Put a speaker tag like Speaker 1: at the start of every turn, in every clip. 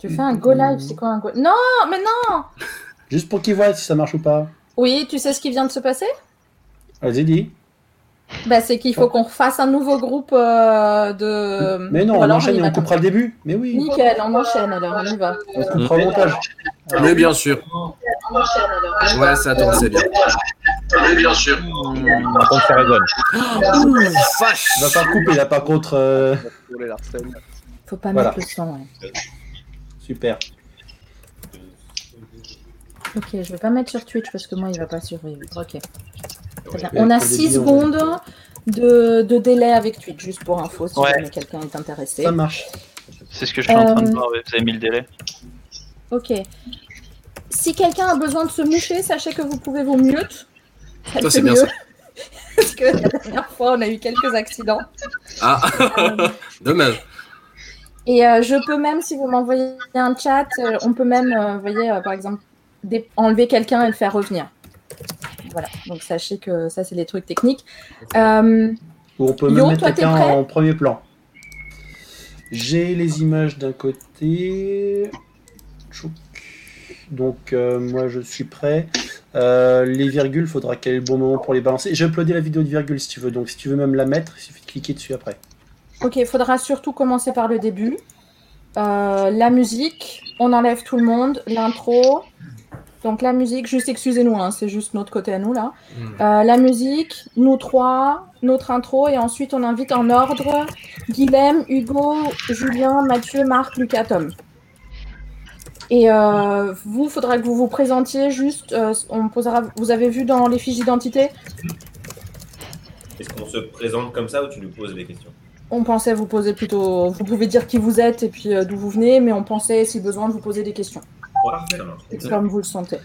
Speaker 1: Tu fais un go live, c'est quoi un go Non, mais non
Speaker 2: Juste pour qu'ils voient si ça marche ou pas.
Speaker 1: Oui, tu sais ce qui vient de se passer?
Speaker 2: Vas-y, dis.
Speaker 1: Bah, c'est qu'il faut qu'on fasse un nouveau groupe euh, de.
Speaker 2: Mais non,
Speaker 1: Ou
Speaker 2: on
Speaker 1: alors,
Speaker 2: enchaîne et on coupera le début. Mais oui,
Speaker 1: Nickel, on enchaîne alors, on y va.
Speaker 2: on coupera au montage.
Speaker 3: Mais bien sûr. Ouais, ça tourne, c'est bien. Mais bien sûr.
Speaker 4: Par contre, ça résonne.
Speaker 3: Ouh.
Speaker 2: Il va pas couper là par contre. euh,
Speaker 1: Faut pas
Speaker 2: Voilà.
Speaker 1: mettre le son, ouais.
Speaker 2: Super.
Speaker 1: Ok, je vais pas mettre sur Twitch parce que moi il va pas survivre. Ok. Bien. On a
Speaker 2: au début,
Speaker 1: 6
Speaker 2: on-
Speaker 1: secondes de, de délai avec Twitch, juste pour info, si
Speaker 4: Ouais.
Speaker 1: jamais quelqu'un est intéressé.
Speaker 2: Ça marche.
Speaker 4: C'est ce que je suis en train de
Speaker 1: Euh,
Speaker 4: voir. Vous avez mis le délai.
Speaker 1: Ok. Si quelqu'un a besoin de se moucher, sachez que vous pouvez vous mute.
Speaker 3: Ça, c'est bien
Speaker 1: mieux.
Speaker 3: ça.
Speaker 1: Parce que la dernière fois, on a eu quelques accidents.
Speaker 3: Ah, dommage.
Speaker 1: Et euh, je peux même, si vous m'envoyez un chat, euh, on peut même, euh, vous voyez, euh, par exemple, enlever quelqu'un et le faire revenir. Voilà, donc sachez que ça, c'est les trucs techniques.
Speaker 2: Ou on peut
Speaker 1: Yo,
Speaker 2: même mettre quelqu'un en premier plan. J'ai les images d'un côté. Donc moi je suis prêt. Les virgules, faudra quel bon moment pour les balancer. J'ai uploadé la vidéo de virgule si tu veux, donc si tu veux même la mettre, il suffit de cliquer dessus après.
Speaker 1: Ok, il faudra surtout commencer par le début. Euh, la musique, on enlève tout le monde. L'intro. Donc la musique, juste excusez-nous, hein, c'est juste notre côté à nous là. Euh, la musique, nous trois, notre intro, et ensuite on invite en ordre Guilhem, Hugo, Julien, Mathieu, Marc, Lucas, Tom. Et euh, vous, faudra que vous vous présentiez juste. euh, on posera. Vous avez vu dans les fiches d'identité,
Speaker 5: Est-ce qu'on se présente comme ça ou tu nous poses des questions?
Speaker 1: On pensait vous poser plutôt. Vous pouvez dire qui vous êtes et puis euh, d'où vous venez, mais on pensait, si besoin, de vous poser des questions,
Speaker 5: marche.
Speaker 1: comme vous le sentez.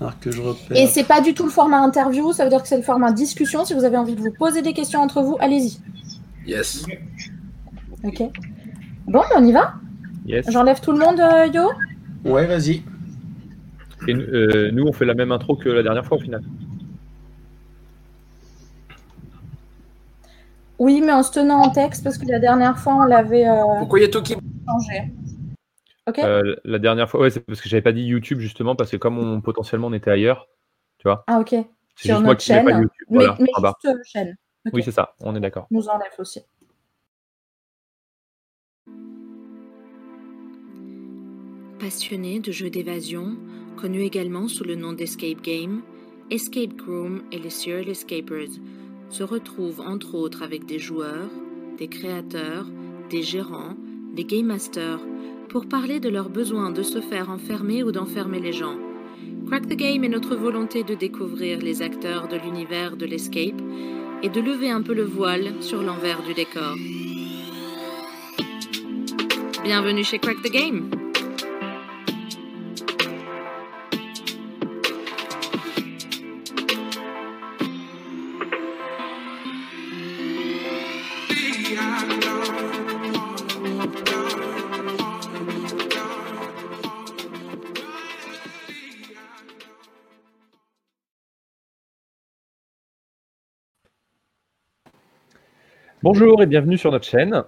Speaker 2: Alors que je repère.
Speaker 1: Et c'est pas du tout le format interview, ça veut dire que c'est le format discussion. Si vous avez envie de vous poser des questions entre vous, allez-y.
Speaker 3: Yes.
Speaker 1: Ok. Bon, ben, on y va
Speaker 4: Yes.
Speaker 1: J'enlève tout le monde, euh, Yo?
Speaker 2: Ouais, vas-y.
Speaker 4: Et euh, nous, on fait la même intro que la dernière fois au final.
Speaker 1: Oui, mais en se tenant en texte, parce que la dernière fois, on l'avait euh,
Speaker 3: Pourquoi il y a tout qui.
Speaker 1: changé.
Speaker 4: Euh, la dernière fois, ouais, c'est parce que j'avais pas dit YouTube justement parce que comme on potentiellement on était ailleurs, tu vois.
Speaker 1: Ah, ok.
Speaker 4: C'est
Speaker 1: Sur
Speaker 4: juste moi
Speaker 1: notre
Speaker 4: qui n'ai pas
Speaker 1: chaîne.
Speaker 4: YouTube.
Speaker 1: Mais,
Speaker 4: Voilà,
Speaker 1: mais juste euh, chaîne.
Speaker 4: Oui, c'est ça. On est d'accord.
Speaker 1: Nous enlève aussi.
Speaker 6: Passionné de jeux d'évasion, connu également sous le nom d'Escape Game, Escape Groom et les Serial Escapers se retrouvent entre autres avec des joueurs, des créateurs, des gérants, des game masters pour parler de leur besoin de se faire enfermer ou d'enfermer les gens. Crack the Game est notre volonté de découvrir les acteurs de l'univers de l'escape et de lever un peu le voile sur l'envers du décor. Bienvenue chez Crack the Game.
Speaker 4: Bonjour et bienvenue sur notre chaîne.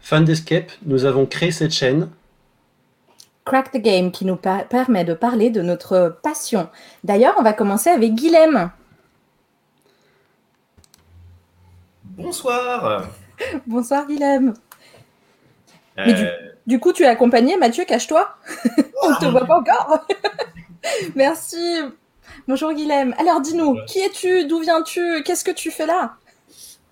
Speaker 2: Fan d'Escape, nous avons créé cette chaîne.
Speaker 1: Crack the Game qui nous permet de parler de notre passion. D'ailleurs, on va commencer avec Guilhem.
Speaker 5: Bonsoir
Speaker 1: Bonsoir Guilhem. Mais du-
Speaker 5: Euh,
Speaker 1: Du coup, tu es accompagné, Mathieu, cache-toi. On ne te voit pas encore. Merci. Bonjour Guilhem. Alors dis-nous, qui es-tu? D'où viens-tu? Qu'est-ce que tu fais là?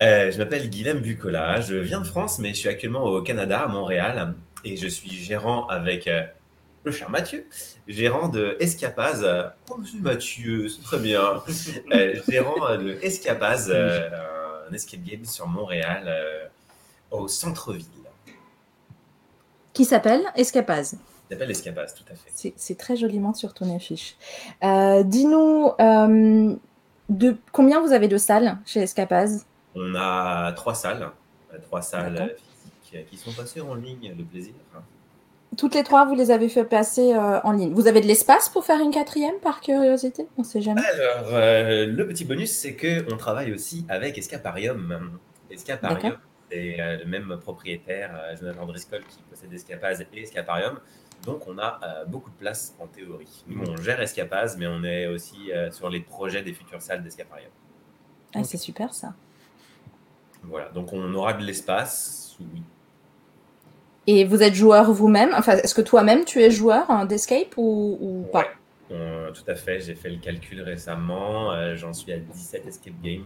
Speaker 5: Euh, je m'appelle Guilhem Bucola, je viens de France, mais je suis actuellement au Canada, à Montréal, et je suis gérant avec euh, le cher Mathieu, gérant de Escapaz. euh, Oh, monsieur Mathieu, c'est très bien. Euh, gérant de Escapaz, un escape game sur Montréal, au centre-ville.
Speaker 1: Qui s'appelle Escapaz.
Speaker 5: Il s'appelle Escapaz, tout à fait.
Speaker 1: C'est très joliment sur ton affiche. Dis-nous, de combien vous avez de salles chez Escapaz?
Speaker 5: On a trois salles, trois salles physiques qui sont passées en ligne de plaisir.
Speaker 1: Toutes les trois, vous les avez fait passer euh, en ligne. Vous avez de l'espace pour faire une quatrième, par curiosité? On sait jamais.
Speaker 5: Alors, euh, le petit bonus, c'est que on travaille aussi avec Escaparium. Escaparium, c'est euh, le même propriétaire, Jonathan Driscoll, qui possède Escapaz et Escaparium. Donc, on a beaucoup de place en théorie. Nous, on gère Escapaz, mais on est aussi sur les projets des futures salles d'Escaparium.
Speaker 1: Ah, c'est super ça.
Speaker 5: Voilà, donc on aura de l'espace, oui.
Speaker 1: Et vous êtes joueur vous-même Enfin, est-ce que toi-même tu es joueur hein, d'Escape ou, ou pas?
Speaker 5: Ouais, tout à fait. J'ai fait le calcul récemment. euh, J'en suis à 17 escape games.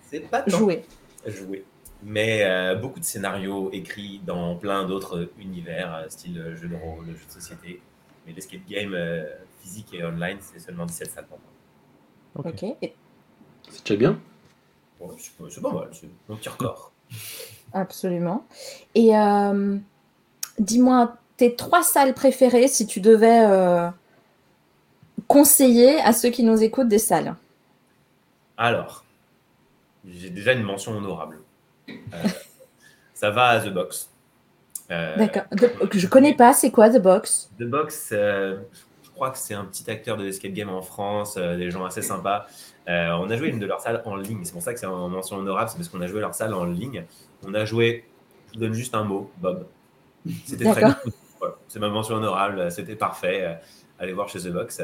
Speaker 5: C'est pas tant.
Speaker 1: Jouer.
Speaker 5: Jouer. Mais euh, beaucoup de scénarios écrits dans plein d'autres univers, euh, style jeu de rôle, jeu de société. Mais l'escape game euh, physique et online, c'est seulement 17 salles pour moi.
Speaker 1: Ok. Et-
Speaker 2: C'est déjà bien.
Speaker 5: C'est pas- mal, c'est mon petit record.
Speaker 1: Absolument. Et euh, dis-moi, tes trois salles préférées si tu devais euh, conseiller à ceux qui nous écoutent des salles.
Speaker 5: Alors, j'ai déjà une mention honorable. Euh, ça va à The Box.
Speaker 1: D'accord. Je connais pas, c'est quoi The Box?
Speaker 5: The Box, crois que c'est un petit acteur de l'escape game en France, euh, des gens assez sympas. Euh, on a joué une de leurs salles en ligne, c'est pour ça que c'est en mention honorable, c'est parce qu'on a joué leur salle en ligne. On a joué, je vous donne juste un mot, Bob. C'était très bien. Voilà, c'est ma mention honorable, c'était parfait. Euh, Allez voir chez The Box.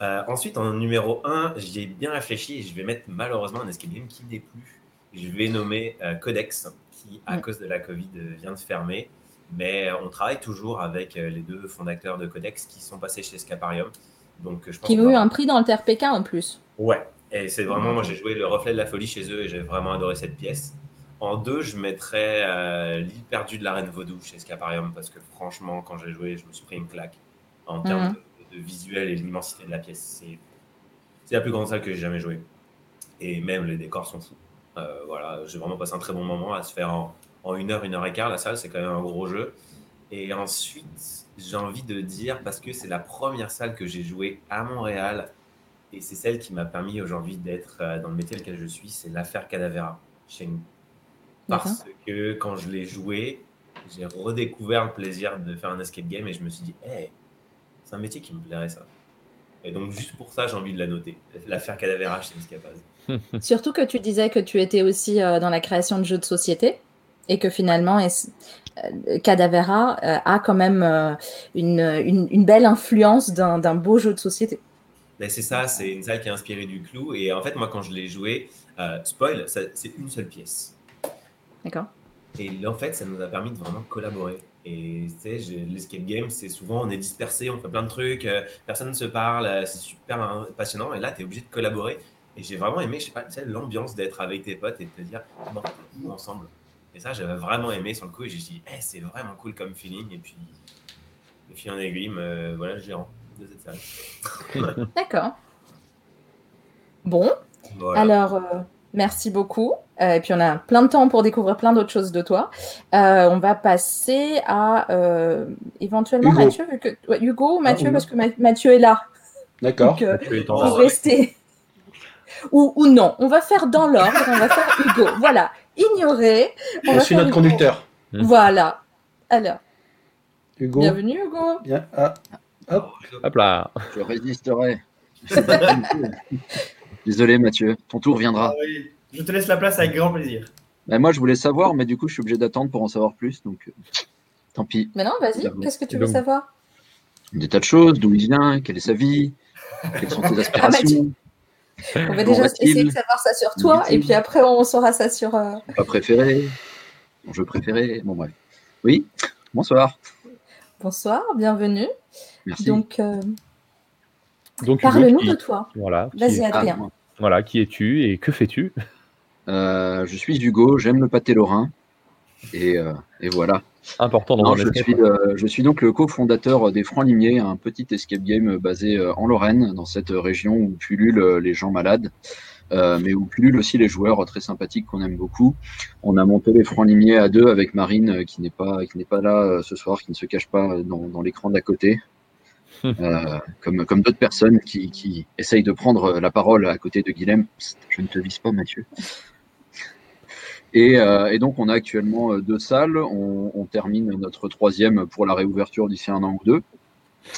Speaker 5: Euh, ensuite, en numéro 1, j'ai bien réfléchi et je vais mettre malheureusement un escape game qui n'est plus. Je vais nommer euh, Codex, qui, à cause de la Covid, vient de fermer. Mais on travaille toujours avec euh, les deux fondateurs de Codex qui sont passés chez Scaparium. Donc, euh, je pense
Speaker 1: Qui ont eu un prix dans le TRPK en plus.
Speaker 5: Ouais, et c'est vraiment, moi j'ai joué le reflet de la folie chez eux et j'ai vraiment adoré cette pièce. En deux, je mettrais euh, l'île perdue de la Reine Vaudou chez Scaparium parce que franchement, quand j'ai joué, je me suis pris une claque en termes de, de visuel et l'immensité de la pièce. C'est, la plus grande salle que j'ai jamais joué. Et même les décors sont fous. Euh, voilà, j'ai vraiment passé un très bon moment à se faire en, en une heure, une heure et quart. La salle, c'est quand même un gros jeu. Et ensuite, j'ai envie de dire, parce que c'est la première salle que j'ai jouée à Montréal, et c'est celle qui m'a permis aujourd'hui d'être euh, dans le métier dans lequel je suis, c'est l'affaire Cadavera chez nous. Parce que quand je l'ai joué, j'ai redécouvert le plaisir de faire un escape game et je me suis dit, hey, c'est un métier qui me plairait ça. Et donc juste pour ça, j'ai envie de la noter. L'affaire Cadavera chez Escapaz.
Speaker 1: Surtout que tu disais que tu étais aussi euh, dans la création de jeux de société et que finalement euh, Cadavera euh, a quand même euh, une, une- une belle influence d'un d'un beau jeu de société.
Speaker 5: Ben, c'est ça, c'est une salle qui est inspirée du clou. Et en fait, moi, quand je l'ai joué, euh, spoil, ça- c'est une seule pièce.
Speaker 1: D'accord
Speaker 5: Et en fait, ça nous a permis de vraiment collaborer. Et tu sais, l'escape game, c'est souvent on est dispersé, on fait plein de trucs, euh, personne ne se parle, euh, c'est super hein, passionnant. Et là, tu es obligé de collaborer. Et j'ai vraiment aimé, je sais pas, l'ambiance d'être avec tes potes et de te dire, bon, ensemble. Et ça, j'avais vraiment aimé sur le coup. Et j'ai dit, Eh, c'est vraiment cool comme feeling. Et puis, le fil en aiguille, me- voilà le gérant de cette salle.
Speaker 1: D'accord. Bon,
Speaker 5: Voilà.
Speaker 1: alors euh, merci beaucoup. Euh, et puis on a plein de temps pour découvrir plein d'autres choses de toi. Euh, on va passer à euh, éventuellement
Speaker 2: Hugo.
Speaker 1: Mathieu, vu que, ouais, Hugo ou Mathieu,
Speaker 2: Hugo.
Speaker 1: parce que Ma- Mathieu est là.
Speaker 2: D'accord.
Speaker 1: Euh, vous restez. Ou, ou non, on va faire dans l'ordre, on va faire Hugo. Voilà, ignorer. On
Speaker 2: Je suis notre
Speaker 1: Hugo.
Speaker 2: conducteur.
Speaker 1: Voilà. Alors,
Speaker 2: Hugo.
Speaker 1: bienvenue Hugo.
Speaker 2: Bien. Ah. Hop.
Speaker 4: Hop là.
Speaker 7: Je résisterai. Désolé Mathieu, ton tour viendra.
Speaker 8: Ah oui, je te laisse la place avec grand plaisir.
Speaker 7: Bah, moi je voulais savoir, mais du coup je suis obligé d'attendre pour en savoir plus, donc euh, tant pis.
Speaker 1: Mais non, vas-y, qu'est-ce que tu veux savoir?
Speaker 7: Des tas de choses, d'où il vient, quelle est sa vie, quelles sont ses aspirations,
Speaker 1: On va déjà essayer de savoir ça sur toi, et puis après on saura ça sur. euh,
Speaker 7: pas préféré, mon jeu préféré, bon bref. Oui, bonsoir,
Speaker 1: Bonsoir, bienvenue.
Speaker 7: merci.
Speaker 1: Donc, euh,
Speaker 4: Donc,
Speaker 1: parle-nous
Speaker 4: qui-
Speaker 1: de toi.
Speaker 4: Voilà.
Speaker 1: Vas-y,
Speaker 7: Ah,
Speaker 1: Adrien.
Speaker 4: Voilà, qui es-tu et que fais-tu?
Speaker 7: Euh, je suis Hugo, j'aime le pâté lorrain, et, euh, et voilà.
Speaker 4: Important dans
Speaker 7: Non,
Speaker 4: un
Speaker 7: je,
Speaker 4: escape.
Speaker 7: suis, euh, je suis donc le cofondateur des Francs Limiers, un petit escape game basé euh, en Lorraine, dans cette région où pullulent euh, les gens malades, euh, mais où pullulent aussi les joueurs euh, très sympathiques qu'on aime beaucoup. On a monté les Francs Limiers à deux avec Marine, euh, qui n'est pas, qui n'est pas là euh, ce soir, qui ne se cache pas euh, dans, dans l'écran d'à côté. Euh, comme comme d'autres personnes qui, qui essayent de prendre euh, la parole à côté de Guilhem. Psst, je ne te vise pas, Mathieu. Et, euh, et donc, on a actuellement euh, deux salles. On, on termine notre troisième pour la réouverture d'ici un an ou deux,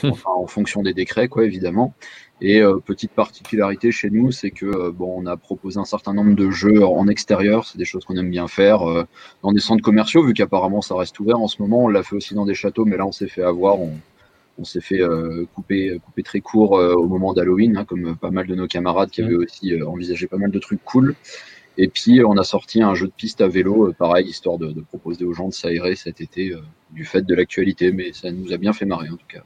Speaker 7: enfin, en fonction des décrets, quoi, évidemment. Et euh, petite particularité chez nous, c'est que euh, bon, on a proposé un certain nombre de jeux en extérieur. C'est des choses qu'on aime bien faire euh, dans des centres commerciaux, vu qu'apparemment ça reste ouvert en ce moment. On l'a fait aussi dans des châteaux, mais là, on s'est fait avoir. On, on s'est fait couper, couper très court au moment d'Halloween, hein, comme pas mal de nos camarades qui avaient aussi envisagé pas mal de trucs cool. Et puis on a sorti un jeu de piste à vélo, pareil, histoire de, de, proposer aux gens de s'aérer cet été du fait de l'actualité, mais ça nous a bien fait marrer en tout cas.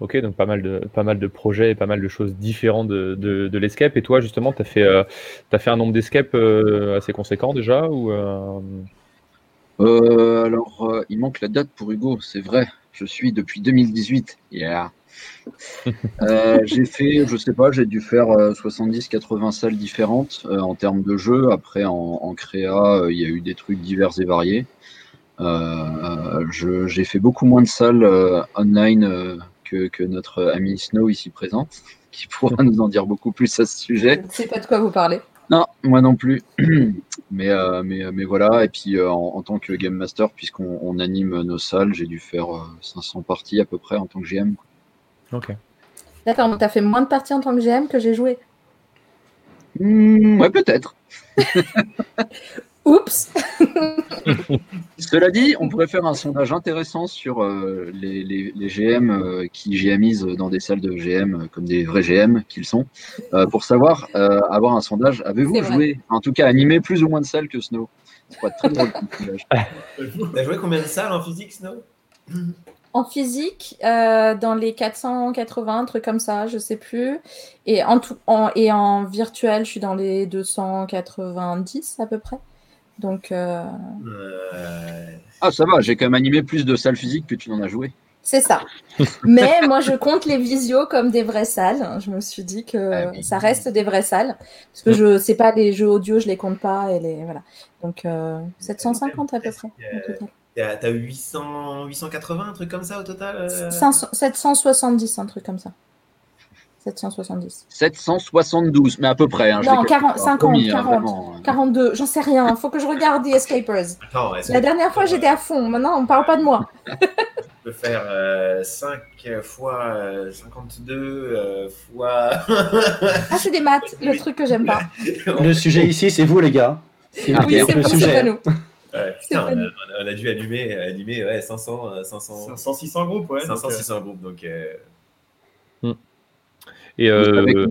Speaker 4: Ok, donc pas mal, de, pas mal de projets et pas mal de choses différentes de, de, l'escape. Et toi, justement, tu as, fait, euh, as fait un nombre d'escapes euh, assez conséquent déjà ou,
Speaker 7: euh... Alors, il manque la date pour Hugo, c'est vrai. Je suis depuis 2018. Yeah. J'ai fait, je sais pas, j'ai dû faire 70-80 salles différentes en termes de jeu. Après, en, en créa, il y a eu des trucs divers et variés. j'ai fait beaucoup moins de salles online que, notre ami Snow ici présent, qui pourra nous en dire beaucoup plus à ce sujet.
Speaker 1: Je ne sais pas de quoi vous parlez.
Speaker 7: Non, moi non plus. mais, euh, mais, mais voilà, et puis euh, en, tant que Game Master, puisqu'on anime nos salles, j'ai dû faire 500 euh, parties à peu près en tant que GM.
Speaker 4: Ok.
Speaker 1: D'accord, tu as fait moins de parties en tant que GM que j'ai joué.
Speaker 7: Mmh, ouais, peut-être.
Speaker 1: Oups
Speaker 7: Cela dit, on pourrait faire un sondage intéressant sur euh, les, GM euh, qui GMisent dans des salles de GM euh, comme des vrais GM qu'ils sont, pour savoir, avoir un sondage. Avez-vous joué, en tout cas animé plus ou moins de salles que Snow? C'est pas très drôle.
Speaker 5: T'as joué combien de salles en physique, Snow?
Speaker 1: En physique, dans les 480, trucs comme ça, je sais plus. Et en, tout, et en virtuel, je suis dans les 290 à peu près. Donc. Euh,
Speaker 7: ah, ça va, j'ai quand même animé plus de salles physiques que tu n'en as joué.
Speaker 1: C'est ça. Mais moi, je compte les visios comme des vraies salles. Je me suis dit que ah ça reste des vraies salles. Parce que je sais pas, les jeux audio, je les compte pas. Et les, voilà. Donc, 750 euh, à peu près.
Speaker 5: T'as 800, 880, un truc comme ça au total
Speaker 1: 770, euh un truc comme ça. 770.
Speaker 7: 772, mais à peu près. Hein,
Speaker 1: non, 40, 50, 40, 42, j'en sais rien. Il faut que je regarde The Escapers. La dernière fois, j'étais à fond. Maintenant, on ne parle pas de moi.
Speaker 5: je peux faire 5 euh, fois 52 euh, euh, fois.
Speaker 1: ah, c'est des maths, le truc que j'aime pas.
Speaker 2: Le sujet ici, c'est vous, les gars.
Speaker 1: C'est oui, le sujet.
Speaker 5: nous. Ouais, putain, on, a, dû animer, animer ouais, 500, 500,
Speaker 8: 500, 600 groupes. Ouais,
Speaker 5: 500, 600 groupes. Donc,
Speaker 4: et, euh,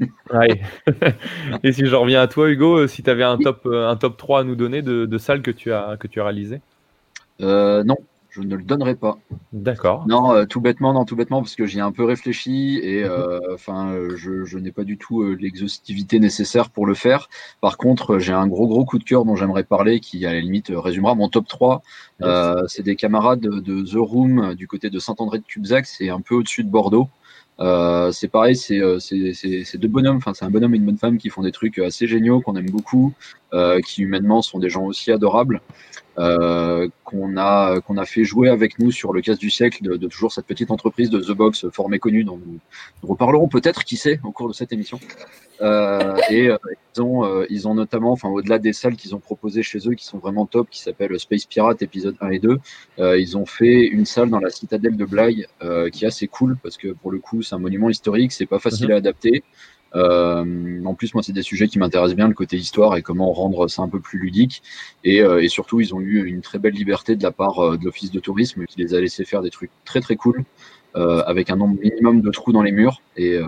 Speaker 4: et si je reviens à toi, Hugo, euh, si tu avais un top, euh, un top 3 à nous donner de, salles que tu as, que tu as réalisées?
Speaker 7: Non, je ne le donnerai pas.
Speaker 4: D'accord.
Speaker 7: Non, tout bêtement, non, tout bêtement, parce que j'y ai un peu réfléchi et mhm. enfin, je, n'ai pas du tout l'exhaustivité nécessaire pour le faire. Par contre, j'ai un gros, gros coup de cœur dont j'aimerais parler qui, à la limite, résumera mon top 3. c'est des camarades de The Room du côté de Saint-André de Cubzac, c'est un peu au-dessus de Bordeaux. Euh, c'est pareil, euh, c'est deux bonhommes, enfin c'est un bonhomme et une bonne femme qui font des trucs assez géniaux, qu'on aime beaucoup, euh, qui humainement sont des gens aussi adorables, qu'on a, qu'on a fait jouer avec nous sur le casse du siècle de, toujours cette petite entreprise de The Box fort méconnue dont nous, reparlerons peut-être, qui sait, au cours de cette émission. et ils, ont, ils ont notamment, enfin au-delà des salles qu'ils ont proposées chez eux qui sont vraiment top, qui s'appellent Space Pirate épisode 1 et 2, ils ont fait une salle dans la citadelle de Blaye qui est assez cool parce que pour le coup c'est un monument historique, c'est pas facile mhm. à adapter. Euh, en plus, moi, c'est des sujets qui m'intéressent bien, le côté histoire et comment rendre ça un peu plus ludique. Et, euh, surtout, ils ont eu une très belle liberté de la part euh, de l'Office de tourisme qui les a laissé faire des trucs très très cool. Avec un nombre minimum de trous dans les murs et,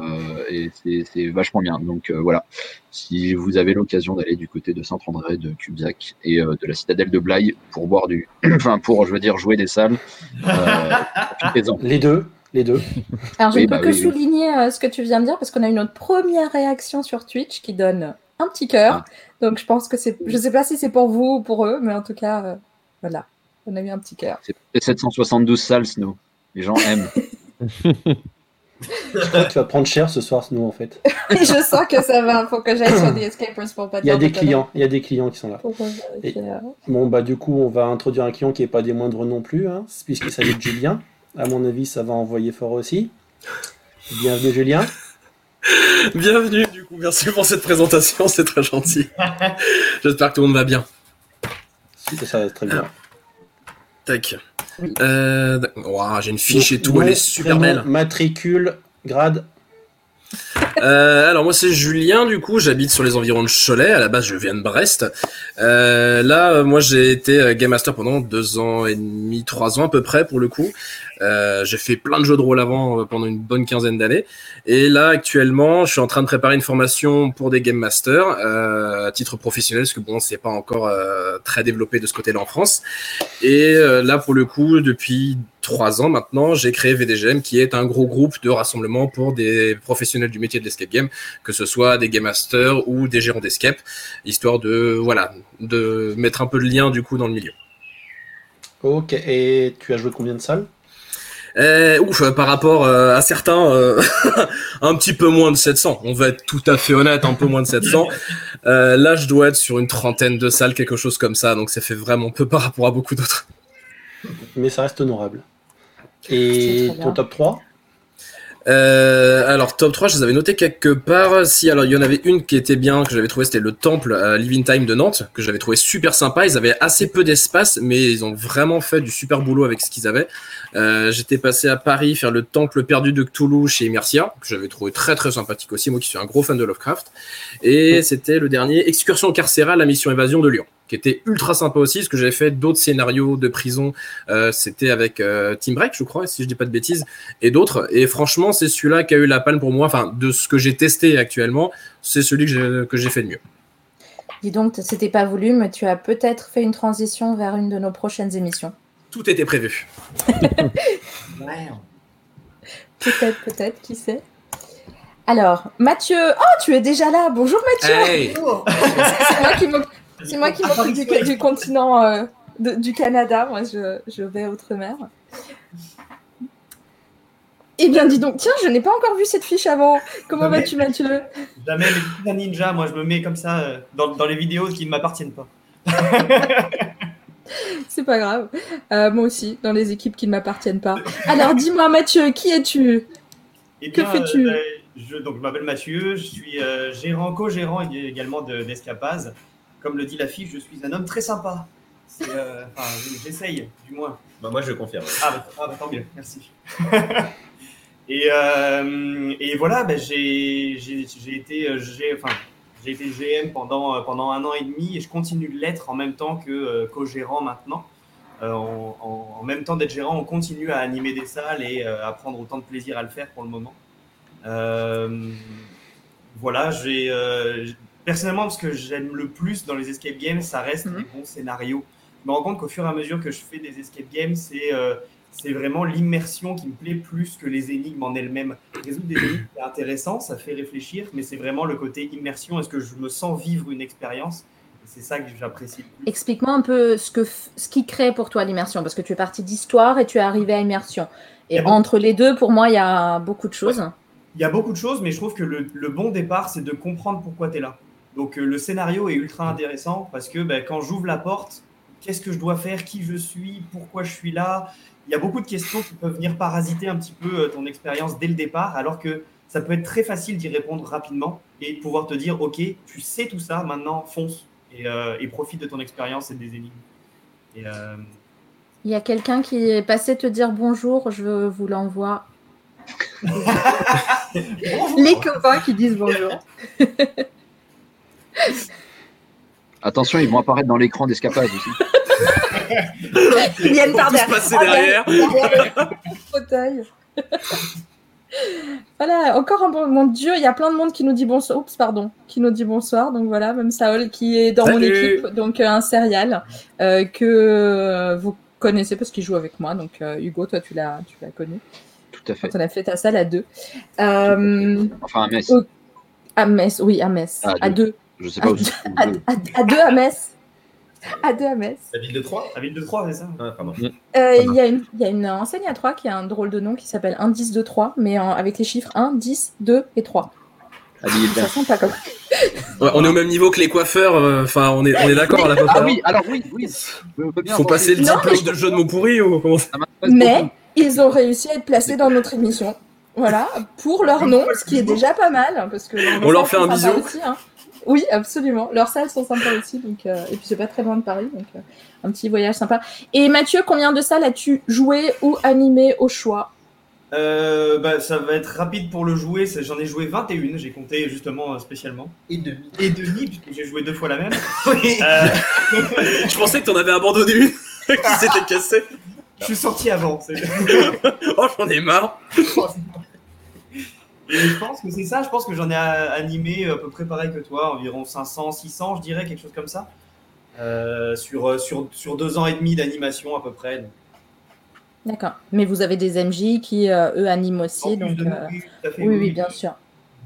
Speaker 7: et c'est vachement bien. Donc voilà, si vous avez l'occasion d'aller du côté de Saint-André, de Cubzac et de la citadelle de Blaye pour boire du, enfin pour je veux dire jouer des salles,
Speaker 2: les deux, les deux.
Speaker 1: Alors, je ne peux bah que souligner euh, ce que tu viens de dire parce qu'on a eu notre première réaction sur Twitch qui donne un petit cœur. Ah. Donc, je pense que c'est. Je ne sais pas si c'est pour vous ou pour eux, mais en tout cas, euh, voilà. On a eu un petit cœur.
Speaker 7: C'est 772 salles, Snow. Les gens aiment.
Speaker 2: je crois que tu vas prendre cher ce soir, Snow, en fait.
Speaker 1: je sens que ça va. Il faut que j'aille sur des escapers pour pas
Speaker 2: Il y a des clients. Il y a des clients qui sont là. Bon, bah, du coup, on va introduire un client qui n'est pas des moindres non plus, hein, puisqu'il s'agit de Julien. À mon avis, ça va envoyer fort aussi. Bienvenue, Julien.
Speaker 3: Bienvenue, du coup, merci pour cette présentation, c'est très gentil. J'espère que tout le monde va bien.
Speaker 2: Ça va très bien.
Speaker 3: Tac. Euh, J'ai une fiche et tout, elle est super belle.
Speaker 2: Matricule, grade.
Speaker 3: Euh, alors moi c'est Julien du coup j'habite sur les environs de Cholet à la base je viens de Brest euh, là moi j'ai été Game Master pendant deux ans et demi trois ans à peu près pour le coup Euh, j'ai fait plein de jeux de rôle avant euh, pendant une bonne quinzaine d'années. Et là, actuellement, je suis en train de préparer une formation pour des Game Masters euh, à titre professionnel, parce que bon, c'est pas encore très développé de ce côté-là en France. Et là, pour le coup, depuis trois ans maintenant, j'ai créé VDGM, qui est un gros groupe de rassemblement pour des professionnels du métier de l'escape game, que ce soit des Game Masters ou des gérants d'escape, histoire de voilà, de mettre un peu de lien du coup dans le milieu.
Speaker 2: Ok, et tu as joué combien de salles?
Speaker 3: Euh, ouf, euh, par rapport euh, à certains, euh, un petit peu moins de 700. On va être tout à fait honnête, un peu moins de 700. Euh, là, je dois être sur une trentaine de salles, quelque chose comme ça. Donc, ça fait vraiment peu par rapport à beaucoup d'autres.
Speaker 2: Mais ça reste honorable. Et ton top 3
Speaker 3: Euh, alors top 3, je les avais notés quelque part. Si alors il y en avait une qui était bien, que j'avais trouvé, c'était le temple à Living Time de Nantes, que j'avais trouvé super sympa. Ils avaient assez peu d'espace, mais ils ont vraiment fait du super boulot avec ce qu'ils avaient. Euh, J'étais passé à Paris faire le temple perdu de Cthulhu chez Immersia, que j'avais trouvé très très sympathique aussi, moi qui suis un gros fan de Lovecraft. Et c'était le dernier Excursion carcérale à Mission Évasion de Lyon, qui était ultra sympa aussi, parce que j'avais fait d'autres scénarios de prison. Euh, c'était avec euh, Team Break, je crois, si je dis pas de bêtises et d'autres. Et franchement, c'est celui-là qui a eu la palme pour moi. Enfin, de ce que j'ai testé actuellement, c'est celui que j'ai- fait de mieux.
Speaker 1: Dis donc, c'était pas voulu, mais tu as peut-être fait une transition vers une de nos prochaines émissions.
Speaker 3: Tout était prévu.
Speaker 1: Peut-être, peut-être, qui sait. Alors, Mathieu. Oh, tu es déjà là. Bonjour Mathieu.
Speaker 3: Hey
Speaker 1: C'est moi qui c'est moi qui m'occupe du, du continent euh, de- du Canada. Moi, je, je vais outre-mer. Eh bien, dis donc, tiens, je n'ai pas encore vu cette fiche avant. Comment vas-tu, Mathieu?
Speaker 8: Jamais petits un ninja, moi je me mets comme ça euh, dans, dans les vidéos qui ne m'appartiennent pas.
Speaker 1: C'est pas grave. Euh, moi aussi, dans les équipes qui ne m'appartiennent pas. Alors, dis-moi, Mathieu, qui es-tu?
Speaker 8: Eh
Speaker 1: Que fais-tu?
Speaker 8: euh, je, donc, je m'appelle Mathieu, je suis euh, gérant, co-gérant ég- également de- d'Escapaz. Comme le dit la fiche, je suis un homme très sympa. Euh, enfin, J'essaye, du moins.
Speaker 5: Bah, moi, je confirme.
Speaker 8: Ah bah, ah bah, tant mieux, merci. et, euh, et voilà, bah, j'ai été, euh, enfin, été GM pendant, pendant un an et demi et je continue de l'être en même temps que euh, co-gérant maintenant. En, en- en même temps d'être gérant, on continue à animer des salles et à prendre autant de plaisir à le faire pour le moment. Voilà, j'ai personnellement ce que j'aime le plus dans les escape games, ça reste
Speaker 1: Mhm.
Speaker 8: les bons scénarios. Je me rends compte qu'au fur et à mesure que je fais des escape games, c'est euh, c'est vraiment l'immersion qui me plaît plus que les énigmes en elles-mêmes. Résoudre des énigmes, c'est intéressant, ça fait réfléchir, mais c'est vraiment le côté immersion. Est-ce que je me sens vivre une expérience C'est ça que j'apprécie.
Speaker 1: Explique-moi un peu ce, que ce qui crée pour toi l'immersion, parce que tu es parti d'histoire et tu es arrivé à immersion. Et
Speaker 8: a beaucoup-
Speaker 1: entre les deux, pour moi, il y a beaucoup de choses.
Speaker 8: Il y a beaucoup de choses, mais je trouve que le, le bon départ, c'est de comprendre pourquoi tu es là. Donc euh, le scénario est ultra intéressant parce que ben, quand j'ouvre la porte, qu'est-ce que je dois faire, qui je suis, pourquoi je suis là, il y a beaucoup de questions qui peuvent venir parasiter un petit peu euh, ton expérience dès le départ, alors que ça peut être très facile d'y répondre rapidement et de pouvoir te dire, ok, tu sais tout ça, maintenant fonce et, euh, et profite de ton expérience et des énigmes. Et, euh,
Speaker 1: Il y a quelqu'un qui est passé te dire bonjour, je vous l'envoie. Les copains qui disent bonjour.
Speaker 7: Attention, ils vont apparaître dans l'écran d'escapade aussi.
Speaker 1: Ils viennent par derrière.
Speaker 3: passer derrière.
Speaker 1: fauteuil. voilà, encore un bon. Mon Dieu, il y a plein de monde qui nous dit bonsoir. Oups, pardon. Qui nous dit bonsoir. Donc voilà, même Saol qui est dans mon équipe. Donc euh, un serial euh, que vous connaissez parce qu'il joue avec moi. Donc euh, Hugo, toi, tu l'as, tu l'as connu
Speaker 7: Tout à fait.
Speaker 1: quand on a fait ta salle à deux. Euh,
Speaker 7: Enfin, à Metz.
Speaker 1: À Metz, oui, à Metz.
Speaker 7: À
Speaker 1: à deux.
Speaker 7: Je sais pas où c'est.
Speaker 1: À, à- à deux à Metz. À deux à Metz.
Speaker 5: La ville de Troyes
Speaker 8: la ville de Troyes, c'est ça?
Speaker 5: Ah, pardon.
Speaker 1: Euh, Il y, a une- il y a une enseigne à 3 qui a un drôle de nom qui s'appelle Indice de 3, mais en- avec les chiffres 1, 10, 2 et 3.
Speaker 7: Habillé de
Speaker 1: Ça sent pas comme
Speaker 3: Ouais, on est au même niveau que les coiffeurs. euh, Enfin, on est, on est d'accord là.
Speaker 7: Ah oui, alors oui, oui. Bien
Speaker 3: Faut passer le
Speaker 1: Non,
Speaker 3: diplôme de jeu de mots pourris ou comment ça
Speaker 1: Mais ils ont réussi à être placés dans notre émission. Voilà, pour leur nom, ce qui est déjà pas mal. Parce que
Speaker 3: On leur fait un bisou.
Speaker 1: aussi, hein. Oui, absolument. Leurs salles sont sympas aussi. Donc, euh, et puis, c'est pas très loin de Paris. Donc, euh, un petit voyage sympa. Et Mathieu, combien de salles as-tu joué ou animé au choix?
Speaker 8: Euh, bah, ça va être rapide pour le jouer. c'est- J'en ai joué 21, j'ai compté justement euh, spécialement.
Speaker 5: Et demi.
Speaker 8: Et demi, puisque j'ai joué deux fois la même.
Speaker 5: Oui.
Speaker 8: Euh,
Speaker 3: Je pensais que t'en avais abandonné une qui s'était cassée.
Speaker 8: Je suis sorti avant.
Speaker 3: Oh, j'en ai marre.
Speaker 8: Et je pense que c'est ça, je pense que j'en ai a- animé à peu près pareil que toi, environ 500, 600, je dirais, quelque chose comme ça. Euh, sur, euh, sur, sur deux ans et demi d'animation à peu près.
Speaker 1: D'accord. Mais vous avez des MJ qui, euh, eux, animent
Speaker 8: en
Speaker 1: aussi.
Speaker 8: plus
Speaker 1: Donc,
Speaker 8: de
Speaker 1: euh,
Speaker 8: nous, oui, tout à fait,
Speaker 1: oui, oui, bien sûr.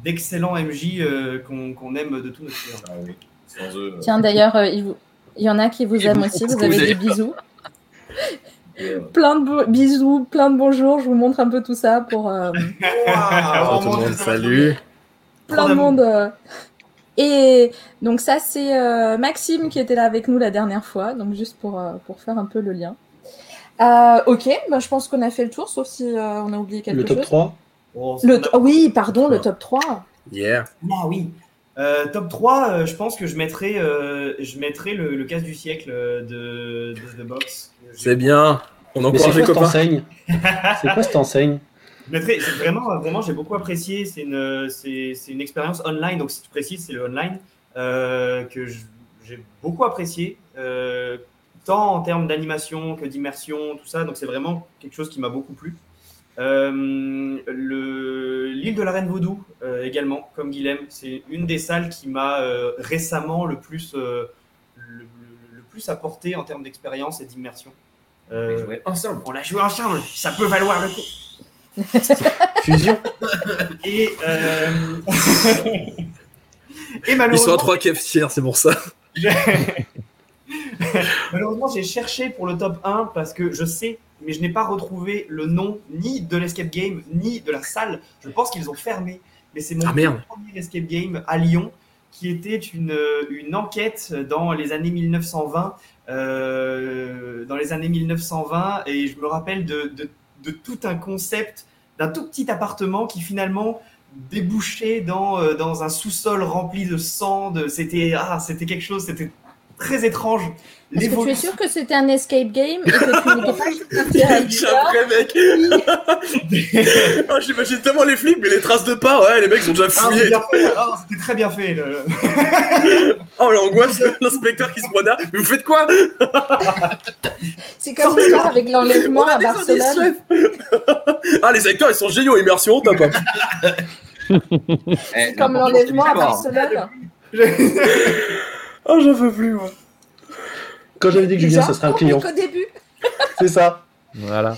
Speaker 8: D'excellents MJ euh, qu'on aime de tout notre cœur.
Speaker 5: Ah oui. Sans eux. euh,
Speaker 1: Tiens, d'ailleurs, euh, il, vous- il y en a qui vous aiment aussi. Vous avez des bisous. Plein de bisous, plein de bonjours. Je vous montre un peu tout ça pour euh,
Speaker 3: tout le monde, salut.
Speaker 1: plein de monde. euh. Et donc ça, c'est euh, Maxime qui était là avec nous la dernière fois. Donc juste pour, euh, pour faire un peu le lien. Euh, ok, bah, je pense qu'on a fait le tour, sauf si euh, on a oublié quelque
Speaker 2: Le top
Speaker 1: chose.
Speaker 2: 3
Speaker 8: Bon,
Speaker 1: Le oui, pardon, le top 3.
Speaker 3: Yeah.
Speaker 8: Ah oui. Euh, top 3, euh, je pense que je mettrai, euh, je mettrai le, le casse du siècle de, de The Box.
Speaker 3: C'est bien. On encourage les copains.
Speaker 2: enseigne C'est quoi cette enseigne
Speaker 8: vraiment, vraiment, j'ai beaucoup apprécié. C'est une, c'est, c'est une expérience online, donc si tu précises, c'est le online euh, que j'ai beaucoup apprécié, euh, tant en termes d'animation que d'immersion, tout ça. Donc c'est vraiment quelque chose qui m'a beaucoup plu. Euh, le, l'île de la Reine Vaudou euh, également, comme Guilhem, c'est une des salles qui m'a euh, récemment le plus, euh, le, le- le plus apporté en termes d'expérience et d'immersion. Euh,
Speaker 5: jouer ensemble.
Speaker 8: on l'a joué ensemble, ça peut valoir le coup.
Speaker 2: Fusion
Speaker 8: Et, euh... et
Speaker 3: Ils sont à
Speaker 8: malheureusement,
Speaker 3: trois cafetières, c'est pour ça.
Speaker 8: malheureusement, j'ai cherché pour le top 1 parce que je sais, mais je n'ai pas retrouvé le nom ni de l'escape game, ni de la salle. Je pense qu'ils ont fermé. Mais c'est mon
Speaker 3: Ah,
Speaker 8: premier escape game à Lyon qui était une, une enquête dans les années 1920. euh, dans les années 1920, et je me rappelle de, de, de tout un concept d'un tout petit appartement qui finalement débouchait dans, euh, dans un sous-sol rempli de sang. C'était ah, c'était quelque chose, c'était très étrange.
Speaker 1: Est-ce que tu es sûr que c'était un escape game et que tu n'étais pas
Speaker 3: mec. Ah, J'imagine tellement les flics, mais les traces de pas, ouais, les mecs sont déjà
Speaker 8: Ah, c'est
Speaker 3: fouillés.
Speaker 8: Ah, c'était très bien fait. le-
Speaker 3: Oh, l'angoisse, l'inspecteur qui se pointe Mais vous faites quoi?
Speaker 1: C'est comme l'histoire avec l'enlèvement à Barcelone.
Speaker 3: Ah, les acteurs, ils sont géniaux, immersion, top.
Speaker 7: Eh,
Speaker 1: Comme
Speaker 7: l'important,
Speaker 1: l'enlèvement
Speaker 7: c'est
Speaker 1: à. Barcelone.
Speaker 3: Oh, j'en veux plus, moi.
Speaker 2: Quand j'avais dit que Julien, ce serait un client.
Speaker 1: qu'au début.
Speaker 2: C'est ça.
Speaker 4: Voilà.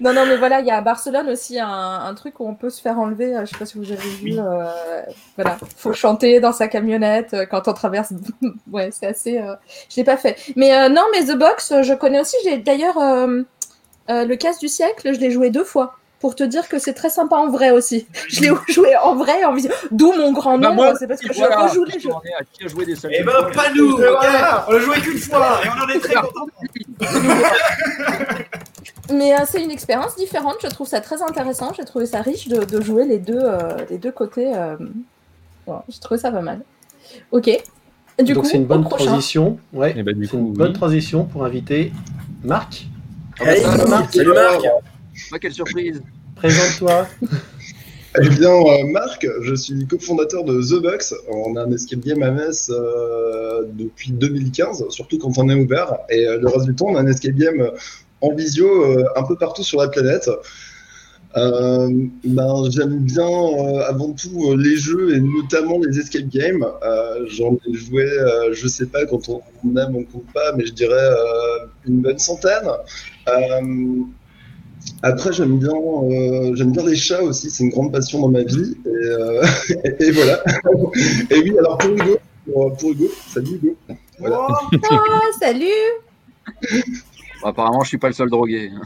Speaker 1: Non, non, mais voilà, il y a à Barcelone aussi un, un truc où on peut se faire enlever. euh, Je sais pas si vous avez vu.
Speaker 8: Oui.
Speaker 1: euh, voilà, faut chanter dans sa camionnette euh, quand on traverse. ouais, c'est assez. euh, Je l'ai pas fait. Mais euh, non, mais The Box, je connais aussi. J'ai d'ailleurs euh, euh, le casse du siècle. Je l'ai joué deux fois. Pour te dire que c'est très sympa en vrai aussi. Je l'ai joué en vrai, en visio. D'où mon grand
Speaker 7: Bah,
Speaker 1: nom.
Speaker 7: moi,
Speaker 1: c'est parce que je
Speaker 7: voilà,
Speaker 1: rejoue les jeux.
Speaker 7: qui a joué des salles
Speaker 5: Eh ben, pas nous,
Speaker 8: voilà, on l'a joué qu'une fois et on en est très content.
Speaker 1: Mais euh, c'est une expérience différente, je trouve ça très intéressant, j'ai trouvé ça riche de, de jouer les deux, euh, les deux côtés. Euh... Voilà, j'ai trouvé ça pas mal. Ok. Du
Speaker 2: Donc c'est une bonne transition. Ouais.
Speaker 4: Bah, du
Speaker 2: C'est une bonne transition pour inviter Marc.
Speaker 7: Ah bah, Marc,
Speaker 3: salut Marc.
Speaker 7: Ah, quelle surprise.
Speaker 2: Présente-toi.
Speaker 9: Eh bien, euh, Marc, je suis cofondateur de The Box. On a un escape game à Metz euh, depuis 2015, surtout quand on est ouvert. Et euh, le reste du temps, on a un escape game en visio euh, un peu partout sur la planète. Euh, ben, J'aime bien euh, avant tout euh, les jeux et notamment les escape games. Euh, J'en ai joué, euh, je sais pas, quand on, on aime, on compte pas, mais je dirais euh, une bonne centaine. Après, j'aime bien, euh, j'aime bien les chats aussi, c'est une grande passion dans ma vie. Et, euh, et, et voilà. Et oui, alors pour Hugo, pour, pour Hugo, salut Hugo. Voilà.
Speaker 8: Oh,
Speaker 1: salut
Speaker 7: Bon, apparemment, je suis pas le seul drogué.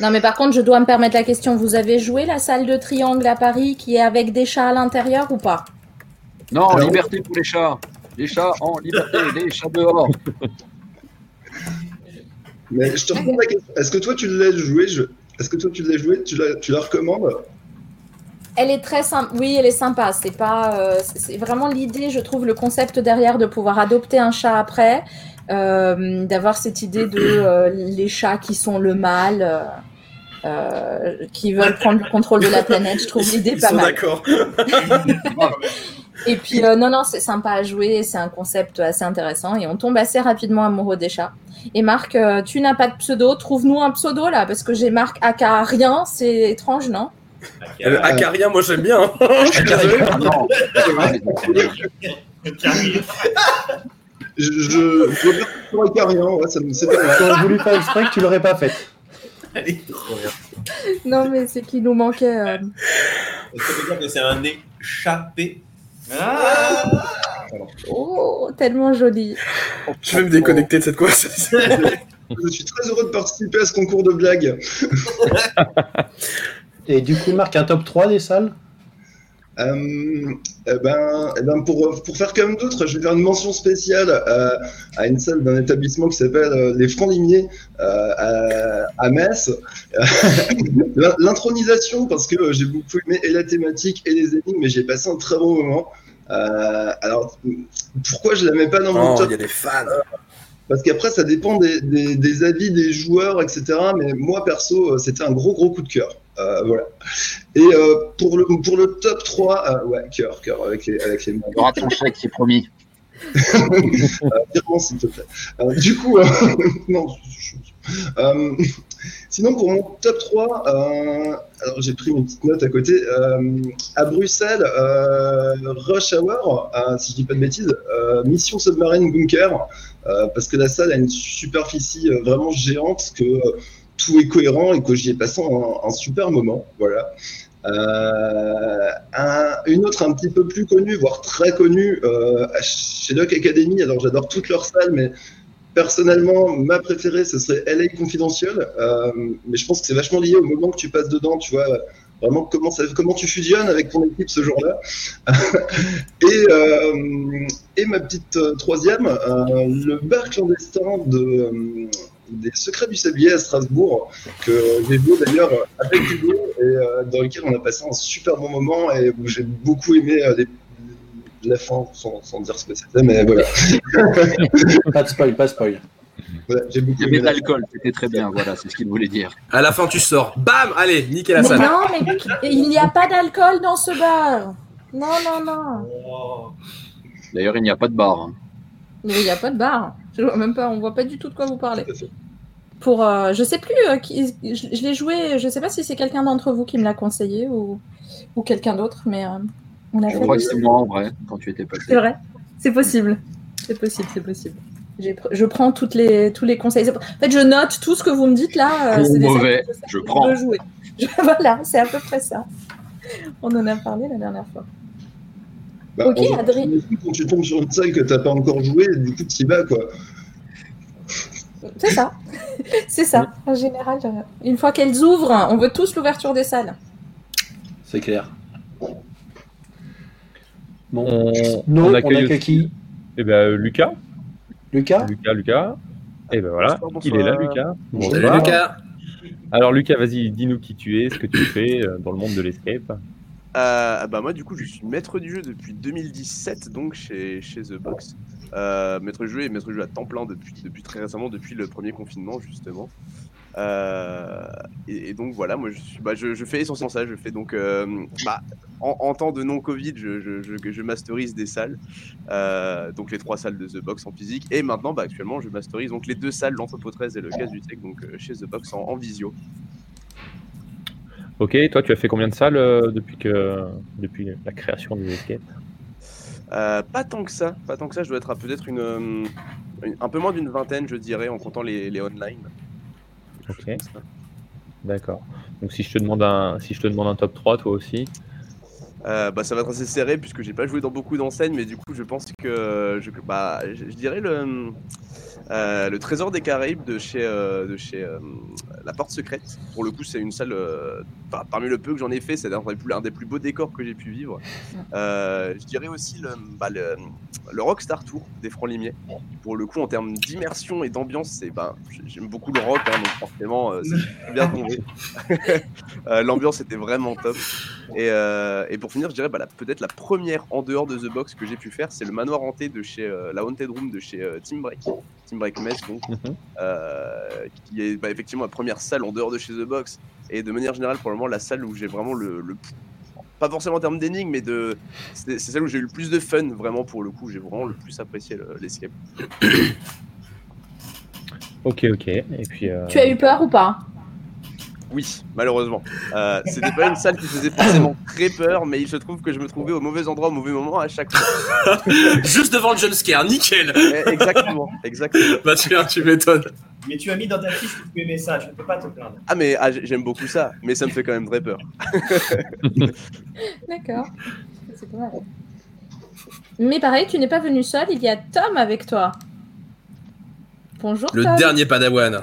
Speaker 1: Non, mais par contre, je dois me permettre la question. Vous avez joué la salle de triangle à Paris qui est avec des chats à l'intérieur ou pas?
Speaker 7: Non, liberté pour les chats. Les chats en liberté, les chats dehors.
Speaker 9: Mais je te réponds la question. Est-ce que toi tu l'as joué je... Est-ce que toi tu l'as joué Tu la, tu la recommandes?
Speaker 1: Elle est très sympa. Oui, elle est sympa. C'est pas. euh, c'est- vraiment l'idée, je trouve, le concept derrière de pouvoir adopter un chat après, euh, d'avoir cette idée de euh, les chats qui sont le mal, euh, qui veulent prendre le contrôle de la planète. Je trouve l'idée pas
Speaker 3: sont
Speaker 1: mal.
Speaker 3: d'accord.
Speaker 1: Et puis, euh, non, non, c'est sympa à jouer, c'est un concept assez intéressant et on tombe assez rapidement amoureux des chats. Et Marc, euh, tu n'as pas de pseudo, trouve-nous un pseudo là, parce que j'ai Marc Aka rien, c'est étrange, non?
Speaker 3: Euh, Acarien, moi j'aime bien. hein.
Speaker 7: Non.
Speaker 9: Je, je.
Speaker 2: J'aurais voulu faire exprès que tu l'aurais pas fait.
Speaker 5: Allez, trop bien.
Speaker 1: Non, mais c'est qu'il nous manquait. euh,
Speaker 5: Est-ce que ça veut dire que c'est un échappé
Speaker 8: Ah
Speaker 1: Oh, tellement joli.
Speaker 3: Je vais me déconnecter de cette conversation.
Speaker 9: Je suis très heureux de participer à ce concours de blagues.
Speaker 2: Et du coup, Marc, un top 3 des salles?
Speaker 9: Euh, eh ben, eh ben pour, pour faire comme d'autres, je vais faire une mention spéciale euh, à une salle d'un établissement qui s'appelle euh, les Francs Limiers euh, à, à Metz. L'in- L'intronisation, parce que j'ai beaucoup aimé et la thématique et les énigmes, mais j'ai passé un très bon moment. Euh, alors, pourquoi je la mets pas dans mon
Speaker 3: Oh,
Speaker 9: top
Speaker 3: il y a des fans.
Speaker 9: Parce qu'après, ça dépend des, des- des avis des joueurs, etc. Mais moi, perso, euh, c'était un gros, gros coup de cœur. Euh, voilà. Et euh, pour, le, pour le top 3, euh, ouais, cœur, cœur, avec les, avec les mains.
Speaker 7: Il y aura ton chèque, c'est promis.
Speaker 9: Virement, s'il te plaît. Du coup, non, sinon, pour mon top 3, euh, alors j'ai pris une petite note à côté. À Bruxelles, Rush Hour, si je dis pas de bêtises, Mission Submarine Bunker, parce que la salle a une superficie vraiment géante, que tout est cohérent et que j'y ai passé un, super moment. Voilà. Euh, un- une autre un petit peu plus connue, voire très connue, euh, chez Doc Academy. Alors j'adore toutes leurs salles, mais personnellement, ma préférée, ce serait LA Confidential. Euh, mais je pense que c'est vachement lié au moment que tu passes dedans, tu vois. Vraiment, comment, tu fusionnes avec ton équipe ce jour-là. et, euh, et ma petite euh, troisième, euh, le bar clandestin de, euh, des Secrets du Sablier à Strasbourg, que j'ai vu d'ailleurs avec Hugo, et euh, dans lequel on a passé un super bon moment et où j'ai beaucoup aimé euh, les- la fin, sans, sans dire ce que c'était, mais voilà.
Speaker 2: Pas de spoil, pas de spoil.
Speaker 9: Voilà, j'ai beaucoup
Speaker 7: Il y avait
Speaker 9: aimé
Speaker 7: l'alcool, c'était très bien, voilà, c'est ce qu'il voulait dire.
Speaker 3: À la fin, tu sors. Bam Allez, niquez la salle.
Speaker 1: non, mais il n'y a pas d'alcool dans ce bar. Non, non, non.
Speaker 7: D'ailleurs, il n'y a pas de bar. hein.
Speaker 1: Mais il n'y a pas de bar. Je vois même pas, on voit pas du tout de quoi vous parlez. Pour, euh, je sais plus, euh, qui, je, je l'ai joué, je sais pas si c'est quelqu'un d'entre vous qui me l'a conseillé ou, ou quelqu'un d'autre, mais euh, on a
Speaker 7: Je
Speaker 1: fait.
Speaker 7: crois que
Speaker 1: le-
Speaker 7: c'est moi en vrai, quand tu étais passé.
Speaker 1: C'est vrai, c'est possible. C'est possible, c'est possible. Je prends toutes les, tous les conseils. En fait, je note tout ce que vous me dites là. euh, c'est
Speaker 7: mauvais, je prends.
Speaker 1: de jouer. Je- voilà, c'est à peu près ça. On en a parlé la dernière fois.
Speaker 9: Bah,
Speaker 1: Ok,
Speaker 9: en-
Speaker 1: Adrien.
Speaker 9: Quand tu tombes sur une salle que t'as pas encore joué, du coup, tu y vas, quoi.
Speaker 1: C'est ça. c'est ça. En général, euh, une fois qu'elles ouvrent, on veut tous l'ouverture des salles.
Speaker 2: C'est clair. Bon,
Speaker 4: On,
Speaker 2: nous,
Speaker 4: on
Speaker 2: on
Speaker 4: accueille aussi-
Speaker 2: qui?
Speaker 4: Eh ben, Lucas.
Speaker 2: Lucas?
Speaker 4: Lucas, Lucas. Et ben voilà,
Speaker 10: Bonsoir,
Speaker 4: il est là,
Speaker 10: bonsoir.
Speaker 4: Lucas.
Speaker 3: Salut
Speaker 4: Bonsoir.
Speaker 3: Lucas.
Speaker 4: Alors Lucas, vas-y, dis-nous qui tu es, ce que tu fais euh, dans le monde de l'escape.
Speaker 10: Euh, bah moi du coup je suis maître du jeu depuis 2017 donc chez, chez The Box. Euh, maître du jeu et maître du jeu à temps plein depuis, depuis très récemment, depuis le premier confinement justement. Euh, et, donc voilà, moi bah, je, je fais essentiellement ça, je fais donc euh, bah, en, temps de non-Covid, je, je, je, masterise des salles, donc les trois salles de The Box en physique et maintenant bah, actuellement je masterise donc les deux salles, l'entrepôt 13 et le Cas du Tech donc chez The Box en, en visio.
Speaker 4: Ok, toi tu as fait combien de salles euh, depuis, que, depuis la création des escapes
Speaker 10: Euh, pas tant que ça, pas tant que ça. Je dois être à peut-être une, euh, une- un peu moins d'une vingtaine, je dirais, en comptant les, les online.
Speaker 4: Ok, d'accord. Donc si je te demande un, si je te demande un top 3, toi aussi?
Speaker 10: Euh, bah, ça va être assez serré puisque j'ai pas joué dans beaucoup d'enseignes, mais du coup, je pense que je, bah, je, je dirais le, euh, le Trésor des Caraïbes de chez, euh, de chez euh, La Porte Secrète. Pour le coup, c'est une salle, par- parmi le peu que j'en ai fait, c'est un, des plus- un des plus beaux décors que j'ai pu vivre. Je dirais aussi le, bah, le, le Rockstar Tour des Francs Limiers. Pour le coup, en termes d'immersion et d'ambiance, c'est bah, j'aime beaucoup le rock, hein, donc forcément, c'est bien tombé. L'ambiance était vraiment top. Et, euh, et pour finir, je dirais bah, peut-être la première en dehors de The Box que j'ai pu faire, c'est le manoir hanté de chez euh, la Haunted Room de chez euh, Team Break, Team Break Metz, donc,
Speaker 4: Mhm.
Speaker 10: euh, qui est bah, effectivement la première salle en dehors de chez The Box et de manière générale probablement la salle où j'ai vraiment le, le- pas forcément en termes d'énigmes, mais de. C'est celle où j'ai eu le plus de fun, vraiment, pour le coup. J'ai vraiment le plus apprécié le- l'escape.
Speaker 4: Ok, ok. Et puis. euh,
Speaker 1: Tu as eu peur ou pas?
Speaker 10: Oui, malheureusement. Euh, C'était pas une salle qui faisait forcément très peur, mais il se trouve que je me trouvais au mauvais endroit au mauvais moment à chaque fois.
Speaker 3: Juste devant le jumpscare, nickel.
Speaker 10: Eh, Exactement, exactement.
Speaker 3: Bah tu, tu m'étonnes.
Speaker 8: Mais tu as mis dans ta fiche que tu aimais ça, je ne peux pas te plaindre.
Speaker 10: Ah, mais ah, j'aime beaucoup ça, mais ça me fait quand même très peur.
Speaker 1: D'accord. C'est pas mal. Mais pareil, tu n'es pas venu seul, il y a Tom avec toi. Bonjour
Speaker 3: Le
Speaker 1: Tom.
Speaker 3: dernier padawan.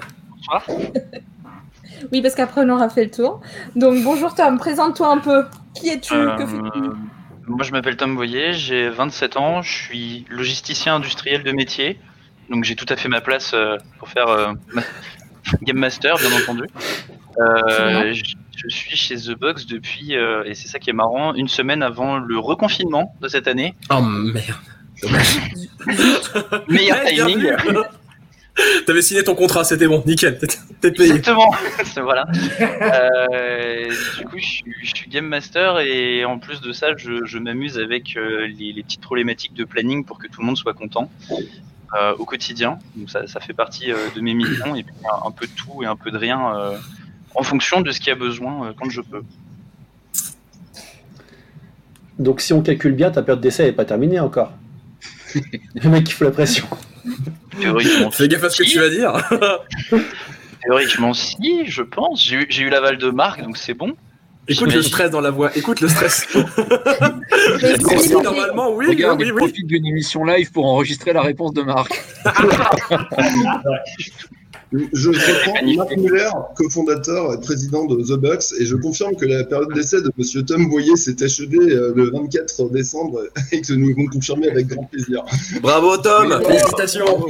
Speaker 1: Oui, parce qu'après on aura fait le tour. Donc bonjour Tom, présente-toi un peu. Qui es-tu?
Speaker 11: Euh,
Speaker 1: Que fais-tu?
Speaker 11: Moi, je m'appelle Tom Boyer, j'ai 27 ans, je suis logisticien industriel de métier, donc j'ai tout à fait ma place euh, pour faire euh, Game Master, bien entendu. Euh, je, je suis chez The Box depuis, euh, et c'est ça qui est marrant, une semaine avant le reconfinement de cette année.
Speaker 3: Oh merde.
Speaker 11: Meilleur timing.
Speaker 3: T'avais signé ton contrat, c'était bon, nickel. T'es- payé.
Speaker 11: Exactement. Voilà. Euh, du coup, je suis, je suis game master et en plus de ça, je, je m'amuse avec euh, les, les petites problématiques de planning pour que tout le monde soit content euh, au quotidien. Donc ça, ça fait partie de mes missions et puis un, un peu de tout et un peu de rien euh, en fonction de ce qu'il y a besoin quand je peux.
Speaker 2: Donc si on calcule bien, ta période d'essai n'est pas terminée encore. Le mec qui fout la pression.
Speaker 11: Théoriquement,
Speaker 3: Fais gaffe à ce que tu vas dire.
Speaker 11: théoriquement si, je pense. J'ai eu, j'ai eu l'aval de Marc, donc c'est bon.
Speaker 3: Écoute le stress dans la voix, écoute le stress. Si, normalement, oui, oui,
Speaker 7: Regarde,
Speaker 3: oui,
Speaker 7: il
Speaker 3: oui.
Speaker 7: profite d'une émission live pour enregistrer la réponse de Marc.
Speaker 9: Je reprends. Marc Muller, cofondateur et président de The Box, et je confirme que la période d'essai de Monsieur Tom Boyer s'est achevée euh, le 24 décembre et que nous pouvons confirmer avec grand plaisir.
Speaker 3: Bravo Tom, félicitations.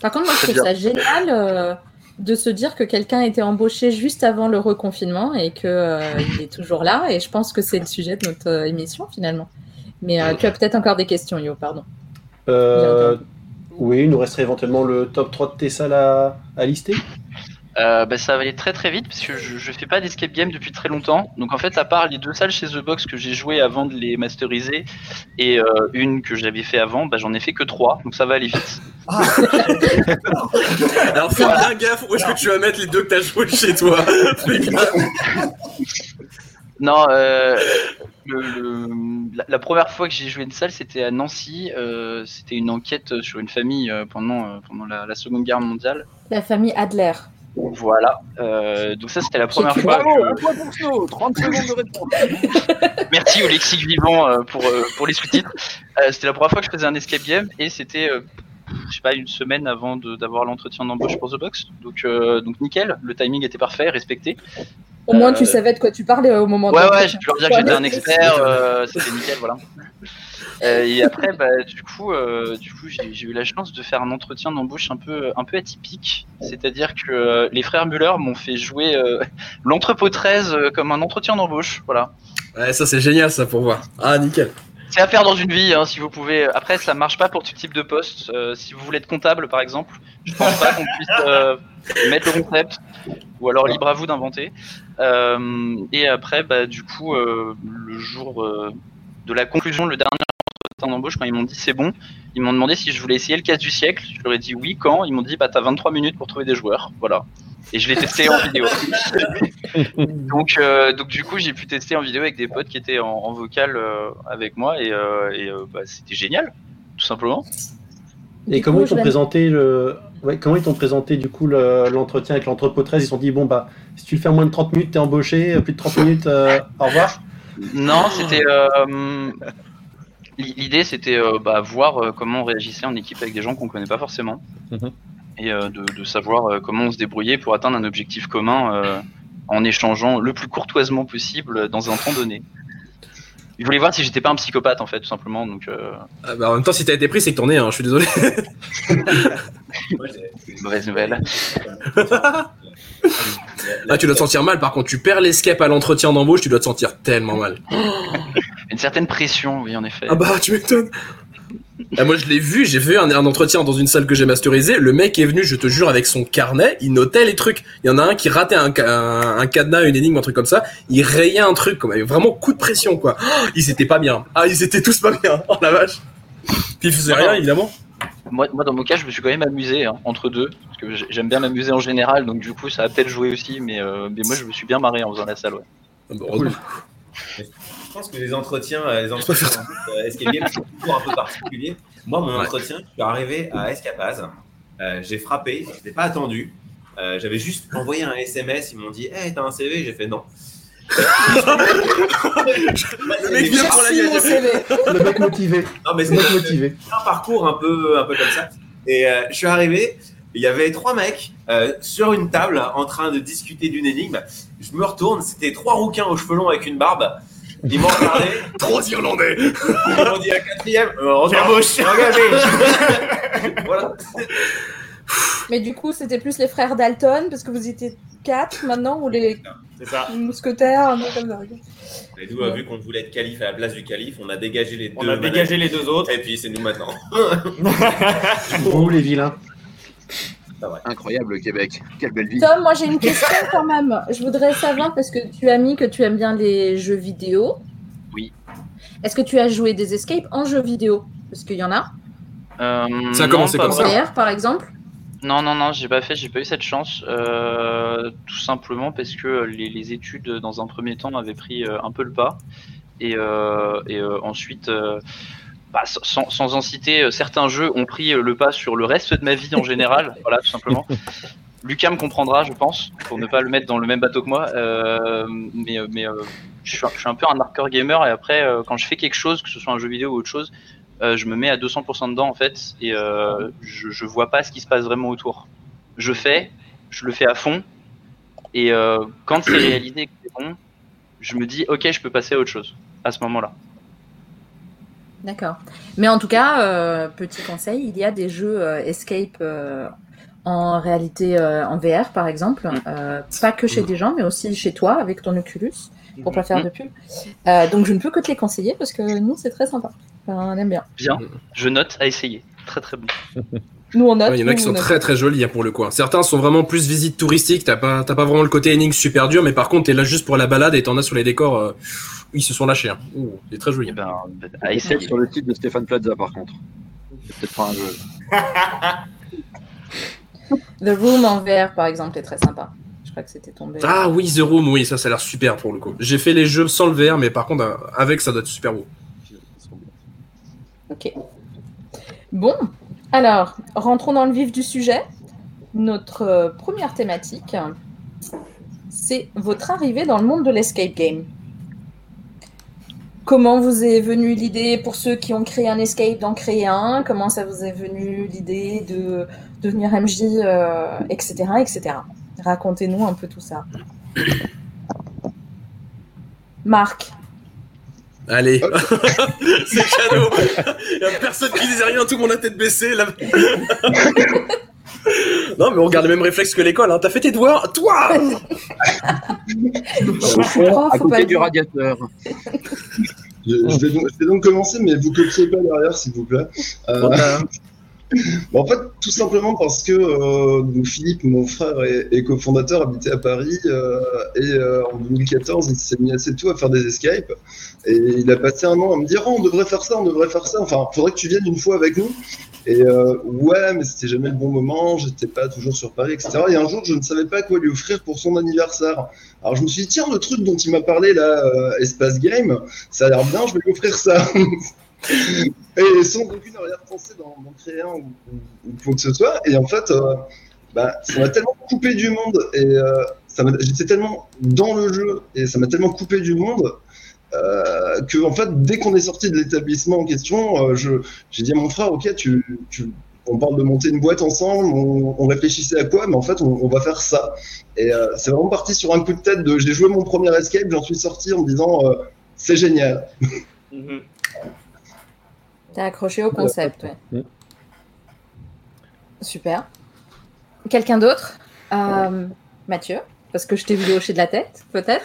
Speaker 1: Par contre, moi je trouve ça génial euh, de se dire que quelqu'un était embauché juste avant le reconfinement et que euh, est toujours là. Et je pense que c'est le sujet de notre euh, émission finalement. Mais euh, tu as peut-être encore des questions, Yo, pardon.
Speaker 2: Euh, oui, il nous resterait éventuellement le top 3 de tes salles à, à lister.
Speaker 11: Euh, bah, ça va aller très très vite parce que je, je fais pas d'escape game depuis très longtemps. Donc en fait, à part les deux salles chez The Box que j'ai joué avant de les masteriser et euh, une que j'avais fait avant, bah, j'en ai fait que trois. Donc ça va aller vite.
Speaker 3: Alors fais bien gaffe où est-ce que tu vas mettre les deux que t'as joué chez toi.
Speaker 11: Non, euh, le- le- la, la première fois que j'ai joué une salle, c'était à Nancy. Euh, c'était une enquête sur une famille euh, pendant, pendant la, la Seconde Guerre mondiale.
Speaker 1: La famille Adler.
Speaker 11: Voilà. Euh, donc ça, c'était la première fois.
Speaker 7: Bravo,
Speaker 11: que-
Speaker 7: un point pour Snow, 30 secondes de réponse.
Speaker 11: Merci au lexique vivant pour, pour les sous-titres. Euh, c'était la première fois que je faisais un escape game et c'était, je sais pas, une semaine avant de- d'avoir l'entretien d'embauche pour The Box. Donc, euh, donc nickel, le timing était parfait, respecté.
Speaker 1: Au moins,
Speaker 11: Euh,
Speaker 1: tu savais de quoi tu parlais au moment de
Speaker 11: Ouais, ouais, pu leur dire que j'étais un expert, euh, c'était nickel, voilà. Euh, et après, bah, du coup, euh, du coup, j'ai j'ai eu la chance de faire un entretien d'embauche un peu, un peu atypique. C'est-à-dire que euh, les frères Muller m'ont fait jouer euh, l'entrepôt 13 euh, comme un entretien d'embauche, voilà.
Speaker 3: Ouais, ça c'est génial ça pour voir. Ah nickel.
Speaker 11: C'est à faire dans une vie, hein, si vous pouvez. Après, ça marche pas pour tout type de poste. Euh, si vous voulez être comptable, par exemple, je pense pas qu'on puisse euh, mettre le concept, ou alors libre à vous d'inventer. Euh, et après, bah, du coup, euh, le jour euh, de la conclusion, le dernier entretien d'embauche, quand ils m'ont dit c'est bon, ils m'ont demandé si je voulais essayer le casse du siècle. Je leur ai dit oui, quand? Ils m'ont dit bah t'as 23 minutes pour trouver des joueurs, voilà. Et je l'ai testé en vidéo. donc, euh, donc du coup, j'ai pu tester en vidéo avec des potes qui étaient en, en vocal euh, avec moi et, euh, et, euh, bah, c'était génial, tout simplement.
Speaker 2: Et comment ils t'ont présenté le... ouais, comment ils t'ont présenté du coup le- l'entretien avec l'entrepôt 13 Ils se sont dit bon bah si tu le fais en moins de 30 minutes, t'es embauché, plus de 30 minutes, euh, au revoir.
Speaker 11: Non, c'était. L'i- L'idée, c'était euh, bah, voir euh, comment on réagissait en équipe avec des gens qu'on connaît pas forcément.
Speaker 4: Mhm.
Speaker 11: Et euh, de, de savoir comment on se débrouillait pour atteindre un objectif commun en échangeant le plus courtoisement possible dans un temps donné. Je voulais voir si j'étais pas un psychopathe en fait, tout simplement. Donc, euh,
Speaker 3: Ah, bah, en même temps si t'as été pris c'est que t'en es un, je suis désolé.
Speaker 11: Mauvaise nouvelle.
Speaker 3: Ah tu dois te sentir mal par contre, tu perds l'escape à l'entretien d'embauche, tu dois te sentir tellement mal.
Speaker 11: Une certaine pression, oui, en effet.
Speaker 3: Ah bah tu m'étonnes. Ah, moi, je l'ai vu, j'ai fait un, un entretien dans une salle que j'ai masterisé. Le mec est venu, je te jure, avec son carnet, il notait les trucs. Il y en a un qui ratait un, un, un cadenas, une énigme, un truc comme ça. Il rayait un truc, comme vraiment coup de pression, quoi. Oh, ils étaient pas bien. Ah, ils étaient tous pas bien. Oh la vache. Puis il faisait rien, évidemment.
Speaker 11: Moi, moi, dans mon cas, je me suis quand même amusé hein, entre deux, parce que j'ai- j'aime bien m'amuser en général, donc du coup, ça a peut-être joué aussi, mais, euh, mais moi, je me suis bien marré en faisant la salle, ouais.
Speaker 3: Ah, bah, heureusement.
Speaker 5: Je pense que les entretiens, euh, les entretiens euh, Escape Game sont toujours un peu particuliers. Moi, mon
Speaker 3: Ouais.
Speaker 5: entretien, je suis arrivé à Escapaz, euh, j'ai frappé, je n'ai pas attendu. Euh, J'avais juste envoyé un SMS, ils m'ont dit Hey, t'as un CV J'ai fait non.
Speaker 3: Le mec vient pour la gueule.
Speaker 1: CV.
Speaker 2: Le mec motivé.
Speaker 5: Non, mais c'est
Speaker 2: motivé.
Speaker 5: un parcours un peu, un peu comme ça. Et euh, je suis arrivé, il y avait trois mecs euh, sur une table en train de discuter d'une énigme. Je me retourne, c'était trois rouquins aux cheveux longs avec une barbe. Ils m'ont regardé,
Speaker 3: Trois Irlandais.
Speaker 5: ils m'ont dit la quatrième, euh, engagé, engagé. voilà.
Speaker 1: Mais du coup, c'était plus les frères Dalton, parce que vous étiez quatre maintenant, ou les
Speaker 8: ça.
Speaker 1: mousquetaires, un comme ça.
Speaker 5: Et nous, euh, vu qu'on voulait être calife à la place du calife, on a dégagé les deux.
Speaker 8: On a dégagé les deux autres.
Speaker 5: Et puis c'est nous maintenant.
Speaker 2: Vous, les vilains.
Speaker 7: Incroyable le Québec. Quelle belle vie.
Speaker 1: Tom, moi j'ai une question quand même. Je voudrais savoir, parce que tu as mis que tu aimes bien les jeux vidéo.
Speaker 11: Oui.
Speaker 1: Est-ce que tu as joué des escapes en jeux vidéo? Parce qu'il y en a.
Speaker 11: Euh,
Speaker 3: Ça a
Speaker 11: non,
Speaker 3: commencé
Speaker 11: pas
Speaker 3: comme ça.
Speaker 1: VR par exemple?
Speaker 11: Non, non, non, j'ai pas fait, j'ai pas eu cette chance, euh, tout simplement parce que les, les études dans un premier temps avaient pris euh, un peu le pas, et, euh, et euh, ensuite, euh, bah, sans, sans en citer, euh, certains jeux ont pris euh, le pas sur le reste de ma vie en général, voilà, tout simplement. Lucas me comprendra, je pense, pour ne pas le mettre dans le même bateau que moi, euh, mais, euh, mais euh, je, suis, un- je suis un peu un hardcore gamer, et après, euh, quand je fais quelque chose, que ce soit un jeu vidéo ou autre chose, euh, je me mets à 200% dedans en fait et euh, je, je vois pas ce qui se passe vraiment autour. Je fais, je le fais à fond et euh, quand c'est réalisé et que c'est bon, je me dis ok je peux passer à autre chose à ce moment-là.
Speaker 1: D'accord. Mais en tout cas, euh, petit conseil, il y a des jeux euh, escape euh, en réalité euh, en VR par exemple,
Speaker 11: Mm.
Speaker 1: Euh, pas que chez des gens, mais aussi chez toi avec ton Oculus, pour pas faire
Speaker 11: Mm.
Speaker 1: de pub. Euh, donc je ne peux que te les conseiller parce que nous c'est très sympa. Enfin, on aime bien.
Speaker 11: Bien, je note à essayer. Très très bon.
Speaker 1: Nous on note.
Speaker 3: Ouais, Il y en a qui
Speaker 1: on
Speaker 3: sont
Speaker 1: note.
Speaker 3: très très jolis hein, pour le coup. hein. Certains sont vraiment plus visite touristique, t'as pas, t'as pas vraiment le côté énigme super dur, mais par contre t'es là juste pour la balade et t'en as sur les décors, euh, ils se sont lâchés. Hein. Ouh, c'est très joli.
Speaker 11: Eh Ben, à essayer.
Speaker 7: Sur le site de Stéphane Plaza, par contre. C'est peut-être pas un jeu.
Speaker 1: The Room en VR par exemple est très sympa. Je crois que c'était tombé.
Speaker 3: Ah oui, The Room, oui, ça ça a l'air super pour le coup. J'ai fait les jeux sans le VR, mais par contre euh, avec ça doit être super beau.
Speaker 1: Ok. Bon, alors, rentrons dans le vif du sujet. Notre euh, première thématique, c'est votre arrivée dans le monde de l'escape game. Comment vous est venue l'idée, pour ceux qui ont créé un escape, d'en créer un? Comment ça vous est venu l'idée de devenir MJ, euh, etc., etc. Racontez-nous un peu tout ça. Marc,
Speaker 3: Allez, c'est cadeau. Il y a personne qui disait rien, tout le monde a tête baissée. Là. non, mais on garde les mêmes réflexes que l'école. Hein. T'as fait tes devoirs, toi
Speaker 1: prof,
Speaker 7: à
Speaker 1: faut pas
Speaker 7: côté
Speaker 1: le
Speaker 7: du
Speaker 1: dire.
Speaker 7: radiateur.
Speaker 9: Je, je vais donc, je vais donc commencer, mais vous copiez pas derrière, s'il vous plaît. Euh, bon, en fait, tout simplement parce que euh, donc Philippe, mon frère et, et cofondateur, habitait à Paris euh, et euh, en 2014, il s'est mis assez tôt à faire des escapes et il a passé un an à me dire oh, on devrait faire ça, on devrait faire ça. Enfin, faudrait que tu viennes une fois avec nous. Et euh, ouais, mais c'était jamais le bon moment, j'étais pas toujours sur Paris, etc. Et un jour, je ne savais pas quoi lui offrir pour son anniversaire. Alors je me suis dit tiens, le truc dont il m'a parlé là, euh, Espace Game, ça a l'air bien, je vais lui offrir ça. et sans aucune arrière-pensée d'en créer un ou, quoi que ce soit. Et en fait, euh, bah, ça m'a tellement coupé du monde et j'étais tellement dans le jeu et ça m'a tellement coupé du monde euh, que en fait, dès qu'on est sorti de l'établissement en question, euh, je- j'ai dit à mon frère, ok, tu, tu- on parle de monter une boîte ensemble, on, on réfléchissait à quoi, mais en fait, on, on va faire ça. Et euh, c'est vraiment parti sur un coup de tête de, j'ai joué mon premier escape, j'en suis sorti en me disant, euh, c'est génial.
Speaker 8: Mhm.
Speaker 1: T'as accroché au concept, ouais.
Speaker 4: Mm.
Speaker 1: Super. Quelqu'un d'autre? Euh, Mathieu? Parce que je t'ai vu hocher de la tête, peut-être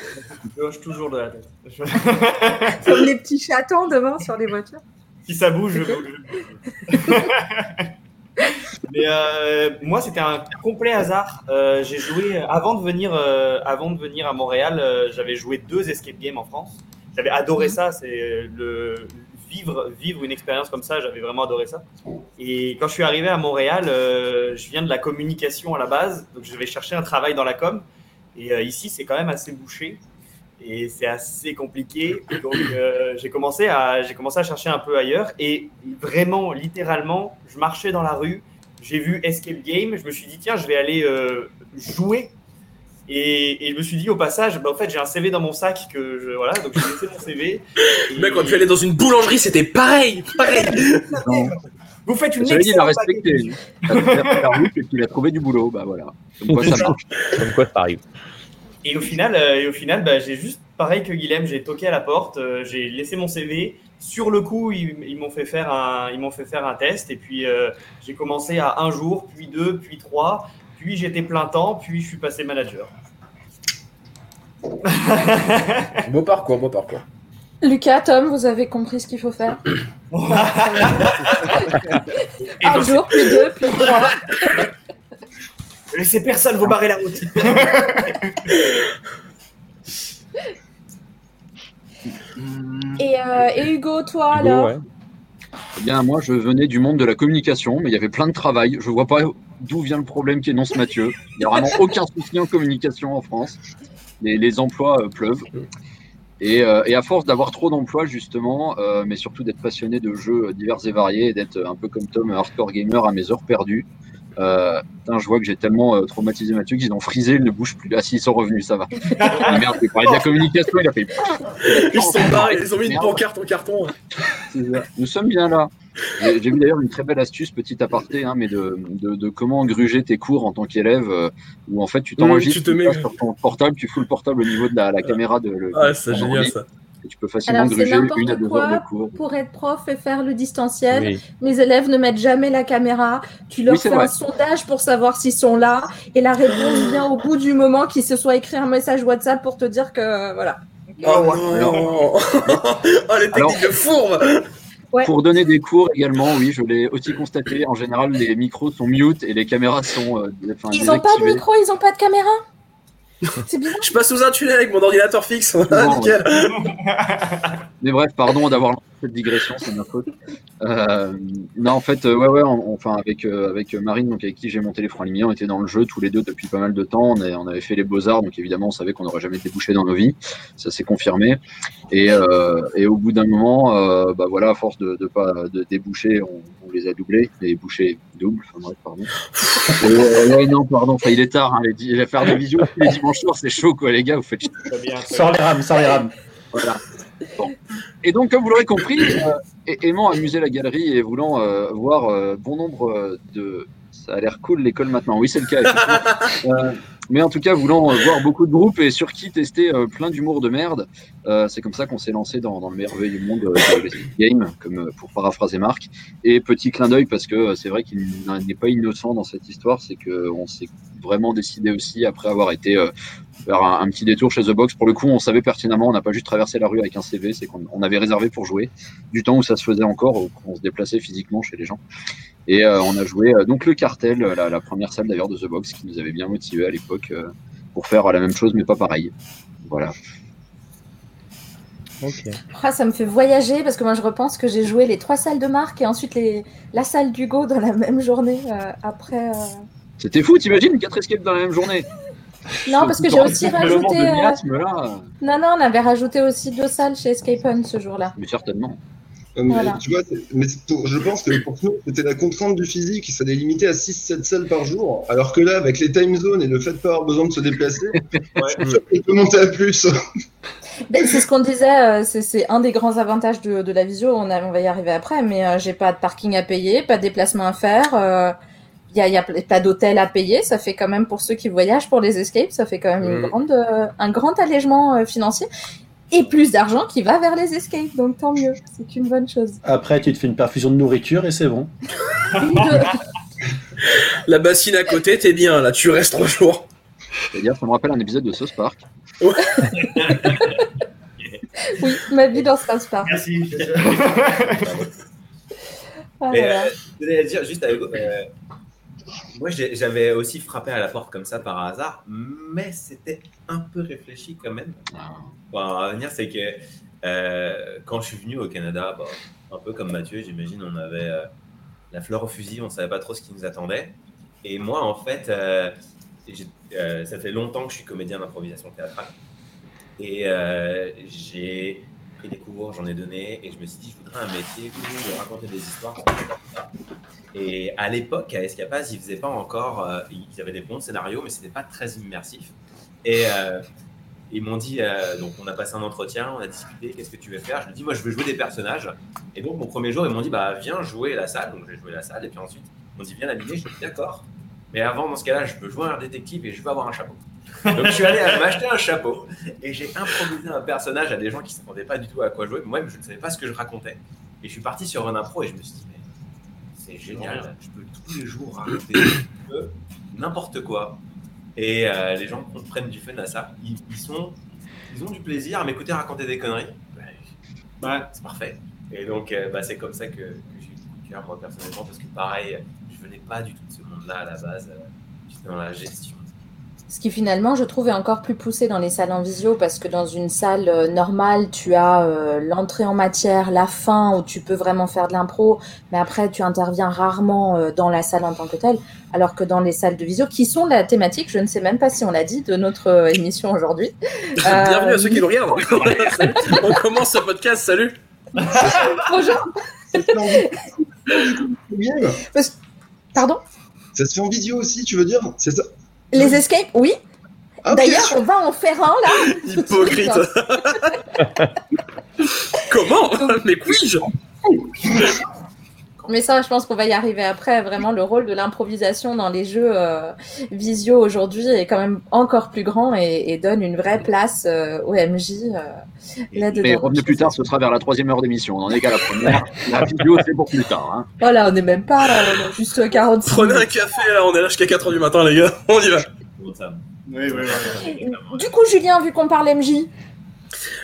Speaker 8: Je hoche toujours de la tête. Je-
Speaker 1: Comme les petits chatons devant sur les voitures.
Speaker 8: Si ça bouge, je bouge. Mais euh, moi, c'était un complet hasard. Euh, j'ai joué avant de venir, euh, avant de venir à Montréal. j'avais joué deux escape games en France. J'avais adoré ça. C'est le vivre, vivre une expérience comme ça. J'avais vraiment adoré ça. Et quand je suis arrivé à Montréal, je viens de la communication à la base, donc je vais chercher un travail dans la com. Et euh, ici, c'est quand même assez bouché et c'est assez compliqué. Et donc, euh, j'ai commencé à j'ai commencé à chercher un peu ailleurs et vraiment, littéralement, je marchais dans la rue, j'ai vu Escape Game, je me suis dit tiens, je vais aller euh, jouer. Et, et je me suis dit au passage, bah, en fait, j'ai un CV dans mon sac que je voilà, donc j'ai laissé mon CV. Et-
Speaker 3: Mec, quand tu allais dans une boulangerie, c'était pareil, pareil.
Speaker 8: Vous faites une
Speaker 7: il a
Speaker 8: excellente
Speaker 7: respecté. Il a puis il a trouvé du boulot. Bah voilà. Comme quoi ça marche.
Speaker 4: Comme quoi ça arrive.
Speaker 8: Et au final, euh, et au final bah, j'ai juste, pareil que Guilhem, j'ai toqué à la porte, euh, j'ai laissé mon CV. Sur le coup, ils, ils m'ont fait faire un, ils m'ont fait faire un test. Et puis, euh, j'ai commencé à un jour, puis deux, puis trois. Puis j'étais plein temps, puis je suis passé manager.
Speaker 3: Beau parcours, beau parcours.
Speaker 1: Lucas, Tom, vous avez compris ce qu'il faut faire Un
Speaker 8: donc,
Speaker 1: jour, puis deux, puis trois.
Speaker 8: Laissez personne vous barrer la route.
Speaker 1: Et, euh, et Hugo, toi,
Speaker 7: Hugo,
Speaker 1: alors
Speaker 7: ouais. Eh bien, moi, je venais du monde de la communication, mais il y avait plein de travail. Je vois pas d'où vient le problème qu'énonce Mathieu. Il n'y a vraiment aucun souci en communication en France. Les, les emplois euh, pleuvent. Et, euh, et à force d'avoir trop d'emplois, justement, euh, mais surtout d'être passionné de jeux divers et variés et d'être un peu comme Tom, hardcore gamer à mes heures perdues, euh, putain, je vois que j'ai tellement euh, traumatisé Mathieu qu'ils ont frisé, il ne bouge plus. Ah si, ils sont revenus, ça va. Ah, merde, il parlait de la communication, il a fait.
Speaker 3: Ils sont barrés, ils ont mis une pancarte en carton.
Speaker 7: Nous sommes bien là. J'ai j'ai vu d'ailleurs une très belle astuce, petit aparté, hein, mais de, de, de comment gruger tes cours en tant qu'élève, euh, où en fait tu t'enregistres
Speaker 3: tu te
Speaker 7: tu
Speaker 3: mets-
Speaker 7: passes sur ton portable, tu fous le portable au niveau de la, la caméra de le,
Speaker 3: Ah, c'est génial ça.
Speaker 7: et tu peux facilement
Speaker 1: Alors, c'est
Speaker 7: gruger une à
Speaker 1: n'importe
Speaker 7: deux
Speaker 1: quoi
Speaker 7: heures de cours.
Speaker 1: pour être prof et faire le distanciel.
Speaker 4: Oui.
Speaker 1: Mes élèves ne mettent jamais la caméra. Tu leur
Speaker 7: Oui,
Speaker 1: fais
Speaker 7: vrai.
Speaker 1: un sondage pour savoir s'ils sont là. Et la réponse vient au bout du moment qu'ils se soient écrit un message WhatsApp pour te dire que voilà.
Speaker 3: Oh non Oh les techniques de fourbe
Speaker 1: Ouais.
Speaker 7: Pour donner des cours également, oui, je l'ai aussi constaté. En général, les micros sont mute et les caméras sont euh, enfin,
Speaker 1: Ils n'ont pas de micro, ils n'ont pas de caméra? Bizarre.
Speaker 3: Je passe sous un tunnel avec mon ordinateur fixe. Voilà,
Speaker 7: Non,
Speaker 3: nickel.
Speaker 7: Mais bref, pardon d'avoir lancé cette digression, c'est ma faute. Euh, non, en fait, euh, ouais, ouais, on- enfin avec euh, avec Marine, donc avec qui j'ai monté les francs limiers, on était dans le jeu tous les deux depuis pas mal de temps. On, a- on avait fait les beaux arts, donc évidemment, on savait qu'on n'aurait jamais débouché dans nos vies. Ça s'est confirmé. Et, euh, et au bout d'un moment, euh, bah voilà, à force de, de pas de déboucher, on, on les a doublés, les bouchées doubles. Enfin bref, pardon. Et, euh, ouais, non, pardon. Enfin, il est tard. Hein, les, di- faire des visios tous les dimanches soirs, c'est chaud, quoi, les gars. Vous faites
Speaker 8: bien,
Speaker 2: Sors les rames, sors les rames.
Speaker 7: voilà. Bon. Et donc, comme vous l'aurez compris, euh, aimant amuser la galerie et voulant euh, voir euh, bon nombre de. Ça a l'air cool l'école maintenant. Oui, c'est le cas. mais en tout cas, voulant voir beaucoup de groupes et sur qui tester plein d'humour de merde, euh, c'est comme ça qu'on s'est lancé dans, dans le merveilleux monde euh, de game, comme euh, pour paraphraser Marc. Et petit clin d'œil parce que euh, c'est vrai qu'il n'est pas innocent dans cette histoire, c'est qu'on s'est vraiment décidé aussi après avoir été euh, faire un, petit détour chez The Box. Pour le coup, on savait pertinemment, on n'a pas juste traversé la rue avec un CV, c'est qu'on on avait réservé pour jouer du temps où ça se faisait encore, où on se déplaçait physiquement chez les gens. Et euh, on a joué donc le cartel, la, la première salle d'ailleurs de The Box, qui nous avait bien motivé à l'époque pour faire la même chose mais pas pareil. Voilà.
Speaker 4: Ok.
Speaker 1: Ah, ça me fait voyager parce que moi je repense que j'ai joué les trois salles de Marc et ensuite les... la salle d'Hugo dans la même journée euh, après. euh,
Speaker 7: C'était fou, t'imagines, quatre escapes dans la même journée
Speaker 1: Non, parce que j'ai aussi rajouté. euh,
Speaker 7: miasme, là,
Speaker 1: Non, non, on avait rajouté aussi deux salles chez Escape On ce jour-là.
Speaker 7: mais certainement.
Speaker 9: Euh,
Speaker 1: Voilà.
Speaker 9: Tu vois, mais je pense que pour nous, c'était la contrainte du physique, ça allait limiter à 6-7 salles par jour, alors que là, avec les time zones et le fait de pas avoir besoin de se déplacer, on peut monter à plus.
Speaker 1: Ben, c'est ce qu'on disait, euh, c'est- un des grands avantages de, de la visio, on, a- on va y arriver après, mais euh, j'ai pas de parking à payer, pas de déplacement à faire, euh, il y a, il y a pas d'hôtel à payer, ça fait quand même pour ceux qui voyagent pour les escapes, ça fait quand même une
Speaker 3: Mm.
Speaker 1: grande, euh, un grand allègement euh, financier et plus d'argent qui va vers les escapes, donc tant mieux, c'est une bonne chose.
Speaker 2: Après, tu te fais une perfusion de nourriture et c'est bon.
Speaker 1: De-
Speaker 3: La bassine à côté, t'es bien là, tu restes trois jours.
Speaker 7: C'est-à-dire, ça me rappelle un épisode de South Park.
Speaker 1: oui, ma vie dans South Park.
Speaker 8: Merci.
Speaker 1: Ah,
Speaker 5: Mais euh, je voulais dire juste à Hugo, euh, moi j'avais aussi frappé à la porte comme ça par hasard, mais c'était un peu réfléchi quand même. Pour en revenir, c'est que euh, quand je suis venu au Canada, bah, un peu comme Mathieu, j'imagine, on avait euh, la fleur au fusil, on savait pas trop ce qui nous attendait. Et moi, en fait, euh, euh, ça fait longtemps que je suis comédien d'improvisation théâtrale. Et euh, j'ai pris des cours, j'en ai donné, et je me suis dit, je voudrais un métier où raconter des histoires. Et à l'époque, à Escapaz, ils faisaient pas encore, euh, ils avaient des bons scénarios, mais c'était pas très immersif. Et euh, ils m'ont dit, donc on a passé un entretien, on a discuté, qu'est-ce que tu veux faire? Je lui ai dit, moi je veux jouer des personnages. Et donc mon premier jour, ils m'ont dit, bah viens jouer la salle. Donc j'ai joué la salle, et puis ensuite, m'ont dit, viens l'habiller. Je lui d'accord. Mais avant, dans ce cas-là, je veux jouer un détective et je veux avoir un chapeau. Donc je suis allé m'acheter un chapeau et j'ai improvisé un personnage à des gens qui ne s'attendaient pas du tout à quoi jouer. Moi-même, je ne savais pas ce que je racontais. Et je suis parti sur un impro et je me suis dit, mais c'est génial, je peux tous les jours raconter n'importe quoi. Et euh, les gens prennent du fun à ça. Ils, ils sont, ils ont du plaisir à m'écouter raconter des conneries. Ouais, c'est parfait. Et donc, euh, bah, c'est comme ça que, que j'ai eu le cœur, moi, personnellement, parce que pareil, je venais pas du tout de ce monde-là à la base. euh, J'étais dans la gestion.
Speaker 1: Ce qui finalement, je trouve, est encore plus poussé dans les salles en visio parce que dans une salle euh, normale, tu as euh, l'entrée en matière, la fin où tu peux vraiment faire de l'impro, mais après, tu interviens rarement euh, dans la salle en tant que telle. Alors que dans les salles de visio, qui sont la thématique, je ne sais même pas si on l'a dit, de notre émission aujourd'hui.
Speaker 3: Bienvenue à ceux qui nous regardent. On commence ce podcast, salut.
Speaker 1: Bonjour. Pardon
Speaker 9: Ça se fait en visio aussi, tu veux dire? C'est ça?
Speaker 1: Les escapes, oui.
Speaker 9: Ah.
Speaker 1: D'ailleurs, on va en faire un là.
Speaker 3: Hypocrite. Comment? Mais puis-je
Speaker 1: Mais ça, je pense qu'on va y arriver après. Vraiment, le rôle de l'improvisation dans les jeux euh, visio aujourd'hui est quand même encore plus grand et, et donne une vraie place euh, au MJ euh, là-dedans.
Speaker 7: Mais revenez plus tard, ce sera vers la troisième heure d'émission. On en est qu'à la première. La vidéo, c'est pour plus tard. Hein.
Speaker 1: Voilà, on n'est même pas là, on est juste 46
Speaker 3: Prenez un café là, on est là jusqu'à 4h du matin les gars, on y va.
Speaker 8: Oui, oui, oui.
Speaker 1: Du coup, Julien, vu qu'on parle MJ,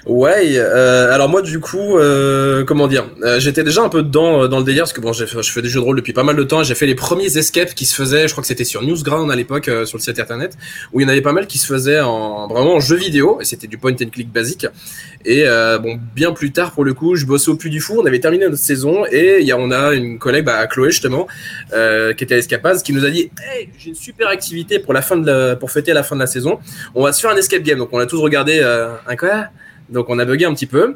Speaker 3: Ouais, euh, alors moi du coup, euh, comment dire, euh, j'étais déjà un peu dedans euh, dans le délire parce que bon, je fais des jeux de rôle depuis pas mal de temps. J'ai fait les premiers escapes qui se faisaient, je crois que c'était sur Newsground à l'époque euh, sur le site internet, où il y en avait pas mal qui se faisaient en vraiment en jeu vidéo et c'était du point and click basique. Et euh, bon, bien plus tard pour le coup, je bossais au Puy du Fou, on avait terminé notre saison et il y a, on a une collègue, bah, Chloé justement, qui était à Escapaz, qui nous a dit, hey, j'ai une super activité pour la fin de la, pour fêter la fin de la saison. On va se faire un escape game. Donc on a tous regardé un quoi? Donc on a bugué un petit peu.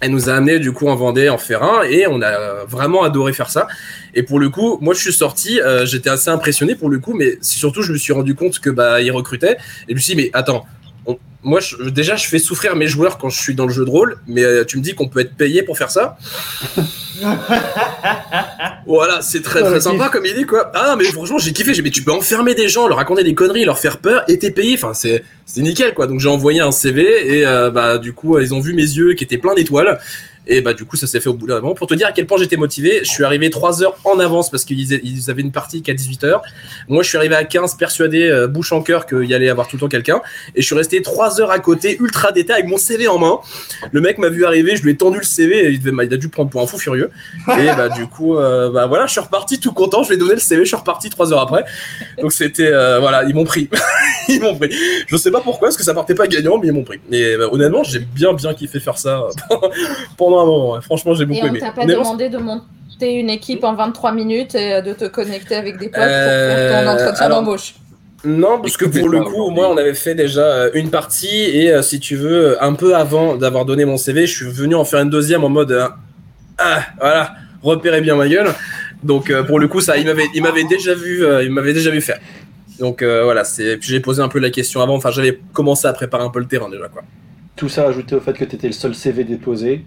Speaker 3: Elle nous a amené du coup en Vendée, en Ferrin, et on a vraiment adoré faire ça. Et pour le coup, moi je suis sorti, euh, j'étais assez impressionné pour le coup, mais surtout je me suis rendu compte que bah ils recrutaient. Et je me suis dit mais attends, on- moi je- déjà je fais souffrir mes joueurs quand je suis dans le jeu de rôle, mais euh, tu me dis qu'on peut être payé pour faire ça Voilà, c'est très très sympa comme idée quoi. Ah mais franchement j'ai kiffé, j'ai mais tu peux enfermer des gens, leur raconter des conneries, leur faire peur et t'es payé. Enfin c'est c'est nickel quoi. Donc j'ai envoyé un CV et euh, bah du coup ils ont vu mes yeux qui étaient pleins d'étoiles. Et bah du coup ça s'est fait au bout d'un moment. Pour te dire à quel point j'étais motivé, je suis arrivé 3 heures en avance parce qu'ils ils avaient une partie qu'à 18 heures. Moi je suis arrivé à 15 persuadé, euh, bouche en cœur qu'il y allait avoir tout le temps quelqu'un. Et je suis resté 3 heures à côté, ultra détail avec mon CV en main. Le mec m'a vu arriver, je lui ai tendu le CV et il, a dû prendre pour un fou furieux. Et bah du coup, euh, bah voilà, je suis reparti tout content. Je lui ai donné le CV, je suis reparti trois heures après. Donc c'était, euh, voilà, ils m'ont pris, ils m'ont pris. Je sais pas pourquoi, parce que ça partait pas gagnant, mais ils m'ont pris. Mais bah, honnêtement, j'ai bien bien kiffé faire ça euh, pendant un moment. ouais. Franchement, j'ai
Speaker 1: et
Speaker 3: beaucoup
Speaker 1: on
Speaker 3: aimé.
Speaker 1: t'a pas demandé de monter une équipe en 23 minutes et de te connecter avec des potes pour
Speaker 3: Euh,
Speaker 1: faire ton entretien
Speaker 3: alors-
Speaker 1: d'embauche.
Speaker 3: Non, parce que pour le coup, moi, on avait fait déjà euh, une partie et euh, si tu veux, un peu avant d'avoir donné mon CV, je suis venu en faire une deuxième en mode euh, ah voilà, repérez bien ma gueule. Donc euh, pour le coup, ça, il m'avait, il m'avait déjà vu, euh, il m'avait déjà vu faire. Donc euh, voilà, c'est. Puis j'ai posé un peu la question avant. Enfin, j'avais commencé à préparer un peu le terrain déjà quoi.
Speaker 2: Tout ça ajouté au fait que tu étais le seul CV déposé.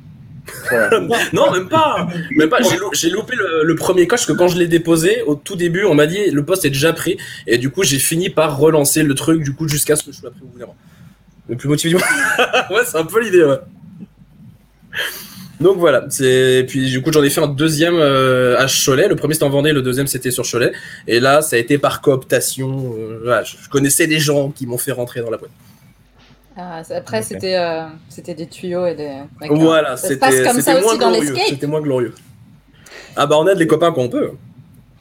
Speaker 3: Non, même pas. Même pas. J'ai lou- J'ai loupé le, premier coche que quand je l'ai déposé au tout début, on m'a dit le poste est déjà pris et du coup j'ai fini par relancer le truc du coup jusqu'à ce que je sois pris au bout. Le plus motivé du monde. ouais, c'est un peu l'idée. Ouais. Donc voilà, c'est puis du coup j'en ai fait un deuxième euh, à Cholet. Le premier c'était en Vendée, le deuxième c'était sur Cholet. Et là ça a été par cooptation. euh, je connaissais des gens qui m'ont fait rentrer dans la boîte.
Speaker 1: Ah, après, c'était euh, c'était des tuyaux et des. d'accord.
Speaker 3: Voilà, c'était
Speaker 1: comme
Speaker 3: c'était
Speaker 1: ça
Speaker 3: moins
Speaker 1: aussi dans
Speaker 3: glorieux.
Speaker 1: l'escape.
Speaker 3: C'était moins glorieux. Ah bah on aide les copains qu'on peut.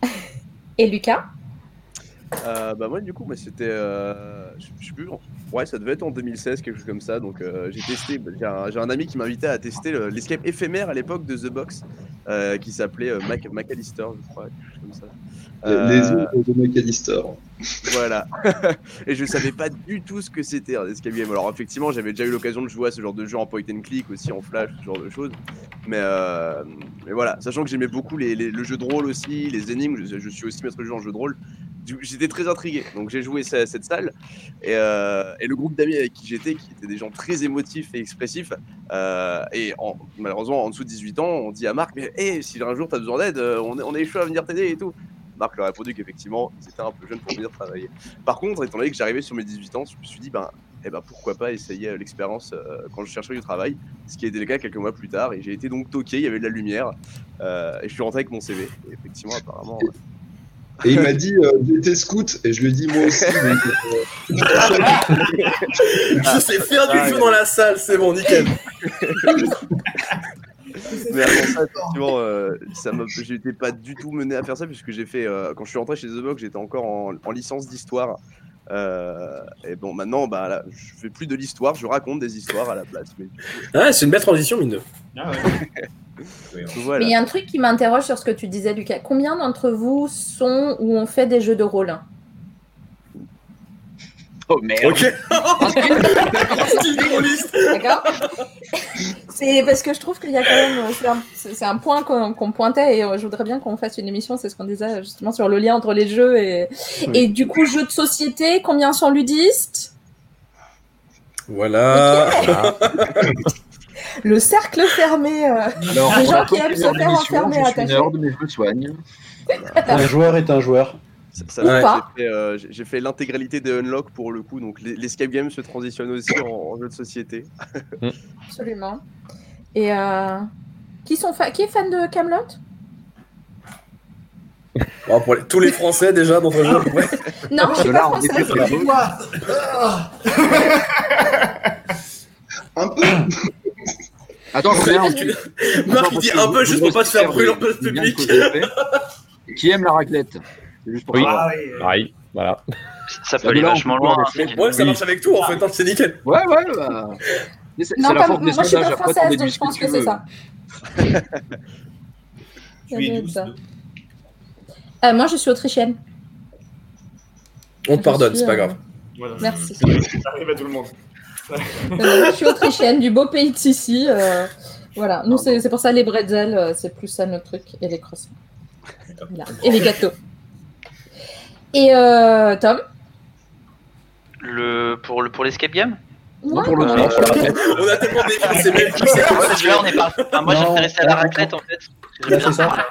Speaker 1: Et Lucas?
Speaker 10: Euh, bah moi du coup bah, c'était euh, je sais plus ouais ça devait être en 2016 quelque chose comme ça donc euh, j'ai testé j'ai un, j'ai un ami qui m'invitait à tester le- l'escape éphémère à l'époque de The Box euh, qui s'appelait euh, Mac McAllister je crois quelque chose comme ça
Speaker 9: Les
Speaker 10: Euh,
Speaker 9: œuvres de McAllister.
Speaker 10: voilà. Et je savais pas du tout ce que c'était un escape game. Alors effectivement j'avais déjà eu l'occasion de jouer à ce genre de jeu en point and click aussi en flash ce genre de choses. Mais euh, mais voilà. Sachant que j'aimais beaucoup les, les- le jeu de rôle aussi les énigmes je, je suis aussi maître de jeu en jeu de rôle. Du- J'étais très intrigué, donc j'ai joué à cette salle. Et, euh, et le groupe d'amis avec qui j'étais, qui étaient des gens très émotifs et expressifs, euh, et en- malheureusement en dessous de 18 ans, on dit à Marc, mais hey, si un jour tu as besoin d'aide, on, on est chaud à venir t'aider et tout. Marc leur a répondu qu'effectivement, c'était un peu jeune pour venir travailler. Par contre, étant donné que j'arrivais sur mes 18 ans, je me suis dit, ben, eh ben pourquoi pas essayer euh, l'expérience euh, quand je cherchais du travail, ce qui a été le cas quelques mois plus tard, et j'ai été donc toqué, il y avait de la lumière, euh, et je suis rentré avec mon CV, et effectivement, apparemment.
Speaker 9: Et il m'a dit euh, j'étais scout et je lui ai dit moi aussi. donc, euh,
Speaker 3: Je sais faire du feu dans la salle, c'est bon, nickel.
Speaker 10: Mais avant ça, effectivement, euh, ça j'étais pas du tout mené à faire ça puisque j'ai fait, euh, quand je suis rentré chez The Box, j'étais encore en, en licence d'histoire. Euh, et bon, maintenant, bah, là, je fais plus de l'histoire, je raconte des histoires à la place. Mais
Speaker 3: Ouais, c'est une belle transition, mine de.
Speaker 8: Ah ouais.
Speaker 10: voilà.
Speaker 1: Mais il y a un truc qui m'interroge sur ce que tu disais, Lucas. Combien d'entre vous sont ou ont fait des jeux de rôle?
Speaker 7: Oh merde.
Speaker 3: Ok.
Speaker 1: D'accord C'est parce que je trouve qu'il y a quand même. c'est un- point qu'on pointait et euh, je voudrais bien qu'on fasse une émission, c'est ce qu'on disait justement sur le lien entre les jeux et. Et du coup, jeux de société, combien sont ludistes?
Speaker 3: Voilà.
Speaker 1: Le cercle fermé. euh,
Speaker 7: Alors,
Speaker 1: les gens qui aiment se faire enfermer
Speaker 7: me soigne.
Speaker 2: Un joueur est un joueur.
Speaker 10: Ça- ça-
Speaker 1: Ou
Speaker 10: j'ai
Speaker 1: pas.
Speaker 10: fait, euh, j'ai- fait l'intégralité des Unlock pour le coup, donc les- l'escape game se transitionne aussi en, en jeu de société.
Speaker 1: Absolument. Et euh, qui, sont fa- qui est fan de Camelot?
Speaker 3: Bon, pour les- tous les Français déjà dans un jeu. Ouais.
Speaker 1: Non, je suis
Speaker 7: De
Speaker 1: pas
Speaker 7: très beau.
Speaker 9: un peu.
Speaker 7: Attends, je.
Speaker 3: Marc,
Speaker 7: Attends,
Speaker 3: il dit un peu juste pour pas se faire brûler en place
Speaker 7: de effet. Qui aime la raclette? Juste pour
Speaker 4: Oui.
Speaker 8: Ah oui.
Speaker 4: Pareil, voilà.
Speaker 11: Ça peut aller vachement loin. hein,
Speaker 3: Ouais, ça marche avec tout en fait, hein, c'est nickel.
Speaker 7: Ouais, ouais, bah. Mais C'est la
Speaker 1: pas-
Speaker 7: force des
Speaker 1: moi je suis pas
Speaker 7: sondages. Après, t'en
Speaker 1: française,
Speaker 7: déduis
Speaker 1: donc
Speaker 7: ce
Speaker 1: je pense
Speaker 7: tu
Speaker 1: que c'est
Speaker 7: veux.
Speaker 1: ça.
Speaker 8: Tu es douce.
Speaker 1: Euh, moi je suis autrichienne.
Speaker 3: On te pardonne, c'est pas
Speaker 1: euh,
Speaker 3: grave.
Speaker 8: Voilà.
Speaker 1: Merci.
Speaker 8: Ça arrive à tout le monde.
Speaker 1: Euh, je suis autrichienne, du beau pays de Sicile. euh, voilà, nous c'est pour ça les bretzels, euh, c'est plus ça notre truc, et les croissants. Voilà. Et les gâteaux. Et euh, Tom
Speaker 11: Le, pour le pour l'escape game?
Speaker 7: Non, pour le
Speaker 11: Euh,
Speaker 7: moment, pour la raclette.
Speaker 3: On a tellement défoncé même plus. c'est
Speaker 11: parce
Speaker 3: ce
Speaker 11: que là,
Speaker 3: jeu
Speaker 11: on est pas. enfin, moi, j'étais resté à la raclette en fait.
Speaker 2: C'est ça.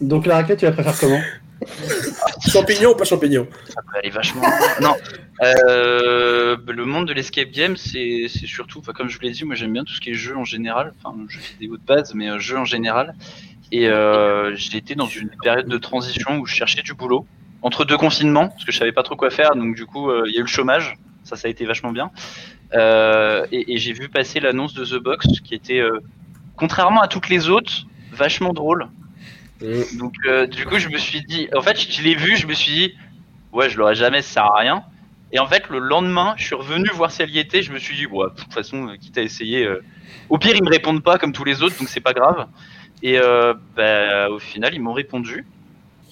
Speaker 2: Donc la raquette, tu la préfères comment?
Speaker 3: Champignon ou pas champignon
Speaker 11: Ça peut aller vachement. non. Euh, le monde de l'escape game, c'est c'est surtout, enfin, comme je vous l'ai dit, moi j'aime bien tout ce qui est jeu en général, enfin jeux vidéo de base, mais euh, jeu en général. Et euh, j'ai été dans une période de transition où je cherchais du boulot entre deux confinements, parce que je savais pas trop quoi faire, donc du coup euh, il y a eu le chômage, ça ça a été vachement bien. Euh, et et j'ai vu passer l'annonce de The Box, qui était, euh, contrairement à toutes les autres, vachement drôle.
Speaker 3: Mm.
Speaker 11: Donc du coup je me suis dit, en fait je je l'ai vu, je me suis dit, ouais je l'aurais jamais, ça sert à rien. Et en fait le lendemain je suis revenu voir si elle y était, je me suis dit, ouais, de toute façon quitte à essayer, euh, au pire ils me répondent pas comme tous les autres, donc c'est pas grave. Et euh, bah, au final ils m'ont répondu.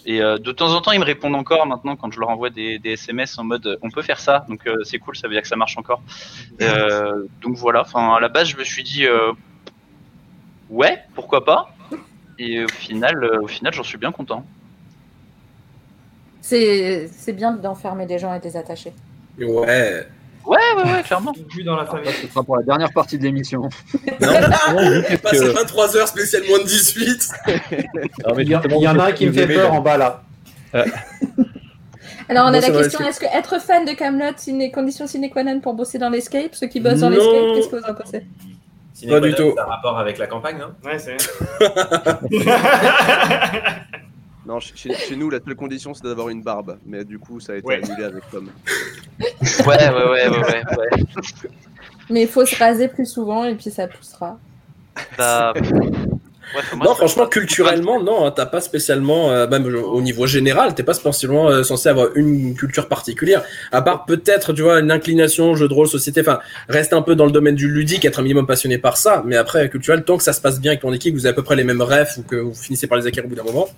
Speaker 11: Et euh, de temps en temps ils me répondent encore maintenant quand je leur envoie des, des SMS en mode, on peut faire ça, donc euh, c'est cool, ça veut dire que ça marche encore. Euh, donc voilà, enfin à la base je me suis dit, euh, ouais, pourquoi pas. Et au final, euh, au final, j'en suis bien content.
Speaker 1: C'est c'est bien d'enfermer des gens et de les attacher.
Speaker 3: Ouais.
Speaker 11: Ouais, ouais, ouais, clairement.
Speaker 8: Dans la famille.
Speaker 7: Ce sera pour la dernière partie de l'émission.
Speaker 3: Non,
Speaker 4: qu'est-ce
Speaker 3: passé
Speaker 4: que-
Speaker 3: 23h spécial moins de 18.
Speaker 4: Non, mais
Speaker 2: Il y, en a un qui me fait peur en bas là.
Speaker 1: Alors on a la question,
Speaker 3: est-ce
Speaker 1: que être fan de Camelot, c'est une condition sine qua non pour bosser dans l'escape? Ceux qui bossent dans
Speaker 3: Non.
Speaker 1: l'escape, qu'est-ce que vous en pensez?
Speaker 3: Pas du tout.
Speaker 5: Ça a rapport avec la campagne, non
Speaker 8: Ouais, c'est.
Speaker 10: Non, chez, chez nous, la seule condition, c'est d'avoir une barbe. Mais du coup, ça a été
Speaker 8: Ouais.
Speaker 10: annulé avec Tom.
Speaker 11: Ouais, ouais, ouais, ouais, ouais. ouais.
Speaker 1: Mais il faut se raser plus souvent et puis ça poussera.
Speaker 11: Bah,
Speaker 3: Non, franchement, culturellement, non, hein, t'as pas spécialement, euh, même au niveau général, t'es pas spécialement euh, censé avoir une culture particulière. À part peut-être, tu vois, une inclination, jeu de rôle, société, enfin, reste un peu dans le domaine du ludique, être un minimum passionné par ça. Mais après, culturel, tant que ça se passe bien avec ton équipe, vous avez à peu près les mêmes rêves ou que vous finissez par les acquérir au bout d'un moment,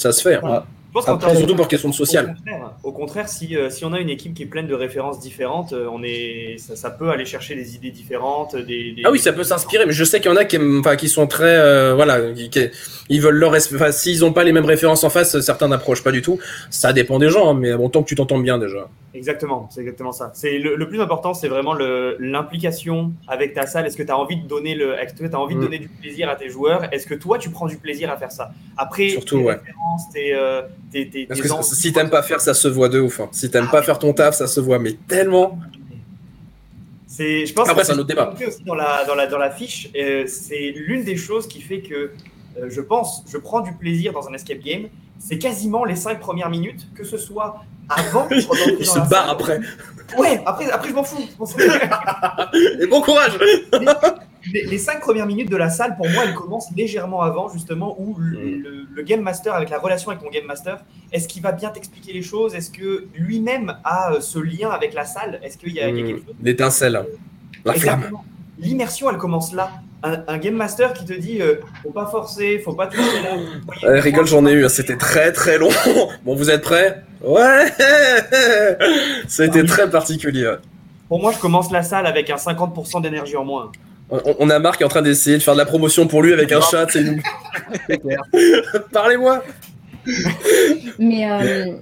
Speaker 3: ça se fait. hein.
Speaker 2: Ouais.
Speaker 8: Je pense
Speaker 2: Après,
Speaker 3: surtout pour question de social.
Speaker 8: Au contraire, au contraire, si, euh, si on a une équipe qui est pleine de références différentes, euh, on est, ça, ça peut aller chercher des idées différentes. Des, des-
Speaker 3: Ah oui, ça peut s'inspirer, mais je sais qu'il y en a qui, enfin, qui sont très, euh, voilà, qui, qui- ils veulent leur, enfin, s'ils ont pas les mêmes références en face, certains n'approchent pas du tout. Ça dépend des gens, hein, mais bon, tant que tu t'entends bien déjà.
Speaker 8: Exactement, c'est exactement ça. C'est le, le plus important, c'est vraiment l'implication avec ta salle. Est-ce que tu as envie de donner le, as envie de
Speaker 3: Mm.
Speaker 8: donner du plaisir à tes joueurs? Est-ce que toi, tu prends du plaisir à faire ça? Après,
Speaker 3: Surtout,
Speaker 8: tes
Speaker 3: ouais.
Speaker 8: tes, euh, tes, tes-
Speaker 3: Parce
Speaker 8: tes
Speaker 3: que si t'aimes pas faire, ça se voit de ouf. hein. Si t'aimes pas faire ton taf, ça se voit, mais tellement.
Speaker 8: C'est, je pense
Speaker 3: Après, c'est un autre débat.
Speaker 8: Aussi dans la dans la dans la fiche, euh, c'est l'une des choses qui fait que euh, je pense, je prends du plaisir dans un escape game. C'est quasiment les cinq premières minutes, que ce soit avant.
Speaker 3: Il se barre
Speaker 8: salle.
Speaker 3: après.
Speaker 8: Ouais, après après je m'en fous.
Speaker 3: Et bon courage
Speaker 8: les, les cinq premières minutes de la salle, pour moi, elles commencent légèrement avant, justement, où le, le- le game master, avec la relation avec ton game master, est-ce qu'il va bien t'expliquer les choses? Est-ce que lui-même a euh, ce lien avec la salle? Est-ce qu'il y a, il y a quelque chose?
Speaker 3: L'étincelle. La flamme.
Speaker 8: L'immersion, elle commence là. Un, un game master qui te dit euh, faut pas forcer, faut pas toucher là.
Speaker 3: Euh, rigole, j'en ai eu. hein. C'était très très long. Bon, vous êtes prêts? Ouais C'était très particulier.
Speaker 8: Pour moi, je commence la salle avec un 50% d'énergie en moins.
Speaker 3: On, on a Marc qui est en train d'essayer de faire de la promotion pour lui avec un chat. C'est nous. Parlez-moi
Speaker 1: Mais euh,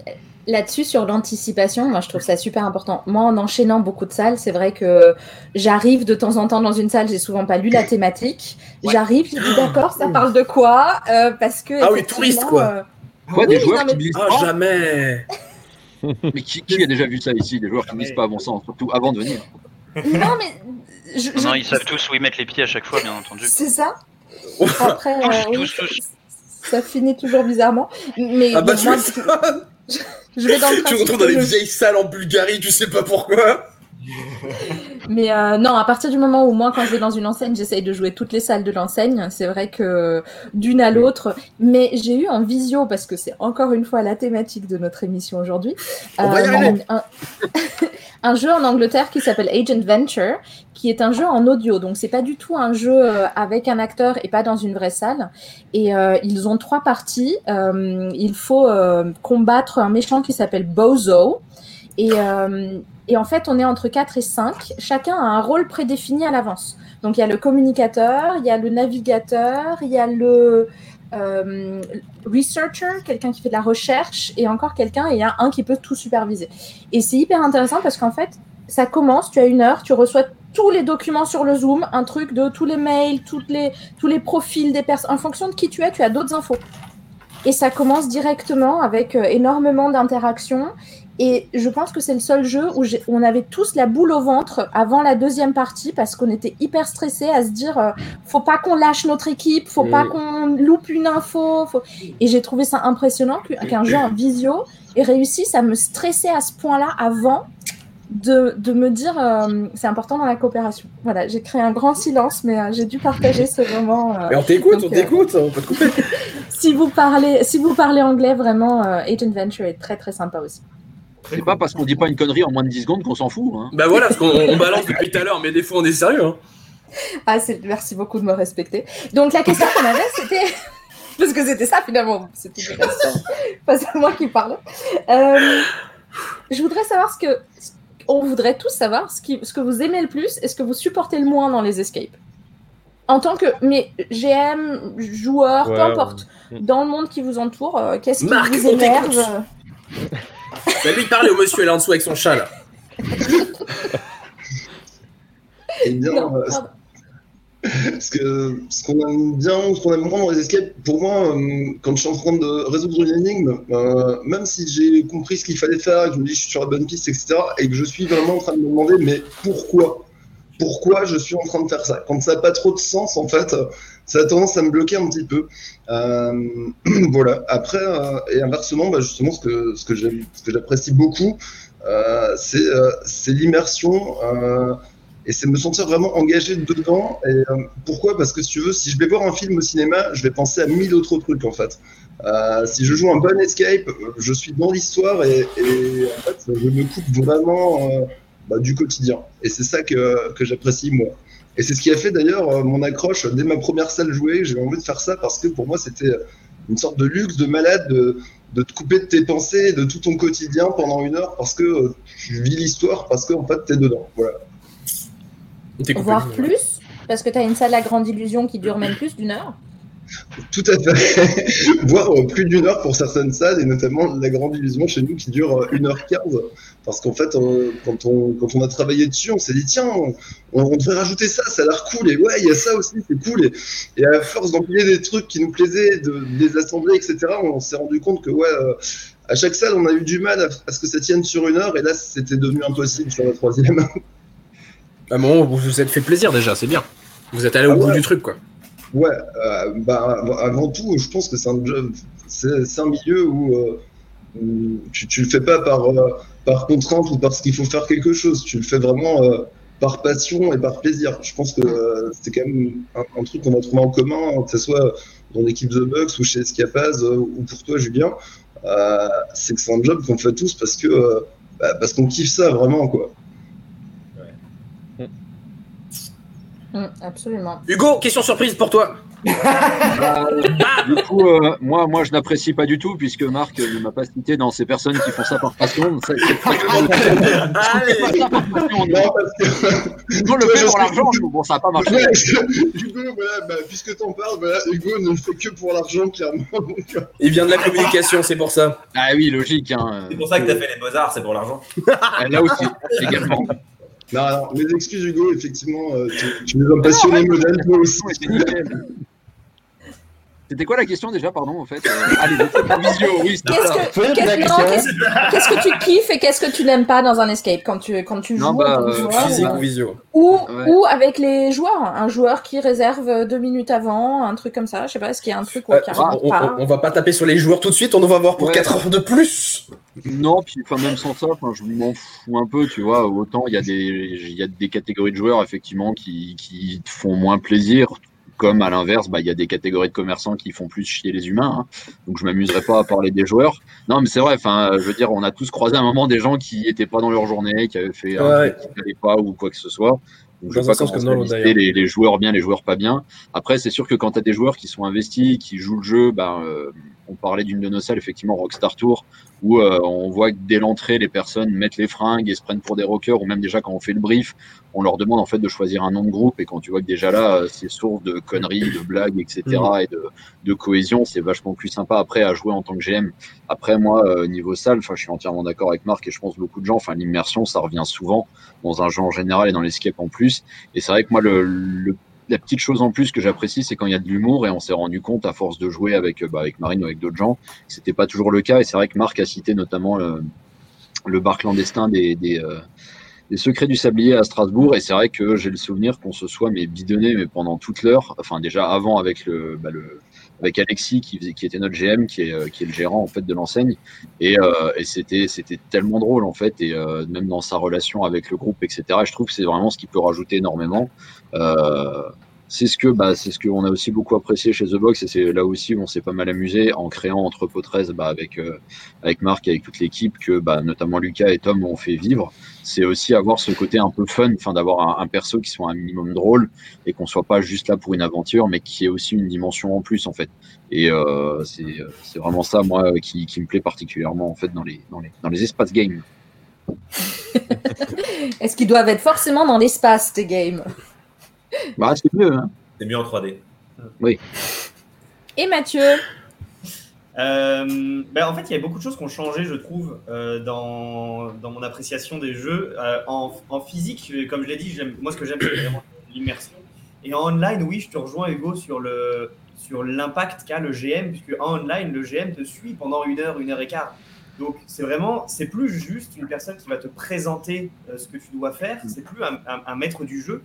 Speaker 1: là-dessus, sur l'anticipation, moi je trouve ça super important. Moi, en enchaînant beaucoup de salles, c'est vrai que j'arrive de temps en temps dans une salle, j'ai souvent pas lu la thématique. J'arrive, je dis d'accord, ça parle de quoi? Euh, Parce que.
Speaker 3: Ah oui, touriste, quoi.
Speaker 1: euh,
Speaker 7: Quoi, des joueurs
Speaker 1: non, mais-
Speaker 7: qui glissent
Speaker 3: Ah,
Speaker 7: pas
Speaker 3: jamais
Speaker 7: Mais qui, qui a déjà vu ça ici Des joueurs qui glissent pas à bon sens, surtout avant de venir.
Speaker 1: Non, mais. je-
Speaker 11: Non,
Speaker 1: je-
Speaker 11: ils savent tous où ils mettent les pieds à chaque fois, bien entendu.
Speaker 1: C'est ça Après,
Speaker 11: Tous,
Speaker 1: euh, oui,
Speaker 11: tous, tous.
Speaker 1: ça finit toujours bizarrement. Mais
Speaker 3: Ah bah
Speaker 1: bon,
Speaker 3: tu
Speaker 1: je vais dans le
Speaker 3: Tu te retrouves dans les
Speaker 1: je-
Speaker 3: vieilles salles en Bulgarie, tu sais pas pourquoi
Speaker 1: Mais euh, non, à partir du moment où moi, quand je vais dans une enseigne, j'essaye de jouer toutes les salles de l'enseigne. C'est vrai que d'une à l'autre. Mais j'ai eu en visio, parce que c'est encore une fois la thématique de notre émission aujourd'hui, euh, un, un jeu en Angleterre qui s'appelle Agent Venture, qui est un jeu en audio. Donc c'est pas du tout un jeu euh, avec un acteur et pas dans une vraie salle. Et euh, ils ont trois parties. Euh, il faut euh, combattre un méchant qui s'appelle Bozo. Et, euh, et en fait, on est entre 4 et 5. Chacun a un rôle prédéfini à l'avance. Donc, il y a le communicateur, il y a le navigateur, il y a le euh, researcher, quelqu'un qui fait de la recherche, et encore quelqu'un, et il y a un qui peut tout superviser. Et c'est hyper intéressant parce qu'en fait, ça commence, tu as une heure, tu reçois tous les documents sur le Zoom, un truc de tous les mails, toutes les, tous les profils des personnes. En fonction de qui tu es, tu as d'autres infos. Et ça commence directement avec euh, énormément d'interactions. Et je pense que c'est le seul jeu où on avait tous la boule au ventre avant la deuxième partie parce qu'on était hyper stressés à se dire euh, faut pas qu'on lâche notre équipe, faut pas qu'on loupe une info. faut- Et j'ai trouvé ça impressionnant qu'un jeu en visio ait réussi à me stresser à ce point-là avant de, de me dire euh, c'est important dans la coopération. Voilà, j'ai créé un grand silence, mais euh, j'ai dû partager ce moment. euh,
Speaker 3: Mais on t'écoute, on
Speaker 1: euh,
Speaker 3: t'écoute, on peut te couper.
Speaker 1: si vous parlez, si vous parlez anglais, vraiment, Agent Venture est très très sympa aussi.
Speaker 7: C'est pas parce qu'on dit pas une connerie en moins de 10 secondes qu'on s'en fout. Hein.
Speaker 3: Bah voilà, parce qu'on on balance depuis tout à l'heure, mais des fois on est sérieux. Hein.
Speaker 1: Ah, c'est- merci beaucoup de me respecter. Donc la question qu'on avait, c'était parce que c'était ça finalement, c'était une question, pas c'est moi qui parle. Euh, je voudrais savoir ce que on voudrait tous savoir ce, qui, ce que vous aimez le plus et ce que vous supportez le moins dans les escapes. En tant que mais GM, joueur,
Speaker 4: Ouais,
Speaker 1: peu importe,
Speaker 4: ouais.
Speaker 1: dans le monde qui vous entoure, euh, qu'est-ce qui
Speaker 3: Marc,
Speaker 1: vous
Speaker 3: t'écoute. Bah lui parler au monsieur là en dessous avec son chat là.
Speaker 9: Eh bien,
Speaker 1: Non,
Speaker 9: euh,
Speaker 1: pardon.
Speaker 9: Parce que ce qu'on aime bien, ce qu'on aime vraiment dans les escapes, pour moi, euh, quand je suis en train de résoudre une énigme, euh, même si j'ai compris ce qu'il fallait faire, que je me dis que je suis sur la bonne piste, etc., et que je suis vraiment en train de me demander, mais pourquoi? Pourquoi je suis en train de faire ça? Quand ça n'a pas trop de sens, en fait, ça a tendance à me bloquer un petit peu. Euh, voilà. Après, euh, et inversement, bah, justement, ce que, j'apprécie beaucoup, euh, c'est l'immersion. et c'est me sentir vraiment engagé dedans. Et, pourquoi? Parce que si tu veux, si je vais voir un film au cinéma, je vais penser à mille autres trucs en fait. Si je joue un bon escape, je suis dans l'histoire et, je me coupe vraiment bah, du quotidien. Et c'est ça que j'apprécie moi. Et c'est ce qui a fait d'ailleurs euh, mon accroche dès ma première salle jouée. J'ai envie de faire ça parce que pour moi, c'était une sorte de luxe, de malade, de, de te couper de tes pensées, de tout ton quotidien pendant une heure parce que euh, tu vis l'histoire, parce qu'en fait, t'es dedans. Voilà.
Speaker 1: Voir plus Parce que tu as une salle à grande illusion qui dure même plus d'une heure
Speaker 9: tout à fait. Voire euh, plus d'une heure pour certaines salles, et notamment la grande illusion chez nous qui dure 1h15. Parce qu'en fait, on, quand, on, quand on a travaillé dessus, on s'est dit, tiens, on, on, devrait rajouter ça, ça a l'air cool. Et ouais, il y a ça aussi, c'est cool. Et, et, à force d'empiler des trucs qui nous plaisaient, de, de les assembler, etc., on s'est rendu compte que, ouais, euh, à chaque salle, on a eu du mal à, à, ce que ça tienne sur une heure. Et là, c'était devenu impossible sur la troisième.
Speaker 3: À un moment, vous vous êtes fait plaisir déjà, c'est bien. Vous êtes allé au
Speaker 9: Ah
Speaker 3: bout
Speaker 9: ouais.
Speaker 3: du truc, quoi.
Speaker 9: Ouais, euh, bah, avant tout, je pense que c'est un job, c'est c'est un milieu où, euh, où tu, tu le fais pas par, euh, par contrainte ou parce qu'il faut faire quelque chose. Tu le fais vraiment euh, par passion et par plaisir. Je pense que euh, c'est quand même un, un truc qu'on va trouver en commun, que ce soit dans l'équipe The Bucks ou chez Escapaz ou pour toi, Julien. Euh, c'est que c'est un job qu'on fait tous parce que bah, parce qu'on kiffe ça vraiment, quoi.
Speaker 1: Mm, absolument.
Speaker 3: Hugo, question surprise pour toi.
Speaker 7: du coup, euh, moi, moi, je n'apprécie pas du tout puisque Marc ne m'a pas cité dans ces personnes qui font ça par passion. Ça, c'est pas
Speaker 9: Non,
Speaker 7: le fait
Speaker 9: je
Speaker 7: pour l'argent, bon, ça n'a pas marché.
Speaker 9: Ouais, je- Hugo, voilà, bah, puisque t'en parles, voilà, Hugo ne le fait que pour l'argent, clairement. euh,
Speaker 3: Il vient de la communication, c'est pour ça.
Speaker 7: Ah oui, logique. Hein.
Speaker 5: C'est pour ça que t'as fait les beaux-arts, c'est pour l'argent.
Speaker 7: Là aussi, également.
Speaker 9: Non, alors, mes excuses, Hugo, effectivement, euh, tu, tu es un passionné modèle, toi aussi.
Speaker 7: C'était quoi la question déjà, pardon, en fait Euh, Allez, la visio, oui, c'est
Speaker 1: Qu'est-ce
Speaker 7: ça.
Speaker 1: que, qu'est-ce- que tu kiffes et qu'est-ce que tu n'aimes pas dans un escape quand tu, quand tu joues
Speaker 7: Non, bah, euh,
Speaker 1: joueur
Speaker 3: Physique
Speaker 1: ou-
Speaker 3: ou visio
Speaker 1: ou,
Speaker 7: Ouais.
Speaker 1: ou avec les joueurs, un joueur qui réserve deux minutes avant, un truc comme ça. Je sais pas, est-ce qu'il y a un truc ou
Speaker 3: Euh, on,
Speaker 1: pas
Speaker 3: on- on va pas taper sur les joueurs tout de suite, on en va voir pour
Speaker 7: Ouais.
Speaker 3: 4 heures de plus.
Speaker 7: Non, puis enfin, même sans ça, enfin, je m'en fous un peu, tu vois. Autant il y, a des- il y a des catégories de joueurs, effectivement, qui, qui te font moins plaisir. Comme à l'inverse, bah, il y a des catégories de commerçants qui font plus chier les humains. hein. Donc je m'amuserai pas à parler des joueurs. Non, mais c'est vrai, enfin, je veux dire, on a tous croisé à un moment des gens qui étaient pas dans leur journée, qui avaient fait
Speaker 3: Ouais.
Speaker 7: qui pas ou quoi que ce soit. Donc, je
Speaker 3: un
Speaker 7: pas
Speaker 3: sens comme
Speaker 7: les joueurs bien, les joueurs pas bien. Après, c'est sûr que quand tu as des joueurs qui sont investis, qui jouent le jeu, ben, euh, on parlait d'une de nos salles, effectivement, Rockstar Tour, où euh, on voit que dès l'entrée, les personnes mettent les fringues et se prennent pour des rockers, ou même déjà quand on fait le brief, on leur demande en fait de choisir un nom de groupe, et quand tu vois que déjà là, euh, c'est source de conneries, de blagues, etc., et de, de cohésion, c'est vachement plus sympa après à jouer en tant que GM. Après, moi, euh, niveau salle, enfin, je suis entièrement d'accord avec Marc, et je pense beaucoup de gens, enfin, l'immersion, ça revient souvent dans un jeu en général et dans l'escape en plus. Et c'est vrai que moi, le, le la petite chose en plus que j'apprécie, c'est quand il y a de l'humour et on s'est rendu compte à force de jouer avec, euh, bah, Marine ou avec d'autres gens, que c'était pas toujours le cas. Et c'est vrai que Marc a cité notamment euh, le bar clandestin des, des, euh, des secrets du sablier à Strasbourg. Et c'est vrai que j'ai le souvenir qu'on se soit mais bidonné mais pendant toute l'heure. Enfin déjà avant avec le, bah, le avec Alexis qui, qui était notre GM, qui est, euh, qui est le gérant en fait de l'enseigne. Et, euh, et c'était c'était tellement drôle en fait et euh, même dans sa relation avec le groupe etc. Et je trouve que c'est vraiment ce qui peut rajouter énormément. Euh, c'est ce que bah, c'est ce qu'on a aussi beaucoup apprécié chez The Box et c'est là aussi où on s'est pas mal amusé en créant Entrepôt 13 bah, avec euh, avec Marc et avec toute l'équipe que bah, notamment Lucas et Tom ont fait vivre. C'est aussi avoir ce côté un peu fun enfin d'avoir un, perso qui soit un minimum drôle et qu'on soit pas juste là pour une aventure mais qui ait aussi une dimension en plus en fait. Et euh, c'est c'est vraiment ça moi qui, qui me plaît particulièrement en fait dans les dans les dans les espaces games.
Speaker 1: Est-ce qu'ils doivent être forcément dans l'espace tes games?
Speaker 7: Bah, c'est mieux. Hein.
Speaker 5: C'est mieux en 3D.
Speaker 7: Oui.
Speaker 1: Et Mathieu
Speaker 8: euh, ben en fait, il y a beaucoup de choses qui ont changé, je trouve, euh, dans, dans mon appréciation des jeux. Euh, en, en, physique, comme je l'ai dit, moi, ce que j'aime, c'est vraiment l'immersion. Et en online, oui, je te rejoins, Hugo, sur le sur l'impact qu'a le GM, puisque en online, le GM te suit pendant une heure, une heure et quart. Donc, c'est vraiment, c'est plus juste une personne qui va te présenter euh, ce que tu dois faire, c'est plus un, un, un maître du jeu,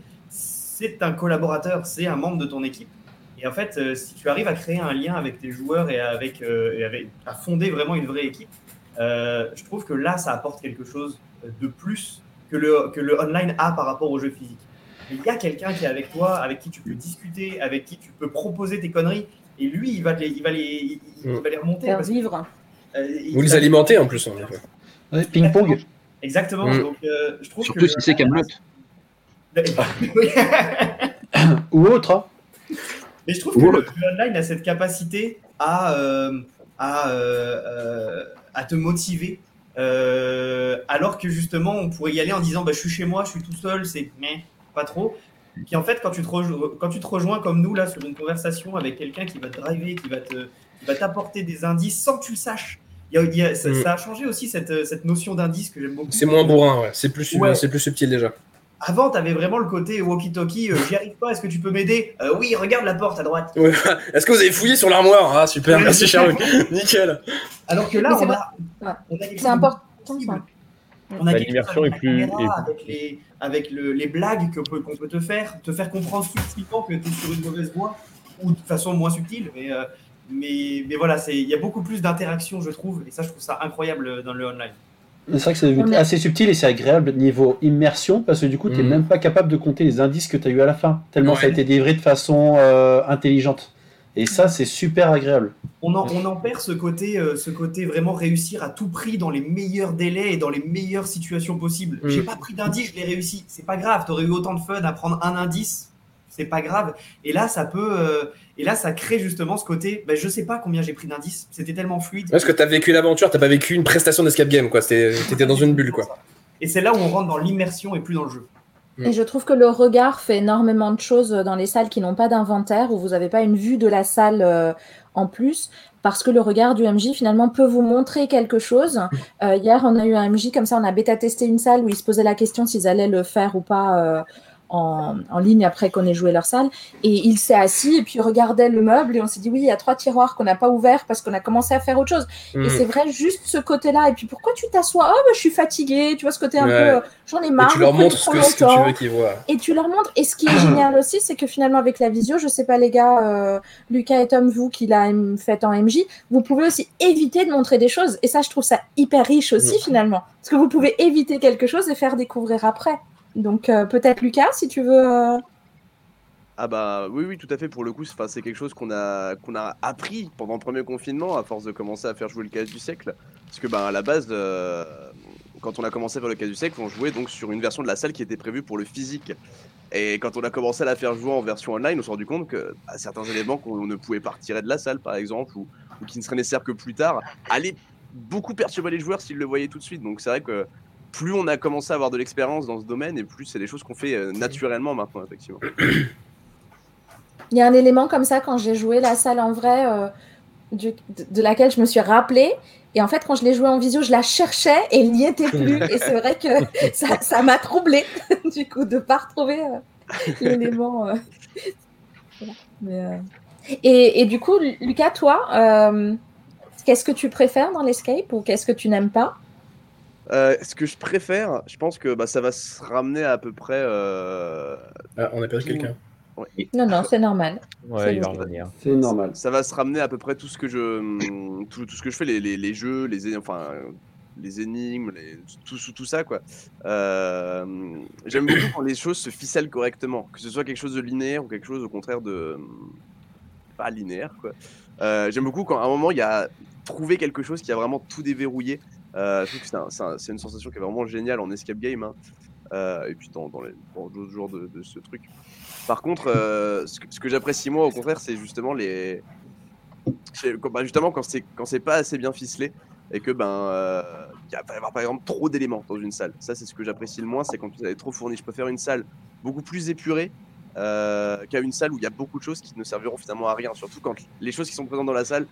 Speaker 8: c'est un collaborateur, c'est un membre de ton équipe. Et en fait, euh, si tu arrives à créer un lien avec tes joueurs et, avec, euh, et avec, à fonder vraiment une vraie équipe, euh, je trouve que là, ça apporte quelque chose de plus que le, que le online a par rapport au jeu physique. Il y a quelqu'un qui est avec toi, avec qui tu peux discuter, avec qui tu peux proposer tes conneries. Et lui, il va, te les, il va, les, il, il
Speaker 3: Mm.
Speaker 8: va les remonter.
Speaker 1: Faire vivre.
Speaker 8: euh, il
Speaker 3: Vous les alimentez en plus. En effet.
Speaker 2: Ouais, Ping-pong.
Speaker 8: Exactement.
Speaker 3: Mm.
Speaker 8: Donc, euh, je trouve
Speaker 7: Surtout
Speaker 8: que
Speaker 7: si c'est Camelot.
Speaker 2: Ou autre. hein.
Speaker 8: Mais je trouve que le, le online a cette capacité à, euh, à, euh, à te motiver. euh, alors que justement, on pourrait y aller en disant bah, Je suis chez moi, je suis tout seul, c'est mais pas trop. Puis en fait, quand tu, te rejo- quand tu te rejoins comme nous là sur une conversation avec quelqu'un qui va te driver, qui va te- qui va t'apporter des indices sans que tu le saches, il y a- il y a- ça,
Speaker 3: Mm.
Speaker 8: ça a changé aussi cette, cette notion d'indice que j'aime beaucoup.
Speaker 3: C'est moins bourrin, ouais. C'est plus,
Speaker 8: Ouais.
Speaker 3: c'est plus subtil déjà.
Speaker 8: Avant, tu avais vraiment le côté walkie-talkie, euh, j'y arrive pas, est-ce que tu peux m'aider? Euh, Oui, regarde la porte à droite.
Speaker 3: Ouais. Est-ce que vous avez fouillé sur l'armoire? Ah super,
Speaker 8: Ouais.
Speaker 3: merci Sherlock. Nickel.
Speaker 8: Alors que là,
Speaker 1: c'est
Speaker 8: on
Speaker 1: vrai.
Speaker 8: a,
Speaker 1: Ouais.
Speaker 8: on a quelque
Speaker 1: C'est
Speaker 8: chose de
Speaker 1: important.
Speaker 8: On a
Speaker 4: Bah, l'immersion est plus-
Speaker 8: la caméra,
Speaker 4: est-
Speaker 8: avec les, avec le- les blagues que peut- qu'on peut te faire, te faire comprendre subtilement que tu es sur une mauvaise voie, ou de façon moins subtile. Mais, euh, mais, mais voilà, c'est- il y a beaucoup plus d'interaction, je trouve, et ça, je trouve ça incroyable dans le online.
Speaker 2: C'est vrai que c'est assez subtil et c'est agréable niveau immersion parce que du coup, tu n'es
Speaker 3: Mhm.
Speaker 2: même pas capable de compter les indices que tu as eu à la fin, tellement
Speaker 3: Ouais.
Speaker 2: ça a été délivré de façon euh, intelligente. Et ça, c'est super agréable.
Speaker 8: On en, on en perd ce côté, euh, ce côté vraiment réussir à tout prix dans les meilleurs délais et dans les meilleures situations possibles.
Speaker 3: Mm.
Speaker 8: J'ai pas pris d'indice, je l'ai réussi. C'est pas grave, t'aurais eu autant de fun à prendre un indice, c'est pas grave. Et là, ça peut, euh, et là, ça crée justement ce côté. Ben, je sais pas combien j'ai pris d'indices. C'était tellement fluide.
Speaker 3: Parce que t'as vécu l'aventure, t'as pas vécu une prestation d'escape game, quoi. T'étais dans une bulle, quoi.
Speaker 8: Et c'est là où on rentre dans l'immersion et plus dans le jeu.
Speaker 1: Et je trouve que le regard fait énormément de choses dans les salles qui n'ont pas d'inventaire, où vous n'avez pas une vue de la salle euh, en plus, parce que le regard du MJ finalement peut vous montrer quelque chose. Euh, hier, on a eu un MJ comme ça, on a bêta-testé une salle où ils se posaient la question s'ils allaient le faire ou pas euh, en, en ligne après qu'on ait joué leur salle. Et il s'est assis et puis regardait le meuble et on s'est dit oui, il y a trois tiroirs qu'on n'a pas ouverts parce qu'on a commencé à faire autre chose. Et c'est vrai, juste ce côté-là. Et puis pourquoi tu t'assois? Oh, bah, je suis fatiguée, tu vois ce côté un
Speaker 3: Ouais.
Speaker 1: peu, euh, j'en ai
Speaker 3: Et
Speaker 1: marre.
Speaker 3: tu leur montres ce que, ce que tu veux qu'ils voient.
Speaker 1: et tu leur montres. Et ce qui est génial aussi, c'est que finalement, avec la visio, je sais pas, les gars, euh, Lucas et Tom, vous qui l'a fait en MJ, vous pouvez aussi éviter de montrer des choses. Et ça, je trouve ça hyper riche aussi,
Speaker 3: Mm.
Speaker 1: finalement. Parce que vous pouvez éviter quelque chose et faire découvrir après. Donc, euh, peut-être Lucas, si tu veux. euh,
Speaker 10: Ah bah oui oui tout à fait pour le coup c'est quelque chose qu'on a a appris pendant le premier confinement à force de commencer à faire jouer le casse du siècle parce que bah à la base euh, quand on a commencé à faire le casse du siècle on jouait donc sur une version de la salle qui était prévue pour le physique et quand on a commencé à la faire jouer en version online on s'est rendu compte que bah, certains éléments qu'on ne pouvait pas retirer de la salle par exemple ou, ou qui ne seraient nécessaires que plus tard allaient beaucoup perturber les joueurs s'ils le voyaient tout de suite donc c'est vrai que plus on a commencé à avoir de l'expérience dans ce domaine et plus c'est des choses qu'on fait euh, naturellement maintenant effectivement
Speaker 1: Il y a un élément comme ça quand j'ai joué la salle en vrai, euh, du- de, de laquelle je me suis rappelée. Et en fait, quand je l'ai joué en visio, je la cherchais et il n'y était plus. Et c'est vrai que ça ça m'a troublée, du coup, de ne pas retrouver euh, l'élément. euh. Voilà. Mais, euh, Et, et du coup, Lu- Lucas, toi, euh, qu'est-ce que tu préfères dans l'escape ou qu'est-ce que tu n'aimes pas?
Speaker 10: Euh, ce que je préfère, je pense que bah, ça va se ramener à peu près. euh,
Speaker 3: Ah, on a perdu quelqu'un.
Speaker 10: ouais.
Speaker 1: Non, non, c'est normal.
Speaker 4: Ouais, il va revenir.
Speaker 2: C'est normal.
Speaker 10: Ça va se ramener à peu près tout ce que je, tout, tout ce que je fais, les, les, les jeux, les, enfin, les énigmes, les, tout, tout, tout ça quoi. Euh, J'aime beaucoup quand les choses se ficellent correctement, que ce soit quelque chose de linéaire ou quelque chose au contraire de pas linéaire quoi. Euh, J'aime beaucoup quand à un moment il y a trouvé quelque chose qui a vraiment tout déverrouillé. Euh, je trouve que c'est un- c'est un- c'est une sensation qui est vraiment géniale en escape game. hein. Euh, et puis dans, les, d'autres genres de, ce truc. Par contre, euh, ce que, j'apprécie moi, au contraire, c'est justement les. bah, justement, quand c'est quand c'est pas assez bien ficelé et que ben il va y avoir par exemple trop d'éléments dans une salle. Ça, c'est ce que j'apprécie le moins, c'est quand vous avez trop fourni. Je préfère une salle beaucoup plus épurée euh, qu'à une salle où il y a beaucoup de choses qui ne serviront finalement à rien. Surtout quand les choses qui sont présentes dans la salle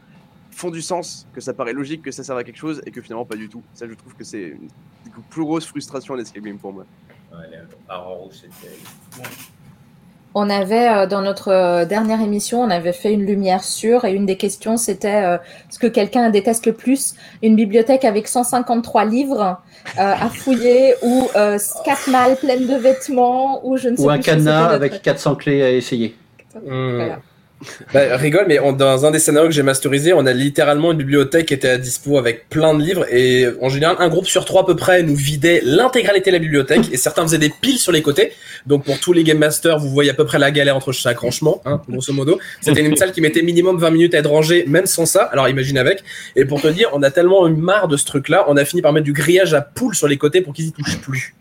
Speaker 10: font du sens, que ça paraît logique, que ça sert à quelque chose et que finalement pas du tout. Ça, je trouve que c'est une plus grosse frustration à l'escape game pour moi.
Speaker 1: On avait, euh, dans notre euh, dernière émission, on avait fait une lumière sûre et une des questions, c'était euh, ce que quelqu'un déteste le plus, une bibliothèque avec 153 livres euh, à fouiller ou euh, quatre malles pleines de vêtements ou je ne sais
Speaker 2: Ou un
Speaker 1: plus
Speaker 2: cadenas avec
Speaker 1: notre-
Speaker 2: 400 clés à essayer.
Speaker 1: Voilà.
Speaker 3: Bah, rigole, mais on- dans un des scénarios que j'ai masterisé, on a littéralement une bibliothèque qui était à dispo avec plein de livres et en général, un groupe sur trois à peu près nous vidait l'intégralité de la bibliothèque et certains faisaient des piles sur les côtés. Donc pour tous les game masters, vous voyez à peu près la galère entre chaque rangement, hein, grosso modo. C'était une salle qui mettait minimum 20 minutes à être rangée, même sans ça. Alors imagine avec. Et pour te dire, on a tellement eu marre de ce truc-là, on a fini par mettre du grillage à poules sur les côtés pour qu'ils y touchent plus.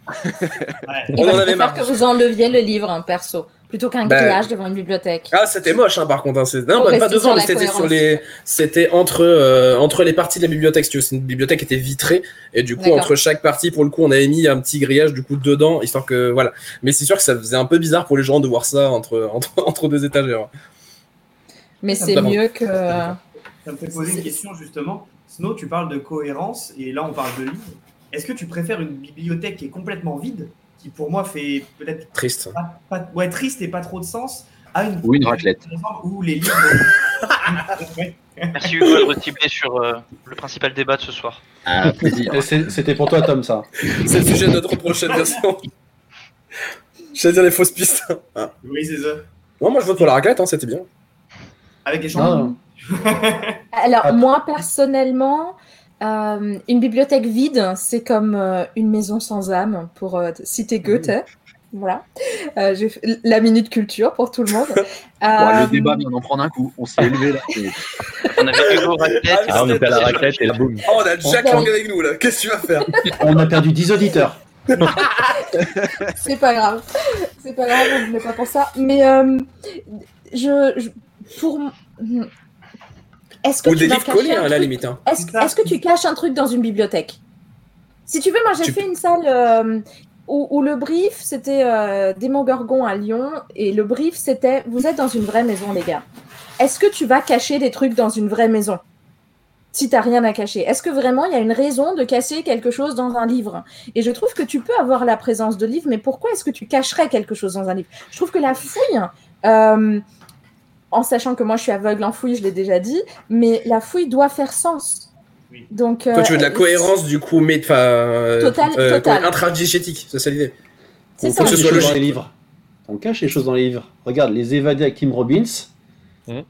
Speaker 1: Et
Speaker 3: On en avait marre.
Speaker 1: que vous enleviez le livre, hein, perso, plutôt qu'un
Speaker 3: Bah,
Speaker 1: grillage devant une bibliothèque.
Speaker 3: Ah, c'était moche, hein, par contre. Hein. c'est- Non, bah, pas devant, c'était sur
Speaker 1: cohérence.
Speaker 3: les. C'était entre euh, entre les parties de la bibliothèque. Si tu veux, c'est une bibliothèque qui était vitrée et du coup entre chaque partie, pour le coup, on avait mis un petit grillage du coup dedans, histoire que voilà. Mais c'est sûr que ça faisait un peu bizarre pour les gens de voir ça entre entre, entre deux étagères.
Speaker 1: Mais
Speaker 3: Ça
Speaker 1: c'est mieux que.
Speaker 8: Ça me fait poser une question justement. Snow, tu parles de cohérence et là on parle de livres. Est-ce que tu préfères une bibliothèque qui est complètement vide, qui pour moi fait peut-être
Speaker 3: Triste.
Speaker 8: pas, pas- ouais, triste et pas trop de sens, à une
Speaker 7: Ou une raclette.
Speaker 8: où les livres.
Speaker 11: Merci Hugo de recibler sur euh, le principal débat de ce soir.
Speaker 7: Ah,
Speaker 2: C'était pour toi, Tom, ça.
Speaker 3: C'est le sujet de notre prochaine version. J'allais dire les fausses pistes. Ah.
Speaker 8: Oui, c'est ça.
Speaker 3: Non, moi je vote pour la raclette, hein, c'était bien.
Speaker 8: Avec les
Speaker 2: Non,
Speaker 8: champignons.
Speaker 1: Alors, moi, personnellement, euh, une bibliothèque vide, c'est comme euh, une maison sans âme, pour euh, citer Goethe. Voilà. Euh, J'ai fait la minute culture pour tout le monde.
Speaker 7: Bon, le débat vient d'en prendre un coup. On s'est élevé là. Et-
Speaker 11: On avait Hugo Raclette. et
Speaker 4: Ah, on était à la raclette et là, boum.
Speaker 3: Oh, on a Jack. Lang avec nous là. Qu'est-ce que tu vas faire?
Speaker 2: On a perdu 10 auditeurs.
Speaker 1: C'est pas grave. C'est pas grave, on ne pas pour ça. Mais euh, je, je- pour est-ce que
Speaker 3: Ou
Speaker 1: tu
Speaker 3: des
Speaker 1: vas
Speaker 3: livres collés, hein, à la limite. hein.
Speaker 1: Est-ce
Speaker 8: ça.
Speaker 1: est-ce que tu caches un truc dans une bibliothèque? Si tu veux, moi j'ai
Speaker 3: Tu-
Speaker 1: fait une salle euh, où, où le brief c'était euh, Démogorgon à Lyon et le brief c'était vous êtes dans une vraie maison les gars. Est-ce que tu vas cacher des trucs dans une vraie maison? Si t'as rien à cacher Est-ce que vraiment il y a une raison de cacher quelque chose dans un livre? Et je trouve que tu peux avoir la présence de livres, mais pourquoi est-ce que tu cacherais quelque chose dans un livre? Je trouve que la fouille, euh, en sachant que moi je suis aveugle en fouille, je l'ai déjà dit, mais la fouille doit faire sens.
Speaker 8: Oui.
Speaker 1: Donc,
Speaker 3: Toi, tu veux de la
Speaker 1: euh,
Speaker 3: cohérence du coup, mais enfin. euh,
Speaker 1: Total-
Speaker 3: euh,
Speaker 1: total.
Speaker 3: comment- Intradigétique, c'est ça l'idée.
Speaker 1: C'est ça.
Speaker 3: que ce
Speaker 2: les
Speaker 3: soit
Speaker 2: choses dans les livres. On cache les choses dans les livres. Regarde, les évadés avec Tim Robbins.
Speaker 4: Mhm.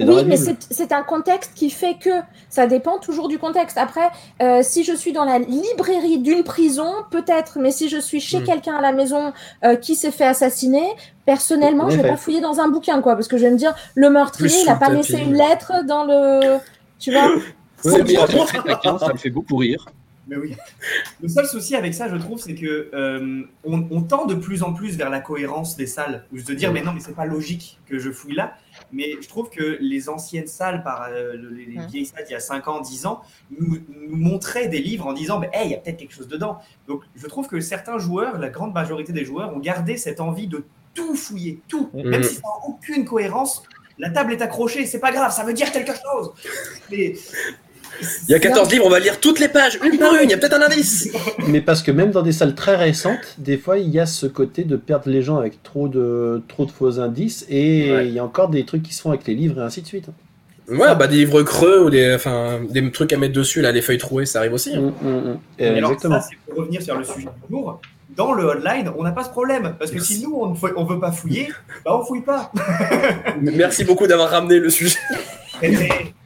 Speaker 1: Oui, mais c'est un contexte qui fait que ça dépend toujours du contexte. Après, euh, si je suis dans la librairie d'une prison, peut-être, mais si je suis chez
Speaker 3: Hmm.
Speaker 1: quelqu'un à la maison euh, qui s'est fait assassiner, personnellement,
Speaker 2: En
Speaker 1: je vais
Speaker 2: effet.
Speaker 1: pas fouiller dans un bouquin, quoi, parce que je vais me dire, le meurtrier,
Speaker 3: Plus
Speaker 1: il a
Speaker 3: sous
Speaker 1: pas laissé une lettre dans le. Tu vois
Speaker 7: ça me fait beaucoup rire.
Speaker 8: Mais oui. Le seul souci avec ça, je trouve, c'est que euh, on, on tend de plus en plus vers la cohérence des salles, où se dire, mais non, mais c'est pas logique que je fouille là. Mais je trouve que les anciennes salles, par euh, le- les, les vieilles salles d'il y a 5 ans, 10 ans, nous, nous montraient des livres en disant, mais hey, il y a peut-être quelque chose dedans. Donc je trouve que certains joueurs, la grande majorité des joueurs, ont gardé cette envie de tout fouiller, tout,
Speaker 4: Mhm.
Speaker 8: même si ça n'a aucune cohérence. La table est accrochée, c'est pas grave, ça veut dire quelque chose. Mais
Speaker 3: Il y a 14 livres, on va lire toutes les pages, une par une, il y a peut-être un indice.
Speaker 2: Mais parce que même dans des salles très récentes, des fois, il y a ce côté de perdre les gens avec trop de, trop de faux indices. Et
Speaker 3: Ouais.
Speaker 2: il y a encore des trucs qui se font avec les livres et ainsi de suite.
Speaker 3: Ouais, bah des livres creux ou des, enfin, des trucs à mettre dessus, là, les feuilles trouées, ça arrive aussi. hein.
Speaker 2: Mm, mm, mm.
Speaker 8: Et alors
Speaker 2: exactement.
Speaker 8: ça, c'est pour revenir sur le sujet du jour. Dans le hotline, on n'a pas ce problème. Parce que
Speaker 3: Merci.
Speaker 8: si nous, on ne veut pas fouiller, bah on fouille pas.
Speaker 3: Merci beaucoup d'avoir ramené le sujet.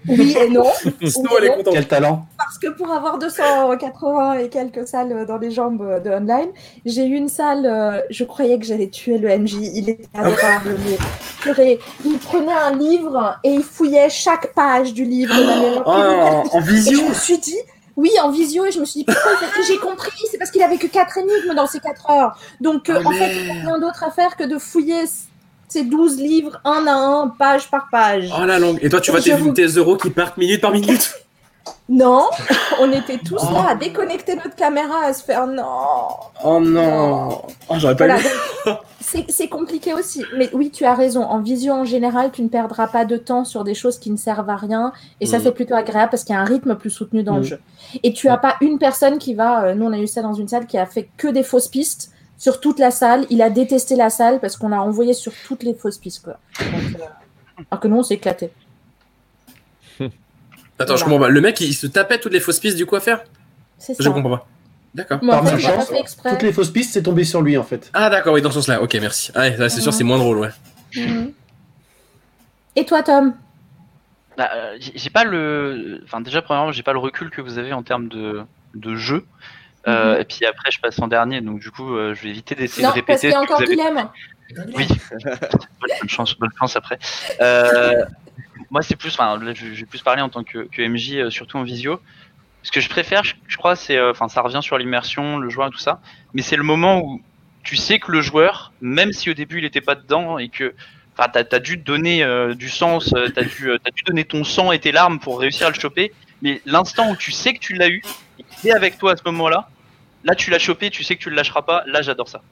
Speaker 1: Oui et non.
Speaker 3: Snow, elle est
Speaker 1: non.
Speaker 3: contente.
Speaker 2: Quel talent
Speaker 1: Parce que pour avoir 280 et quelques salles dans les jambes de online, j'ai eu une salle, euh, je croyais que j'allais tuer le MJ, il était adorable, mais purée, il prenait un livre et il fouillait chaque page du livre.
Speaker 3: Oh, en, en
Speaker 1: Et
Speaker 3: visio
Speaker 1: je me suis dit, oui, en visio, et je me suis dit, pourquoi J'ai compris, c'est parce qu'il avait que quatre énigmes dans ces quatre heures. Donc, euh,
Speaker 3: Oh,
Speaker 1: en fait, il n'y a rien d'autre à faire que de fouiller c- ces 12 livres, un à un, page par page.
Speaker 3: Oh la langue. Et toi, tu vois
Speaker 1: Je
Speaker 3: tes,
Speaker 1: vous-
Speaker 3: tes euros qui partent minute par minute?
Speaker 1: Non, on était tous
Speaker 3: Oh.
Speaker 1: là à déconnecter notre caméra, à se faire non.
Speaker 3: Oh non. Oh, j'aurais pas
Speaker 1: Voilà, c'est c'est compliqué aussi. Mais oui, tu as raison. En visio, en général, tu ne perdras pas de temps sur des choses qui ne servent à rien. Et ça,
Speaker 3: Mm.
Speaker 1: c'est plutôt agréable parce qu'il y a un rythme plus soutenu dans le
Speaker 2: Mm.
Speaker 1: jeu. Et tu as pas une personne qui va. euh, nous, on a eu ça dans une salle qui a fait que des fausses pistes sur toute la salle. Il a détesté la salle parce qu'on a envoyé sur toutes les fausses pistes. Quoi. Donc, euh, alors que nous, on s'est éclaté.
Speaker 3: Attends, je comprends pas. Le mec, il se tapait toutes les fausses pistes du coup à faire
Speaker 1: C'est ça.
Speaker 3: Je comprends pas. D'accord.
Speaker 1: Mais en
Speaker 2: Par
Speaker 1: fait, pas exprès.
Speaker 2: Toutes les fausses pistes, c'est tombé sur lui en fait.
Speaker 3: Ah d'accord, oui, dans ce sens-là. Ok, merci. Ah, c'est sûr, c'est moins drôle, ouais.
Speaker 1: Et toi, Tom?
Speaker 11: Bah, euh, j'ai j'ai pas le. Enfin, déjà, premièrement, j'ai pas le recul que vous avez en termes de, de jeu. Euh, Et puis après, je passe en dernier, donc du coup, euh, je vais éviter d'essayer de
Speaker 1: Non, parce
Speaker 11: répéter.
Speaker 1: qu'il y a encore
Speaker 11: vous avez-
Speaker 1: Guilhem.
Speaker 11: Oui. bonne chance, bonne chance après. Euh, moi, c'est plus, enfin, là, je, vais plus parler en tant que, que MJ, euh, surtout en visio. Ce que je préfère, je, je crois, c'est, euh, enfin, ça revient sur l'immersion, le joueur et tout ça. Mais c'est le moment où tu sais que le joueur, même si au début il était pas dedans et que, enfin, t'as as dû donner euh, du sens, euh, t'as dû, euh, t'as dû donner ton sang et tes larmes pour réussir à le choper. Mais l'instant où tu sais que tu l'as eu, et qu'il est avec toi à ce moment-là, là tu l'as chopé, tu sais que tu le lâcheras pas. Là, j'adore ça.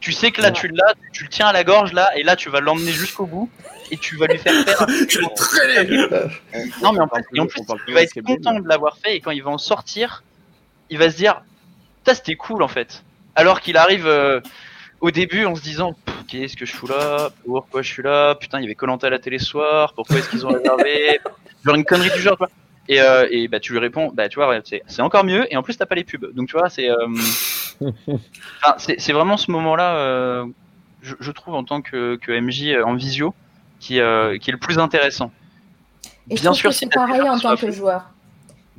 Speaker 11: Tu sais que là tu l'as, tu le tiens à la gorge là, et là tu vas l'emmener jusqu'au bout et tu vas lui faire faire.
Speaker 3: Je vais traîner.
Speaker 11: Non mais en plus, et en plus il va être content de l'avoir fait et quand il va en sortir, il va se dire, ça c'était cool en fait. Alors qu'il arrive euh, au début en se disant, qu'est-ce que je fous là? Pourquoi je suis là? Putain, il y avait Colanta à la télé ce soir. Pourquoi est-ce qu'ils ont réservé? Genre une connerie du genre, tu vois. Et, euh, et bah tu lui réponds, bah tu vois, ouais, c'est c'est encore mieux. Et en plus t'as pas les pubs. Donc tu vois, c'est, euh, c'est vraiment ce moment-là, euh, je, je trouve en tant que, que MJ en visio, qui, euh, qui est le plus intéressant.
Speaker 1: Et je
Speaker 11: Bien sûr,
Speaker 1: c'est pareil en tant que joueur.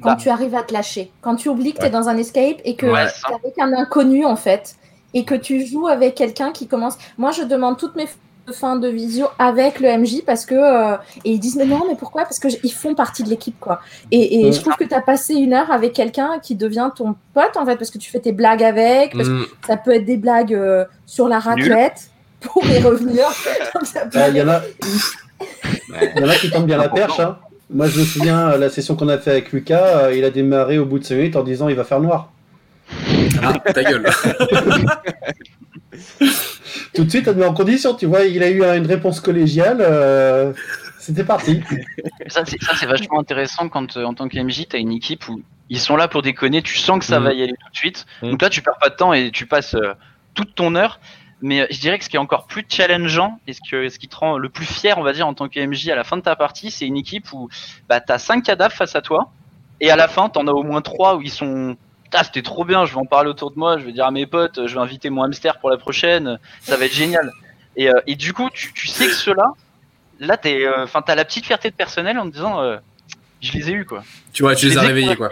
Speaker 1: Quand
Speaker 11: Bah.
Speaker 1: tu arrives à te lâcher, quand tu oublies que tu es
Speaker 4: Ouais.
Speaker 1: dans un escape et que
Speaker 11: Ouais,
Speaker 1: tu es avec un inconnu en fait, et que tu joues avec quelqu'un qui commence. Moi, je demande toutes mes fins de visio avec le MJ parce que. euh, Et ils disent, mais non, mais pourquoi? Parce qu'ils font partie de l'équipe, quoi. Et, et
Speaker 2: Mm.
Speaker 1: je trouve que tu as passé une heure avec quelqu'un qui devient ton pote en fait, parce que tu fais tes blagues avec, parce
Speaker 3: Mm.
Speaker 1: que ça peut être des blagues euh, sur la raclette. Pour y revenir.
Speaker 2: Ah, Il y en a,
Speaker 10: Ouais.
Speaker 2: il y en a qui tentent bien la perche. hein. Moi, je me souviens, euh, la session qu'on a fait avec Lucas, euh, il a démarré au bout de 5 minutes en disant il va faire noir.
Speaker 3: Ah, ta gueule.
Speaker 2: Tout de suite, on te met en condition, tu vois, il a eu une réponse collégiale, euh, c'était parti.
Speaker 11: Ça, c'est vachement intéressant quand, euh, en tant qu'MJ, tu as une équipe où ils sont là pour déconner, tu sens que ça
Speaker 3: Mm.
Speaker 11: va y aller tout de suite.
Speaker 4: Mm.
Speaker 11: Donc là, tu perds pas de temps et tu passes euh, toute ton heure. Mais je dirais que ce qui est encore plus challengeant et ce, que, ce qui te rend le plus fier, on va dire, en tant qu'MJ à la fin de ta partie, c'est une équipe où bah, tu as 5 cadavres face à toi et à la fin, tu en as au moins 3 où ils sont. Ah, c'était trop bien, je vais en parler autour de moi, je vais dire à mes potes, je vais inviter mon hamster pour la prochaine, ça va être génial. Et, euh, et du coup, tu, tu sais que ceux-là, là, t'es, euh, t'as la petite fierté de personnel en te disant, euh, je les ai eus, quoi.
Speaker 3: Tu vois, tu les
Speaker 11: Je
Speaker 3: as
Speaker 11: les
Speaker 3: réveillés, quoi.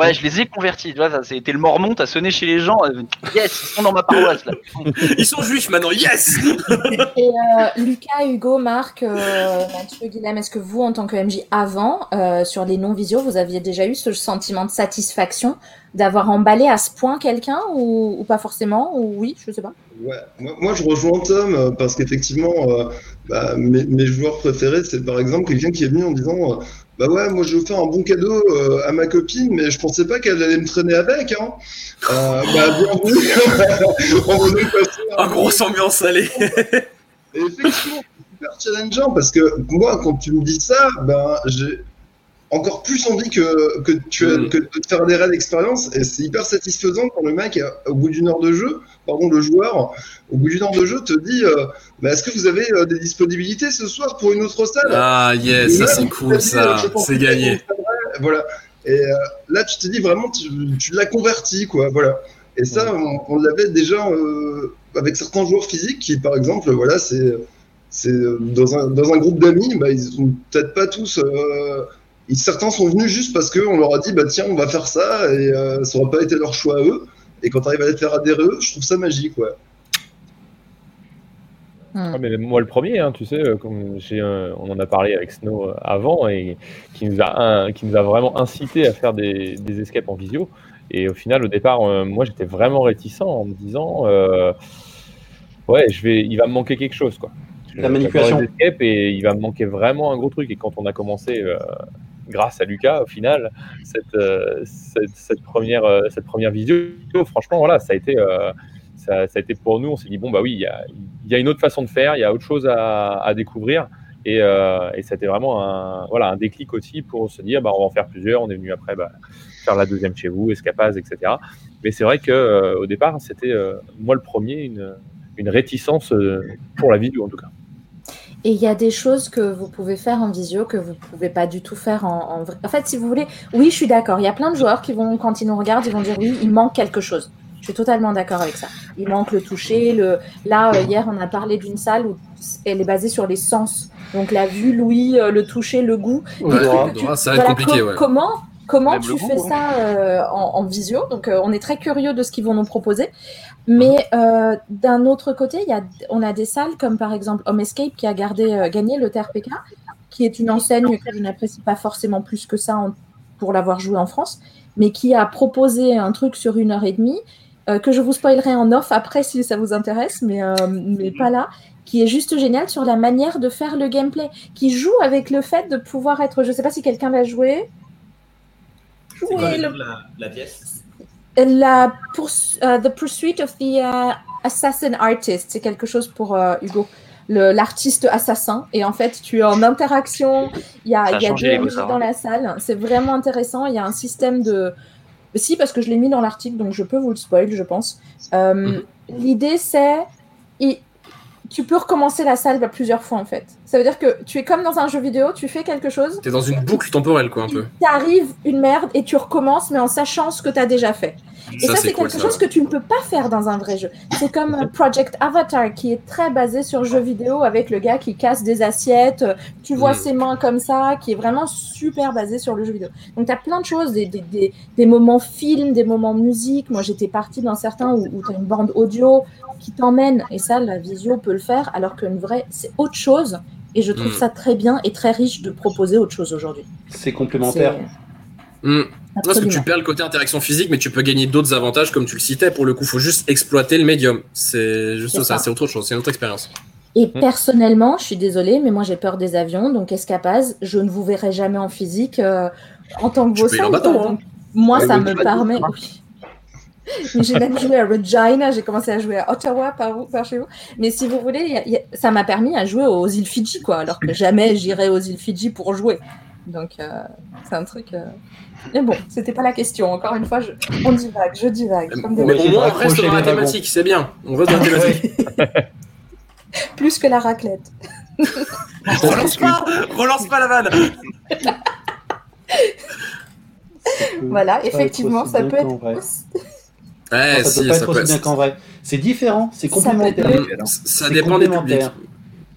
Speaker 11: Ouais, je les ai convertis. Tu vois, ça, c'était le mormon, t'as sonné chez les gens. euh, yes, ils sont dans ma paroisse, là.
Speaker 3: Ils sont juifs maintenant, yes
Speaker 1: Et euh, Lucas, Hugo, Marc, euh, Mathieu, Guilhem, est-ce que vous, en tant que MJ avant, euh, sur les non-visio, vous aviez déjà eu ce sentiment de satisfaction d'avoir emballé à ce point quelqu'un ou, ou pas forcément Ou oui, je sais pas.
Speaker 9: Ouais, moi, moi, je rejoins Tom parce qu'effectivement, euh, bah, mes, mes joueurs préférés, c'est par exemple quelqu'un qui est venu en disant euh, Bah ouais, moi je veux faire un bon cadeau euh, à ma copine, mais je pensais pas qu'elle allait me traîner avec. Hein. Euh, bah, bienvenue On va donc passer
Speaker 3: Un grosse ambiance salée.
Speaker 9: Effectivement, c'est super challengeant parce que moi, quand tu me dis ça, ben, j'ai encore plus envie que, que, tu as,
Speaker 3: Mm.
Speaker 9: que de te faire des réelles expériences. Et c'est hyper satisfaisant quand le mec, au bout d'une heure de jeu, pardon, le joueur, au bout d'une heure de jeu, te dit euh, bah, Est-ce que vous avez euh, des disponibilités ce soir pour une autre salle?
Speaker 3: Ah, yes, ça c'est cool, ça. C'est gagné.
Speaker 9: Voilà. Et euh, là, tu te dis vraiment, tu, tu l'as converti, quoi. Voilà. Et ça, on, on l'avait déjà euh, avec certains joueurs physiques qui, par exemple, voilà, c'est c'est dans un, dans un groupe d'amis, bah, ils sont peut-être pas tous. Ils- certains sont venus juste parce qu'on leur a dit, bah tiens, on va faire ça, et euh, ça n'aura pas été leur choix à eux. Et quand tu arrives à les faire adhérer eux, je trouve ça magique, ouais.
Speaker 4: Ouais, mais moi le premier, hein, tu sais, euh, comme j'ai, euh, on en a parlé avec Snow euh, avant et qui nous a un- qui nous a vraiment incité à faire des, des escapes en visio. Et au final, au départ, euh, moi j'étais vraiment réticent en me disant, euh, ouais, je vais, il va me manquer quelque chose, quoi.
Speaker 2: La manipulation.
Speaker 4: Et il va me manquer vraiment un gros truc. Et quand on a commencé, euh, grâce à Lucas, au final, cette, euh, première, euh, cette première visio, franchement, voilà, ça a été. euh, ça, a été pour nous, on s'est dit, bon, bah oui, il y a, une autre façon de faire, il y a autre chose à, découvrir. Et, euh, ça vraiment un, voilà, un déclic aussi pour se dire, bah, on va en faire plusieurs. On est venu après bah, faire la deuxième chez vous, Escapaz, etc. Mais c'est vrai que euh, au départ, c'était euh, moi le premier, une, une réticence euh, pour la vidéo en tout cas.
Speaker 1: Et il y a des choses que vous pouvez faire en visio que vous pouvez pas du tout faire en, en vrai. En fait, si vous voulez, oui, je suis d'accord. Il y a plein de joueurs qui vont, quand ils nous regardent, ils vont dire oui, il manque quelque chose. Je suis totalement d'accord avec ça. Il manque le toucher. Le... Là, euh, hier, on a parlé d'une salle où elle est basée sur les sens. Donc la vue, l'ouïe, euh, le toucher, le goût.
Speaker 3: Ouais,
Speaker 1: que tu-
Speaker 3: ça va être compliqué,
Speaker 1: co-
Speaker 3: ouais.
Speaker 1: Comment, comment
Speaker 11: Même
Speaker 1: tu fais
Speaker 11: goût, hein.
Speaker 1: ça euh, en, en visio? Donc euh, on est très curieux de ce qu'ils vont nous proposer. Mais euh, d'un autre côté, y a, on a des salles comme par exemple Home Escape qui a gardé, gagné le TRPK, qui est une enseigne que je n'apprécie pas forcément plus que ça en- pour l'avoir joué en France, mais qui a proposé un truc sur une heure et demie que je vous spoilerai en off après si ça vous intéresse, mais, mais pas là, qui est juste génial sur la manière de faire le gameplay, qui joue avec le fait de pouvoir être, je ne sais pas si quelqu'un l'a joué,
Speaker 5: C'est quoi le la, la pièce?
Speaker 1: La poursu- euh, The Pursuit of the euh, Assassin Artist, c'est quelque chose pour euh, Hugo, le- l'artiste assassin. Et en fait, tu es en interaction, il y a, il y a deux MJ
Speaker 11: beaux-arts,
Speaker 1: dans
Speaker 11: hein.
Speaker 1: la salle, c'est vraiment intéressant. Il y a un système de. Si, parce que je l'ai mis dans l'article, donc je peux vous le spoil, je pense. Euh,
Speaker 3: Mhm.
Speaker 1: L'idée, c'est. Tu peux recommencer la salle bah, plusieurs fois en fait. Ça veut dire que tu es comme dans un jeu vidéo, tu fais quelque chose,
Speaker 3: T'es dans une boucle temporelle, quoi, un peu.
Speaker 1: t'arrives une merde et tu recommences, mais en sachant ce que tu as déjà fait. Et ça, c'est
Speaker 3: cool,
Speaker 1: quelque
Speaker 3: ça,
Speaker 1: chose que tu ne peux pas faire dans un vrai jeu. C'est comme euh, Project Avatar, qui est très basé sur jeu vidéo avec le gars qui casse des assiettes. euh, Tu vois
Speaker 3: Mm.
Speaker 1: ses mains comme ça, qui est vraiment super basé sur le jeu vidéo. Donc, tu as plein de choses, des, des, des, des moments film, des moments musique. Moi, j'étais partie dans certains où, où tu as une bande audio qui t'emmène. Et ça, la visio peut le faire, alors qu'une vraie, c'est autre chose. Et je trouve
Speaker 3: Mm.
Speaker 1: ça très bien et très riche de proposer autre chose aujourd'hui.
Speaker 2: C'est complémentaire.
Speaker 3: Hmm. Parce que tu perds le côté interaction physique, mais tu peux gagner d'autres avantages, comme tu le citais. Pour le coup, faut juste exploiter le médium. C'est juste ça,
Speaker 1: ça.
Speaker 3: c'est autre chose, c'est une autre expérience.
Speaker 1: Et
Speaker 3: Hmm.
Speaker 1: personnellement, je suis désolée, mais moi j'ai peur des avions, donc Escapaz, je ne vous verrai jamais en physique euh, en tant que quoi.
Speaker 3: hein.
Speaker 1: Moi,
Speaker 7: Ouais,
Speaker 1: ça me permet.
Speaker 7: hein.
Speaker 1: oui. Mais j'ai même joué à Regina, j'ai commencé à jouer à Ottawa par, vous, par chez vous. Mais si vous voulez, il y a- il y a- ça m'a permis à jouer aux îles Fidji, quoi, alors que jamais j'irai aux îles Fidji pour jouer. Donc, euh, c'est un truc. euh, Mais bon, c'était pas la question. Encore une fois, je... on divague, je divague. comme
Speaker 3: Mais
Speaker 1: d'habitude.
Speaker 3: au moins, on reste dans la thématique, c'est bien. On reste dans la thématique.
Speaker 1: Plus que la raclette.
Speaker 3: relance pas Relance pas la vanne
Speaker 1: Voilà, effectivement, ça peut être.
Speaker 3: Ouais,
Speaker 2: ça
Speaker 3: si,
Speaker 2: peut pas
Speaker 3: ça
Speaker 2: être
Speaker 3: peut-
Speaker 2: aussi bien qu'en vrai. C'est différent, c'est
Speaker 1: Ça
Speaker 2: complémentaire.
Speaker 1: être-
Speaker 3: Ça
Speaker 2: C'est
Speaker 3: dépend des publics.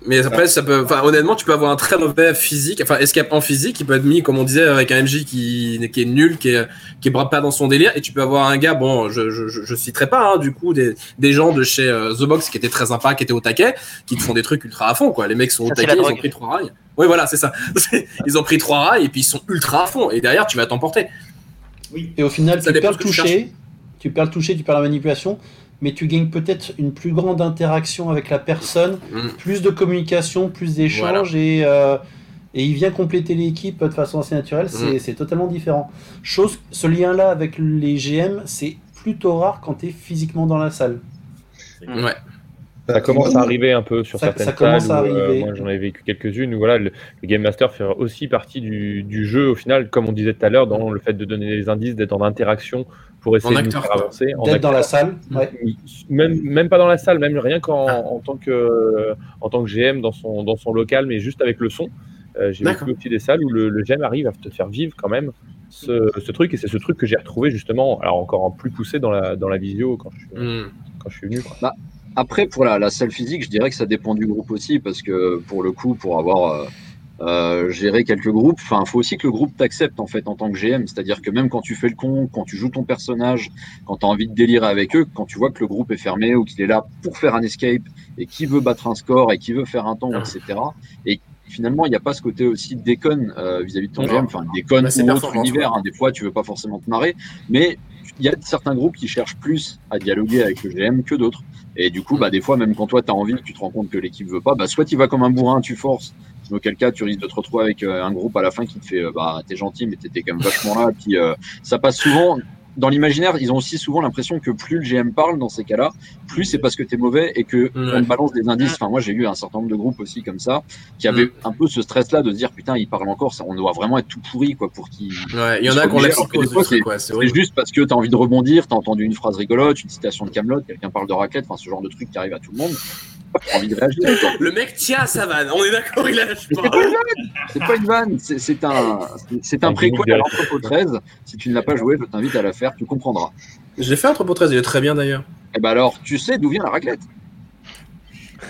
Speaker 3: Mais après, ça peut, enfin, honnêtement, tu peux avoir un très mauvais physique, enfin, escape en physique, qui peut être mis, comme on disait, avec un MJ qui, qui est nul, qui est, qui est pas dans son délire, et tu peux avoir un gars, bon, je, je, je, citerai pas, hein, du coup, des, des gens de chez euh, The Box qui étaient très sympas, qui étaient au taquet, qui te font des trucs ultra à fond, quoi. Les mecs sont au
Speaker 11: Ça,
Speaker 3: taquet, ils ont pris trois rails. Oui, voilà, c'est ça. ils ont pris trois rails, et puis ils sont ultra à fond, et derrière, tu vas t'emporter.
Speaker 5: Oui.
Speaker 2: Et au final,
Speaker 3: Ça
Speaker 2: tu
Speaker 3: dépend
Speaker 2: perds le toucher, tu perds le toucher, tu perds la manipulation, mais tu gagnes peut-être une plus grande interaction avec la personne,
Speaker 3: Mm.
Speaker 2: plus de communication, plus d'échanges, et, euh, et il vient compléter l'équipe de façon assez naturelle, c'est
Speaker 3: Mm.
Speaker 2: c'est totalement différent. Chose, ce lien-là avec les GM, c'est plutôt rare quand tu es physiquement dans la salle.
Speaker 3: Ouais.
Speaker 4: Ça commence à arriver un peu sur
Speaker 2: Ça-
Speaker 4: certaines
Speaker 2: ça commence
Speaker 4: salles.
Speaker 2: à
Speaker 4: où, euh,
Speaker 2: arriver.
Speaker 4: moi, j'en ai vécu quelques-unes où voilà, le, le Game Master fait aussi partie du, du jeu au final, comme on disait tout à l'heure, dans le fait de donner les indices, d'être en interaction pour essayer
Speaker 3: En
Speaker 4: de
Speaker 3: acteur,
Speaker 4: faire avancer. en
Speaker 2: D'être dans
Speaker 4: acteur.
Speaker 2: la salle, ouais.
Speaker 4: Même, même pas dans la salle, même rien qu'en
Speaker 3: Ah.
Speaker 4: en tant que en tant que GM dans son dans son local, mais juste avec le son. Euh, J'ai
Speaker 3: D'accord.
Speaker 4: vécu aussi des salles où le, le GM arrive à te faire vivre quand même ce, ce truc et c'est ce truc que j'ai retrouvé justement, alors encore en plus poussé dans la dans la visio quand je suis,
Speaker 3: Hmm.
Speaker 4: quand je suis venu. quoi.
Speaker 7: Après, pour la, la salle physique, je dirais que ça dépend du groupe aussi, parce que pour le coup, pour avoir euh, euh, géré quelques groupes, enfin, faut aussi que le groupe t'accepte en fait en tant que GM. C'est-à-dire que même quand tu fais le con, quand tu joues ton personnage, quand tu as envie de délirer avec eux, quand tu vois que le groupe est fermé ou qu'il est là pour faire un escape et qui veut battre un score et qui veut faire un temps, etc. Et finalement, il n'y a pas ce côté aussi déconne euh, vis-à-vis de ton
Speaker 3: Non.
Speaker 7: GM, enfin déconne
Speaker 3: Bah, c'est
Speaker 7: ou autre univers. hein. Des fois, tu veux pas forcément te marrer, mais il y a certains groupes qui cherchent plus à dialoguer avec le GM que d'autres. Et du coup, bah, des fois, même quand toi, tu as envie, tu te rends compte que l'équipe veut pas, bah, soit tu vas comme un bourrin, tu forces, auquel cas, tu risques de te retrouver avec euh, un groupe à la fin qui te fait, euh, bah, t'es gentil, mais t'étais quand même vachement là. Puis, euh, ça passe souvent, dans l'imaginaire, ils ont aussi souvent l'impression que plus le GM parle dans ces cas-là, plus c'est parce que t'es mauvais et que on balance des indices. Enfin, moi, j'ai eu un certain nombre de groupes aussi comme ça, qui avaient
Speaker 3: Mm.
Speaker 7: un peu ce stress-là de se dire, putain, il parle encore, ça, on doit vraiment être tout pourri, quoi, pour qu'il
Speaker 3: Ouais, il y en a
Speaker 7: sont
Speaker 3: qui ont la
Speaker 7: obligés, alors que
Speaker 3: psychose
Speaker 7: des fois,
Speaker 3: du truc, ouais, c'est
Speaker 7: juste parce que tu as envie de rebondir, tu as entendu une phrase rigolote, une citation de Camelot, quelqu'un parle de raclette, enfin ce genre de truc qui arrive à tout le monde. Tu as envie de réagir.
Speaker 3: Le mec tient à sa vanne, on est d'accord, il lâche pas.
Speaker 7: c'est pas une vanne, c'est un, c'est- un
Speaker 4: Un
Speaker 7: préquel à l'entrepôt 13. Si tu ne l'as pas joué, je t'invite à la faire, tu comprendras.
Speaker 3: J'ai fait Entrepôt 13, il est très bien d'ailleurs.
Speaker 7: Et ben alors, tu sais d'où vient la raclette?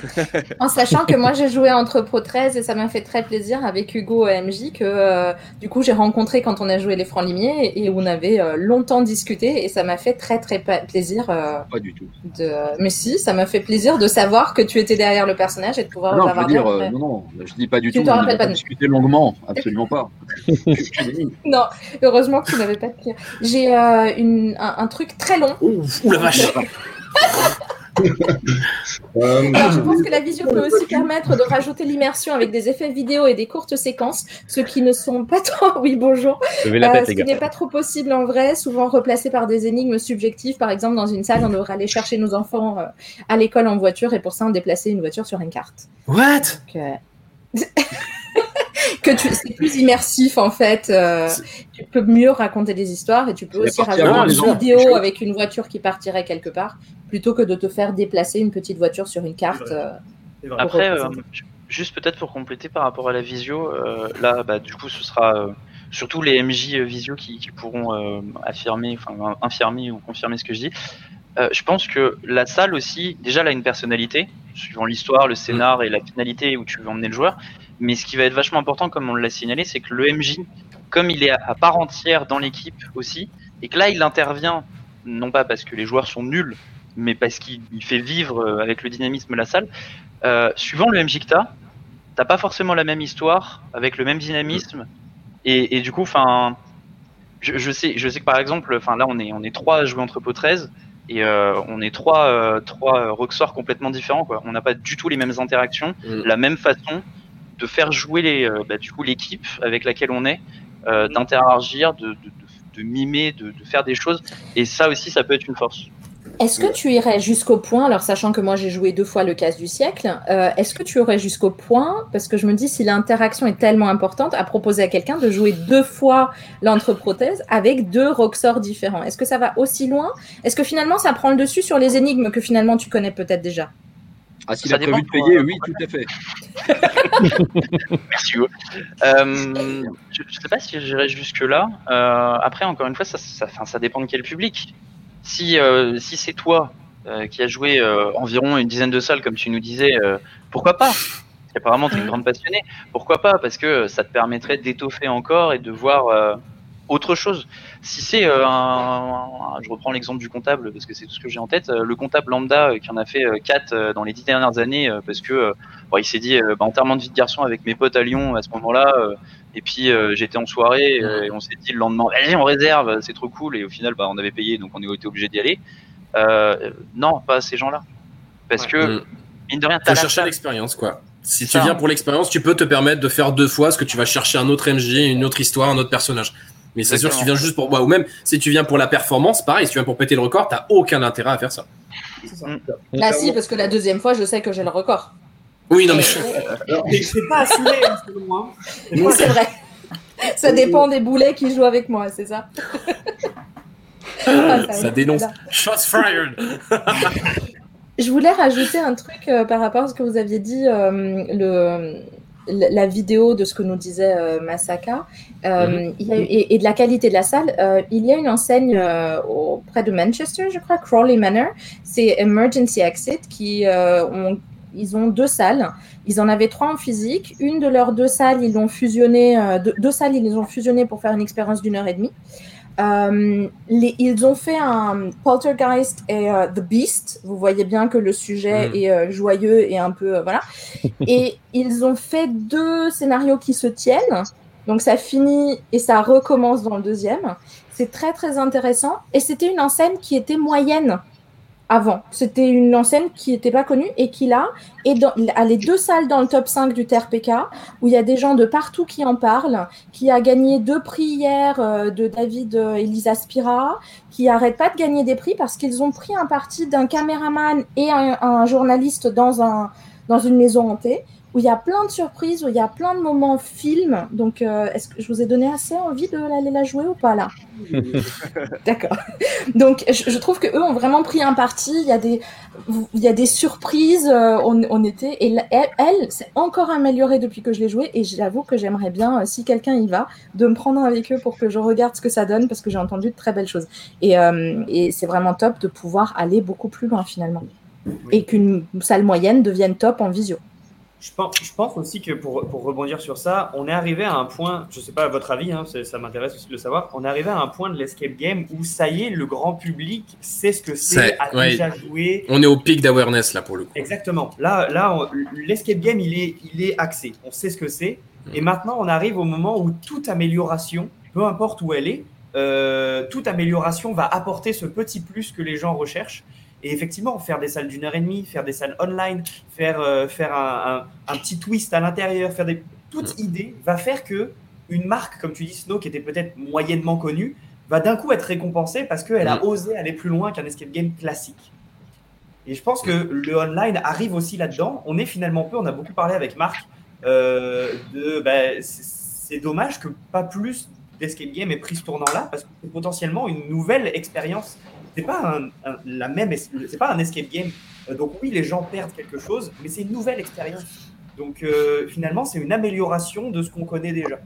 Speaker 1: En sachant que moi j'ai joué à Entrepôt 13 et ça m'a fait très plaisir avec Hugo MJ que euh, du coup j'ai rencontré quand on a joué les Francs Limiers et, et où on avait euh, longtemps discuté et ça m'a fait très très plaisir. euh,
Speaker 7: Pas du tout.
Speaker 1: de... Mais si, ça m'a fait plaisir de savoir que tu étais derrière le personnage et de pouvoir
Speaker 7: non, je veux dire, euh,
Speaker 1: après.
Speaker 7: non, non, je dis pas du
Speaker 1: Tu
Speaker 7: tout.
Speaker 1: te
Speaker 7: on
Speaker 1: rappelles pas
Speaker 7: pas
Speaker 1: de-
Speaker 7: discuté longuement, absolument pas.
Speaker 1: Non, heureusement que tu n'avais pas de pire. J'ai euh, une- un, un truc très long.
Speaker 3: Ouh, la vache
Speaker 1: je pense que la visio peut aussi permettre de rajouter l'immersion avec des effets vidéo et des courtes séquences, ce qui ne sont pas trop. Oui, bonjour. Euh, ce qui n'est pas trop possible en vrai, souvent replacé par des énigmes subjectives. Par exemple, dans une salle, on devrait aller chercher nos enfants euh, à l'école en voiture et pour ça, on déplaçait une voiture sur une carte.
Speaker 3: What?
Speaker 1: Donc, euh, que tu... c'est plus immersif en fait. euh, tu peux mieux raconter des histoires et tu peux aussi
Speaker 3: les
Speaker 1: une vidéo avec une voiture qui partirait quelque part plutôt que de te faire déplacer une petite voiture sur une carte. Euh.
Speaker 11: Après, euh, juste peut-être pour compléter par rapport à la visio, euh, là, bah, du coup, ce sera euh, surtout les MJ visio qui, qui pourront euh, affirmer, enfin, infirmer ou confirmer ce que je dis. Euh, je pense que la salle aussi, déjà, elle a une personnalité, suivant l'histoire, le scénar et la finalité où tu veux emmener le joueur. Mais ce qui va être vachement important, comme on l'a signalé, c'est que le MJ, comme il est à part entière dans l'équipe aussi, et que là, il intervient, non pas parce que les joueurs sont nuls, mais parce qu'il il fait vivre euh, avec le dynamisme la salle, euh, suivant le MJ que t'as, t'as pas forcément la même histoire avec le même dynamisme et, et du coup, enfin, je, je sais, je sais que par exemple, enfin là on est on est trois à jouer Entrepôt 13 et euh, on est trois euh, trois rockstars complètement différents quoi. On n'a pas du tout les mêmes interactions,
Speaker 3: Mm.
Speaker 11: la même façon de faire jouer euh, bah, du coup l'équipe avec laquelle on est, euh, d'interagir, de, mimer, de, faire des choses. Et ça aussi ça peut être une force.
Speaker 1: Est-ce que tu irais jusqu'au point, alors sachant que moi j'ai joué deux fois le casse du siècle, euh, est-ce que tu aurais jusqu'au point, parce que je me dis si l'interaction est tellement importante, à proposer à quelqu'un de jouer deux fois l'entreprothèse avec deux rocksorts différents. Est-ce que ça va aussi loin? Est-ce que finalement ça prend le dessus sur les énigmes que finalement tu connais peut-être déjà?
Speaker 7: Ah, s'il a prévu de payer,
Speaker 11: euh,
Speaker 7: oui, tout à fait.
Speaker 11: Merci Hugo. Euh, je, je sais pas si j'irai jusque là. après, encore une fois, ça, ça, dépend de quel public. Si, euh, si c'est toi euh, qui as joué euh, environ une dizaine de salles, comme tu nous disais, euh, pourquoi pas? Apparemment, tu es une grande passionnée. Pourquoi pas? Parce que ça te permettrait d'étoffer encore et de voir euh, autre chose. Si c'est euh, un, un- je reprends l'exemple du comptable parce que c'est tout ce que j'ai en tête, euh, le comptable lambda euh, qui en a fait 4 dans les dix dernières années euh, parce que euh, bon, il s'est dit euh, bah, enterrement de vie de garçon avec mes potes à Lyon à ce moment-là euh, et puis euh, j'étais en soirée euh, et on s'est dit le lendemain vas-y on réserve c'est trop cool et au final bah, on avait payé donc on était obligé d'y aller. Euh, non, pas ces gens-là parce que
Speaker 3: Mm.
Speaker 11: mine de rien
Speaker 3: Faut
Speaker 11: t'as la
Speaker 3: chercher l'expérience, quoi. Si tu viens pour l'expérience, tu peux te permettre de faire deux fois ce que tu vas chercher un autre MJ, une autre histoire, un autre personnage. Mais c'est sûr, si tu viens juste pour. bah, ou même si tu viens pour la performance, pareil, si tu viens pour péter le record, t'as aucun intérêt à faire ça.
Speaker 1: Là si, parce que la deuxième fois je sais que j'ai le record.
Speaker 3: Oui, non, mais.
Speaker 8: Et c'est pas assuré, hein, selon moi.
Speaker 1: Oui, c'est vrai. Ça dépend des boulets qui jouent avec moi, c'est ça Ah,
Speaker 3: Ça dénonce. Shots fired
Speaker 1: Je voulais rajouter un truc euh, par rapport à ce que vous aviez dit, euh, le, la vidéo de ce que nous disait euh, Masaka, euh,
Speaker 3: Mhm.
Speaker 1: il y a eu- et, et de la qualité de la salle. Euh, il y a une enseigne euh, auprès de Manchester, je crois, Crawley Manor, c'est Emergency Exit, qui ont, ils ont deux salles. Ils en avaient trois en physique. Une de leurs deux salles, ils l'ont fusionné, deux, deux salles, ils les ont fusionnées pour faire une expérience d'une heure et demie. Euh, les- ils ont fait un Poltergeist et euh, The Beast. Vous voyez bien que le sujet
Speaker 3: Mm.
Speaker 1: est euh, joyeux et un peu euh, voilà. et ils ont fait deux scénarios qui se tiennent. Donc ça finit et ça recommence dans le deuxième. C'est très très intéressant. Et c'était une enseigne qui était moyenne avant. C'était une enseigne qui n'était pas connue et qui là est dans, a les deux salles dans le top 5 du TRPK où il y a des gens de partout qui en parlent, qui a gagné deux prix hier euh, de David euh, Elisa Spira, qui arrête pas de gagner des prix parce qu'ils ont pris un parti d'un caméraman et un, un journaliste dans, un, dans une maison hantée où il y a plein de surprises, où il y a plein de moments film. Donc, euh, est-ce que je vous ai donné assez envie de l'aller la jouer ou pas là D'accord. Donc, je, je trouve que eux ont vraiment pris un parti. Il y a des, il y a des surprises. euh, on, on était et elle, elle c'est encore amélioré depuis que je l'ai joué. Et j'avoue que j'aimerais bien, euh, si quelqu'un y va, de me prendre avec eux pour que je regarde ce que ça donne parce que j'ai entendu de très belles choses. Et, et c'est vraiment top de pouvoir aller beaucoup plus loin finalement. Et qu'une salle moyenne devienne top en visio.
Speaker 8: Je pense, je pense aussi que pour, pour rebondir sur ça, on est arrivé à un point, je sais pas votre avis, hein, ça m'intéresse aussi de le savoir, on est arrivé à un point de l'escape game où ça y est, le grand public sait ce que c'est, a
Speaker 3: ouais.
Speaker 8: déjà joué.
Speaker 3: On est au pic d'awareness là pour le coup.
Speaker 8: Exactement. Là, là l'escape game, il est, il est axé. On sait ce que c'est. Et maintenant, on arrive au moment où toute amélioration, peu importe où elle est, euh, toute amélioration va apporter ce petit plus que les gens recherchent. Et effectivement, faire des salles d'une heure et demie, faire des salles online, faire, euh, faire un, un- un petit twist à l'intérieur, faire des... toute idée va faire que une marque, comme tu dis, Snow, qui était peut-être moyennement connue, va d'un coup être récompensée parce qu'elle a
Speaker 3: Mm.
Speaker 8: osé aller plus loin qu'un escape game classique. Et je pense que le online arrive aussi là-dedans. On est finalement peu, on a beaucoup parlé avec Marc, euh, de bah, c'est dommage que pas plus d'escape game ait pris ce tournant-là parce que c'est potentiellement une nouvelle expérience. C'est pas un, un- la même, es- c'est pas un escape game. Euh, Donc oui, les gens perdent quelque chose, mais c'est une nouvelle expérience. Donc euh, finalement, c'est une amélioration de ce qu'on connaît déjà.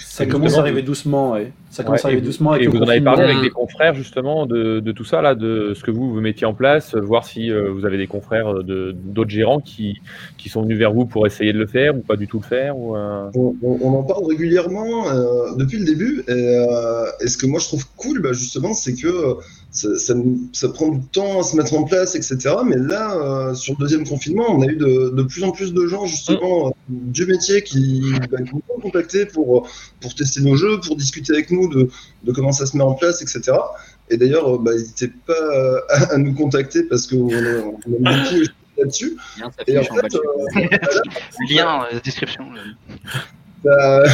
Speaker 2: Ça commence à arriver doucement, ouais. Ça commence à
Speaker 4: Ouais,
Speaker 2: arriver
Speaker 4: vous-
Speaker 2: doucement avec
Speaker 4: Et vous en avez parlé avec des confrères justement de, de tout ça là, de ce que vous vous mettiez en place, euh, voir si euh, vous avez des confrères de d'autres gérants qui, qui sont venus vers vous pour essayer de le faire ou pas du tout le faire ou euh,
Speaker 9: On, on- on en parle régulièrement euh, depuis le début. Et, euh, et ce que moi je trouve cool, bah, justement, c'est que euh, ça, ça, ça prend du temps à se mettre en place, etc. Mais là, euh, sur le deuxième confinement, on a eu de, de plus en plus de gens, justement, euh, du métier qui, bah, qui nous ont contactés pour, pour tester nos jeux, pour discuter avec nous de, de comment ça se met en place, etc. Et d'ailleurs, euh, bah, n'hésitez pas euh, à, à nous contacter parce qu'on a- on beaucoup échanger là-dessus. Et en
Speaker 7: en
Speaker 9: fait, euh,
Speaker 11: Lien, euh, description.
Speaker 9: t'as-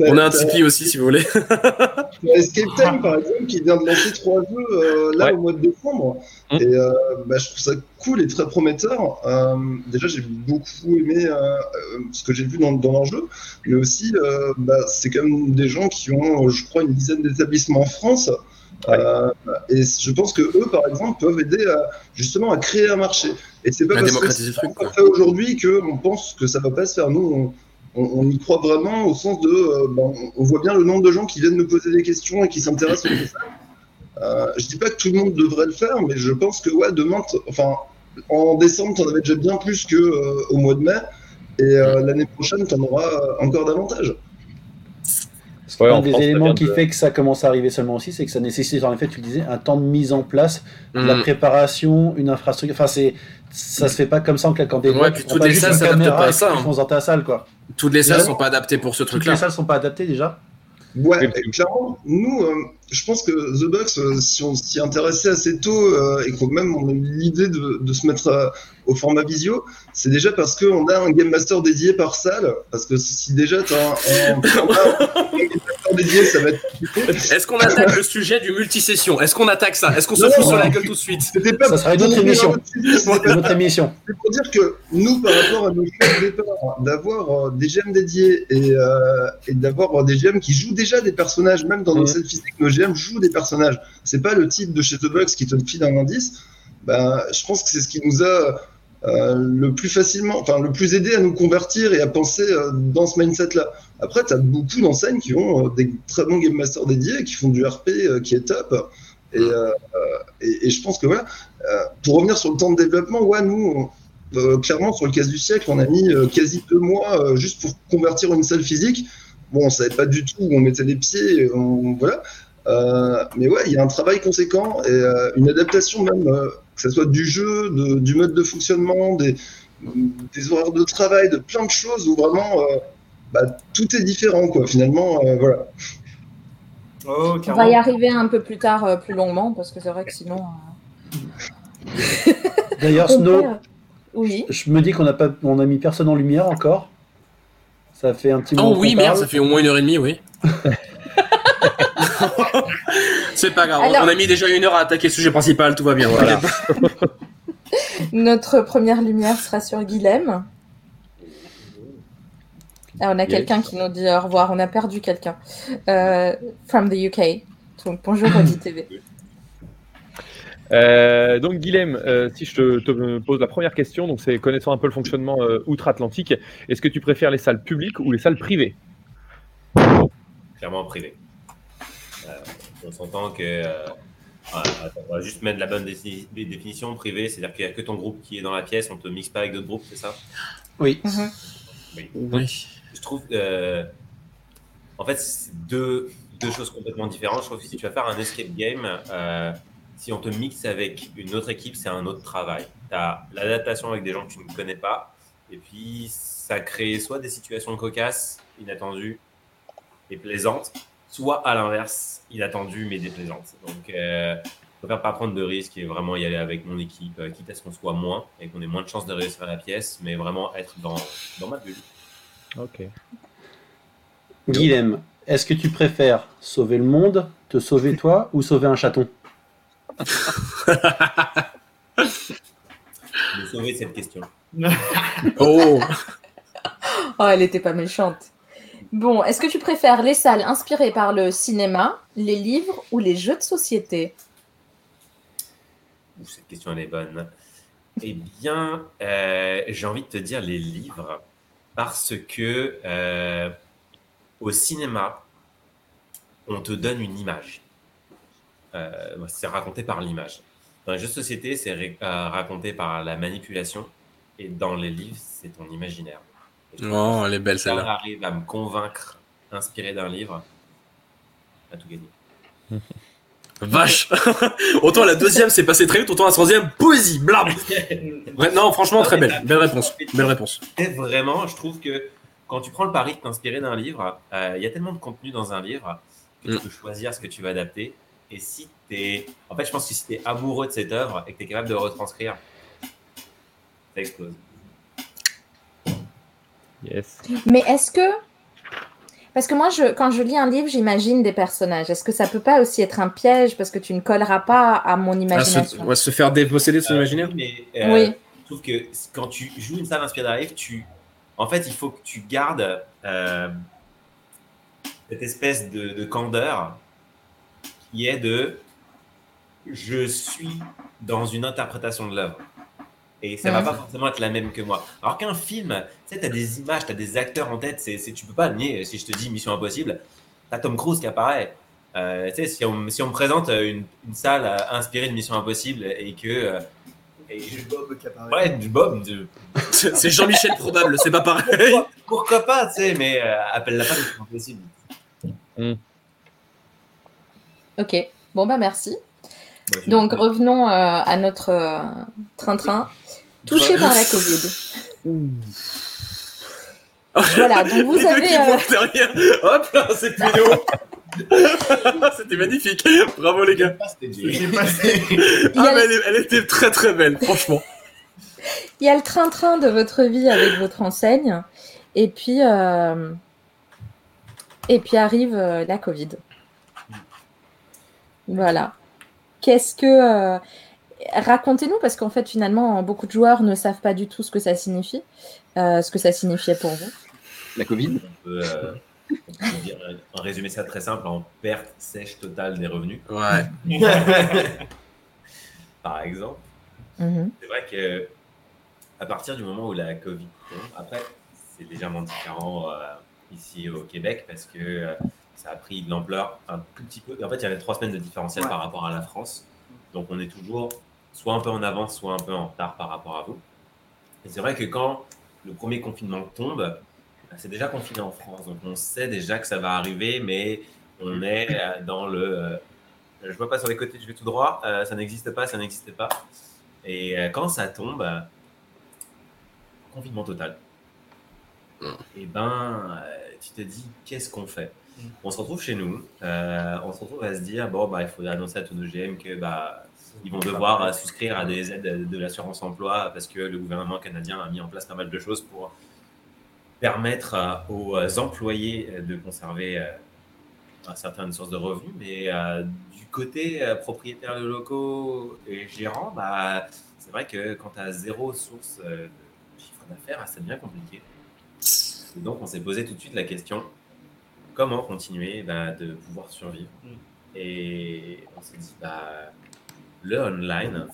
Speaker 3: On a un Tipeee aussi si vous voulez.
Speaker 9: Escape Time, par exemple, qui vient de lancer trois jeux euh, là
Speaker 4: Ouais.
Speaker 9: au mois de décembre.
Speaker 4: Mm.
Speaker 9: Et euh, bah, je trouve ça cool et très prometteur. Euh, déjà, j'ai beaucoup aimé ce que j'ai vu dans, dans leur jeu. Mais aussi, bah, c'est quand même des gens qui ont, je crois, une dizaine d'établissements en France. Euh, et je pense que eux, par exemple, peuvent aider à, justement à créer un marché. Et c'est pas parce que c'est fait aujourd'hui qu'on pense que ça va pas se faire. Nous, on, y croit vraiment au sens de, euh, ben, on voit bien le nombre de gens qui viennent nous poser des questions et qui s'intéressent au message. Euh, je dis pas que tout le monde devrait le faire, mais je pense que ouais, demain, enfin, en décembre, t'en avais déjà bien plus que euh, au mois de mai, et euh, l'année prochaine, t'en auras euh, encore davantage.
Speaker 4: Ouais,
Speaker 2: un des
Speaker 4: France,
Speaker 2: éléments qui
Speaker 4: de-
Speaker 2: fait que ça commence à arriver seulement aussi, c'est que ça nécessite, en effet, tu le disais, un temps de mise en place, de la
Speaker 3: Mm.
Speaker 2: préparation, une infrastructure. Enfin, c'est, ça se fait pas comme ça en claquant des
Speaker 3: Ouais, puis toutes les salles s'adaptent pas à ça, hein.
Speaker 2: fonces dans ta salle, quoi.
Speaker 3: Toutes les salles
Speaker 2: Vraiment
Speaker 3: sont pas adaptées pour ce
Speaker 2: Toutes
Speaker 3: truc-là.
Speaker 2: les salles sont pas adaptées déjà.
Speaker 9: Ouais, clairement, nous, euh, je pense que The Box, euh, si on s'y intéressait assez tôt euh, et qu'on même on a eu l'idée de, de se mettre euh, au format visio, c'est déjà parce qu'on a un Game Master dédié par salle. Parce que si déjà tu as un, un, un Game Master dédié, ça va être.
Speaker 3: Est-ce qu'on attaque le sujet du multisession? Est-ce qu'on attaque ça? Est-ce qu'on se fout sur la gueule tout de suite?
Speaker 9: C'était pas
Speaker 2: Ça sera une autre
Speaker 9: pour
Speaker 2: émission. émission.
Speaker 9: C'est pour dire que nous, par rapport à nos choix de départ, d'avoir euh, des GM dédiés et, euh, et d'avoir euh, des GM qui jouent déjà des personnages, même dans nos selfies, que nos GM jouent des personnages. C'est pas le type de chez The Box qui te file un indice. Ben, je pense que c'est ce qui nous a euh, le plus facilement, enfin le plus aidé à nous convertir et à penser euh, dans ce mindset-là. Après, tu as beaucoup d'enseignes qui ont euh, des très bons game masters dédiés, qui font du RP qui est top. Et, et, je pense que voilà, pour revenir sur le temps de développement, ouais, nous, clairement, sur le casse du siècle, on a mis quasi deux mois juste pour convertir une salle physique. Bon, on savait pas du tout où on mettait les pieds, voilà. Euh, mais ouais, il y a un travail conséquent et euh, une adaptation même, euh, que ce soit du jeu, de- du mode de fonctionnement, des, des horaires de travail, de plein de choses où vraiment euh, bah, tout est différent, quoi. Finalement, euh, voilà.
Speaker 8: Oh,
Speaker 1: On va y arriver un peu plus tard, euh, plus longuement, parce que c'est vrai que sinon. euh,
Speaker 2: D'ailleurs, Snow.
Speaker 1: Oui.
Speaker 2: je me dis qu'on a pas, on a mis personne en lumière encore. Ça fait un petit moment.
Speaker 3: Oh oui, merde, ça fait au moins une heure et demie, oui. C'est pas grave,
Speaker 1: Alors-
Speaker 3: on a mis déjà une heure à attaquer le sujet principal, tout va bien. Voilà.
Speaker 1: Notre première lumière sera sur Guilhem. Ah, on a
Speaker 4: Yes.
Speaker 1: quelqu'un qui nous dit au revoir. On a perdu quelqu'un. Euh, from the UK. Donc bonjour Audi TV.
Speaker 4: Euh, donc Guilhem, euh, si je te, te pose la première question, donc c'est connaissant un peu le fonctionnement euh, outre-Atlantique, est-ce que tu préfères les salles publiques ou les salles privées?
Speaker 5: Clairement privé. On s'entend que. euh, ah, on va juste mettre la bonne défi- définition privé, c'est-à-dire qu'il n'y a que ton groupe qui est dans la pièce, on te mixe pas avec d'autres groupes, c'est ça?
Speaker 2: Oui.
Speaker 5: Oui.
Speaker 3: Oui.
Speaker 5: Je trouve. euh, en fait, c'est deux, deux choses complètement différentes. Je trouve que si tu vas faire un escape game, euh, si on te mixe avec une autre équipe, c'est un autre travail. Tu as l'adaptation avec des gens que tu ne connais pas, et puis ça crée soit des situations cocasses, inattendues et plaisantes, soit à l'inverse, inattendues mais déplaisantes. Donc, euh, je préfère pas prendre de risques et vraiment y aller avec mon équipe, euh, quitte à ce qu'on soit moins et qu'on ait moins de chances de réussir la pièce, mais vraiment être dans, dans ma bulle.
Speaker 4: Ok.
Speaker 2: Guilhem, est-ce que tu préfères sauver le monde, te sauver toi ou sauver un chaton?
Speaker 5: Me sauver de cette question.
Speaker 3: Oh
Speaker 1: Oh, elle était pas méchante. Bon, est-ce que tu préfères les salles inspirées par le cinéma, les livres ou les jeux de société
Speaker 5: cette question, elle est bonne. Eh bien, euh, j'ai envie de te dire les livres parce que euh, au cinéma, on te donne une image. Euh, c'est raconté par l'image. Dans les jeux de société, c'est raconté par la manipulation. Et dans les livres, c'est ton imaginaire.
Speaker 3: Oh, elle est belle celle-là.
Speaker 5: arrive à me convaincre, inspiré d'un livre, on a tout gagné.
Speaker 3: Vache Autant la deuxième s'est passée très vite, autant la troisième, poésie, Ouais, Non, franchement, très belle. Belle réponse. Belle réponse.
Speaker 5: Et vraiment, je trouve que quand tu prends le pari de t'inspirer d'un livre, euh, il y a tellement de contenu dans un livre que tu
Speaker 3: Mm.
Speaker 5: peux choisir ce que tu vas adapter. Et si t'es. En fait, je pense que si tu es amoureux de cette œuvre et que tu es capable de retranscrire, ça explose.
Speaker 4: Yes.
Speaker 1: Mais est-ce que. Parce que moi, je, quand je lis un livre, j'imagine des personnages. Est-ce que ça peut pas aussi être un piège parce que tu ne colleras pas à mon
Speaker 3: Ah, se,
Speaker 1: imagination?
Speaker 3: ouais, se faire déposséder de son
Speaker 5: Euh,
Speaker 3: imaginaire?
Speaker 5: Mais euh,
Speaker 1: Oui.
Speaker 5: je trouve que quand tu joues une salle inspirée d'un livre, tu, en fait, il faut que tu gardes euh, cette espèce de, de candeur qui est de je suis dans une interprétation de l'œuvre. Et ça va
Speaker 1: Mhm.
Speaker 5: pas forcément être la même que moi. Alors qu'un film, tu sais, tu as des images, tu as des acteurs en tête, c'est, tu peux pas nier. Si je te dis Mission Impossible, tu as Tom Cruise qui apparaît. Euh, tu sais, si on, si on me présente une, une salle euh, inspirée de Mission Impossible et que. euh, et je-
Speaker 8: Bob qui apparaît.
Speaker 5: Ouais, du Bob. du-
Speaker 3: C'est Jean-Michel probable, c'est pas pareil.
Speaker 5: Pourquoi, pourquoi pas, tu sais, mais euh, appelle-la pas Mission Impossible.
Speaker 1: Ok. Bon, bah merci. Donc, revenons euh, à notre euh, train-train. Touché par la Covid. Voilà, donc vous
Speaker 3: Les deux
Speaker 1: avez.
Speaker 3: qui
Speaker 1: euh.
Speaker 3: Hop là, c'est plus haut. C'était magnifique. Bravo les gars.
Speaker 5: Ah,
Speaker 3: Ah, mais elle, est- elle était très très belle, franchement.
Speaker 1: il y a le train-train de votre vie avec votre enseigne. Et puis. euh, Et puis arrive euh, la Covid. Voilà. Qu'est-ce que. Euh, Racontez-nous, parce qu'en fait, finalement, beaucoup de joueurs ne savent pas du tout ce que ça signifie, euh, ce que ça signifiait pour vous.
Speaker 7: La Covid
Speaker 5: On peut, euh, on peut dire, euh, en résumer ça très simple en perte sèche totale des revenus.
Speaker 3: Ouais.
Speaker 5: Par exemple.
Speaker 1: Mhm.
Speaker 5: C'est vrai que à partir du moment où la Covid tombe, après, c'est légèrement différent euh, ici au Québec parce que euh, ça a pris de l'ampleur un tout petit peu. En fait, il y avait trois semaines de différentiel
Speaker 8: Ouais.
Speaker 5: par rapport à la France. Donc, on est toujours soit un peu en avance, soit un peu en retard par rapport à vous. Et c'est vrai que quand le premier confinement tombe, bah, c'est déjà confiné en France. Donc, on sait déjà que ça va arriver, mais on est euh, dans le. euh, je vois pas sur les côtés, je vais tout droit. euh, ça n'existe pas, ça n'existe pas. Et euh, quand ça tombe, confinement total. Et ben, euh, tu te dis, qu'est-ce qu'on fait? On se retrouve chez nous, on se retrouve à se dire, bon, bah, il faut annoncer à tous nos GM que bah, ils vont devoir euh, souscrire à des aides de l'assurance emploi parce que le gouvernement canadien a mis en place pas mal de choses pour permettre euh, aux euh, employés de conserver certaines sources de revenus. Mais du côté euh, propriétaire de locaux et gérant, bah, c'est vrai que quand tu as zéro source de chiffre d'affaires, ça devient compliqué. Et donc, on s'est posé tout de suite la question comment continuer bah, de pouvoir survivre?
Speaker 8: Mm.
Speaker 5: Et on s'est dit bah, le online,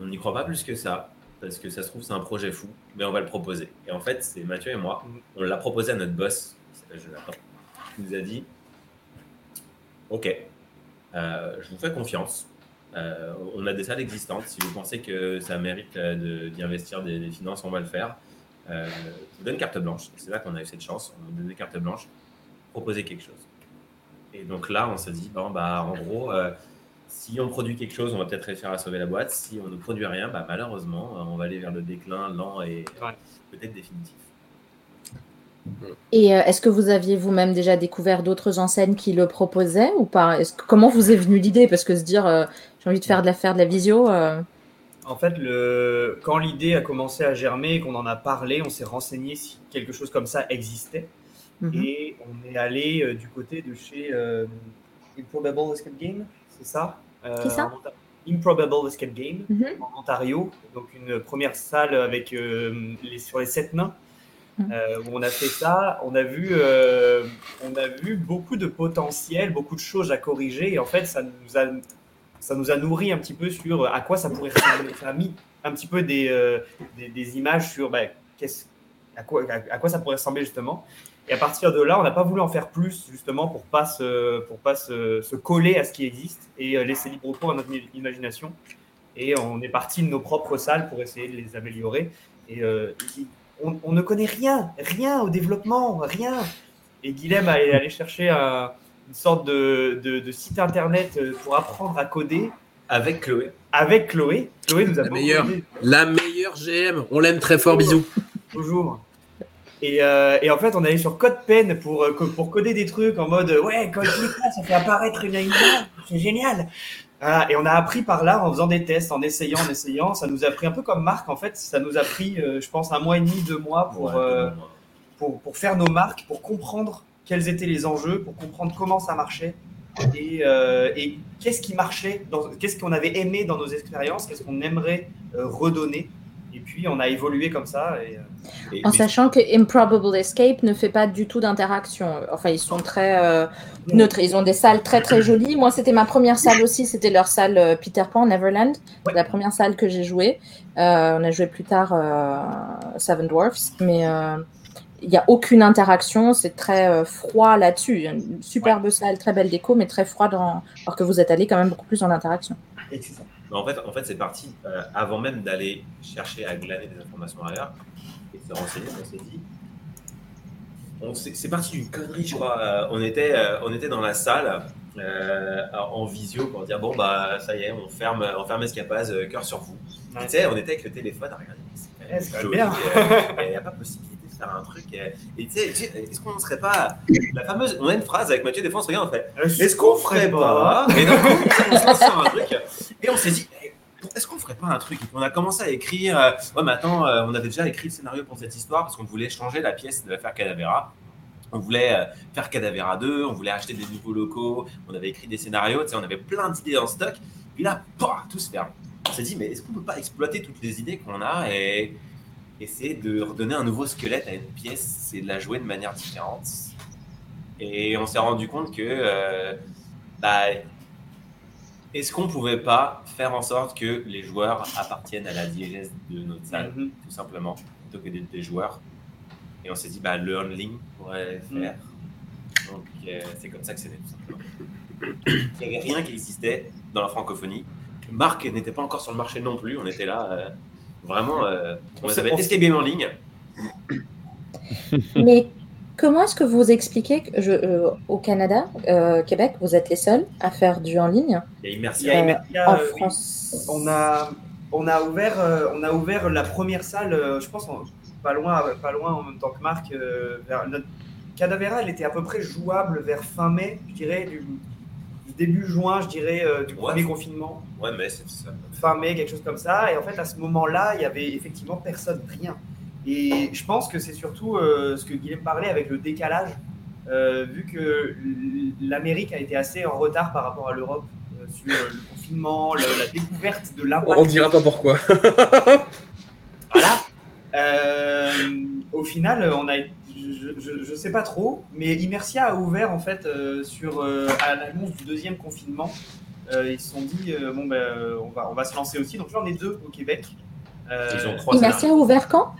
Speaker 5: on n'y croit pas plus que ça. Parce que ça se trouve, c'est un projet fou, mais on va le proposer. Et en fait, c'est Mathieu et moi,
Speaker 8: Mm.
Speaker 5: on l'a proposé à notre boss, qui s'appelle Jonathan, qui nous a dit Ok, euh, je vous fais confiance. Euh, on a des salles existantes. Si vous pensez que ça mérite euh, d'y investir des, des finances, on va le faire. Euh, je vous donne carte blanche. Et C'est là qu'on a eu cette chance. On nous donne carte blanche. Proposer quelque chose. Et donc là, on se dit bon, bah, en gros, si on produit quelque chose, on va peut-être réussir à sauver la boîte. Si on ne produit rien, bah, malheureusement, euh, on va aller vers le déclin lent et
Speaker 8: Ouais.
Speaker 5: peut-être définitif.
Speaker 1: Et euh, est-ce que vous aviez vous-même déjà découvert d'autres enseignes qui le proposaient ou pas? Est-ce que- Comment vous est venue l'idée? Parce que se dire euh, j'ai envie de faire de la, faire de la visio, euh,
Speaker 8: En fait, le... quand l'idée a commencé à germer et qu'on en a parlé, on s'est renseigné si quelque chose comme ça existait.
Speaker 1: mhm.
Speaker 8: Et on est allé euh, du côté de chez euh, Improbable Escape Game, c'est ça?
Speaker 1: Qui ça
Speaker 8: Onta- Improbable Escape Game
Speaker 1: Mhm.
Speaker 8: en Ontario. Donc une première salle avec euh, les, sur les sept nains.
Speaker 1: Mhm.
Speaker 8: euh, où on a fait ça, on a vu, euh, on a vu beaucoup de potentiel, beaucoup de choses à corriger, et en fait, ça nous a, ça nous a nourri un petit peu sur à quoi ça pourrait ressembler. Ça a mis un petit peu des, euh, des, des images sur bah, qu'est-ce- à, quoi, à, à quoi ça pourrait ressembler justement. Et à partir de là, on n'a pas voulu en faire plus justement pour pas se, pour pas se, se coller à ce qui existe et euh, laisser libre cours à notre imagination. Et on est parti de nos propres salles pour essayer de les améliorer. Et euh, il- on, on ne connaît rien, rien au développement, rien. Et Guilhem est allé chercher un- une sorte de, de- de site internet euh, pour apprendre à coder
Speaker 5: Avec Chloé.
Speaker 8: avec Chloé. Chloé nous a
Speaker 3: La meilleure.
Speaker 8: aidé.
Speaker 3: La meilleure GM, on l'aime très fort, bisous.
Speaker 8: Toujours. Et, euh, et en fait, on allait sur CodePen pour, euh, pour coder des trucs en mode euh, ouais, clique là, ça fait apparaître une image, c'est génial. Voilà, et on a appris par là en faisant des tests, en essayant, en essayant. Ça nous a pris un peu comme Marc, en fait, ça nous a pris, euh, je pense, un mois et demi, deux mois pour,
Speaker 5: Ouais,
Speaker 8: euh, pour, pour faire nos marques, pour comprendre quels étaient les enjeux, pour comprendre comment ça marchait et, euh, et qu'est-ce qui marchait, qu'est-ce qu'on avait aimé dans nos expériences, qu'est-ce qu'on aimerait redonner. Et puis on a évolué comme ça. Et, euh,
Speaker 5: et-
Speaker 1: En
Speaker 5: mais-
Speaker 1: sachant que Improbable Escape ne fait pas du tout d'interaction. Enfin, ils sont très euh, neutres. Ils ont des salles très très jolies. Moi, c'était ma première salle aussi. C'était leur salle euh, Peter Pan, Neverland.
Speaker 8: Ouais.
Speaker 1: La première salle que j'ai jouée. Euh, on a joué plus tard euh, Seven Dwarfs. Mais euh, il n'y a aucune interaction. C'est très euh, froid là-dessus. Il y a Une superbe salle, très belle déco, mais très froide. En... Alors que vous êtes allé quand même beaucoup plus en interaction.
Speaker 5: Mais en fait, en fait c'est parti euh, avant même d'aller chercher à glaner des informations ailleurs et se renseigner. On s'est dit, c'est parti d'une connerie, je crois. Euh, on était, euh, on était dans la salle euh, en visio pour dire bon bah ça y est, on ferme, on ferme Escapaz, cœur sur vous.
Speaker 8: Ouais.
Speaker 5: Tu sais, on était avec le téléphone à regarder. c'est joli,
Speaker 8: bien.
Speaker 5: Il n'y a pas possibilité de faire un truc. euh, et tu sais, est-ce qu'on ne serait pas la fameuse On a une phrase avec Mathieu des fois, on se regarde, on fait est-ce qu'on ferait pas Et coup, on se lance sur un truc. Et on s'est dit, eh, est-ce qu'on ferait pas un truc? On a commencé à écrire. euh, ouais, mais attends, euh, on avait déjà écrit le scénario pour cette histoire parce qu'on voulait changer la pièce de l'affaire Cadavera. On voulait euh, faire Cadavera 2, on voulait acheter des nouveaux locaux, on avait écrit des scénarios, tu sais, on avait plein d'idées en stock. Puis là, bah, tout se ferme. On s'est dit, mais est-ce qu'on peut pas exploiter toutes les idées qu'on a et essayer de redonner un nouveau squelette à une pièce et de la jouer de manière différente Et on s'est rendu compte que, euh, bah, est-ce qu'on pouvait pas faire en sorte que les joueurs appartiennent à la diégèse de notre salle,
Speaker 8: Mhm.
Speaker 5: tout simplement, plutôt que d'être des joueurs? Et on s'est dit, bah, le handling pourrait le faire. Donc, euh, c'est comme ça que c'est né, tout simplement. Il n'y avait rien qui existait dans la francophonie. Marc n'était pas encore sur le marché non plus. On était là, euh, vraiment. euh, on
Speaker 8: On s'est-
Speaker 5: avait Escape Game en ligne.
Speaker 1: Mais comment est-ce que vous expliquez que je, euh, au Canada, euh, Québec, vous êtes les seuls à faire du en ligne?
Speaker 5: Il y a Immersive.
Speaker 8: Il y a-
Speaker 1: Euh, En
Speaker 8: oui.
Speaker 1: France
Speaker 8: On a, on a ouvert, euh, on a ouvert la première salle, euh, je pense, en- pas loin, pas loin en même temps que Marc. euh, vers notre Cadavera, elle était à peu près jouable vers fin mai, je dirais, du début juin, je dirais, euh, du
Speaker 5: Ouais.
Speaker 8: premier confinement.
Speaker 5: Ouais, mais c'est ça.
Speaker 8: fin mai, quelque chose comme ça. Et en fait, à ce moment-là, il y avait effectivement personne, rien. Et je pense que c'est surtout euh, ce que Guillaume parlait avec le décalage, euh, vu que l'Amérique a été assez en retard par rapport à l'Europe euh, sur le confinement, le- la découverte de l'impact.
Speaker 3: On dira pas pourquoi.
Speaker 8: Voilà. Euh, au final, on a, je, je, je sais pas trop, mais Immersia a ouvert en fait euh, sur euh, à l'annonce du deuxième confinement. euh, ils se sont dit euh, bon ben on va on va se lancer aussi. Donc j'en ai deux au Québec. Euh,
Speaker 5: Ils ont trois
Speaker 1: Immersia a ouvert quand?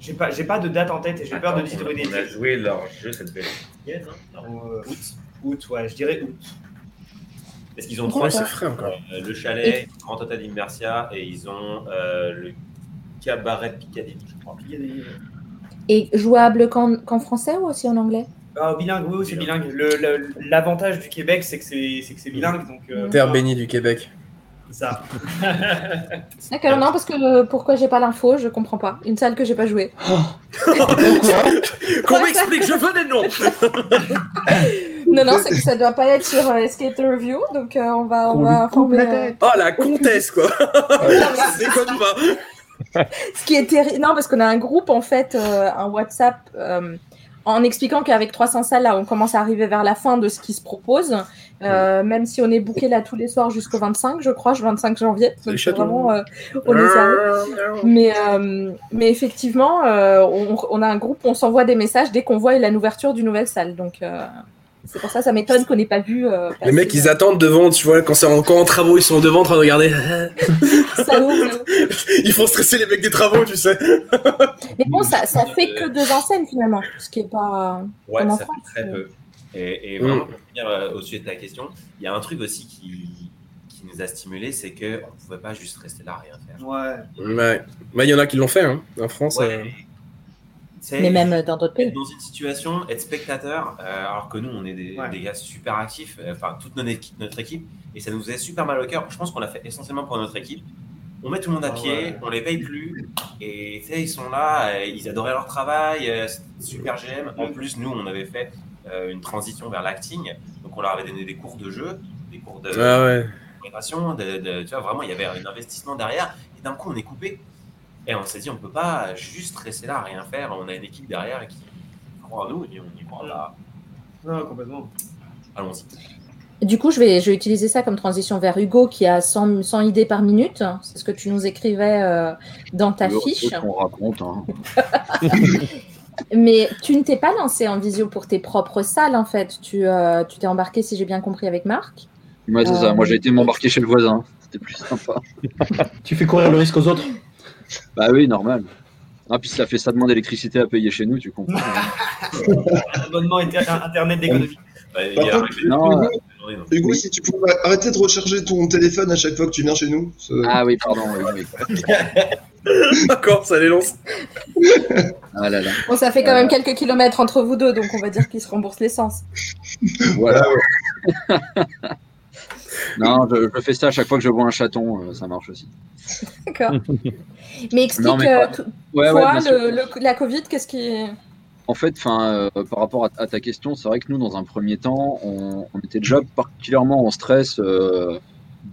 Speaker 8: J'ai pas j'ai pas de date en tête et j'ai peur de dire une
Speaker 5: On a joué leur jeu cette belle.
Speaker 8: Euh, août, août, ouais, je dirais août.
Speaker 5: Parce qu'ils ont trois
Speaker 3: c'est frais encore.
Speaker 5: Euh, le chalet, Grand Hôtel d'Immersia et ils ont euh, le cabaret de Piccadilly, je crois.
Speaker 1: Et jouable qu'en qu'en français ou aussi en anglais?
Speaker 8: Ah, bilingue, oui, oui, c'est bilingue. Le- le- L'avantage du Québec, c'est que c'est c'est que c'est bilingue. Donc, euh,
Speaker 3: Terre bénie du Québec.
Speaker 8: ça.
Speaker 1: D'accord, non, parce que euh, pourquoi j'ai pas l'info, je comprends pas. Une salle que j'ai pas jouée.
Speaker 3: Qu'on m'explique, je veux des noms
Speaker 1: Non, non, c'est que ça doit pas être sur euh, Escape the Review, donc euh, on va, on va informer.
Speaker 2: la
Speaker 1: euh.
Speaker 3: Oh la comtesse quoi Ça déconne pas
Speaker 1: Ce qui est terrible, non, parce qu'on a un groupe en fait, euh, un WhatsApp, euh, en expliquant qu'avec 300 salles, là, on commence à arriver vers la fin de ce qui se propose, euh, même si on est booké là tous les soirs jusqu'au 25, je crois, 25 janvier. Donc vraiment, on est sérieux. Mais, mais effectivement, on, on a un groupe, on s'envoie des messages dès qu'on voit la ouverture d'une nouvelle salle. Donc c'est pour ça, ça m'étonne qu'on n'ait pas vu. euh,
Speaker 3: Les mecs ils attendent devant, tu vois, quand c'est encore en travaux, ils sont devant en train de regarder.
Speaker 1: ça ouvre.
Speaker 3: Ils font stresser les mecs des travaux, tu sais.
Speaker 1: Mais bon, ça, ça fait que deux enseignes finalement, ce qui est pas.
Speaker 5: Ouais,
Speaker 1: en
Speaker 5: ça
Speaker 1: France,
Speaker 5: fait très
Speaker 1: euh.
Speaker 5: peu. Et, et
Speaker 3: Mm.
Speaker 5: vraiment, pour finir euh, au sujet de ta question, il y a un truc aussi qui, qui nous a stimulé, c'est qu'on ne pouvait pas juste rester là, rien faire.
Speaker 8: Ouais.
Speaker 3: Ouais. Mais il y en a qui l'ont fait, hein. En France.
Speaker 5: Ouais.
Speaker 3: euh,
Speaker 1: Mais même dans d'autres pays.
Speaker 5: être dans une situation, être spectateur, euh, alors que nous, on est des,
Speaker 8: Ouais.
Speaker 5: des gars super actifs, euh, enfin, toute notre équipe, notre équipe, et ça nous faisait super mal au cœur. Je pense qu'on l'a fait essentiellement pour notre équipe. On met tout le monde à
Speaker 8: Ah
Speaker 5: pied,
Speaker 8: ouais.
Speaker 5: on les paye plus, et tu sais, ils sont là, euh, ils adoraient leur travail, euh, super GM. En plus, nous, on avait fait euh, une transition vers l'acting, donc on leur avait donné des cours de jeu, des cours de
Speaker 3: Ah ouais.
Speaker 5: préparation, de, de- tu vois, vraiment, il y avait un investissement derrière, et d'un coup, on est coupé. Et on s'est dit, on peut pas juste rester là, rien faire. On a une équipe derrière qui croit en nous, et on y croit là.
Speaker 8: Non, complètement.
Speaker 5: Allons-y.
Speaker 1: Du coup, je vais, je vais utiliser ça comme transition vers Hugo qui a 100, 100 idées par minute. C'est ce que tu nous écrivais euh, dans ta
Speaker 7: Le
Speaker 1: fiche.
Speaker 7: qu'on raconte. hein.
Speaker 1: Mais tu ne t'es pas lancé en visio pour tes propres salles, en fait. Tu euh, tu t'es embarqué, si j'ai bien compris, avec Marc.
Speaker 7: Ouais, c'est ça.
Speaker 1: Euh,
Speaker 7: Moi, j'ai été m'embarquer chez le voisin. C'était plus sympa.
Speaker 2: Tu fais courir le risque aux autres.
Speaker 7: Bah oui, normal. Ah, puis ça fait ça demande d'électricité à payer chez nous, tu comprends. hein.
Speaker 8: Abonnement inter- internet d'économie.
Speaker 5: Bah.
Speaker 9: Hugo, si tu pouvais arrêter de recharger ton téléphone à chaque fois que tu viens chez nous. ça-
Speaker 7: Ah oui, pardon. oui, oui.
Speaker 3: D'accord, ça les lance.
Speaker 7: Ah là là.
Speaker 1: Bon, ça fait quand même quelques kilomètres entre vous deux, donc on va dire qu'il se rembourse l'essence.
Speaker 7: Voilà. non, je, je fais ça à chaque fois que je vois un chaton, euh, ça marche aussi.
Speaker 1: D'accord. Mais explique,
Speaker 7: Non, mais
Speaker 1: euh,
Speaker 7: pas- Ouais, ouais,
Speaker 1: toi,
Speaker 7: sûr.
Speaker 1: le, le- la Covid, qu'est-ce qui.
Speaker 7: En fait, enfin, euh, par rapport à, à ta question, c'est vrai que nous, dans un premier temps, on, on était déjà particulièrement en stress euh,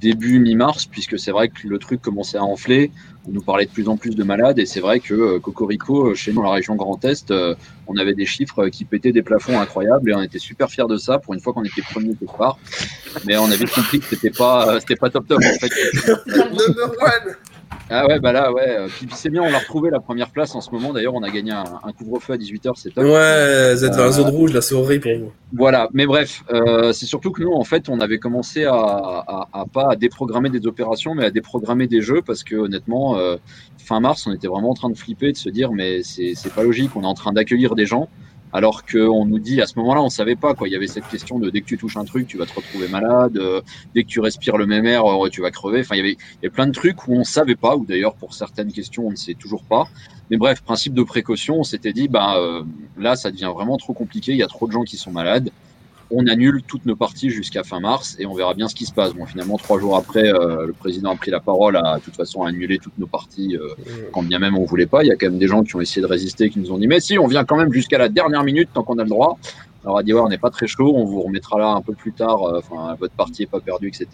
Speaker 7: début mi-mars, puisque c'est vrai que le truc commençait à enfler. On nous parlait de plus en plus de malades, et c'est vrai que euh, Cocorico, euh, chez nous, la région Grand Est, euh, on avait des chiffres qui pétaient des plafonds incroyables, et on était super fiers de ça pour une fois qu'on était premier quelque part. Mais on avait compris que c'était pas, c'était pas top top en fait. Ah ouais, bah là, ouais. euh, Puis, puis c'est bien, on l'a retrouvé la première place en ce moment. D'ailleurs, on a gagné un, un couvre-feu à 18h, c'est top.
Speaker 3: Ouais, vous êtes dans la zone rouge, là, c'est horrible pour vous.
Speaker 7: Voilà, mais bref, euh, c'est surtout que nous, en fait, on avait commencé à, à, à pas à déprogrammer des opérations, mais à déprogrammer des jeux, parce que honnêtement, euh, fin mars, on était vraiment en train de flipper, de se dire, mais c'est c'est pas logique, on est en train d'accueillir des gens, alors qu'on nous dit, à ce moment-là, on savait pas, quoi. Il y avait cette question de dès que tu touches un truc, tu vas te retrouver malade, euh, dès que tu respires le même air, euh, tu vas crever. Enfin, il y avait, il y avait plein de trucs où on savait pas, ou d'ailleurs, pour certaines questions, on ne sait toujours pas. Mais bref, principe de précaution, on s'était dit, bah, euh, là, ça devient vraiment trop compliqué, il y a trop de gens qui sont malades on annule toutes nos parties jusqu'à fin mars et on verra bien ce qui se passe. Bon, finalement, trois jours après, euh, le président a pris la parole à, de toute façon, annuler toutes nos parties, euh, quand bien même on voulait pas. Il y a quand même des gens qui ont essayé de résister, qui nous ont dit, mais si, on vient quand même jusqu'à la dernière minute tant qu'on a le droit. Alors, on a dit, ouais, on n'est pas très chaud, on vous remettra là un peu plus tard, euh, enfin, votre partie est pas perdue, etc.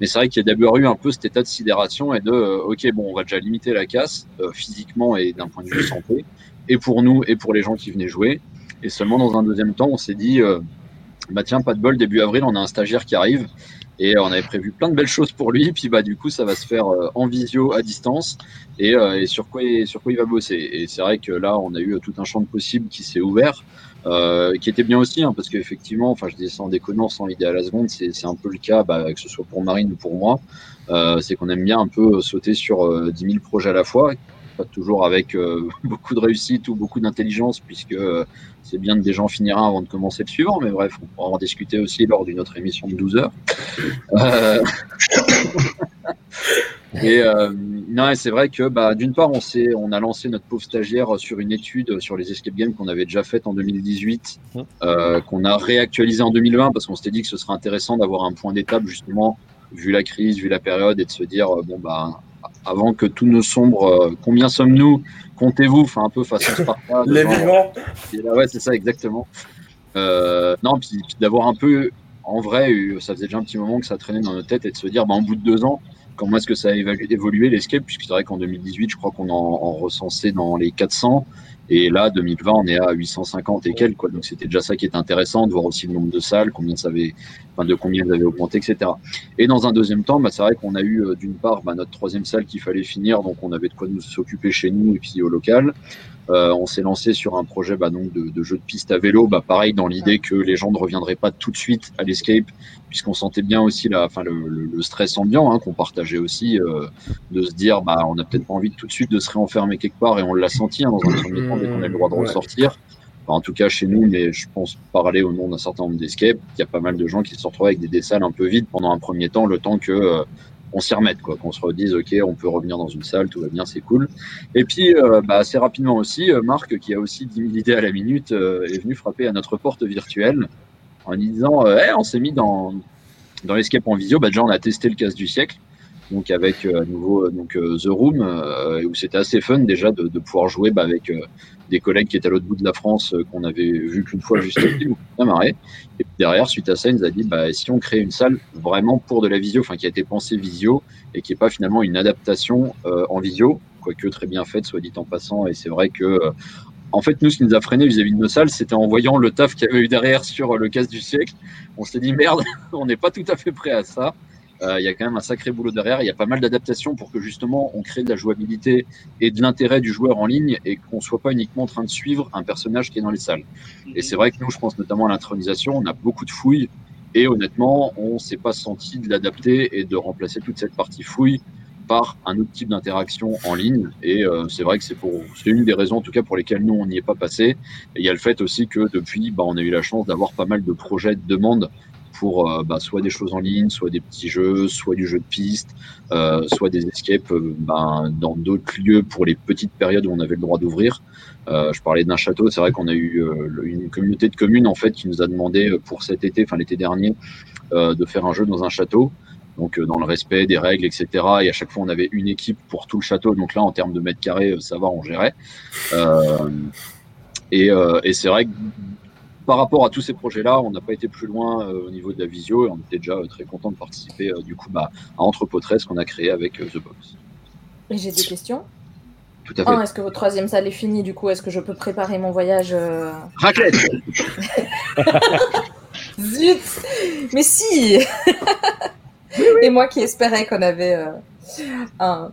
Speaker 7: Mais c'est vrai qu'il y a d'abord eu un peu cet état de sidération et de, ok, bon, on va déjà limiter la casse, physiquement et d'un point de vue santé, et pour nous et pour les gens qui venaient jouer. Et seulement dans un deuxième temps, on s'est dit, bah tiens, pas de bol, début avril, on a un stagiaire qui arrive. Et on avait prévu plein de belles choses pour lui. Puis bah du coup, ça va se faire euh, en visio, à distance. Et, euh, et sur quoi il- sur quoi il va bosser. Et c'est vrai que là, on a eu tout un champ de possibles qui s'est ouvert, euh, qui était bien aussi, hein, parce qu'effectivement, enfin, je dis en déconnant, sans idée à la seconde, c'est c'est un peu le cas, bah, que ce soit pour Marine ou pour moi. Euh, c'est qu'on aime bien un peu sauter sur euh, 10 000 projets à la fois, pas toujours avec euh, beaucoup de réussite ou beaucoup d'intelligence, puisque euh, c'est bien que des gens finiront avant de commencer le suivant, mais bref, on pourra en discuter aussi lors d'une autre émission de 12 heures. Euh, et euh, non, c'est vrai que bah, d'une part, on, on a lancé notre pauvre stagiaire sur une étude sur les escape games qu'on avait déjà faite en 2018, euh, qu'on a réactualisé en 2020 parce qu'on s'était dit que ce serait intéressant d'avoir un point d'étape justement, vu la crise, vu la période, et de se dire bon bah avant que tout ne sombre, euh, combien sommes-nous? Comptez-vous, enfin un peu façon Sparta.
Speaker 3: Les vivants.
Speaker 7: et là, ouais, c'est ça, exactement. Euh, non, puis, puis d'avoir un peu, en vrai, eu- ça faisait déjà un petit moment que ça traînait dans nos têtes et de se dire, bah, en bout de deux ans, comment est-ce que ça a évolué l'escape Puisque c'est vrai qu'en 2018, je crois qu'on en, en recensait dans les 400. Et là, 2020, on est à 850 et quelques, quoi. Donc, c'était déjà ça qui était intéressant, de voir aussi le nombre de salles, combien ça avait, enfin, de combien elles avaient augmenté, etc. Et dans un deuxième temps, bah, c'est vrai qu'on a eu, euh, d'une part, bah, notre troisième salle qu'il fallait finir, donc on avait de quoi nous s'occuper chez nous et puis au local. Euh, on s'est lancé sur un projet bah, donc de, de jeu de piste à vélo, bah, pareil dans l'idée que les gens ne reviendraient pas tout de suite à l'escape, puisqu'on sentait bien aussi la, le, le- le stress ambiant hein, qu'on partageait aussi, euh, de se dire bah on n'a peut-être pas envie de tout de suite de se réenfermer quelque part et on l'a senti hein, dans un premier temps dès qu'on a le droit de
Speaker 3: Ouais.
Speaker 7: ressortir. Enfin, en tout cas chez nous, mais je pense parler au nom d'un certain nombre d'escapes, il y a pas mal de gens qui se retrouvent avec des, des salles un peu vides pendant un premier temps, le temps que euh, on s'y remette, quoi, qu'on se redise ok, on peut revenir dans une salle, tout va bien, c'est cool. Et puis, euh, bah, assez rapidement aussi, euh, Marc, qui a aussi 10 000 idées à la minute, euh, est venu frapper à notre porte virtuelle en disant Eh, on s'est mis dans, dans l'escape en visio. Bah, déjà, on a testé le casse du siècle, donc avec euh, à nouveau euh, donc, euh, The Room, où c'était assez fun déjà de, pouvoir jouer bah, avec des collègues qui étaient à l'autre bout de la France, qu'on avait vu qu'une fois juste après, donc on a marré. Et puis derrière, suite à ça, il nous a dit bah, si on crée une salle vraiment pour de la visio, enfin qui a été pensée visio et qui n'est pas finalement une adaptation en visio, quoique très bien faite, soit dit en passant. Et c'est vrai que, en fait, nous, ce qui nous a freiné vis-à-vis de nos salles, c'était en voyant le taf qu'il y avait eu derrière sur le casse du siècle. On s'est dit merde, on n'est pas tout à fait prêt à ça. Euh, Il y a quand même un sacré boulot derrière. Il y a pas mal d'adaptations pour que justement on crée de la jouabilité et de l'intérêt du joueur en ligne et qu'on soit pas uniquement en train de suivre un personnage qui est dans les salles. Et c'est vrai que nous, je pense notamment à l'intronisation, on a beaucoup de fouilles et honnêtement, on s'est pas senti de l'adapter et de remplacer toute cette partie fouille par un autre type d'interaction en ligne. Et euh, c'est vrai que c'est pour, c'est une des raisons en tout cas pour lesquelles nous on n'y est pas passé. Et il y a le fait aussi que depuis, bah, on a eu la chance d'avoir pas mal de projets de demande pour euh, bah, soit des choses en ligne, soit des petits jeux, soit du jeu de piste, euh, soit des escapes euh, ben, dans d'autres lieux pour les petites périodes où on avait le droit d'ouvrir. Je parlais d'un château, c'est vrai qu'on a eu une communauté de communes en fait qui nous a demandé pour cet été, enfin l'été dernier, de faire un jeu dans un château. Donc dans le respect des règles, etc. Et à chaque fois on avait une équipe pour tout le château. Donc là en termes de mètres carrés, ça va, on gérait. Et et c'est vrai que par rapport à tous ces projets-là, on n'a pas été plus loin euh, au niveau de la visio et on était déjà euh, très content de participer euh, du coup bah, à Entrepôt 13 qu'on a créé avec The Box.
Speaker 1: Et j'ai des questions.
Speaker 7: Tout à fait.
Speaker 1: Est-ce que votre troisième salle est finie Du coup, est-ce que je peux préparer mon voyage euh,
Speaker 7: Raclette
Speaker 1: Zut Mais si Et moi qui espérais qu'on avait euh, un-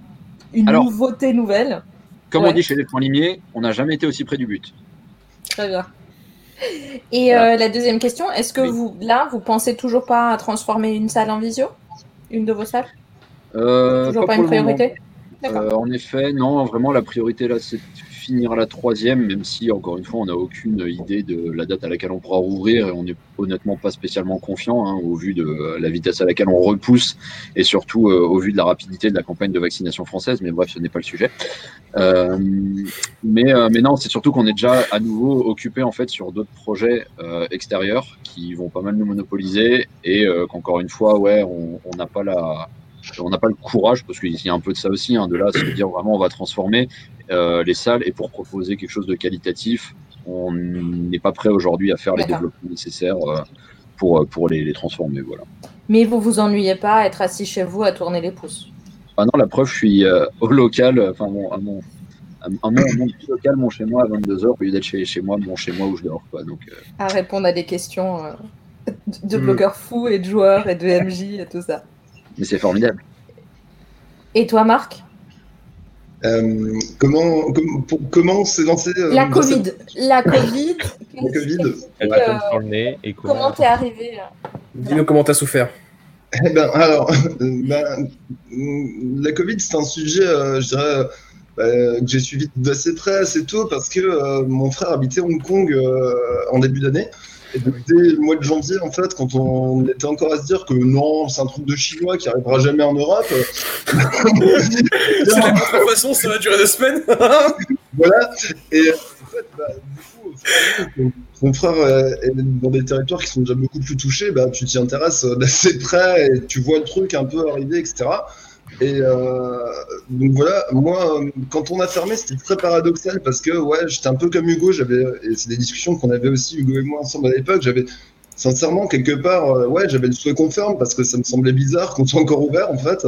Speaker 1: une
Speaker 7: Alors,
Speaker 1: nouveauté nouvelle.
Speaker 7: Comme on dit chez les points limiers, on n'a jamais été aussi près du but.
Speaker 1: Très bien. Et euh, la deuxième question, est-ce que vous, là, vous pensez toujours pas à transformer une salle en visio? Une de vos salles?
Speaker 7: Euh,
Speaker 1: Toujours pas, une priorité?
Speaker 7: Euh, en effet, non, vraiment la priorité là, c'est finir la troisième, même si encore une fois, on n'a aucune idée de la date à laquelle on pourra rouvrir et on n'est honnêtement pas spécialement confiant hein, au vu de la vitesse à laquelle on repousse et surtout euh, au vu de la rapidité de la campagne de vaccination française. Mais bref, ce n'est pas le sujet. Euh, mais, euh, mais non, c'est surtout qu'on est déjà à nouveau occupé en fait sur d'autres projets extérieurs qui vont pas mal nous monopoliser et qu'encore une fois, ouais, on n'a pas la on n'a pas le courage, parce qu'il y a un peu de ça aussi, hein, de là, se dire vraiment on va transformer euh, les salles et pour proposer quelque chose de qualitatif, on n'est pas prêt aujourd'hui à faire les développements nécessaires euh, pour, pour les, les transformer. Voilà.
Speaker 1: Mais vous vous ennuyez pas à être assis chez vous à tourner les pouces?
Speaker 7: Ah non, la preuve, je suis euh, au local, euh, enfin mon, à mon, à mon, à mon petit local, mon chez moi à 22h, au lieu d'être chez, chez moi, mon chez moi où je dors. Quoi, donc, euh,
Speaker 1: À répondre à des questions euh, de
Speaker 7: Mm.
Speaker 1: blogueurs fous et de joueurs et de MJ et tout ça.
Speaker 7: Mais c'est formidable.
Speaker 1: Et toi, Marc?
Speaker 9: Euh, comment, com- pour- comment s'est lancé euh,
Speaker 1: La Covid.
Speaker 9: cette-
Speaker 1: La Covid.
Speaker 9: La Covid.
Speaker 4: Elle
Speaker 1: Euh,
Speaker 4: va tomber sur le nez et quoi.
Speaker 1: Comment t'es arrivé
Speaker 3: Dis-nous comment t'as souffert.
Speaker 9: Eh ben, alors, ben, la Covid, c'est un sujet, euh, je dirais, euh, que j'ai suivi d'assez près, assez tôt, parce que euh, mon frère habitait Hong Kong euh, en début d'année. Dès le mois de janvier, en fait, quand on était encore à se dire que non, c'est un truc de chinois qui arrivera jamais en Europe. euh,
Speaker 3: C'est la contrefaçon, ça va durer deux semaines.
Speaker 9: voilà. Et euh, en fait, bah, du coup, que ton frère euh, est dans des territoires qui sont déjà beaucoup plus touchés, bah, tu t'y intéresses euh, d'assez près et tu vois le truc un peu arriver, etc. Et euh, donc voilà, moi, quand on a fermé, c'était très paradoxal parce que ouais, j'étais un peu comme Hugo, j'avais, et c'est des discussions qu'on avait aussi Hugo et moi ensemble à l'époque, j'avais sincèrement quelque part, euh, ouais, j'avais le souhait qu'on ferme parce que ça me semblait bizarre qu'on soit encore ouvert en fait.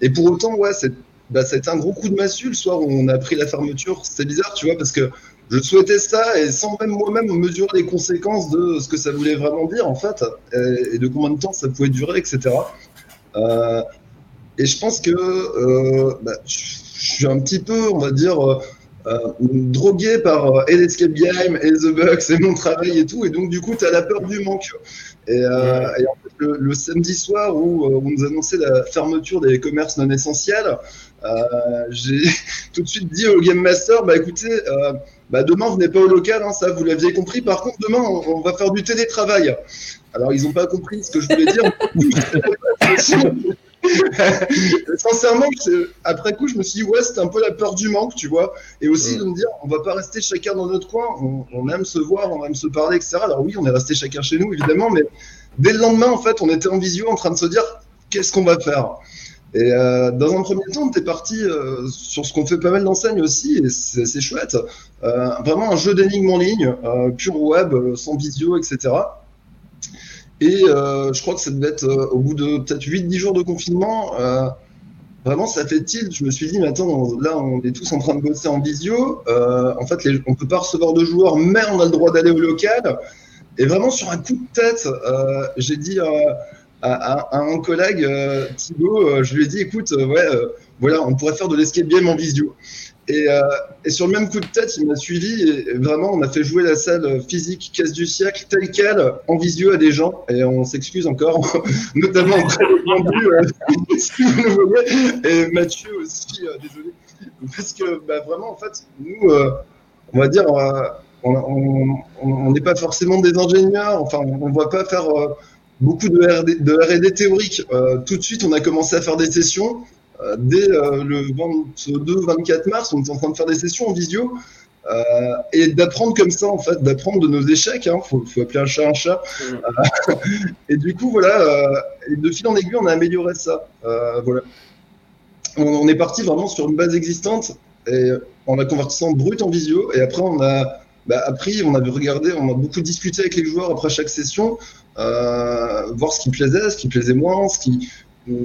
Speaker 9: Et pour autant, ouais, c'est bah, ça a été un gros coup de massue le soir où on a pris la fermeture. C'était bizarre, tu vois, parce que je souhaitais ça et sans même moi-même mesurer les conséquences de ce que ça voulait vraiment dire, en fait, et, et de combien de temps ça pouvait durer, etc. Euh, et je pense que euh, bah, je suis un petit peu, on va dire, euh, euh, drogué par euh, et l'Escape Game et The Bucks et mon travail et tout. Et donc, du coup, tu as la peur du manque. Et, euh, et en fait, le, le samedi soir où euh, on nous annonçait la fermeture des commerces non essentiels, euh, j'ai tout de suite dit au Game Master bah écoutez, euh, bah demain venez pas au local, hein, ça vous l'aviez compris. Par contre, demain on, on va faire du télétravail. Alors ils n'ont pas compris ce que je voulais dire. Sincèrement, après coup, je me suis dit, ouais, c'était un peu la peur du manque, tu vois. Et aussi de me dire, on va pas rester chacun dans notre coin, on, on aime se voir, on aime se parler, etc. Alors oui, on est resté chacun chez nous, évidemment, mais dès le lendemain, en fait, on était en visio en train de se dire, qu'est-ce qu'on va faire? Et euh, dans un premier temps, on était parti euh, sur ce qu'on fait pas mal d'enseignes aussi, et c'est chouette. Euh, vraiment un jeu d'énigmes en ligne, pur web, sans visio, etc. Et euh, je crois que ça devait être euh, au bout de peut-être 8-10 jours de confinement. euh, vraiment, ça fait tilt. Je me suis dit, mais attends, là, on est tous en train de bosser en visio. Euh, en fait, on peut pas recevoir de joueurs, mais on a le droit d'aller au local. Et vraiment, sur un coup de tête, euh, j'ai dit euh, à, à- un collègue, Thibaut, je lui ai dit, écoute, ouais, voilà, on pourrait faire de l'escape game en visio. Et, euh, et sur le même coup de tête, il m'a suivi et, vraiment, on a fait jouer la salle physique casse du siècle telle quelle en visio à des gens. Et on s'excuse encore, notamment vendus, euh, si vous nous voyez. Et Mathieu aussi, euh, désolé. Parce que bah, vraiment, en fait, nous, on va dire, on n'est pas forcément des ingénieurs, enfin, on ne va pas faire beaucoup de R&D, de R&D théorique. Tout de suite, on a commencé à faire des sessions. Euh, dès euh, le 22-24 mars, on était en train de faire des sessions en visio. euh, et d'apprendre comme ça, en fait, d'apprendre de nos échecs, il faut, faut appeler un chat un chat. Euh, et du coup, voilà, euh, et de fil en aiguille, on a amélioré ça. Voilà. On, on est parti vraiment sur une base existante et en la convertissant brut en visio. Et après, on a bah, appris, on a regardé, on a beaucoup discuté avec les joueurs après chaque session, voir ce qui plaisait, ce qui plaisait moins, ce qui,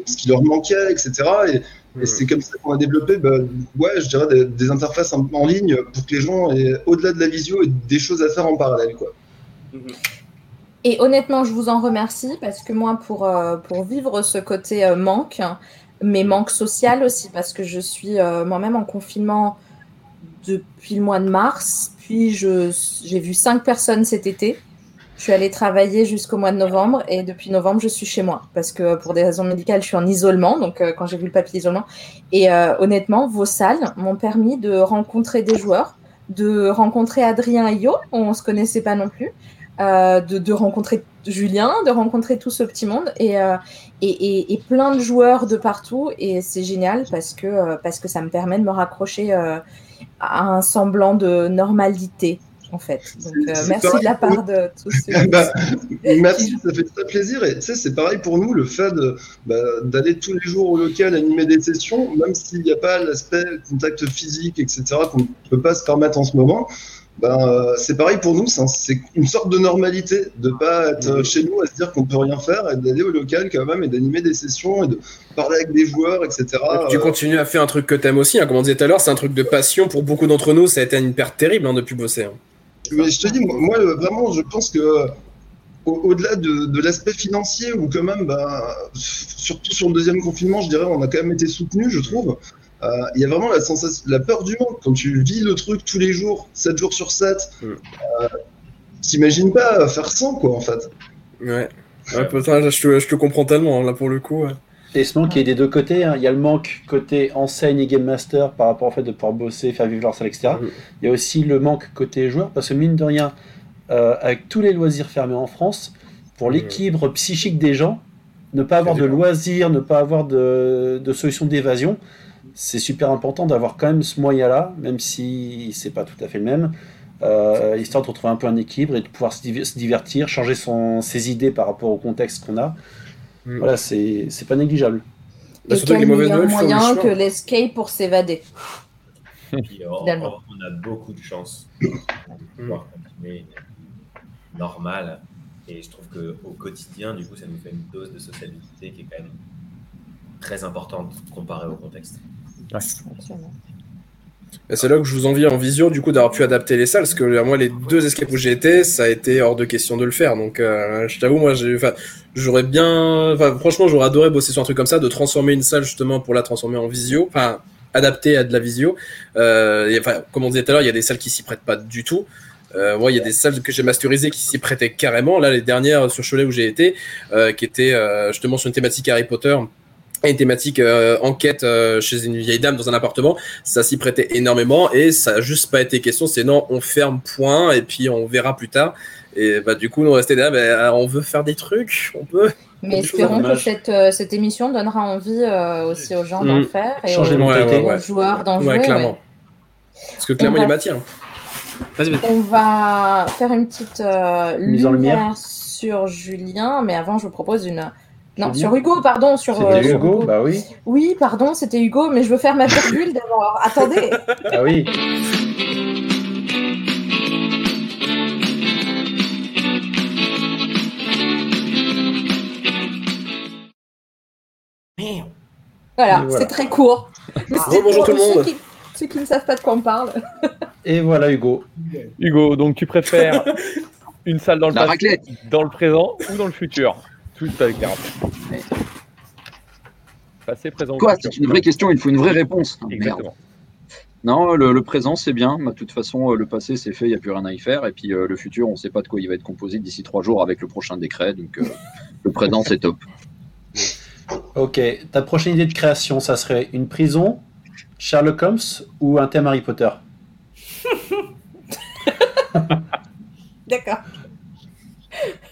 Speaker 9: ce qui leur manquait, etc. Et, et c'est comme ça qu'on a développé, bah, ouais, je dirais des, des interfaces en, en ligne pour que les gens aient, au-delà de la visio, aient des choses à faire en parallèle, quoi.
Speaker 1: Et honnêtement, je vous en remercie parce que moi, pour, euh, pour vivre ce côté euh, manque, mais manque social aussi, parce que je suis euh, moi-même en confinement depuis le mois de mars, puis je- j'ai vu cinq personnes cet été. Je suis allée travailler jusqu'au mois de novembre et depuis novembre, je suis chez moi parce que pour des raisons médicales, je suis en isolement. Donc, euh, quand j'ai vu le papier isolement, et euh, honnêtement, vos salles m'ont permis de rencontrer des joueurs, de rencontrer Adrien et Yo, on se connaissait pas non plus, euh, de, de rencontrer Julien, de rencontrer tout ce petit monde et, euh, et, et, et plein de joueurs de partout. Et c'est génial parce que, euh, parce que ça me permet de me raccrocher euh, à un semblant de normalité. En fait. Donc, euh, merci
Speaker 9: pareil
Speaker 1: de la part de tous ceux
Speaker 9: Bah, merci, ça fait très plaisir. Et tu sais, c'est pareil pour nous, le fait de, bah, d'aller tous les jours au local animer des sessions, même s'il n'y a pas l'aspect contact physique, etc., qu'on ne peut pas se permettre en ce moment. Ben, euh, c'est pareil pour nous, c'est un- c'est une sorte de normalité de pas être chez nous à se dire qu'on peut rien faire et d'aller au local quand même et d'animer des sessions et de parler avec des joueurs, etc.
Speaker 3: Tu
Speaker 9: Euh,
Speaker 3: continues à faire un truc que t'aimes aussi, hein, comme on disait tout à l'heure, c'est un truc de passion pour beaucoup d'entre nous, ça a été une perte terrible hein, de plus bosser. hein.
Speaker 9: Mais je te dis, moi, moi, euh, vraiment, je pense que au- au-delà de, de l'aspect financier, où quand même, bah, surtout sur le deuxième confinement, je dirais, on a quand même été soutenu, je trouve. Euh, Il y a vraiment la sensation, la peur du manque quand tu vis le truc tous les jours, 7 jours sur 7.
Speaker 3: Mm.
Speaker 9: Euh, T'imagines pas faire sans, quoi, en fait.
Speaker 3: Ouais. Ouais, putain, là, je, te, je te comprends tellement, hein, là, pour le coup. ouais.
Speaker 2: Et ce manque il est des deux côtés. hein. Il y a le manque côté enseigne et game master par rapport au fait de pouvoir bosser, faire vivre leur salle, etc.
Speaker 3: Mhm.
Speaker 2: Il y a aussi le manque côté joueur, parce que mine de rien, euh, avec tous les loisirs fermés en France, pour
Speaker 3: Mhm.
Speaker 2: l'équilibre psychique des gens, ne pas avoir de loisirs, ne pas avoir de, de solution d'évasion, c'est super important d'avoir quand même ce moyen-là, même si c'est pas tout à fait le même, euh, histoire de retrouver un peu un équilibre et de pouvoir se, div- se divertir, changer son, ses idées par rapport au contexte qu'on a.
Speaker 3: Mhm.
Speaker 2: Voilà, c'est c'est pas négligeable.
Speaker 3: Bah,
Speaker 1: Et
Speaker 3: surtout que
Speaker 1: quel
Speaker 3: les mauvaises
Speaker 1: meilleur
Speaker 3: nouvelles
Speaker 1: moyen que l'escape pour s'évader
Speaker 5: Puis, oh,
Speaker 1: Finalement.
Speaker 5: oh, on a beaucoup de chance de pouvoir continuer normal. Et je trouve qu'au quotidien, du coup, ça nous fait une dose de sociabilité qui est quand même très importante comparée au contexte.
Speaker 1: Absolument.
Speaker 3: Et c'est là que je vous envie en visio, du coup, d'avoir pu adapter les salles, parce que moi, les deux escapes où j'ai été, ça a été hors de question de le faire. Donc, euh, je t'avoue, moi, j'aurais bien, franchement, j'aurais adoré bosser sur un truc comme ça, de transformer une salle justement pour la transformer en visio, enfin, adapter à de la visio. Euh, et, comme on disait tout à l'heure, il y a des salles qui s'y prêtent pas du tout. Euh, moi, il y a des salles que j'ai masterisées qui s'y prêtaient carrément. Là, les dernières sur Cholet où j'ai été, euh, qui étaient euh, justement sur une thématique Harry Potter et une thématique euh, enquête euh, chez une vieille dame dans un appartement, ça s'y prêtait énormément et ça a juste pas été question. C'est non, on ferme point et puis on verra plus tard. Et bah du coup, nous restait là, bah, on veut faire des trucs, on peut.
Speaker 1: Mais espérons que cette, euh, cette émission donnera envie euh, aussi aux gens d'en
Speaker 3: Mm.
Speaker 1: faire et
Speaker 2: Changer
Speaker 1: aux.
Speaker 3: Ouais, ouais, ouais.
Speaker 1: joueurs d'en
Speaker 3: Ouais,
Speaker 1: jouer.
Speaker 3: clairement.
Speaker 1: ouais.
Speaker 3: Parce que clairement,
Speaker 1: On
Speaker 3: il y a
Speaker 1: va-
Speaker 3: matière.
Speaker 1: On va faire une petite euh,
Speaker 2: lumière
Speaker 1: sur Julien, mais avant je vous propose une. Non, sur Hugo, pardon. Sur, euh,
Speaker 2: C'était
Speaker 1: sur
Speaker 2: Hugo, bah oui.
Speaker 1: Oui, pardon, c'était Hugo, mais je veux faire ma virgule d'abord. Attendez.
Speaker 2: Ah oui.
Speaker 1: Voilà, c'est très court. Mais pour
Speaker 3: tout le
Speaker 1: ceux
Speaker 3: monde.
Speaker 1: qui, ceux qui ne savent pas de quoi on parle.
Speaker 2: Et voilà Hugo.
Speaker 4: Hugo, donc tu préfères une salle dans le passé, dans le présent ou dans le futur? Tout avec les. Passé, présent
Speaker 7: Quoi C'est une vraie question, il faut une vraie réponse. Ah, merde. Non, le, le présent, c'est bien. De toute façon, euh, le passé, c'est fait, il n'y a plus rien à y faire. Et puis euh, le futur, on ne sait pas de quoi il va être composé d'ici trois jours avec le prochain décret. Donc euh, le présent, c'est top.
Speaker 2: Ok, ta prochaine idée de création, ça serait une prison, Sherlock Holmes ou un thème Harry Potter?
Speaker 1: D'accord.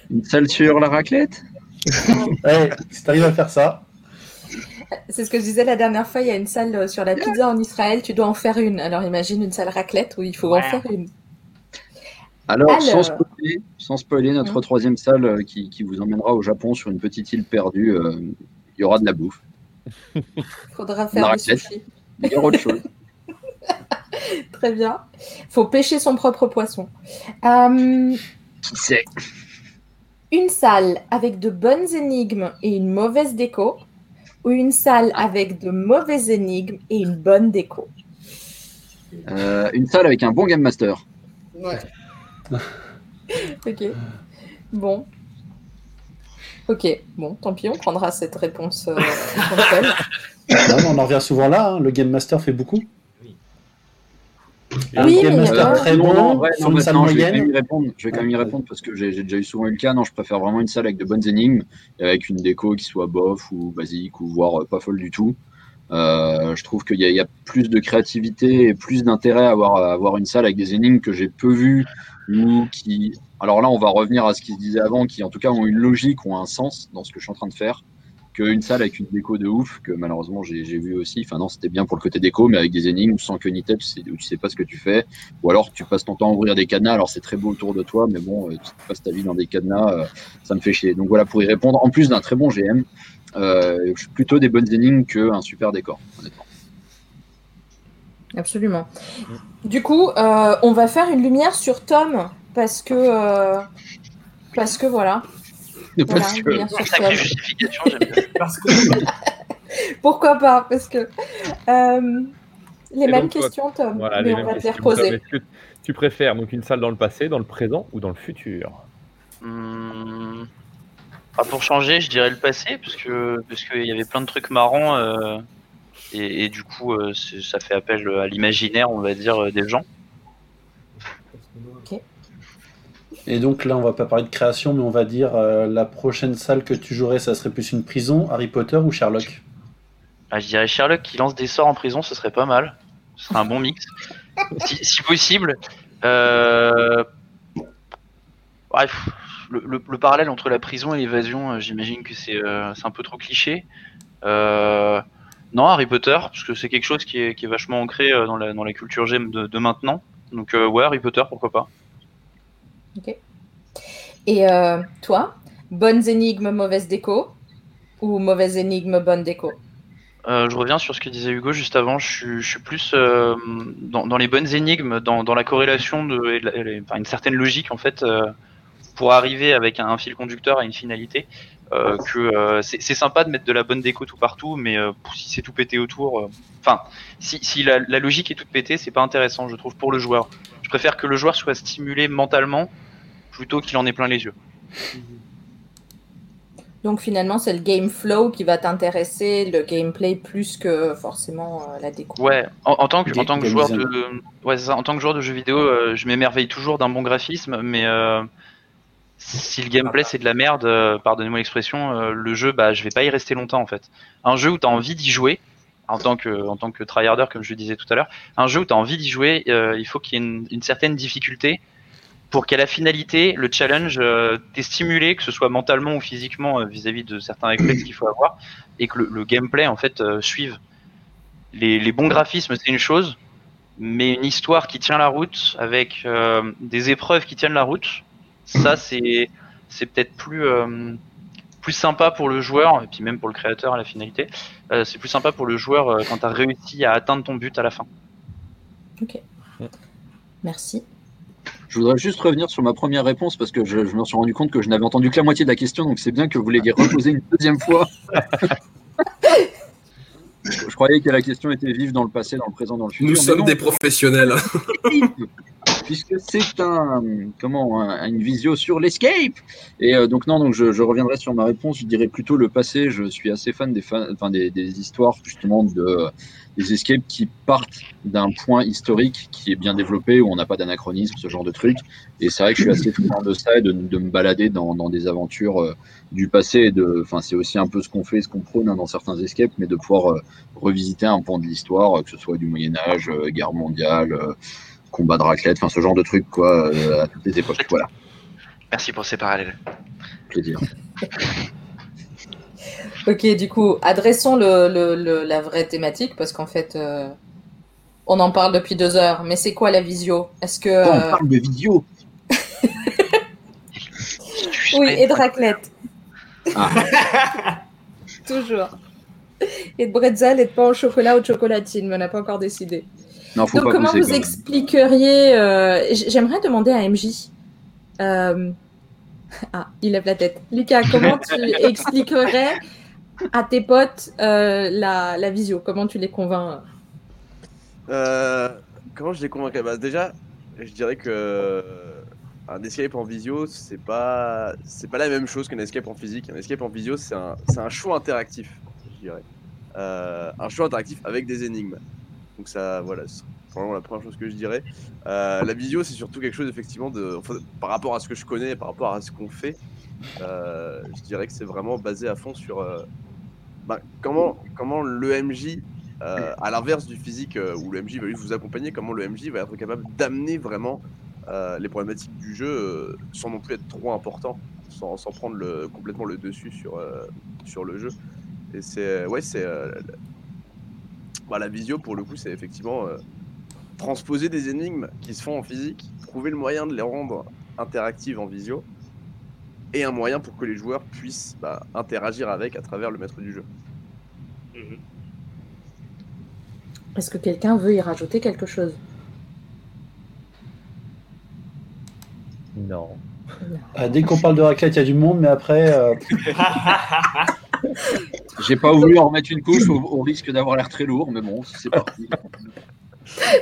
Speaker 7: Une salle sur la raclette?
Speaker 2: Ouais, si t'arrives à faire ça.
Speaker 1: C'est ce que je disais la dernière fois, il y a une salle euh, sur la pizza en Israël, tu dois en faire une. Alors imagine une salle raclette où il faut en faire une.
Speaker 7: Alors,
Speaker 1: Alors.
Speaker 7: Sans, spoiler, sans spoiler, notre troisième salle euh, qui, qui vous emmènera au Japon sur une petite île perdue, euh, il y aura de la bouffe.
Speaker 1: Faudra
Speaker 7: Une
Speaker 1: faire du
Speaker 7: raclette.
Speaker 1: sushi.
Speaker 7: Il y aura autre chose.
Speaker 1: Très bien. Faut pêcher son propre poisson. Euh,
Speaker 7: Qui sait
Speaker 1: une salle avec de bonnes énigmes et une mauvaise déco ou une salle avec de mauvaises énigmes et une bonne déco?
Speaker 7: Euh, Une salle avec un bon Game Master.
Speaker 1: Ok. Bon. Ok. Bon, tant pis, on prendra cette réponse euh.
Speaker 2: Non, on en revient souvent là, hein, le Game Master fait beaucoup.
Speaker 1: Oui, mais euh,
Speaker 2: très
Speaker 7: Non,
Speaker 2: bon,
Speaker 7: non, non,
Speaker 2: une salle
Speaker 7: maintenant, je vais quand même y répondre. Je vais quand même y répondre parce que j'ai déjà eu souvent eu le cas. Non, je préfère vraiment une salle avec de bonnes énigmes, et avec une déco qui soit bof ou basique ou voire euh, pas folle du tout. Euh, je trouve qu'il y, y a plus de créativité et plus d'intérêt à avoir, à avoir une salle avec des énigmes que j'ai peu vues ou qui. Alors là, on va revenir à ce qui se disait avant, qui en tout cas ont une logique, ont un sens dans ce que je suis en train de faire, qu'une salle avec une déco de ouf, que malheureusement j'ai vu aussi. Enfin non, c'était bien pour le côté déco, mais avec des énigmes sans queue ni tête, où tu sais pas ce que tu fais. Ou alors tu passes ton temps à ouvrir des cadenas, alors c'est très beau autour de toi, mais bon, euh, tu passes ta vie dans des cadenas, euh, ça me fait chier. Donc voilà, pour y répondre, en plus d'un très bon GM, euh, plutôt des bonnes énigmes qu'un super décor, honnêtement.
Speaker 1: Absolument. Du coup, on va faire une lumière sur Tom que parce que voilà. Voilà,
Speaker 7: Parce
Speaker 1: une
Speaker 7: que
Speaker 1: lumière sur
Speaker 11: Sacrée
Speaker 1: Tom.
Speaker 11: justification, j'aime bien.
Speaker 8: Parce que
Speaker 1: Pourquoi pas Parce que euh, les
Speaker 4: Et
Speaker 1: mêmes
Speaker 4: donc, toi-
Speaker 1: questions, Tom.
Speaker 4: Voilà,
Speaker 1: mais
Speaker 4: les
Speaker 1: on
Speaker 4: mêmes
Speaker 1: va te les
Speaker 4: questions.
Speaker 1: reposer.
Speaker 4: Que tu préfères donc une salle dans le passé, dans le présent ou dans le futur?
Speaker 11: Hmm. Ah, pour changer, je dirais le passé, parce que parce qu'il y avait plein de trucs marrants euh, et, et du coup, euh, ça fait appel à l'imaginaire, on va dire, euh, des gens.
Speaker 2: Et donc là, on va pas parler de création, mais on va dire euh, la prochaine salle que tu jouerais, ça serait plus une prison, Harry Potter ou Sherlock?
Speaker 11: Ah, je dirais Sherlock qui lance des sorts en prison, ce serait pas mal. Ce serait un bon mix. si, si possible. Euh... Bref, le, le- le parallèle entre la prison et l'évasion, euh, j'imagine que c'est euh, c'est un peu trop cliché. Euh, Non, Harry Potter, parce que c'est quelque chose qui est, qui est vachement ancré dans la, dans la culture GM de, de maintenant. Donc euh, ouais, Harry Potter, pourquoi pas.
Speaker 1: Et euh, toi, bonnes énigmes, mauvaise déco Ou mauvaise énigme, bonne déco?
Speaker 11: Euh, je reviens sur ce que disait Hugo juste avant. Je suis, plus euh, dans, les bonnes énigmes, dans, la corrélation de une certaine logique en fait pour arriver avec un, fil conducteur à une finalité. que c'est sympa de mettre de la bonne déco tout partout, mais si c'est tout pété autour, enfin, si, si la, la logique est toute pétée, c'est pas intéressant, je trouve, pour le joueur. Je préfère que le joueur soit stimulé mentalement plutôt qu'il en ait plein les yeux.
Speaker 1: Donc finalement, c'est le game flow qui va t'intéresser, le gameplay plus que forcément euh, la déco.
Speaker 11: Ouais, en, en tant que, en tant que
Speaker 2: Game
Speaker 11: joueur de, ouais, c'est ça, en tant que joueur de jeux vidéo, euh, je m'émerveille toujours d'un bon graphisme, mais euh, si le gameplay c'est de la merde, euh, pardonnez-moi l'expression, euh, le jeu, bah, je vais pas y rester longtemps en fait. Un jeu où tu as envie d'y jouer, en tant que, en tant que tryharder, comme je le disais tout à l'heure, un jeu où tu as envie d'y jouer, euh, il faut qu'il y ait une, une certaine difficulté pour qu'à la finalité, le challenge euh, t'est stimulé, que ce soit mentalement ou physiquement euh, vis-à-vis de certains réflexes qu'il faut avoir, et que le, le gameplay en fait euh, suive. Les, les bons graphismes, c'est une chose, mais une histoire qui tient la route avec euh, des épreuves qui tiennent la route, ça c'est c'est peut-être plus euh, plus sympa pour le joueur et puis même pour le créateur à la finalité. Euh, c'est plus sympa pour le joueur euh, quand tu as réussi à atteindre ton but à la fin.
Speaker 1: Ok. Merci.
Speaker 7: Je voudrais juste revenir sur ma première réponse parce que je, je me suis rendu compte que je n'avais entendu que la moitié de la question, donc c'est bien que vous l'ayez reposée une deuxième fois. je, je croyais que la question était vive dans le passé, dans le présent, dans le futur.
Speaker 3: Nous sommes
Speaker 7: non.
Speaker 3: des professionnels.
Speaker 7: puisque c'est un comment un- une visio sur l'escape. Et euh, donc non donc je, reviendrai sur ma réponse. Je dirais plutôt le passé. Je suis assez fan des fan- enfin des, des histoires justement de des escapes qui partent d'un point historique qui est bien développé où on n'a pas d'anachronisme ce genre de truc. Et c'est vrai que je suis assez friand de ça et de, de me balader dans, dans des aventures euh, du passé enfin c'est aussi un peu ce qu'on fait ce qu'on prône hein, dans certains escapes mais de pouvoir euh, revisiter un pan de l'histoire que ce soit du Moyen Âge euh, guerre mondiale combat de raclette, enfin ce genre de truc quoi, euh, à toutes les époques. Voilà,
Speaker 11: Merci pour ces parallèles.
Speaker 7: plaisir.
Speaker 1: Ok, du coup, adressons le, le- le- la vraie thématique parce qu'en fait, euh, on en parle depuis deux heures. Mais c'est quoi la visio? Est-ce que
Speaker 7: Oh, on
Speaker 1: euh,
Speaker 7: parle de vidéo.
Speaker 1: oui et de raclette
Speaker 7: Ah.
Speaker 1: Toujours. Et de bretzel et de pain au chocolat ou de chocolatine, mais on n'a pas encore décidé.
Speaker 7: Non, faut
Speaker 1: Donc,
Speaker 7: pas
Speaker 1: comment
Speaker 7: pousser,
Speaker 1: vous expliqueriez euh, J'aimerais demander à MJ. euh, Ah, il lève la tête. Lucas, comment tu expliquerais à tes potes euh, la, la visio? Comment tu les convaincs?
Speaker 10: Euh, comment je les convaincrais? Bah, Déjà, je dirais que un escape en visio, c'est pas c'est pas la même chose qu'un escape en physique. Un escape en visio, c'est un, c'est un show interactif, je dirais. Euh, un show interactif avec des énigmes. Donc ça, voilà, c'est probablement la première chose que je dirais. Euh, la visio, c'est surtout quelque chose effectivement de, par rapport à ce que je connais, par rapport à ce qu'on fait. euh, je dirais que c'est vraiment basé à fond sur euh, bah, comment comment l'EMJ euh, à l'inverse du physique où le MJ va juste vous accompagner, comment le MJ va être capable d'amener vraiment les problématiques du jeu sans non plus être trop important, sans, sans prendre complètement le dessus sur, sur le jeu. Et c'est ouais, c'est bah, la visio pour le coup, c'est effectivement euh, transposer des énigmes qui se font en physique, trouver le moyen de les rendre interactives en visio, et un moyen pour que les joueurs puissent bah, interagir avec à travers le maître du jeu.
Speaker 1: Est-ce que quelqu'un veut y rajouter quelque chose?
Speaker 4: Non.
Speaker 2: Ah, dès qu'on parle de raclette, il y a du monde, mais après, euh,
Speaker 7: J'ai pas voulu en remettre une couche au, au risque d'avoir l'air très lourd, mais bon, c'est parti.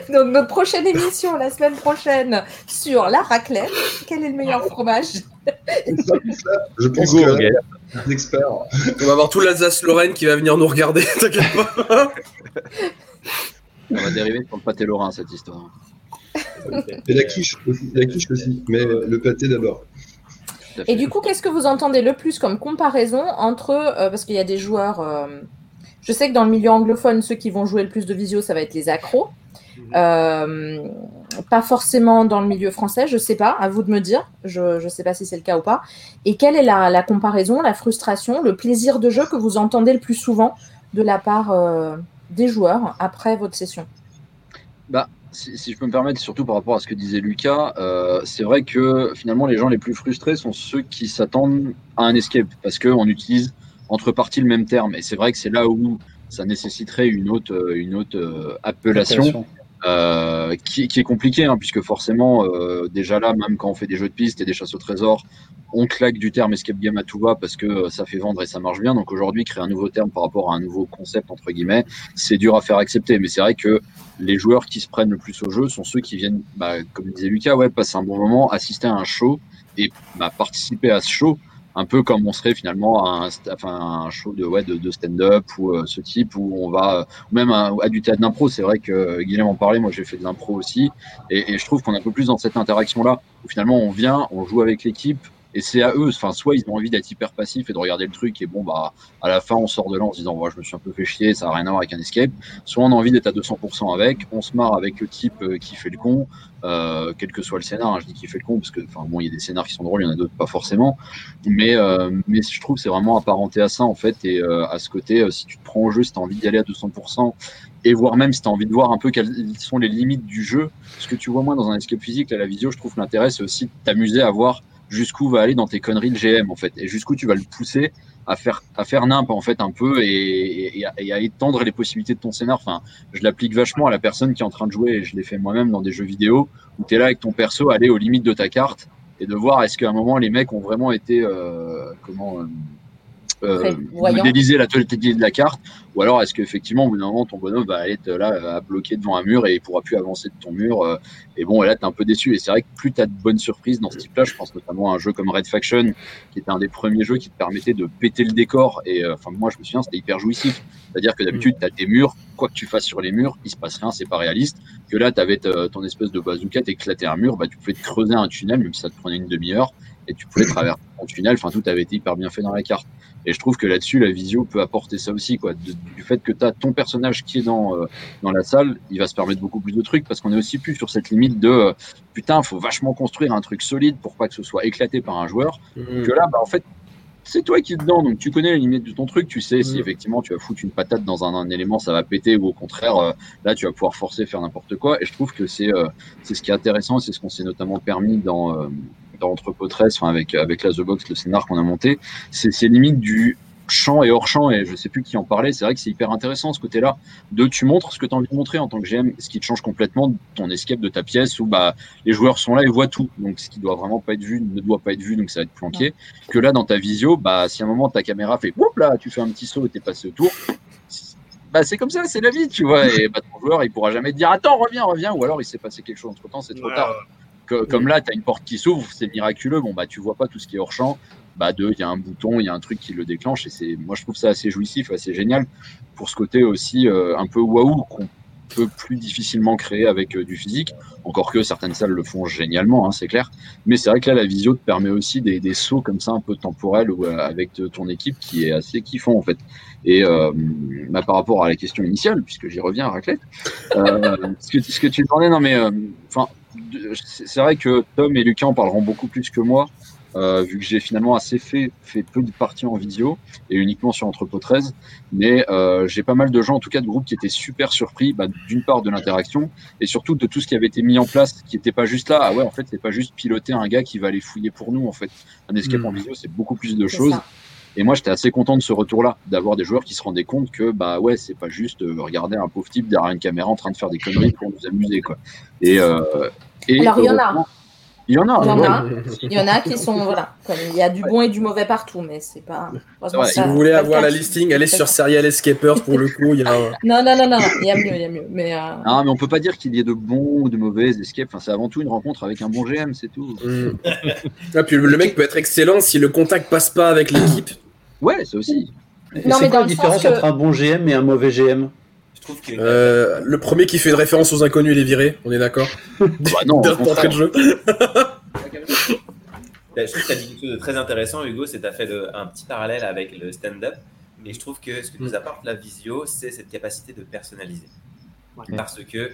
Speaker 1: Donc, notre prochaine émission, la semaine prochaine, sur la raclette. Quel est le meilleur fromage?
Speaker 9: Je pense
Speaker 4: Hugo,
Speaker 9: que.
Speaker 3: On va avoir tout l'Alsace-Lorraine qui va venir nous regarder, t'inquiète pas.
Speaker 7: On va dériver sur le pâté lorrain, cette histoire.
Speaker 9: Et la quiche aussi, la quiche aussi, mais le pâté d'abord.
Speaker 1: Et du coup, qu'est-ce que vous entendez le plus comme comparaison entre. euh, parce qu'il y a des joueurs. euh, je sais que dans le milieu anglophone, ceux qui vont jouer le plus de visio, ça va être les accros. Euh, pas forcément dans le milieu français, je sais pas, à vous de me dire. Je ne sais pas si c'est le cas ou pas. Et quelle est la, la comparaison, la frustration, le plaisir de jeu que vous entendez le plus souvent de la part euh, des joueurs après votre session?
Speaker 7: Bah, si, je peux me permettre, surtout par rapport à ce que disait Lucas, euh, c'est vrai que finalement les gens les plus frustrés sont ceux qui s'attendent à un escape parce qu'on utilise entre parties le même terme. Et c'est vrai que c'est là où ça nécessiterait une autre, euh, une autre euh, appellation. Euh, qui, qui est compliqué, hein, puisque forcément, euh, déjà là, même quand on fait des jeux de piste et des chasses au trésor, on claque du terme escape game à tout va parce que euh, ça fait vendre et ça marche bien. Donc aujourd'hui, créer un nouveau terme par rapport à un nouveau concept, entre guillemets, c'est dur à faire accepter. Mais c'est vrai que les joueurs qui se prennent le plus au jeu sont ceux qui viennent, bah, comme disait Lucas, ouais, passer un bon moment, assister à un show et bah, participer à ce show un peu comme on serait finalement un, enfin, un show de, ouais, de, de stand-up ou euh, ce type où on va, ou même à, à du théâtre d'impro. C'est vrai que euh, Guillaume en parlait, moi j'ai fait de l'impro aussi, et, et je trouve qu'on est un peu plus dans cette interaction-là où finalement on vient, on joue avec l'équipe. Et c'est à eux, enfin, soit ils ont envie d'être hyper passifs et de regarder le truc, et bon, bah, à la fin, on sort de là en se disant, ouais, je me suis un peu fait chier, ça n'a rien à voir avec un escape. Soit on a envie d'être à 200% avec, on se marre avec le type euh, qui fait le con, euh, quel que soit le scénar, hein, je dis qu'il fait le con, parce que, enfin, bon, il y a des scénars qui sont drôles, il y en a d'autres pas forcément. Mais, euh, mais je trouve que c'est vraiment apparenté à ça, en fait, et à ce côté, si tu te prends au jeu, si tu as envie d'y aller à 200%, et voire même si tu as envie de voir un peu quelles sont les limites du jeu, ce que tu vois moins dans un escape physique, là, la visio, je trouve que l'intérêt, c'est aussi de t'amuser à voir jusqu'où va aller dans tes conneries le GM, en fait, et jusqu'où tu vas le pousser à faire, à faire nimp, en fait, un peu, et, et, à, et à étendre les possibilités de ton scénar. Enfin, je l'applique vachement à la personne qui est en train de jouer, et je l'ai fait moi-même dans des jeux vidéo, où tu es là avec ton perso, aller aux limites de ta carte, et de voir est-ce qu'à un moment, les mecs ont vraiment été, euh, comment, euh, euh, modéliser la totalité de la carte, ou alors est-ce qu'effectivement, au bout d'un moment, ton bonhomme va être là euh, à bloquer devant un mur et il pourra plus avancer de ton mur. euh, et bon, et là, tu es un peu déçu. Et c'est vrai que plus tu as de bonnes surprises dans ce type-là, je pense notamment à un jeu comme Red Faction, qui était un des premiers jeux qui te permettait de péter le décor. Et euh, enfin, moi, je me souviens, c'était hyper jouissif. C'est-à-dire que d'habitude, tu as des murs, quoi que tu fasses sur les murs, il se passe rien, c'est pas réaliste. Que là, tu avais ton espèce de bazooka, t'éclatais un mur, bah, tu pouvais te creuser un tunnel, même si ça te prenait une demi-heure, et tu pouvais traverser ton tunnel. Enfin, tout avait été hyper bien fait dans la carte. Et je trouve que là-dessus, la visio peut apporter ça aussi, quoi. De- du fait que tu as ton personnage qui est dans, euh, dans la salle, il va se permettre beaucoup plus de trucs parce qu'on est aussi plus sur cette limite de euh, putain, faut vachement construire un truc solide pour pas que ce soit éclaté par un joueur.
Speaker 3: Mm.
Speaker 7: Que là, bah, en fait, c'est toi qui es dedans, donc tu connais les limites de ton truc, tu sais si
Speaker 3: Mm.
Speaker 7: effectivement tu vas foutre une patate dans un, un élément, ça va péter, ou au contraire, euh, là tu vas pouvoir forcer, faire n'importe quoi. Et je trouve que c'est euh, c'est ce qui est intéressant, c'est ce qu'on s'est notamment permis dans, euh, dans Entrepôt 13, enfin, avec, avec la The Box, le scénar qu'on a monté, c'est ces limites du champ et hors champ, et je sais plus qui en parlait, c'est vrai que c'est hyper intéressant ce côté-là, de tu montres ce que tu as envie de montrer en tant que GM, ce qui te change complètement ton escape de ta pièce, où bah, les joueurs sont là et voient tout, donc ce qui doit vraiment pas être vu ne doit pas être vu, donc ça va être planqué, que là dans ta visio, bah, si à un moment ta caméra fait, Oup là, tu fais un petit saut et t'es passé autour, bah, c'est comme ça, c'est la vie, tu vois, et bah, ton joueur, il pourra jamais te dire, attends, reviens, reviens, ou alors il s'est passé quelque chose entre temps, c'est trop
Speaker 8: Ouais,
Speaker 7: tard. Comme là, tu as une porte qui s'ouvre, c'est miraculeux. Bon, bah, tu vois pas tout ce qui est hors champ. Bah, deux, il y a un bouton, il y a un truc qui le déclenche. Et c'est, moi, je trouve ça assez jouissif, assez génial pour ce côté aussi euh, un peu waouh qu'on peut plus difficilement créer avec euh, du physique. Encore que certaines salles le font génialement, hein, c'est clair. Mais c'est vrai que là, la visio te permet aussi des, sauts comme ça, un peu temporels ou euh, avec ton équipe qui est assez kiffant, en fait. Et euh, bah, par rapport à la question initiale, puisque j'y reviens Raclette, ce, que, ce que tu demandais, non, mais enfin, c'est vrai que Tom et Lucas en parleront beaucoup plus que moi, euh, vu que j'ai finalement assez fait, fait peu de parties en visio et uniquement sur Entrepôt 13. Mais euh, j'ai pas mal de gens, en tout cas de groupes, qui étaient super surpris, bah, d'une part de l'interaction et surtout de tout ce qui avait été mis en place, qui était pas juste là. Ah ouais, en fait, c'est pas juste piloter un gars qui va aller fouiller pour nous. En fait, un escape
Speaker 3: Mm.
Speaker 7: en visio, c'est beaucoup plus de choses.
Speaker 1: ça.
Speaker 7: Et moi, j'étais assez content de ce retour-là, d'avoir des joueurs qui se rendaient compte que, bah ouais, c'est pas juste euh, regarder un pauvre type derrière une caméra en train de faire des conneries pour nous amuser, quoi. Et, euh, et
Speaker 1: Alors, il y en a.
Speaker 7: Il y en a.
Speaker 1: Il y en
Speaker 7: ouais.
Speaker 1: a. Il y en a qui sont voilà, comme il y a du bon et du mauvais partout, mais c'est pas.
Speaker 7: Ouais,
Speaker 3: Si
Speaker 1: ça-
Speaker 3: vous voulez avoir la listing, allez sur Serial Escapers pour le coup. Il y a un-
Speaker 1: Non, non, non, non, il y a mieux, il y a mieux. Mais euh,
Speaker 7: Non, mais on peut pas dire qu'il y ait de bons ou de mauvais escapes. Enfin, c'est avant tout une rencontre avec un bon GM, c'est tout.
Speaker 3: Mm. Ah, puis le mec peut être excellent si le contact passe pas avec l'équipe.
Speaker 7: Ouais, ça aussi.
Speaker 2: C'est
Speaker 1: mais
Speaker 2: quoi la différence
Speaker 1: que-
Speaker 2: entre un bon GM et un mauvais GM
Speaker 5: Je trouve que
Speaker 3: Euh, le premier qui fait une référence aux inconnus, il est viré. On est d'accord
Speaker 7: Bah non,
Speaker 3: de jeu.
Speaker 5: je trouve que tu as dit quelque chose de très intéressant, Hugo, c'est que tu as fait le- un petit parallèle avec le stand-up. Et je trouve que ce que nous apporte la visio, c'est cette capacité de personnaliser.
Speaker 8: Ouais.
Speaker 5: Parce que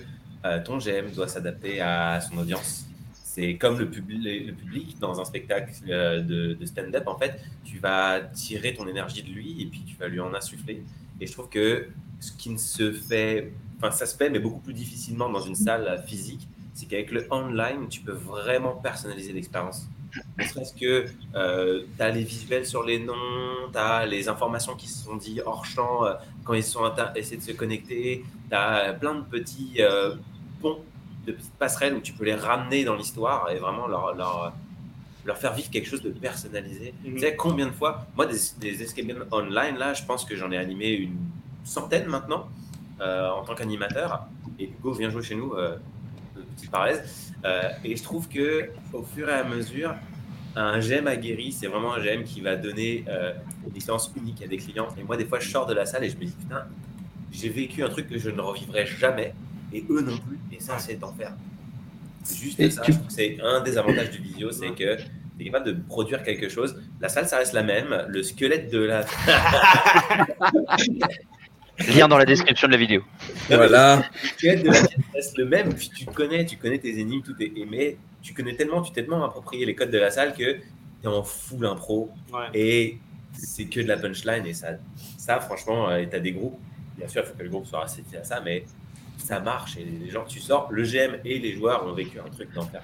Speaker 5: euh, ton GM doit s'adapter à son audience. C'est comme le, publi- le public dans un spectacle euh, de, de stand-up. En fait, tu vas tirer ton énergie de lui et puis tu vas lui en insuffler. Et je trouve que ce qui ne se fait, enfin ça se fait, mais beaucoup plus difficilement dans une salle physique, c'est qu'avec le online, tu peux vraiment personnaliser l'expérience. Ne serait-ce que tu as les visuels sur les noms, tu as les informations qui se sont dites hors champ euh, quand ils sont essaient de se connecter, tu as plein de petits euh, ponts, de petites passerelles où tu peux les ramener dans l'histoire et vraiment leur, leur faire vivre quelque chose de personnalisé.
Speaker 8: Mhm.
Speaker 5: Tu sais combien de fois, moi des, des escape games online, là, je pense que j'en ai animé une centaine maintenant euh, en tant qu'animateur. Et Hugo vient jouer chez nous, euh, petite parenthèse. Euh, et je trouve que au fur et à mesure, un GM aguerri, c'est vraiment un GM qui va donner euh, une expérience unique à des clients. Et moi, des fois, je sors de la salle et je me dis, putain, j'ai vécu un truc que je ne revivrai jamais, et eux non plus, et ça, c'est d'enfer. C'est juste
Speaker 2: Et
Speaker 5: ça,
Speaker 2: tu-
Speaker 5: je trouve que c'est un des avantages du visio, c'est que tu es capable de produire quelque chose. La salle, ça reste la même. Le squelette de la.
Speaker 11: Lien dans la description de la vidéo.
Speaker 3: Voilà.
Speaker 5: Le squelette de la pièce reste le même. Puis tu connais, tu connais tes énigmes, tout est aimé. Tu connais tellement, tu t'es tellement approprié les codes de la salle que tu es en full impro.
Speaker 8: Ouais.
Speaker 5: Et c'est que de la punchline. Et ça, ça franchement, tu as des groupes. Bien sûr, il faut que le groupe soit accepté à ça, mais ça marche. Et les gens, tu sors, le GM et les joueurs ont vécu un truc d'enfer.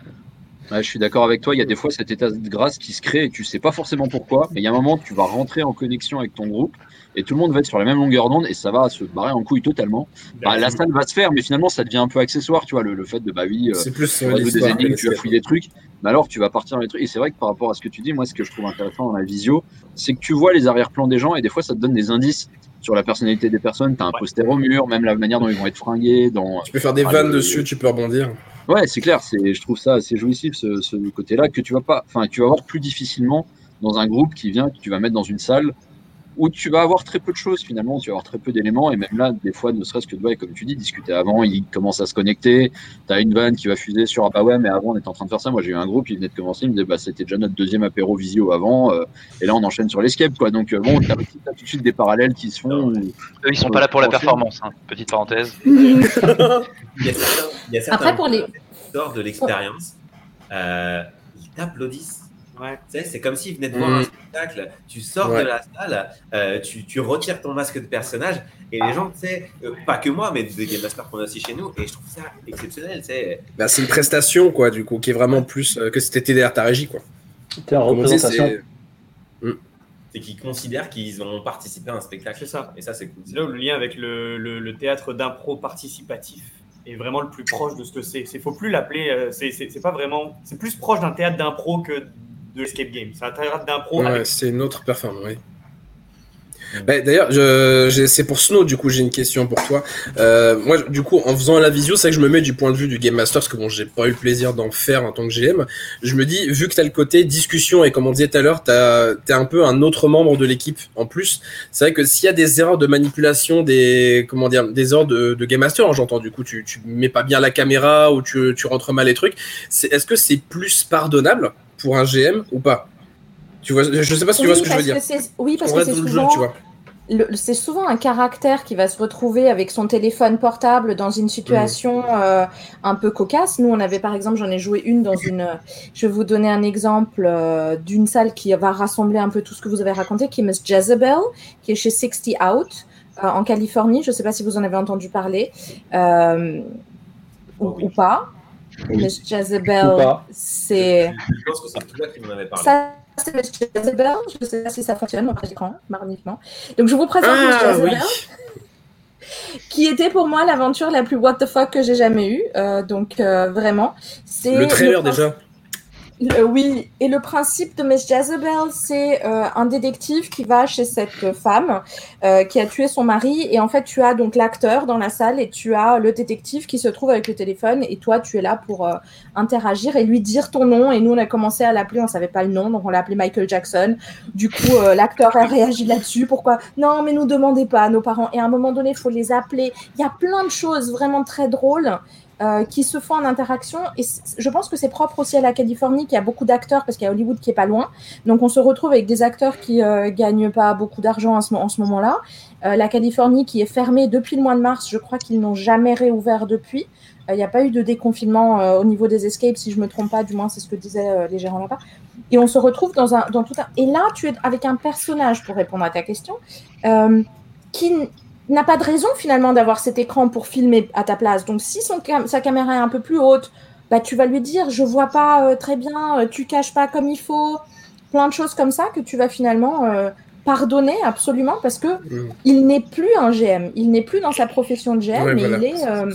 Speaker 7: Ouais, je suis d'accord avec toi. Il y a des fois cet état de grâce qui se crée et tu sais pas forcément pourquoi, mais il y a un moment tu vas rentrer en connexion avec ton groupe et tout le monde va être sur la même longueur d'onde et ça va se barrer en couille totalement. Bah, la salle va se faire, mais finalement ça devient un peu accessoire, tu vois, le, le fait de bah oui, euh,
Speaker 3: C'est plus
Speaker 7: tu vas jouer des énigmes, tu vas fouiller des trucs, mais alors tu vas partir dans les trucs. Et c'est vrai que par rapport à ce que tu dis, moi ce que je trouve intéressant dans la visio, c'est que tu vois les arrière-plans des gens et des fois ça te donne des indices sur la personnalité des personnes. T'as un poster au mur, même la manière dont ils vont être fringués, dans
Speaker 3: Tu peux faire des vannes dessus, tu peux rebondir.
Speaker 7: Ouais, c'est clair. C'est, je trouve ça assez jouissif ce, ce côté-là que tu vas pas, enfin, tu vas voir plus difficilement dans un groupe qui vient, que tu vas mettre dans une salle où tu vas avoir très peu de choses finalement, tu vas avoir très peu d'éléments et même là, des fois, ne serait-ce que de ouais, comme tu dis, discuter avant, ils commencent à se connecter. T'as une vanne qui va fuser sur ah bah ouais, mais avant on était en train de faire ça. Moi, j'ai eu un groupe, il venait de commencer, il me disait bah c'était déjà notre deuxième apéro visio avant, euh, et là on enchaîne sur l'escape quoi. Donc euh, bon, t'as, t'as tout de suite des parallèles qui se font.
Speaker 11: Eux, ils sont pas là pour la performance. hein. Petite parenthèse.
Speaker 5: Il y a certains, il y a certains
Speaker 1: Après, pour les-
Speaker 5: de l'expérience, euh, ils t'applaudissent.
Speaker 8: Ouais.
Speaker 5: C'est comme s'ils venaient de voir
Speaker 3: Mm.
Speaker 5: un spectacle. Tu sors
Speaker 3: Ouais.
Speaker 5: de la salle, euh, tu, tu retires ton masque de personnage, et les gens, tu sais, euh, pas que moi, mais des Game Masters qu'on a aussi chez nous, et je trouve ça exceptionnel.
Speaker 3: Bah, c'est une prestation, quoi, du coup, qui est vraiment plus euh, que si t'étais derrière ta régie, quoi.
Speaker 2: Représentation.
Speaker 3: c'est-
Speaker 5: qu'ils considèrent qu'ils ont participé à un spectacle.
Speaker 8: C'est ça.
Speaker 5: Et ça, c'est cool.
Speaker 8: C'est là où le lien avec le, le- le théâtre d'impro participatif est vraiment le plus proche de ce que c'est. Il faut plus l'appeler. euh, c'est pas vraiment. C'est plus proche d'un théâtre d'impro que de l'escape game. C'est un théâtre d'impro
Speaker 3: Ouais,
Speaker 8: avec
Speaker 3: c'est une autre performance, oui. Bah, D'ailleurs, c'est pour Snow, du coup, j'ai une question pour toi. Euh, moi, du coup, en faisant la visio, c'est vrai que je me mets du point de vue du Game Master, parce que bon, j'ai pas eu le plaisir d'en faire en tant que GM. Je me dis, vu que t'as le côté discussion, et comme on disait tout à l'heure, t'es un peu un autre membre de l'équipe en plus. C'est vrai que s'il y a des erreurs de manipulation, des, comment dire, des erreurs de, de Game Master, hein, j'entends, du coup, tu, tu mets pas bien la caméra, ou tu, tu rentres mal les trucs, est-ce que c'est plus pardonnable pour un GM ou pas? Tu vois, je sais pas si tu vois ce que je veux dire.
Speaker 1: c'est- Oui, parce que c'est
Speaker 3: jeu,
Speaker 1: souvent,
Speaker 3: tu vois.
Speaker 1: le- c'est souvent un caractère qui va se retrouver avec son téléphone portable dans une situation
Speaker 3: Mm.
Speaker 1: euh, un peu cocasse. Nous, on avait par exemple, j'en ai joué une dans une. Je vais vous donner un exemple euh, d'une salle qui va rassembler un peu tout ce que vous avez raconté, qui est Miss Jezebel, qui est chez 60 Out euh, en Californie. Je ne sais pas si vous en avez entendu parler euh,
Speaker 5: Oh oui.
Speaker 1: ou pas. Miss Jezebel, c'est.
Speaker 5: Je pense que c'est toi qui m'en avais parlé.
Speaker 1: Ça, c'est Miss Jezebel. Je ne sais pas si ça fonctionne en écran, magnifiquement. Donc, je vous présente Miss
Speaker 3: Ah
Speaker 1: Jezebel,
Speaker 3: oui.
Speaker 1: qui était pour moi l'aventure la plus what the fuck que j'ai jamais eue. Euh, donc, euh, vraiment, c'est.
Speaker 3: Le trailer
Speaker 1: prince-
Speaker 3: déjà.
Speaker 1: Le- oui, et le principe de Miss Jezebel, c'est euh, un détective qui va chez cette femme euh, qui a tué son mari. Et en fait, tu as donc l'acteur dans la salle et tu as le détective qui se trouve avec le téléphone. Et toi, tu es là pour euh, interagir et lui dire ton nom. Et nous, on a commencé à l'appeler, on savait pas le nom, donc on l'a appelé Michael Jackson. Du coup, euh, l'acteur a réagi là-dessus. Pourquoi? Non, mais nous demandez pas à nos parents. Et à un moment donné, il faut les appeler. Il y a plein de choses vraiment très drôles euh, qui se font en interaction. Et je pense que c'est propre aussi à la Californie, qui a beaucoup d'acteurs, parce qu'il y a Hollywood qui est pas loin. Donc on se retrouve avec des acteurs qui euh, gagnent pas beaucoup d'argent en ce, en ce moment-là. Euh, la Californie qui est fermée depuis le mois de mars, je crois qu'ils n'ont jamais réouvert depuis. Euh, Il n'y a pas eu de déconfinement au niveau des escapes, si je me trompe pas, du moins c'est ce que disaient les gérants là-bas. Et on se retrouve dans, un, dans tout un... Et là, tu es avec un personnage, pour répondre à ta question, qui n'a pas de raison finalement d'avoir cet écran pour filmer à ta place. Donc si son cam- sa caméra est un peu plus haute, bah, tu vas lui dire je vois pas euh, très bien, euh, tu caches pas comme il faut, plein de choses comme ça que tu vas finalement euh, pardonner absolument parce que
Speaker 3: Mm.
Speaker 1: il n'est plus un GM, il n'est plus dans sa profession de GM,
Speaker 3: Ouais,
Speaker 1: mais
Speaker 3: voilà.
Speaker 1: il est euh,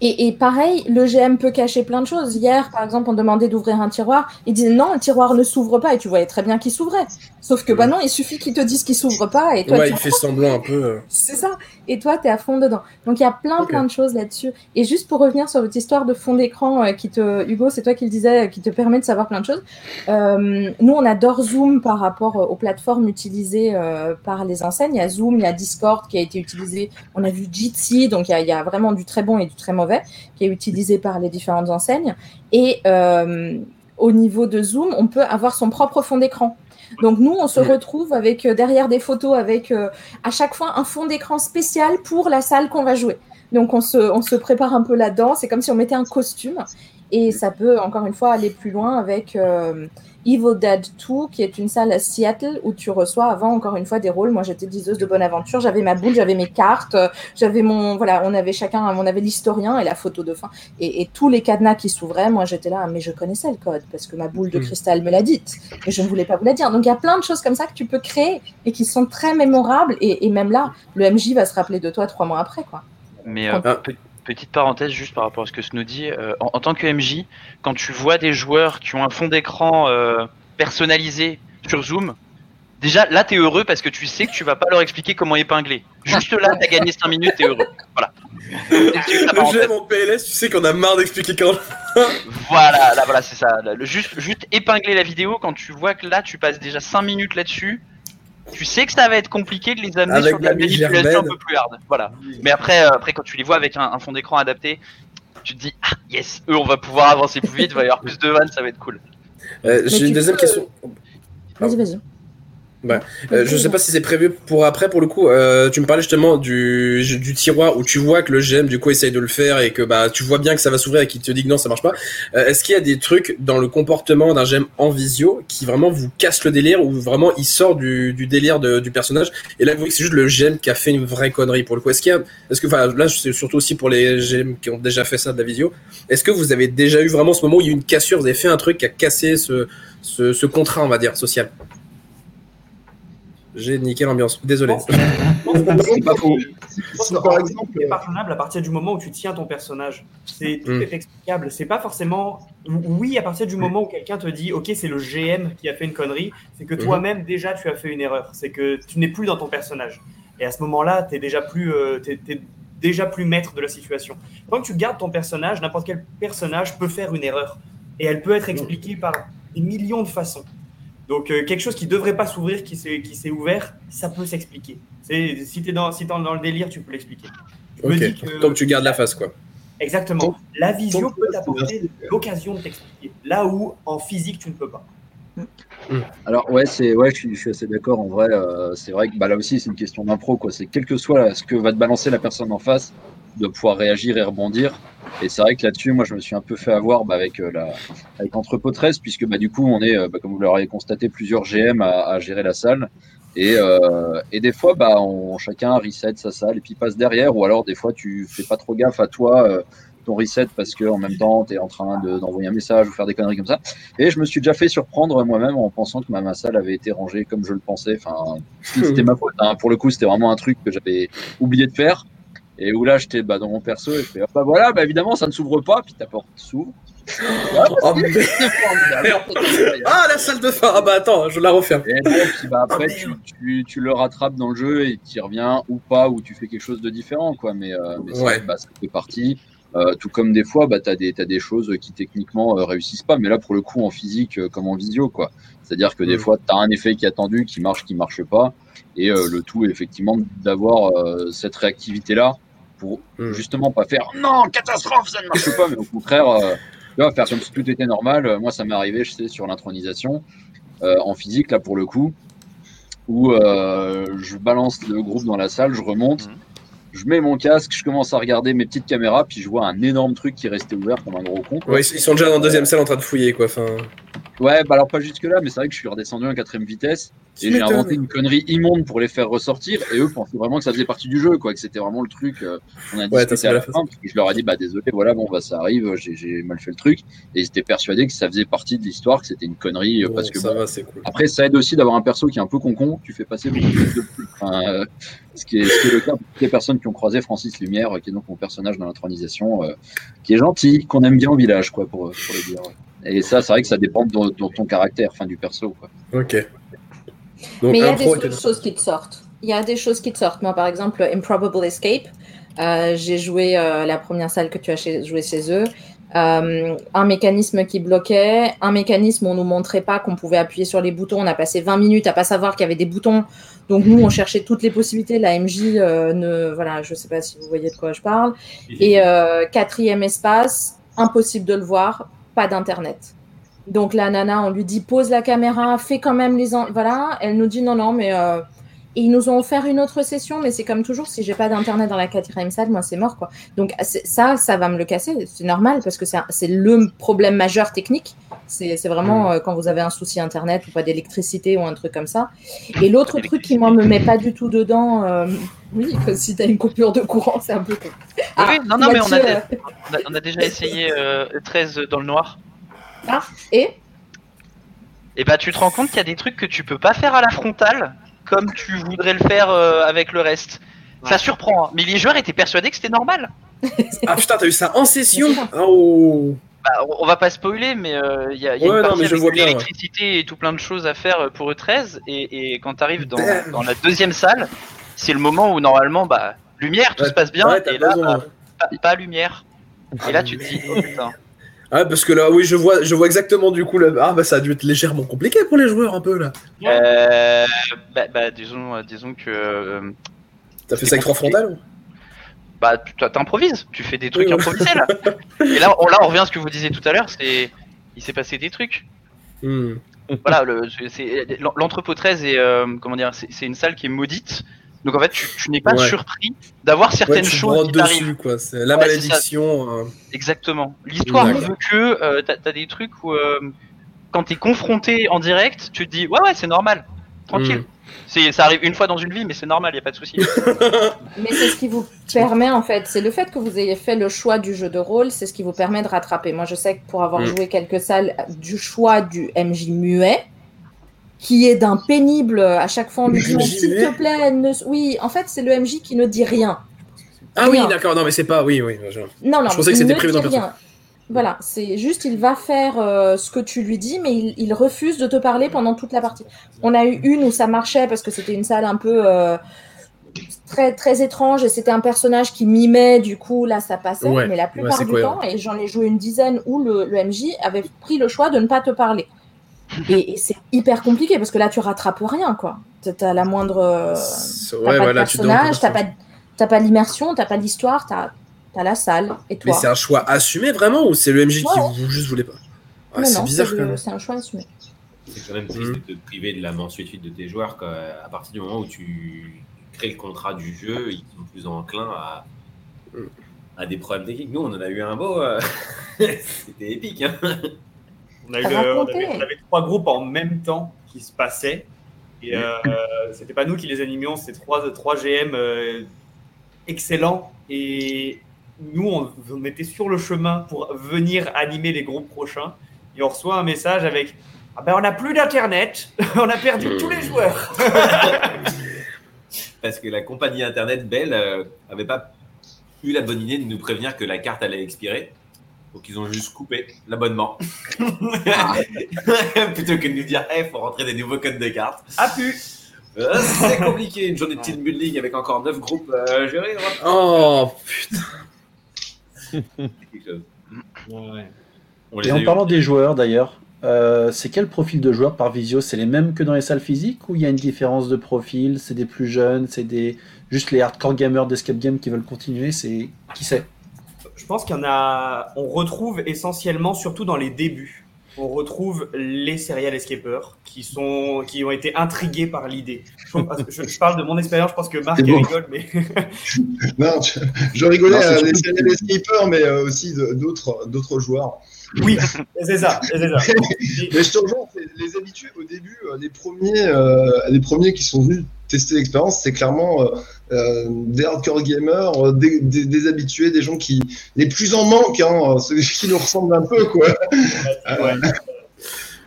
Speaker 1: et, et pareil, le GM peut cacher plein de choses. Hier, par exemple, on demandait d'ouvrir un tiroir. Il disait non, le tiroir ne s'ouvre pas. Et tu voyais très bien qu'il s'ouvrait. Sauf que bah non, il suffit qu'il te dise qu'il s'ouvre pas. Et toi,
Speaker 3: ouais,
Speaker 1: tu
Speaker 3: il fait semblant un peu. euh.
Speaker 1: c'est ça. Et toi, tu es à fond dedans. Donc, il y a plein, plein de choses là-dessus. Et juste pour revenir sur votre histoire de fond d'écran, euh, qui te, Hugo, c'est toi qui le disais, euh, qui te permet de savoir plein de choses. Euh, nous, on adore Zoom par rapport aux plateformes utilisées euh, par les enseignes. Il y a Zoom, il y a Discord qui a été utilisé. On a vu Jitsi, donc il y a, il y a vraiment du très bon et du très mauvais qui est utilisé par les différentes enseignes. Et euh, au niveau de Zoom, on peut avoir son propre fond d'écran. Donc nous, on se retrouve avec euh, derrière des photos avec euh, à chaque fois un fond d'écran spécial pour la salle qu'on va jouer. Donc on se, on se prépare un peu là-dedans. C'est comme si on mettait un costume. Et ça peut encore une fois aller plus loin avec euh, Evil Dead 2, qui est une salle à Seattle où tu reçois avant encore une fois des rôles. Moi, j'étais diseuse de bonne aventure. J'avais ma boule, j'avais mes cartes, euh, j'avais mon voilà, on avait chacun, on avait l'historien et la photo de fin et, et tous les cadenas qui s'ouvraient. Moi, j'étais là, mais je connaissais le code parce que ma boule de
Speaker 3: Mm.
Speaker 1: cristal me l'a dite, mais je ne voulais pas vous la dire. Donc il y a plein de choses comme ça que tu peux créer et qui sont très mémorables. Et, et même là, le MJ va se rappeler de toi trois mois après, quoi.
Speaker 11: Mais euh, petite parenthèse juste par rapport à ce que Snow dit, euh, en, en tant que MJ, quand tu vois des joueurs qui ont un fond d'écran euh, personnalisé sur Zoom, déjà là t'es heureux parce que tu sais que tu vas pas leur expliquer comment épingler. Juste là t'as gagné 5 minutes, t'es heureux. Voilà.
Speaker 3: En PLS, tu sais qu'on a marre d'expliquer quand.
Speaker 11: Voilà, là voilà c'est ça. Là, le- juste, juste épingler la vidéo quand tu vois que là tu passes déjà 5 minutes là-dessus. Tu sais que ça va être compliqué de les amener
Speaker 3: Avec
Speaker 11: sur de la
Speaker 3: l'ami
Speaker 11: manipulation un peu plus hard. Voilà. Mais après, euh, après quand tu les vois avec un, un fond d'écran adapté, tu te dis ah yes, eux on va pouvoir avancer plus vite, il va y avoir plus de vannes, ça va être cool.
Speaker 3: Euh, J'ai une deuxième
Speaker 1: peux-
Speaker 3: question.
Speaker 1: Vas-y, vas-y.
Speaker 3: Euh, je sais pas si c'est prévu pour après, pour le coup. Euh, tu me parlais justement du, du tiroir où tu vois que le GM du coup essaye de le faire et que bah tu vois bien que ça va s'ouvrir et qu'il te dit que non ça marche pas. Euh, Est-ce qu'il y a des trucs dans le comportement d'un GM en visio qui vraiment vous casse le délire ou vraiment il sort du, du délire de- du personnage? Et là vous voyez que c'est juste le GM qui a fait une vraie connerie pour le coup. Est-ce qu'il y a, est-ce que là c'est surtout aussi pour les GM qui ont déjà fait ça de la visio. Est-ce que vous avez déjà eu vraiment ce moment où il y a eu une cassure, vous avez fait un truc qui a cassé ce, ce, ce contrat on va dire social? J'ai niqué l'ambiance. Désolé.
Speaker 9: C'est pas faux. Si par exemple,
Speaker 8: c'est pardonnable à partir du moment où tu tiens ton personnage. C'est tout
Speaker 3: Mm.
Speaker 8: est explicable. C'est pas forcément. Oui, à partir du moment où quelqu'un te dit, ok, c'est le GM qui a fait une connerie, c'est que
Speaker 3: Mhm.
Speaker 8: toi-même déjà tu as fait une erreur. C'est que tu n'es plus dans ton personnage. Et à ce moment-là, tu es déjà plus, euh, t'es- t'es déjà plus maître de la situation. Quand tu gardes ton personnage, n'importe quel personnage peut faire une erreur, et elle peut être expliquée par des millions de façons. Donc euh, quelque chose qui devrait pas s'ouvrir, qui s'est qui s'est ouvert, ça peut s'expliquer. C'est- Si tu es dans, si t'es dans le délire, tu peux l'expliquer.
Speaker 3: Ok.
Speaker 8: que-
Speaker 3: Tant que tu gardes la face, quoi.
Speaker 8: Exactement. La visio
Speaker 9: tant que
Speaker 8: peut t'apporter l'occasion de t'expliquer. Là où en physique tu ne peux pas.
Speaker 7: Alors ouais, c'est ouais, je suis, je suis assez d'accord. En vrai, euh, c'est vrai que bah, là aussi c'est une question d'impro quoi. C'est quel que soit ce que va te balancer la personne en face, de pouvoir réagir et rebondir. Et c'est vrai que là-dessus, moi je me suis un peu fait avoir bah, avec euh, la avec Entrepôt 13 puisque bah du coup on est, euh, bah, comme vous l'aurez constaté, plusieurs GM à, à gérer la salle. Et, euh, et des fois, bah, on, chacun reset sa salle et puis passe derrière, ou alors des fois tu fais pas trop gaffe à toi, euh, ton reset, parce que en même temps tu es en train de- d'envoyer un message ou faire des conneries comme ça. Et je me suis déjà fait surprendre moi-même en pensant que ma, ma salle avait été rangée comme je le pensais. Enfin, c'était ma faute. hein. Pour le coup, c'était vraiment un truc que j'avais oublié de faire. Et où là, j'étais bah, dans mon perso et je fais, ah, bah voilà, bah évidemment, ça ne s'ouvre pas. Puis ta porte s'ouvre.
Speaker 3: Oh, merde. Ah, la salle de fin. Ah bah attends, je la referme.
Speaker 7: Et puis bah, après, tu, tu, tu le rattrapes dans le jeu et tu y reviens ou pas, ou tu fais quelque chose de différent, quoi. Mais, euh, mais
Speaker 3: Ouais.
Speaker 7: que, bah, ça fait partie. Euh, tout comme des fois, bah, tu as, as des choses qui techniquement euh, réussissent pas, mais là, pour le coup, en physique euh, comme en visio, quoi. C'est-à-dire que des
Speaker 3: Mm.
Speaker 7: fois, tu as un effet qui est attendu, qui marche, qui marche pas. Et le tout, effectivement, d'avoir cette réactivité-là pour
Speaker 3: Mm.
Speaker 7: justement pas faire non, catastrophe, ça ne marche pas, mais au contraire, euh, tu vois, faire comme si tout était normal. Euh, Moi, ça m'est arrivé, je sais, sur l'intronisation, euh, en physique, là, pour le coup, où euh, je balance le groupe dans la salle, je remonte,
Speaker 11: Mhm.
Speaker 7: je mets mon casque, je commence à regarder mes petites caméras, puis je vois un énorme truc qui restait ouvert comme un gros con. quoi.
Speaker 3: Ouais, ils sont déjà dans la deuxième salle en train de fouiller, quoi. Enfin,
Speaker 7: Ouais, bah alors pas jusque-là, mais c'est vrai que je suis redescendu en quatrième vitesse et j'ai inventé une connerie immonde pour les faire ressortir et eux pensaient vraiment que ça faisait partie du jeu, quoi, que c'était vraiment le truc. euh, on a
Speaker 3: Ouais,
Speaker 7: discuté à
Speaker 3: fait
Speaker 7: la
Speaker 3: la
Speaker 7: fin parce que je leur ai dit bah désolé, voilà, bon bah ça arrive, j'ai- j'ai mal fait le truc et ils étaient persuadés que ça faisait partie de l'histoire, que c'était une connerie euh,
Speaker 3: bon,
Speaker 7: parce que
Speaker 3: ça
Speaker 7: bon,
Speaker 3: va, c'est cool.
Speaker 7: après ça aide aussi d'avoir un perso qui est un peu concon, tu fais passer beaucoup de. Enfin, euh, ce, qui est, ce qui est le cas pour toutes les personnes qui ont croisé Francis Lumière, qui est donc mon personnage dans l'intronisation, euh, qui est gentil, qu'on aime bien au village, quoi, pour, pour le dire. ouais. Et ça, c'est vrai que ça dépend de, de ton caractère, enfin du perso. Quoi.
Speaker 3: Ok. Donc,
Speaker 1: Mais il y a des choses qui te sortent. Il y a des choses qui te sortent. Moi, par exemple, Improbable Escape, euh, j'ai joué euh, la première salle que tu as chez- joué chez eux. Euh, un mécanisme qui bloquait, un mécanisme où on nous montrait pas qu'on pouvait appuyer sur les boutons. On a passé 20 minutes à pas savoir qu'il y avait des boutons. Donc nous, on cherchait toutes les possibilités. La MJ, ne, voilà, je sais pas si vous voyez de quoi je parle. Et quatrième espace, impossible de le voir, pas d'internet. Donc la nana, on lui dit pose la caméra, fais quand même les en... voilà. Elle nous dit non non mais euh, et ils nous ont offert une autre session, mais c'est comme toujours si j'ai pas d'internet dans la quatrième salle, moi c'est mort quoi. Donc ça, ça va me le casser, c'est normal parce que c'est le problème majeur technique. C'est vraiment euh, quand vous avez un souci internet ou pas d'électricité ou un truc comme ça. Et l'autre truc qui moi me met pas du tout dedans, euh, oui, que si t'as une coupure de courant, c'est un peu. Ah,
Speaker 11: oui, non, non, mais on a, on a, on a déjà essayé euh, 13 dans le noir.
Speaker 1: Ah, et
Speaker 11: Et bah, tu te rends compte qu'il y a des trucs que tu peux pas faire à la frontale comme tu voudrais le faire euh, avec le reste. Ça surprend, hein. mais les joueurs étaient persuadés que c'était normal.
Speaker 3: Ah putain, t'as eu ça en session. Oh
Speaker 11: Bah, on- va pas spoiler, mais euh, il y a, il y a
Speaker 3: Ouais,
Speaker 11: une partie avec
Speaker 3: ouais.
Speaker 11: l'électricité et tout plein de choses à faire pour E13. Et, et quand t'arrives dans, la deuxième salle, c'est le moment où normalement, bah, lumière, tout
Speaker 3: Ouais,
Speaker 11: se passe bien, et là,
Speaker 3: raison,
Speaker 11: bah,
Speaker 3: ouais.
Speaker 11: pas, pas lumière. Et là, tu te dis, oh putain.
Speaker 3: Ah, parce que là, oui, je vois, je vois exactement du coup. Là... Ah, bah ça a dû être légèrement compliqué pour les joueurs un peu là.
Speaker 11: Euh, bah, bah, disons, euh, disons que. euh,
Speaker 3: T'as fait ça avec trois frontales
Speaker 11: bah, t'improvises, tu fais des trucs
Speaker 3: Oui, ouais.
Speaker 11: improvisés là. Et là, on, là, on revient à ce que vous disiez tout à l'heure, c'est. Il s'est passé des trucs.
Speaker 3: Hmm.
Speaker 11: voilà, le- l'entrepôt 13 est, euh, comment dire, c'est c'est une salle qui est maudite. Donc en fait, tu, tu n'es pas
Speaker 3: Ouais.
Speaker 11: surpris d'avoir
Speaker 3: Ouais,
Speaker 11: certaines
Speaker 3: tu
Speaker 11: choses qui t'arrivent.
Speaker 3: dessus quoi. La
Speaker 11: Ouais,
Speaker 3: malédiction. euh.
Speaker 11: Exactement. L'histoire veut que euh, t'as as des trucs où euh, quand t'es confronté en direct, tu te dis ouais ouais c'est normal, tranquille.
Speaker 3: Mm.
Speaker 11: C'est ça arrive une fois dans une vie, mais c'est normal, y a pas de souci.
Speaker 1: Mais c'est ce qui vous permet, en fait, c'est le fait que vous ayez fait le choix du jeu de rôle, c'est ce qui vous permet de rattraper. Moi, je sais que pour avoir
Speaker 3: Mm.
Speaker 1: joué quelques salles du choix du MJ muet, qui est d'un pénible, à chaque fois on lui dit, s'il te plaît, ne... oui, en fait, c'est le MJ qui ne dit rien.
Speaker 3: Ah oui, d'accord. Non, mais c'est pas. Oui, oui. je-
Speaker 1: Non, non,
Speaker 3: Je pensais que c'était prévu dans le.
Speaker 1: Voilà, c'est juste, il va faire euh, ce que tu lui dis, mais il, il refuse de te parler pendant toute la partie. On a eu une où ça marchait parce que c'était une salle un peu euh, très, très étrange et c'était un personnage qui mimait, du coup, là, ça passait.
Speaker 3: Ouais,
Speaker 1: mais la plupart du
Speaker 3: cohérent.
Speaker 1: temps, et j'en ai joué une dizaine où le, le MJ avait pris le choix de ne pas te parler. Et, et c'est hyper compliqué parce que là, tu rattrapes rien, quoi. T'as- T'as la moindre. euh, T'as
Speaker 3: Ouais,
Speaker 1: pas
Speaker 3: voilà,
Speaker 1: de personnage, t'as pas, t'as pas l'immersion, t'as pas l'histoire, t'as as la salle et
Speaker 3: Mais
Speaker 1: toi.
Speaker 3: c'est un choix assumé vraiment ou c'est le MJ qui vous juste voulait pas Ah, C'est bizarre quand même.
Speaker 1: c'est un choix assumé.
Speaker 5: C'est quand même triste
Speaker 3: Mhm.
Speaker 5: de te priver de la mansuétude de tes joueurs quoi. à partir du moment où tu crées le contrat du jeu, ils sont plus enclins à,
Speaker 3: Mhm.
Speaker 5: à des problèmes techniques. Nous, on en a eu un beau. euh, C'était épique. Hein
Speaker 8: On, a eu le- on,
Speaker 1: Racontez.
Speaker 8: avait, on avait trois groupes en même temps qui se passaient. Et euh, c'était pas nous qui les animions, c'était trois, trois GM euh, excellents. Et nous, on, on était sur le chemin pour venir animer les groupes prochains. Et on reçoit un message avec Ah ben, on n'a plus d'internet, on a perdu tous les joueurs.
Speaker 5: Parce que la compagnie internet Bell euh, avait pas eu la bonne idée de nous prévenir que la carte allait expirer. Donc ils ont juste coupé l'abonnement. Plutôt que de nous dire, il faut rentrer des nouveaux codes de carte.
Speaker 8: Ah pu
Speaker 5: Euh, c'est compliqué, une journée de team building avec encore 9 groupes euh, gérés.
Speaker 3: Oh putain.
Speaker 5: On
Speaker 2: Et
Speaker 5: a
Speaker 2: en
Speaker 5: eu.
Speaker 2: parlant des joueurs d'ailleurs, euh, c'est quel profil de joueurs par visio? C'est les mêmes que dans les salles physiques ou il y a une différence de profil? C'est des plus jeunes C'est des juste les hardcore gamers d'escape game qui veulent continuer C'est qui c'est
Speaker 8: Je pense qu'il y en a. On retrouve essentiellement, surtout dans les débuts, on retrouve les serial escapers qui sont, qui ont été intrigués par l'idée. Je, je- je parle de mon expérience. Je pense que Marc
Speaker 9: bon.
Speaker 8: rigole, mais
Speaker 9: Non, je, je rigolais
Speaker 2: Non,
Speaker 9: les serial escapers, mais euh, aussi d'autres d'autres joueurs.
Speaker 8: oui, c'est ça, c'est ça.
Speaker 9: Mais je te rejoins, c'est les habitués au début, euh, les premiers, euh, les premiers qui sont venus tester l'expérience, c'est clairement euh, euh, des hardcore gamers, euh, des, des, des habitués, des gens qui les plus en manque, hein, ceux qui nous ressemblent un peu, quoi.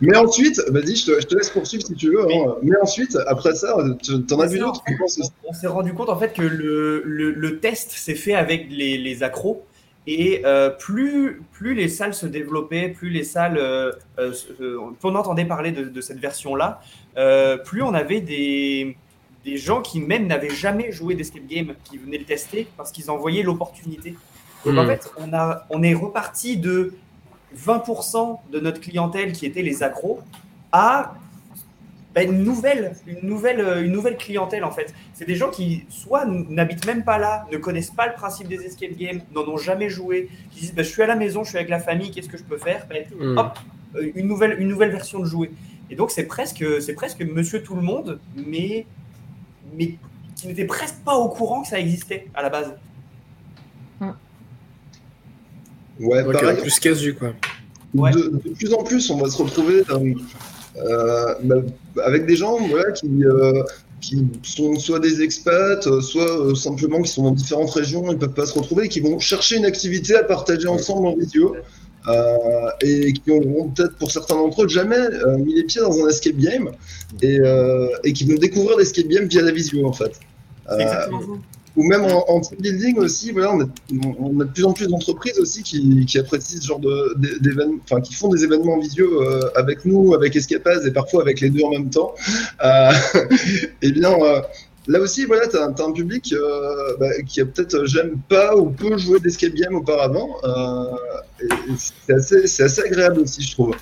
Speaker 9: Mais ensuite, vas-y, je te, je te laisse poursuivre si tu veux. hein. Mais ensuite, après ça, tu- t'en as vu d'autres
Speaker 8: on s'est rendu compte en fait que le, le, le test s'est fait avec les, les accros. Et euh, plus, plus les salles se développaient, plus les salles, euh, euh, euh, plus on entendait parler de, de cette version-là, plus on avait des, des gens qui même n'avaient jamais joué d'escape game qui venaient le tester parce qu'ils en voyaient l'opportunité. Donc en
Speaker 3: Hmm.
Speaker 8: fait, on, a, on est reparti de 20% de notre clientèle qui était les accros à bah, une nouvelle, une nouvelle, une nouvelle clientèle en fait. C'est des gens qui soit n'habitent même pas là, ne connaissent pas le principe des escape games, n'en ont jamais joué, qui disent bah, je suis à la maison, je suis avec la famille, qu'est-ce que je peux faire? Bah,
Speaker 3: Hmm.
Speaker 8: Hop, euh, une nouvelle, une nouvelle version de jouer. Et donc c'est presque, c'est presque Monsieur Tout le Monde, mais, mais qui n'était presque pas au courant que ça existait à la base.
Speaker 9: Ouais, pareil.
Speaker 3: plus casu quoi.
Speaker 8: Ouais.
Speaker 9: De, de plus en plus, on va se retrouver euh, euh, bah, avec des gens voilà, qui, euh, qui sont soit des expats, soit euh, simplement qui sont dans différentes régions, ils ne peuvent pas se retrouver, et qui vont chercher une activité à partager ensemble en vidéo. Euh, et qui auront peut-être pour certains d'entre eux jamais euh, mis les pieds dans un escape game et, euh, et qui vont découvrir l'escape game via la visio en fait. Ou même en, en team building aussi, voilà, on, a, on a de plus en plus d'entreprises aussi qui, qui apprécient ce genre d'événements, enfin qui font des événements en visio avec nous, avec Escapaz et parfois avec les deux en même temps. Et bien euh, là aussi, voilà, tu as, un public euh, bah, qui a peut-être j'aime pas ou peu joué d'escape game auparavant. euh, c'est assez, agréable aussi, je trouve.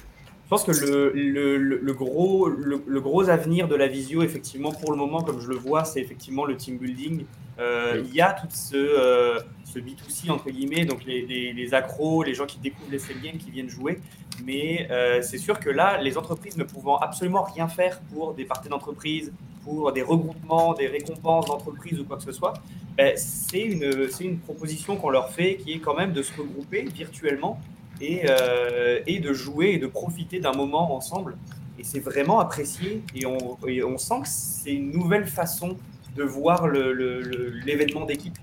Speaker 8: Je pense que le, le, le- le gros, le, le gros avenir de la visio, effectivement, pour le moment, comme je le vois, c'est effectivement le team building. Euh, Il y a tout ce, euh, ce B2C, entre guillemets, donc les, les, les accros, les gens qui découvrent les escape games, qui viennent jouer. Mais euh, c'est sûr que là, les entreprises ne pouvant absolument rien faire pour des parties d'entreprise, pour des regroupements, des récompenses d'entreprise ou quoi que ce soit, ben, c'est une, une proposition qu'on leur fait qui est quand même de se regrouper virtuellement et, euh, et de jouer et de profiter d'un moment ensemble. Et c'est vraiment apprécié et on, et on sent que c'est une nouvelle façon de voir le- le- le- l'événement d'équipe.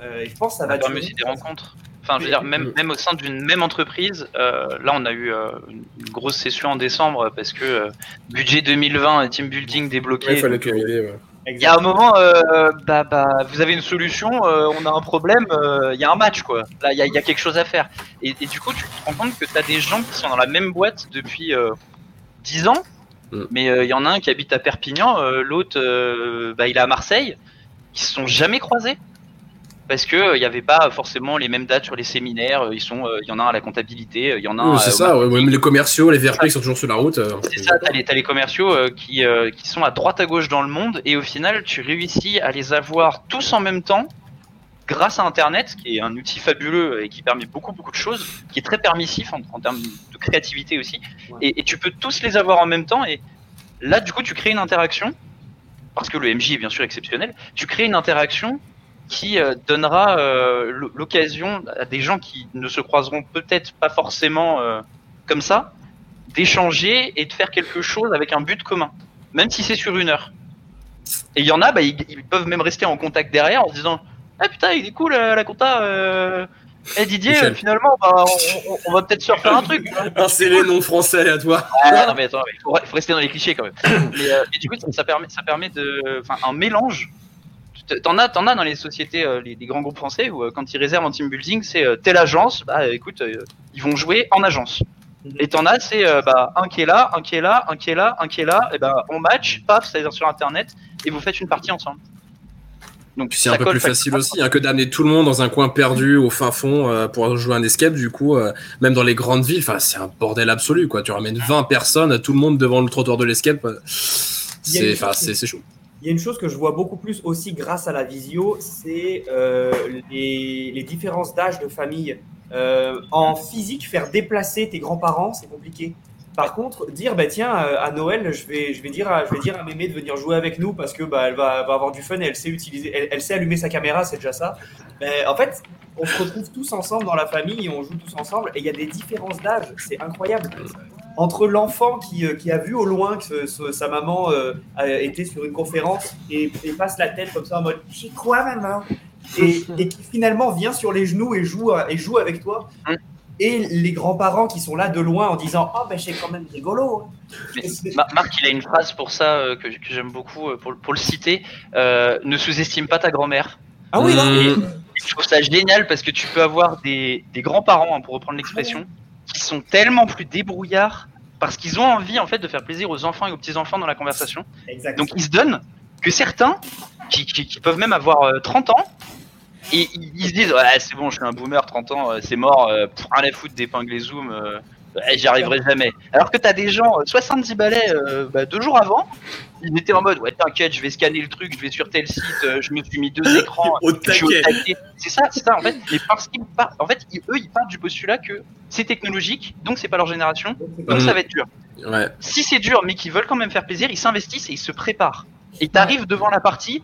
Speaker 8: Euh, et je pense que ça va durer.
Speaker 11: aussi des rencontres. Enfin, je veux dire, même, même au sein d'une même entreprise, euh, là, on a eu euh, une grosse session en décembre parce que euh, budget 2020 et team building débloqué.
Speaker 3: Ouais, il fallait
Speaker 11: donc,
Speaker 3: ouais.
Speaker 11: il y a un moment, euh, bah, bah, vous avez une solution, euh, on a un problème, euh, il y a un match, quoi. Là, il y, a- il y a quelque chose à faire. Et, et du coup, tu te rends compte que tu as des gens qui sont dans la même boîte depuis euh, 10 ans,
Speaker 3: Mm.
Speaker 11: mais euh, il y en a un qui habite à Perpignan, euh, l'autre, euh, bah, il est à Marseille, qui se sont jamais croisés. Parce que euh, il n'y avait pas forcément les mêmes dates sur les séminaires. euh, Ils sont, euh, il y en a un à la comptabilité, il y en a un.
Speaker 3: Oui, c'est ça, ouais, même les commerciaux, les VRP qui sont toujours sur la route.
Speaker 11: C'est ça, t'as les, t'as les commerciaux qui, qui sont à droite à gauche dans le monde et au final tu réussis à les avoir tous en même temps grâce à Internet, qui est un outil fabuleux et qui permet beaucoup beaucoup de choses, qui est très permissif en, en termes de créativité aussi. Et, et tu peux tous les avoir en même temps et là du coup tu crées une interaction parce que le MJ est bien sûr exceptionnel. Tu crées une interaction qui euh, donnera euh, l'occasion à des gens qui ne se croiseront peut-être pas forcément euh, comme ça d'échanger et de faire quelque chose avec un but commun, même si c'est sur une heure. Et il y en a, bah, ils, ils peuvent même rester en contact derrière en se disant Ah putain, il est cool la compta. Euh... Eh Didier,
Speaker 3: Michel.
Speaker 11: finalement, bah, on, va peut-être se refaire un truc.
Speaker 3: Un CV non français à toi.
Speaker 11: Ah, non, mais attends, il faut, faut rester dans les clichés quand même. Mais, euh, et du coup, ça, ça permet, ça permet de, un mélange t'en as, t'en as dans les sociétés, euh, les, les grands groupes français où euh, quand ils réservent en team building, c'est euh, telle agence, bah écoute, euh, ils vont jouer en agence. Et t'en as, c'est euh, bah, un qui est là, un qui est là, un qui est là, un qui est là, et ben on match, paf, ça vient sur internet, et vous faites une partie ensemble. Donc
Speaker 3: c'est un peu
Speaker 11: colle
Speaker 3: plus facile aussi hein, que d'amener tout le monde dans un coin perdu au fin fond euh, pour jouer un escape. Du coup, euh, même dans les grandes villes, enfin, c'est un bordel absolu. Quoi. Tu ramènes 20 personnes, tout le monde devant le trottoir de l'escape. euh, c'est chaud.
Speaker 8: Il y a une chose que je vois beaucoup plus aussi grâce à la visio, c'est euh, les, différences d'âge de famille. Euh, en physique, faire déplacer tes grands-parents, c'est compliqué. Par contre, dire bah tiens euh, à Noël, je vais je vais dire à, je vais dire à Mémé de venir jouer avec nous parce que bah elle va, va avoir du fun et elle sait utiliser, elle sait allumer sa caméra, c'est déjà ça. Ben, en fait, on se retrouve tous ensemble dans la famille et on joue tous ensemble et il y a des différences d'âge, c'est incroyable. Entre l'enfant qui, euh, qui a vu au loin que ce- sa maman euh, a été sur une conférence et, et passe la tête comme ça en mode J'ai quoi maman et, et qui finalement vient sur les genoux et joue, à- et joue avec toi. Et les grands-parents qui sont là de loin en disant Oh, ben c'est quand même rigolo. hein.
Speaker 11: Mais Marc, il a une phrase pour ça euh, que, que j'aime beaucoup, euh, pour, pour le citer. Euh, ne sous-estime pas ta grand-mère.
Speaker 8: Ah oui,
Speaker 11: Et je trouve ça génial parce que tu peux avoir des, des grands-parents, hein, pour reprendre l'expression, qui sont tellement plus débrouillards parce qu'ils ont envie en fait de faire plaisir aux enfants et aux petits-enfants dans la conversation. Donc ils se donnent que certains, qui, qui- qui peuvent même avoir euh, 30 ans, et ils, ils se disent ouais, c'est bon, je suis un boomer, 30 ans, euh, c'est mort, euh, pour rien à foutre d'épingler Zoom, euh, j'y arriverai jamais. Alors que t'as des gens, euh, 70 balais, euh, bah, deux jours avant, ils étaient en mode ouais, t'inquiète, je vais scanner le truc, je vais sur tel site, euh, je me suis mis deux écrans,
Speaker 3: Au
Speaker 11: je suis au
Speaker 3: taquet.
Speaker 11: taquet. C'est ça, c'est ça en fait. Et parce qu'ils partent, en fait, ils- eux, ils partent du postulat que c'est technologique, donc c'est pas leur génération, donc
Speaker 3: Mhm.
Speaker 11: ça va être dur.
Speaker 3: Ouais.
Speaker 11: Si c'est dur, mais qu'ils veulent quand même faire plaisir, ils s'investissent et ils se préparent. Et t'arrives devant la partie,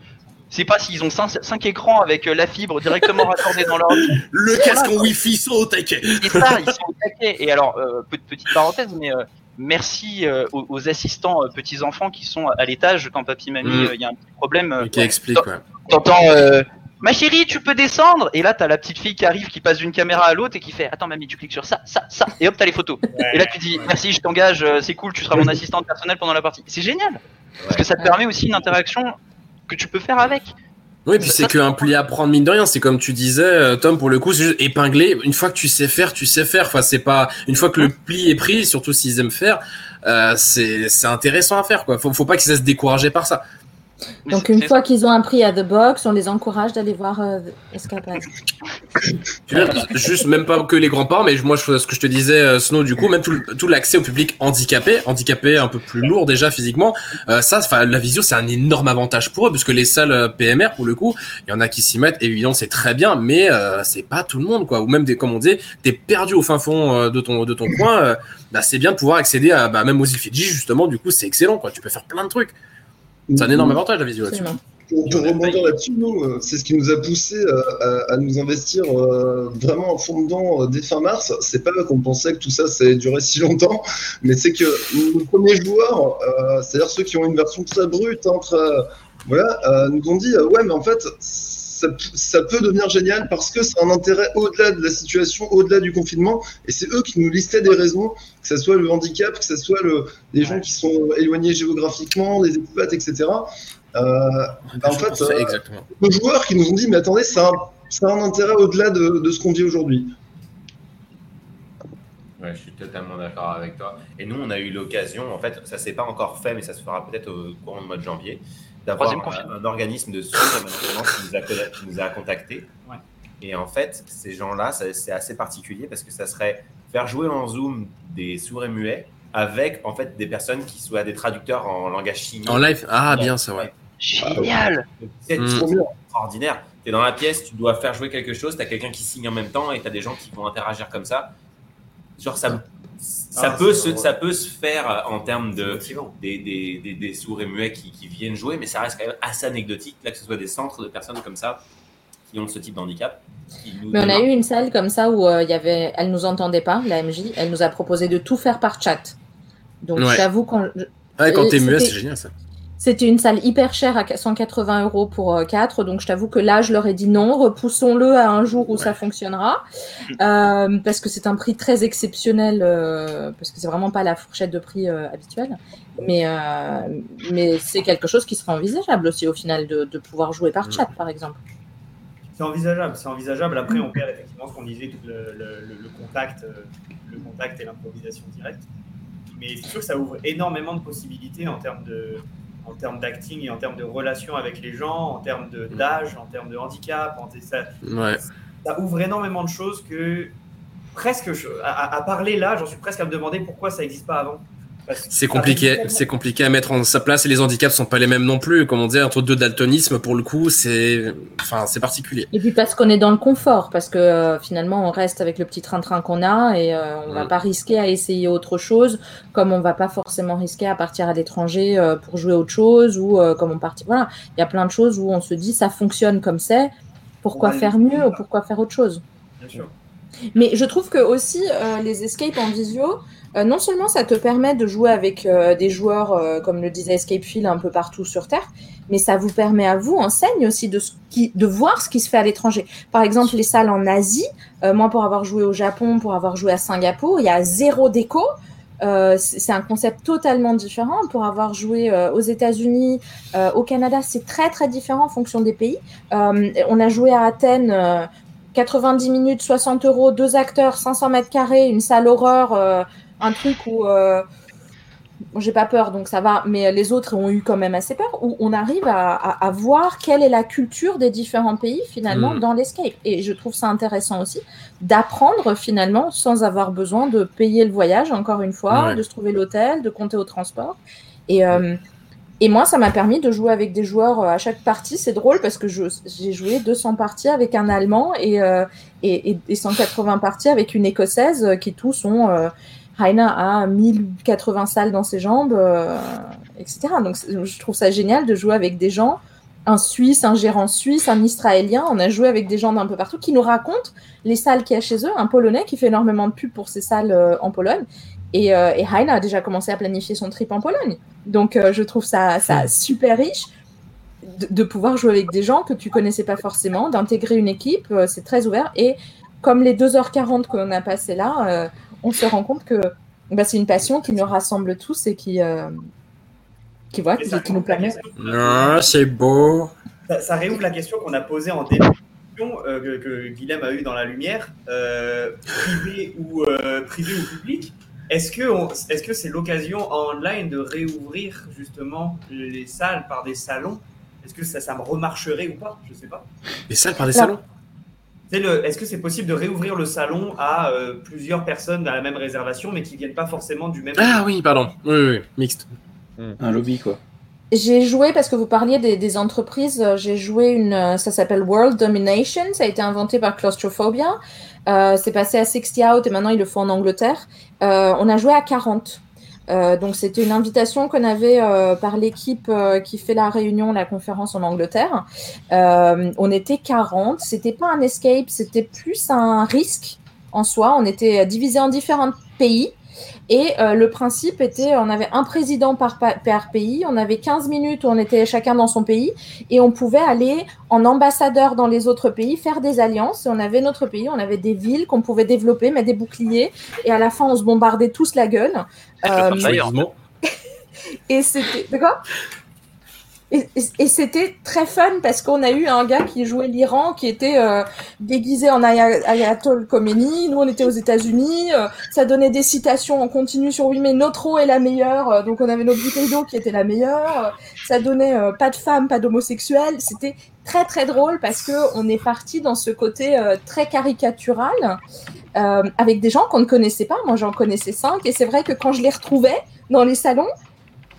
Speaker 11: c'est pas s'ils ont 5, écrans avec euh, la fibre directement raccordée dans leur
Speaker 3: Le casque en Wi-Fi sont au taquet.
Speaker 11: C'est ça, ils sont au taquet. Et alors, euh, pe- petite parenthèse, mais euh, merci euh, aux, aux assistants euh, petits-enfants qui sont à l'étage quand papy, mamie,
Speaker 3: Mm.
Speaker 11: euh, il y a un petit problème. euh,
Speaker 3: Qui explique, ouais.
Speaker 11: T'entends, euh, ma chérie, tu peux descendre? Et là, t'as la petite fille qui arrive, qui passe d'une caméra à l'autre et qui fait Attends, mamie, tu cliques sur ça, ça, ça. Et hop, t'as les photos. et là, tu dis Merci, je t'engage, c'est cool, tu seras mon assistante personnelle pendant la partie. C'est génial Parce que ça te permet aussi une interaction que tu peux faire avec.
Speaker 3: Oui, puis c'est qu'un pli à prendre mine de rien. C'est comme tu disais, euh, Tom, pour le coup, c'est juste épingler. Une fois que tu sais faire, tu sais faire. Enfin, c'est pas une fois que le pli est pris, surtout s'ils aiment faire, euh, c'est c'est intéressant à faire. Quoi. Faut, faut pas qu'ils se décourager par ça.
Speaker 1: Donc une fois qu'ils ont appris à The Box, on les encourage d'aller voir euh, Escapade.
Speaker 3: Juste même pas que les grands-parents, mais moi, je- ce que je te disais, euh, Snow, du coup, même tout, l'accès au public handicapé, handicapé un peu plus lourd déjà physiquement, euh, ça, enfin, la visio, c'est un énorme avantage pour eux, parce que les salles euh, PMR, pour le coup, il y en a qui s'y mettent, évidemment, c'est très bien, mais euh, c'est pas tout le monde, quoi. Ou même, des, comme on dit, t'es perdu au fin fond de ton de ton coin, euh, bah, c'est bien de pouvoir accéder à, bah, même aux îles Fidji, justement, du coup, c'est excellent, quoi. Tu peux faire plein de trucs. C'est un énorme avantage, la visio, là-dessus.
Speaker 9: Pour, pour rebondir là-dessus, nous, euh, c'est ce qui nous a poussé euh, à, à nous investir euh, vraiment à fond dedans euh, dès fin mars. C'est pas qu'on pensait que tout ça, ça allait durer si longtemps, mais c'est que nos premiers joueurs, euh, c'est-à-dire ceux qui ont une version très brute, hein, très- voilà, euh, nous ont dit euh, ouais, mais en fait, ça, ça peut devenir génial parce que c'est un intérêt au-delà de la situation, au-delà du confinement, et c'est eux qui nous listaient des raisons, que ce soit le handicap, que ce soit le, les gens qui sont éloignés géographiquement, les expats, etc. Euh, bah, en fait, euh,
Speaker 3: Exactement.
Speaker 9: nos joueurs qui nous ont dit mais attendez, ça a, ça a un intérêt au-delà de, de ce qu'on vit aujourd'hui.
Speaker 5: Ouais, je suis totalement d'accord avec toi. Et nous, on a eu l'occasion, en fait, ça s'est pas encore fait, mais ça se fera peut-être au courant du mois de janvier, d'avoir un, organisme de maintenant qui nous a, qui nous a contactés.
Speaker 8: Ouais.
Speaker 5: Et en fait, ces gens-là, c'est assez particulier parce que ça serait faire jouer en Zoom des sourds et muets avec en fait des personnes qui soient des traducteurs en langage chinois.
Speaker 3: En live Ah, bien, ça, ouais.
Speaker 11: Génial
Speaker 5: C'est
Speaker 3: Mm.
Speaker 5: trop bien, extraordinaire. Tu es dans la pièce, tu dois faire jouer quelque chose, tu as quelqu'un qui signe en même temps et tu as des gens qui vont interagir comme ça. Genre, ça, ça,
Speaker 8: Ah,
Speaker 5: peut, se, ça peut se faire en termes de, des, des, des, des sourds et muets qui, qui viennent jouer, mais ça reste quand même assez anecdotique là, que ce soit des centres de personnes comme ça qui ont ce type d'handicap.
Speaker 1: Mais on a eu une salle comme ça où euh, il y avait, elle nous entendait pas, la MJ. Elle nous a proposé de tout faire par chat. Donc
Speaker 3: Ouais.
Speaker 1: j'avoue qu'on
Speaker 3: Ouais, quand t'es
Speaker 1: Et
Speaker 3: muet, c'est génial, ça.
Speaker 1: C'était une salle hyper chère à 180 euros pour 4, donc je t'avoue que là, je leur ai dit non, repoussons-le à un jour où ça fonctionnera, euh, parce que c'est un prix très exceptionnel, euh, parce que c'est vraiment pas la fourchette de prix euh, habituelle, mais, euh, mais c'est quelque chose qui serait envisageable aussi au final de, de pouvoir jouer par chat, par exemple.
Speaker 8: C'est envisageable, c'est envisageable. Après, on perd effectivement ce qu'on disait, tout le, le- le- le contact, euh, le contact et l'improvisation directe. Mais c'est sûr que ça ouvre énormément de possibilités en termes de, en termes d'acting et en termes de relations avec les gens, en termes de- d'âge, en termes de handicap. en- ça,
Speaker 3: Ouais.
Speaker 8: ça ouvre énormément de choses que presque, je- à, à- à parler là, j'en suis presque à me demander pourquoi ça n'existe pas avant.
Speaker 3: C'est compliqué, c'est compliqué à mettre en sa place et les handicaps sont pas les mêmes non plus. Comme on disait, entre deux daltonismes, pour le coup, c'est, enfin, c'est particulier.
Speaker 1: Et puis parce qu'on est dans le confort, parce que euh, finalement on reste avec le petit train-train qu'on a et euh, on va
Speaker 3: Mm.
Speaker 1: pas risquer à essayer autre chose, comme on va pas forcément risquer à partir à l'étranger euh, pour jouer autre chose ou euh, comme on partit. Voilà, il y a plein de choses où on se dit ça fonctionne comme c'est, pourquoi faire mieux ou pourquoi faire autre chose?
Speaker 8: Bien sûr.
Speaker 1: Mais je trouve que aussi euh, les escapes en visio, non seulement ça te permet de jouer avec euh, des joueurs, euh, comme le disait Escape Field, un peu partout sur Terre, mais ça vous permet à vous, enseigne aussi de, ce qui, de voir ce qui se fait à l'étranger. Par exemple, les salles en Asie, euh, moi pour avoir joué au Japon, pour avoir joué à Singapour, il y a zéro déco. Euh, c'est un concept totalement différent. Pour avoir joué euh, aux États-Unis, euh, au Canada, c'est très très différent en fonction des pays. Euh, on a joué à Athènes. euh, 90 minutes, 60 euros, deux acteurs, 500 mètres carrés, une salle horreur, euh, un truc où euh, j'ai pas peur, donc ça va, mais les autres ont eu quand même assez peur, où on arrive à, à- à voir quelle est la culture des différents pays finalement
Speaker 3: Mm.
Speaker 1: dans l'escape. Et je trouve ça intéressant aussi d'apprendre finalement sans avoir besoin de payer le voyage, encore une fois,
Speaker 3: Ouais.
Speaker 1: de se trouver l'hôtel, de compter au transport. Et, euh, et moi, ça m'a permis de jouer avec des joueurs euh, à chaque partie. C'est drôle parce que je- j'ai joué 200 parties avec un Allemand et, euh, et, et- et 180 parties avec une Écossaise qui tous ont. Euh, Raina a 1080 salles dans ses jambes, euh, etc. Donc je trouve ça génial de jouer avec des gens, un Suisse, un gérant suisse, un Israélien. On a joué avec des gens d'un peu partout qui nous racontent les salles qu'il y a chez eux. Un Polonais qui fait énormément de pubs pour ses salles euh, en Pologne. Et, euh, a déjà commencé à planifier son trip en Pologne. Donc euh, je trouve ça, super riche de, pouvoir jouer avec des gens que tu connaissais pas forcément, d'intégrer une équipe, c'est très ouvert. Et comme les 2h40 qu'on a passé là, on se rend compte que bah, c'est une passion qui nous rassemble tous et qui, euh, qui, voilà,
Speaker 8: Et
Speaker 1: qui, nous permet.
Speaker 8: question-
Speaker 3: Ah, c'est beau.
Speaker 8: Ça, ça réouvre la question qu'on a posée en début euh, que, que Guilhem a eu dans la lumière, euh, privé ou euh, privé ou public. Est-ce que on- est-ce que c'est l'occasion en online de réouvrir justement les salles par des salons? Est-ce que ça, ça me remarcherait ou pas? Je sais pas.
Speaker 3: Les salles par
Speaker 1: Non.
Speaker 3: salons?
Speaker 8: Le- Est-ce que c'est possible de réouvrir le salon à euh, plusieurs personnes à la même réservation, mais qui viennent pas forcément du même
Speaker 3: Ah oui, pardon. Oui, oui, oui, mixte.
Speaker 2: Un lobby, quoi.
Speaker 1: J'ai joué, parce que vous parliez des, des entreprises, euh, j'ai joué une, euh, ça s'appelle World Domination, ça a été inventé par Claustrophobia, euh, c'est passé à 60 Out et maintenant ils le font en Angleterre. Euh, on a joué à 40. Euh, donc c'était une invitation qu'on avait euh, par l'équipe euh, qui fait la réunion, la conférence en Angleterre. Euh, on était 40, c'était pas un escape, c'était plus un risque en soi. On était divisé en différents pays. Et euh, le principe était, on avait un président par, pa- par pays, on avait 15 minutes où on était chacun dans son pays, et on pouvait aller en ambassadeur dans les autres pays, faire des alliances, et on avait notre pays, on avait des villes qu'on pouvait développer, mettre des boucliers, et à la fin on se bombardait tous la gueule. Euh,
Speaker 11: D'ailleurs.
Speaker 3: Vivement.
Speaker 1: et c'était. D'accord et, et- c'était très fun parce qu'on a eu un gars qui jouait l'Iran qui était euh, déguisé en Aya- Ayatollah Khomeini. Nous, on était aux États-Unis. euh, ça donnait des citations en continu sur oui, mais notre eau est la meilleure. euh, donc, on avait notre bouteille d'eau qui était la meilleure. ça donnait euh, pas de femmes, pas d'homosexuels. C'était très très drôle parce que on est parti dans ce côté euh, très caricatural euh, avec des gens qu'on ne connaissait pas. Moi, j'en connaissais cinq et c'est vrai que quand je les retrouvais dans les salons,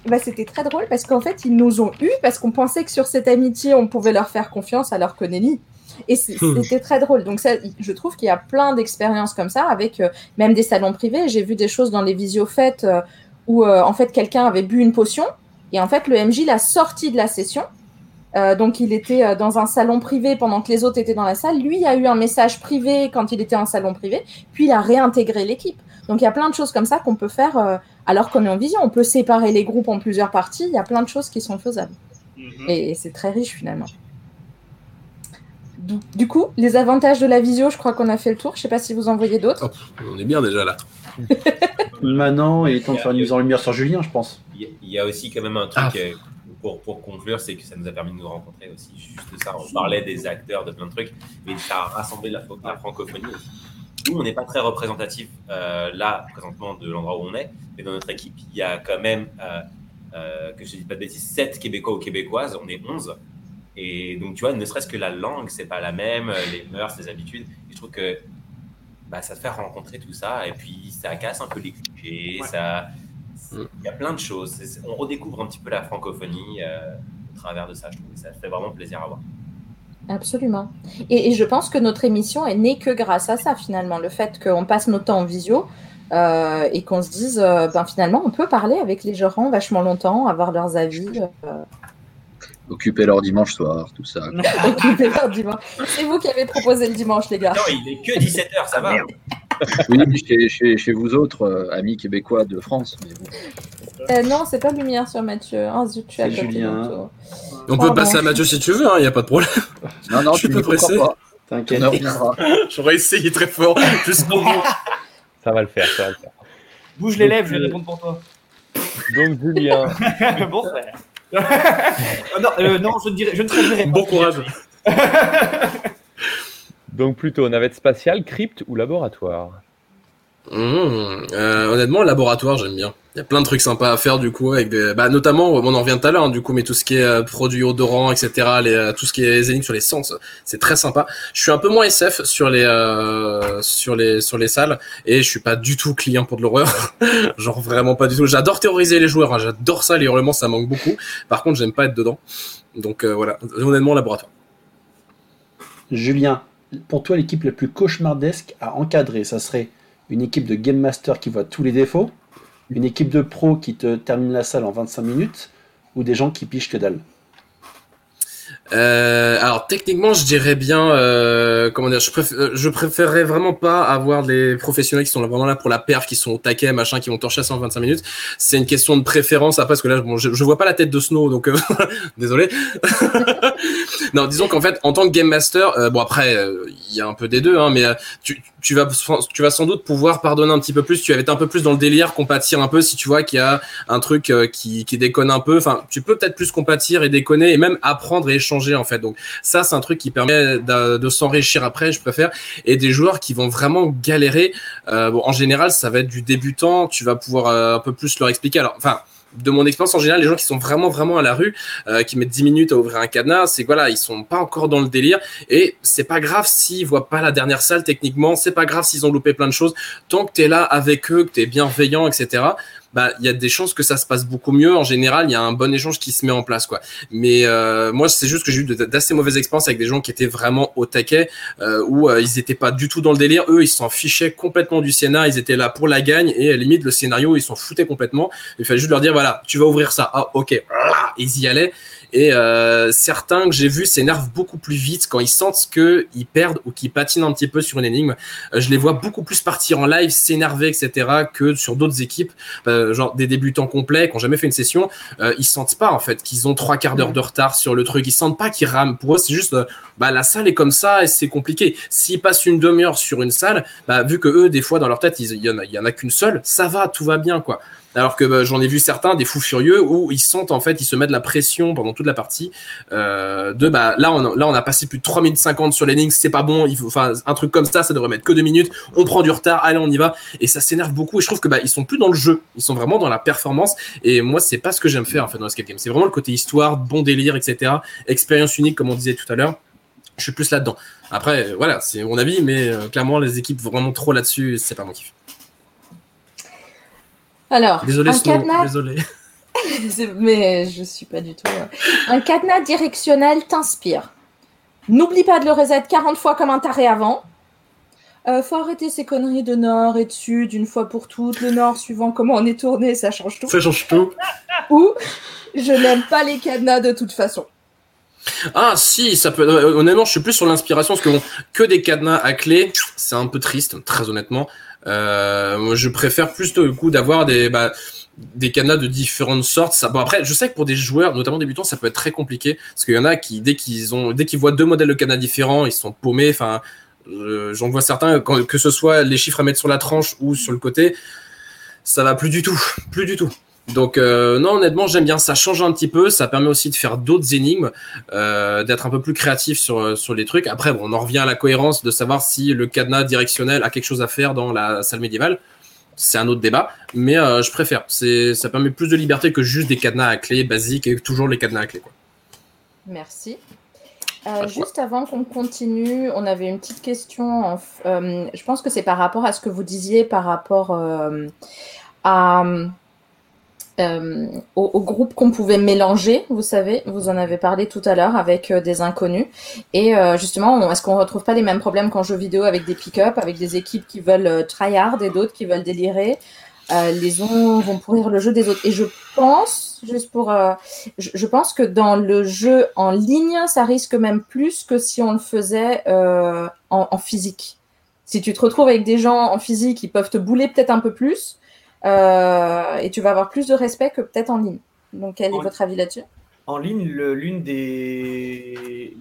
Speaker 1: bah, c'était très drôle parce qu'en fait, ils nous ont eu parce qu'on pensait que sur cette amitié, on pouvait leur faire confiance alors que nenni. Et
Speaker 3: Hmm.
Speaker 1: c'était très drôle. Donc, ça, je trouve qu'il y a plein d'expériences comme ça avec euh, même des salons privés. J'ai vu des choses dans les visiofêtes euh, où euh, en fait quelqu'un avait bu une potion et en fait le MJ l'a sorti de la session. Euh, donc il était dans un salon privé pendant que les autres étaient dans la salle. Lui a eu un message privé quand il était en salon privé, puis il a réintégré l'équipe. Donc il y a plein de choses comme ça qu'on peut faire euh, Alors qu'on est en vision, on peut séparer les groupes en plusieurs parties. Il y a plein de choses qui sont faisables.
Speaker 8: Mhm.
Speaker 1: Et c'est très riche finalement. Du, du coup, les avantages de la visio, je crois qu'on a fait le tour. Je sais pas si vous en voyez d'autres.
Speaker 3: On est bien déjà là.
Speaker 2: Maintenant, il est temps de faire une mise en lumière sur Julien, je pense.
Speaker 5: Il y a- il y a aussi quand même un truc
Speaker 3: Ah.
Speaker 5: euh, pour, pour conclure, c'est que ça nous a permis de nous rencontrer aussi. Juste ça, on parlait des acteurs, de plein de trucs, mais ça a rassemblé la, la francophonie aussi. Nous, on n'est pas très représentatif euh, là, présentement, de l'endroit où on est, mais dans notre équipe, il y a quand même, euh, euh, que je ne dis pas de bêtises, 7 Québécois ou Québécoises, on est 11. Et donc, tu vois, ne serait-ce que la langue, c'est pas la même, les mœurs, les habitudes. Et je trouve que bah, ça te fait rencontrer tout ça, et puis ça casse un peu les clichés,
Speaker 8: Ouais.
Speaker 5: ça. Il y a plein de choses. On redécouvre un petit peu la francophonie euh, au travers de ça, je trouve. Et ça fait vraiment plaisir à voir.
Speaker 1: Absolument. Et, et je pense que notre émission est née que grâce à ça, finalement. Le fait qu'on passe notre temps en visio euh, et qu'on se dise, euh, ben, finalement, on peut parler avec les gérants vachement longtemps, avoir leurs avis, euh,
Speaker 7: Occuper leur dimanche soir, tout ça.
Speaker 1: occuper leur dimanche. C'est vous qui avez proposé le dimanche, les gars.
Speaker 5: Non, il est que 17h, ça va.
Speaker 7: Oui, chez, chez, chez vous autres, euh, amis québécois de France. mais bon.
Speaker 1: Euh, non, c'est pas lumière sur Mathieu. Ah, zut, tu as
Speaker 2: Julien.
Speaker 3: On peut passer à Mathieu si tu veux, il n'y a pas de problème.
Speaker 7: Non, non,
Speaker 3: Je suis
Speaker 7: crois
Speaker 3: pressé.
Speaker 7: pas.
Speaker 2: T'inquiète.
Speaker 7: On en reviendra.
Speaker 3: J'aurais essayé très fort, juste pour vous.
Speaker 4: Ça va le faire, ça va le faire.
Speaker 8: Bouge les lèvres, je vais répondre pour toi.
Speaker 4: Donc, Julien,
Speaker 8: bon frère. Non, euh, non, je ne, dirai, je ne traduirai pas.
Speaker 3: Bon courage.
Speaker 4: donc plutôt navette spatiale, crypte ou laboratoire?
Speaker 3: Mmh, euh, honnêtement, laboratoire, j'aime bien. Il y a plein de trucs sympas à faire du coup, avec des... bah, notamment, on en revient tout à l'heure, hein, du coup, mais tout ce qui est euh, produits odorants, etc., les, euh, tout ce qui est énigmes sur les sens, c'est très sympa. Je suis un peu moins SF sur les euh, sur les sur les salles et je suis pas du tout client pour de l'horreur, genre vraiment pas du tout. J'adore terroriser les joueurs, hein, j'adore ça, les hurlements, ça manque beaucoup. Par contre, j'aime pas être dedans, donc voilà. Honnêtement, laboratoire.
Speaker 2: Julien, pour toi, l'équipe la plus cauchemardesque à encadrer, ça serait une équipe de Game Master qui voit tous les défauts, une équipe de pros qui te termine la salle en 25 minutes, ou des gens qui pichent que dalle.
Speaker 3: Euh, alors techniquement, je dirais bien, euh, comment dire, euh, je préférerais vraiment pas avoir des professionnels qui sont vraiment là pour la perf, qui sont au taquet, machin, qui vont torcher ça en 25 minutes. C'est une question de préférence après, parce que là, je, vois pas la tête de Snow, donc désolé. non, disons qu'en fait, en tant que game master, bon après, il y a un peu des deux, hein, mais tu, tu vas, tu vas sans doute pouvoir pardonner un petit peu plus. Tu vas être un peu plus dans le délire, compatir un peu si tu vois qu'il y a un truc euh, qui, qui déconne un peu. Enfin, tu peux peut-être plus compatir et déconner et même apprendre et échanger en fait. Donc ça, c'est un truc qui permet de, s'enrichir après, je préfère. Et des joueurs qui vont vraiment galérer. Euh, bon, en général, ça va être du débutant. Tu vas pouvoir euh, un peu plus leur expliquer. Alors, enfin de mon expérience en général, les gens qui sont vraiment vraiment à la rue, euh, qui mettent 10 minutes à ouvrir un cadenas, c'est que voilà, ils sont pas encore dans le délire et c'est pas grave s'ils voient pas la dernière salle techniquement, c'est pas grave s'ils ont loupé plein de choses, tant que tu es là avec eux, que tu es bienveillant, etc. Bah, il y a des chances que ça se passe beaucoup mieux. En général, il y a un bon échange qui se met en place, quoi. Mais euh, moi, c'est juste que j'ai eu d'assez mauvaises expériences avec des gens qui étaient vraiment au taquet, euh, où euh, ils étaient pas du tout dans le délire. Eux, ils s'en fichaient complètement du scénar. Ils étaient là pour la gagne et à limite le scénario, ils s'en foutaient complètement. Il fallait juste leur dire voilà, tu vas ouvrir ça. Ah, ok. Ah, Ils y allaient. Et euh, certains que j'ai vus s'énervent beaucoup plus vite quand ils sentent que ils perdent ou qu'ils patinent un petit peu sur une énigme. Euh, je les vois beaucoup plus partir en live, s'énerver, etc. que sur d'autres équipes, euh, genre des débutants complets qui ont jamais fait une session. Ils sentent pas en fait qu'ils ont trois quarts d'heure de retard sur le truc. Ils sentent pas qu'ils rament. Pour eux, c'est juste bah la salle est comme ça et c'est compliqué. S'ils passent une demi-heure sur une salle, bah vu que eux des fois dans leur tête il y en a qu'une seule, ça va, tout va bien quoi. Alors que bah, j'en ai vu certains, des fous furieux, où ils sentent en fait, ils se mettent la pression pendant toute la partie. Euh, de bah là on a, passé plus de 3 minutes 50 sur les lignes, c'est pas bon. Il faut, enfin un truc comme ça, ça devrait mettre que 2 minutes. On prend du retard, allez on y va. Et ça s'énerve beaucoup. Et je trouve que bah ils sont plus dans le jeu, ils sont vraiment dans la performance. Et moi c'est pas ce que j'aime faire en fait dans escape game. C'est vraiment le côté histoire, bon délire, etc. Expérience unique comme on disait tout à l'heure. Je suis plus là-dedans. Après, voilà, c'est mon avis, mais euh, clairement, les équipes vont vraiment trop là-dessus, c'est pas mon kiff.
Speaker 1: Alors,
Speaker 3: Désolé,
Speaker 1: un
Speaker 3: Snow,
Speaker 1: cadenas,
Speaker 3: désolé.
Speaker 1: Mais je suis pas du tout. euh, Un cadenas directionnel t'inspire. N'oublie pas de le reset 40 fois comme un taré avant. Euh, faut arrêter ces conneries de nord et de sud une fois pour toutes. Le nord, suivant comment on est tourné, ça change tout.
Speaker 3: Ça change tout.
Speaker 1: Ou je n'aime pas les cadenas de toute façon.
Speaker 3: Ah si, ça peut. euh, Honnêtement, je suis plus sur l'inspiration parce que bon, que des cadenas à clé, c'est un peu triste, très honnêtement. Euh, moi, je préfère plus le coup d'avoir des bah, des cadenas de différentes sortes. Bon après, je sais que pour des joueurs, notamment débutants, ça peut être très compliqué parce qu'il y en a qui dès qu'ils ont dès qu'ils voient deux modèles de cadenas différents, ils sont paumés. Enfin, j'en vois certains que ce soit les chiffres à mettre sur la tranche ou sur le côté, ça va plus du tout, plus du tout. Donc euh, non, honnêtement, j'aime bien. Ça change un petit peu. Ça permet aussi de faire d'autres énigmes, euh, d'être un peu plus créatif sur sur les trucs. Après, bon, on en revient à la cohérence de savoir si le cadenas directionnel a quelque chose à faire dans la salle médiévale. C'est un autre débat, mais euh, je préfère. C'est ça permet plus de liberté que juste des cadenas à clé basiques et toujours les cadenas à clé. Quoi.
Speaker 1: Merci. Euh, juste avant qu'on continue, on avait une petite question. en f- euh, je pense que c'est par rapport à ce que vous disiez par rapport euh, à, euh, au, au groupe qu'on pouvait mélanger. Vous savez, vous en avez parlé tout à l'heure avec euh, des inconnus. Et euh, justement, est-ce qu'on retrouve pas les mêmes problèmes qu'en jeu vidéo avec des pick-up, avec des équipes qui veulent euh, tryhard et d'autres qui veulent délirer? Euh, les uns vont pourrir le jeu des autres. Et je pense, juste pour, je, je pense que dans le jeu en ligne, ça risque même plus que si on le faisait en, en physique. Si tu te retrouves avec des gens en physique, ils peuvent te bouler peut-être un peu plus, et tu vas avoir plus de respect que peut-être en ligne. Donc, quel est votre avis là-dessus?
Speaker 8: En ligne, l'une des.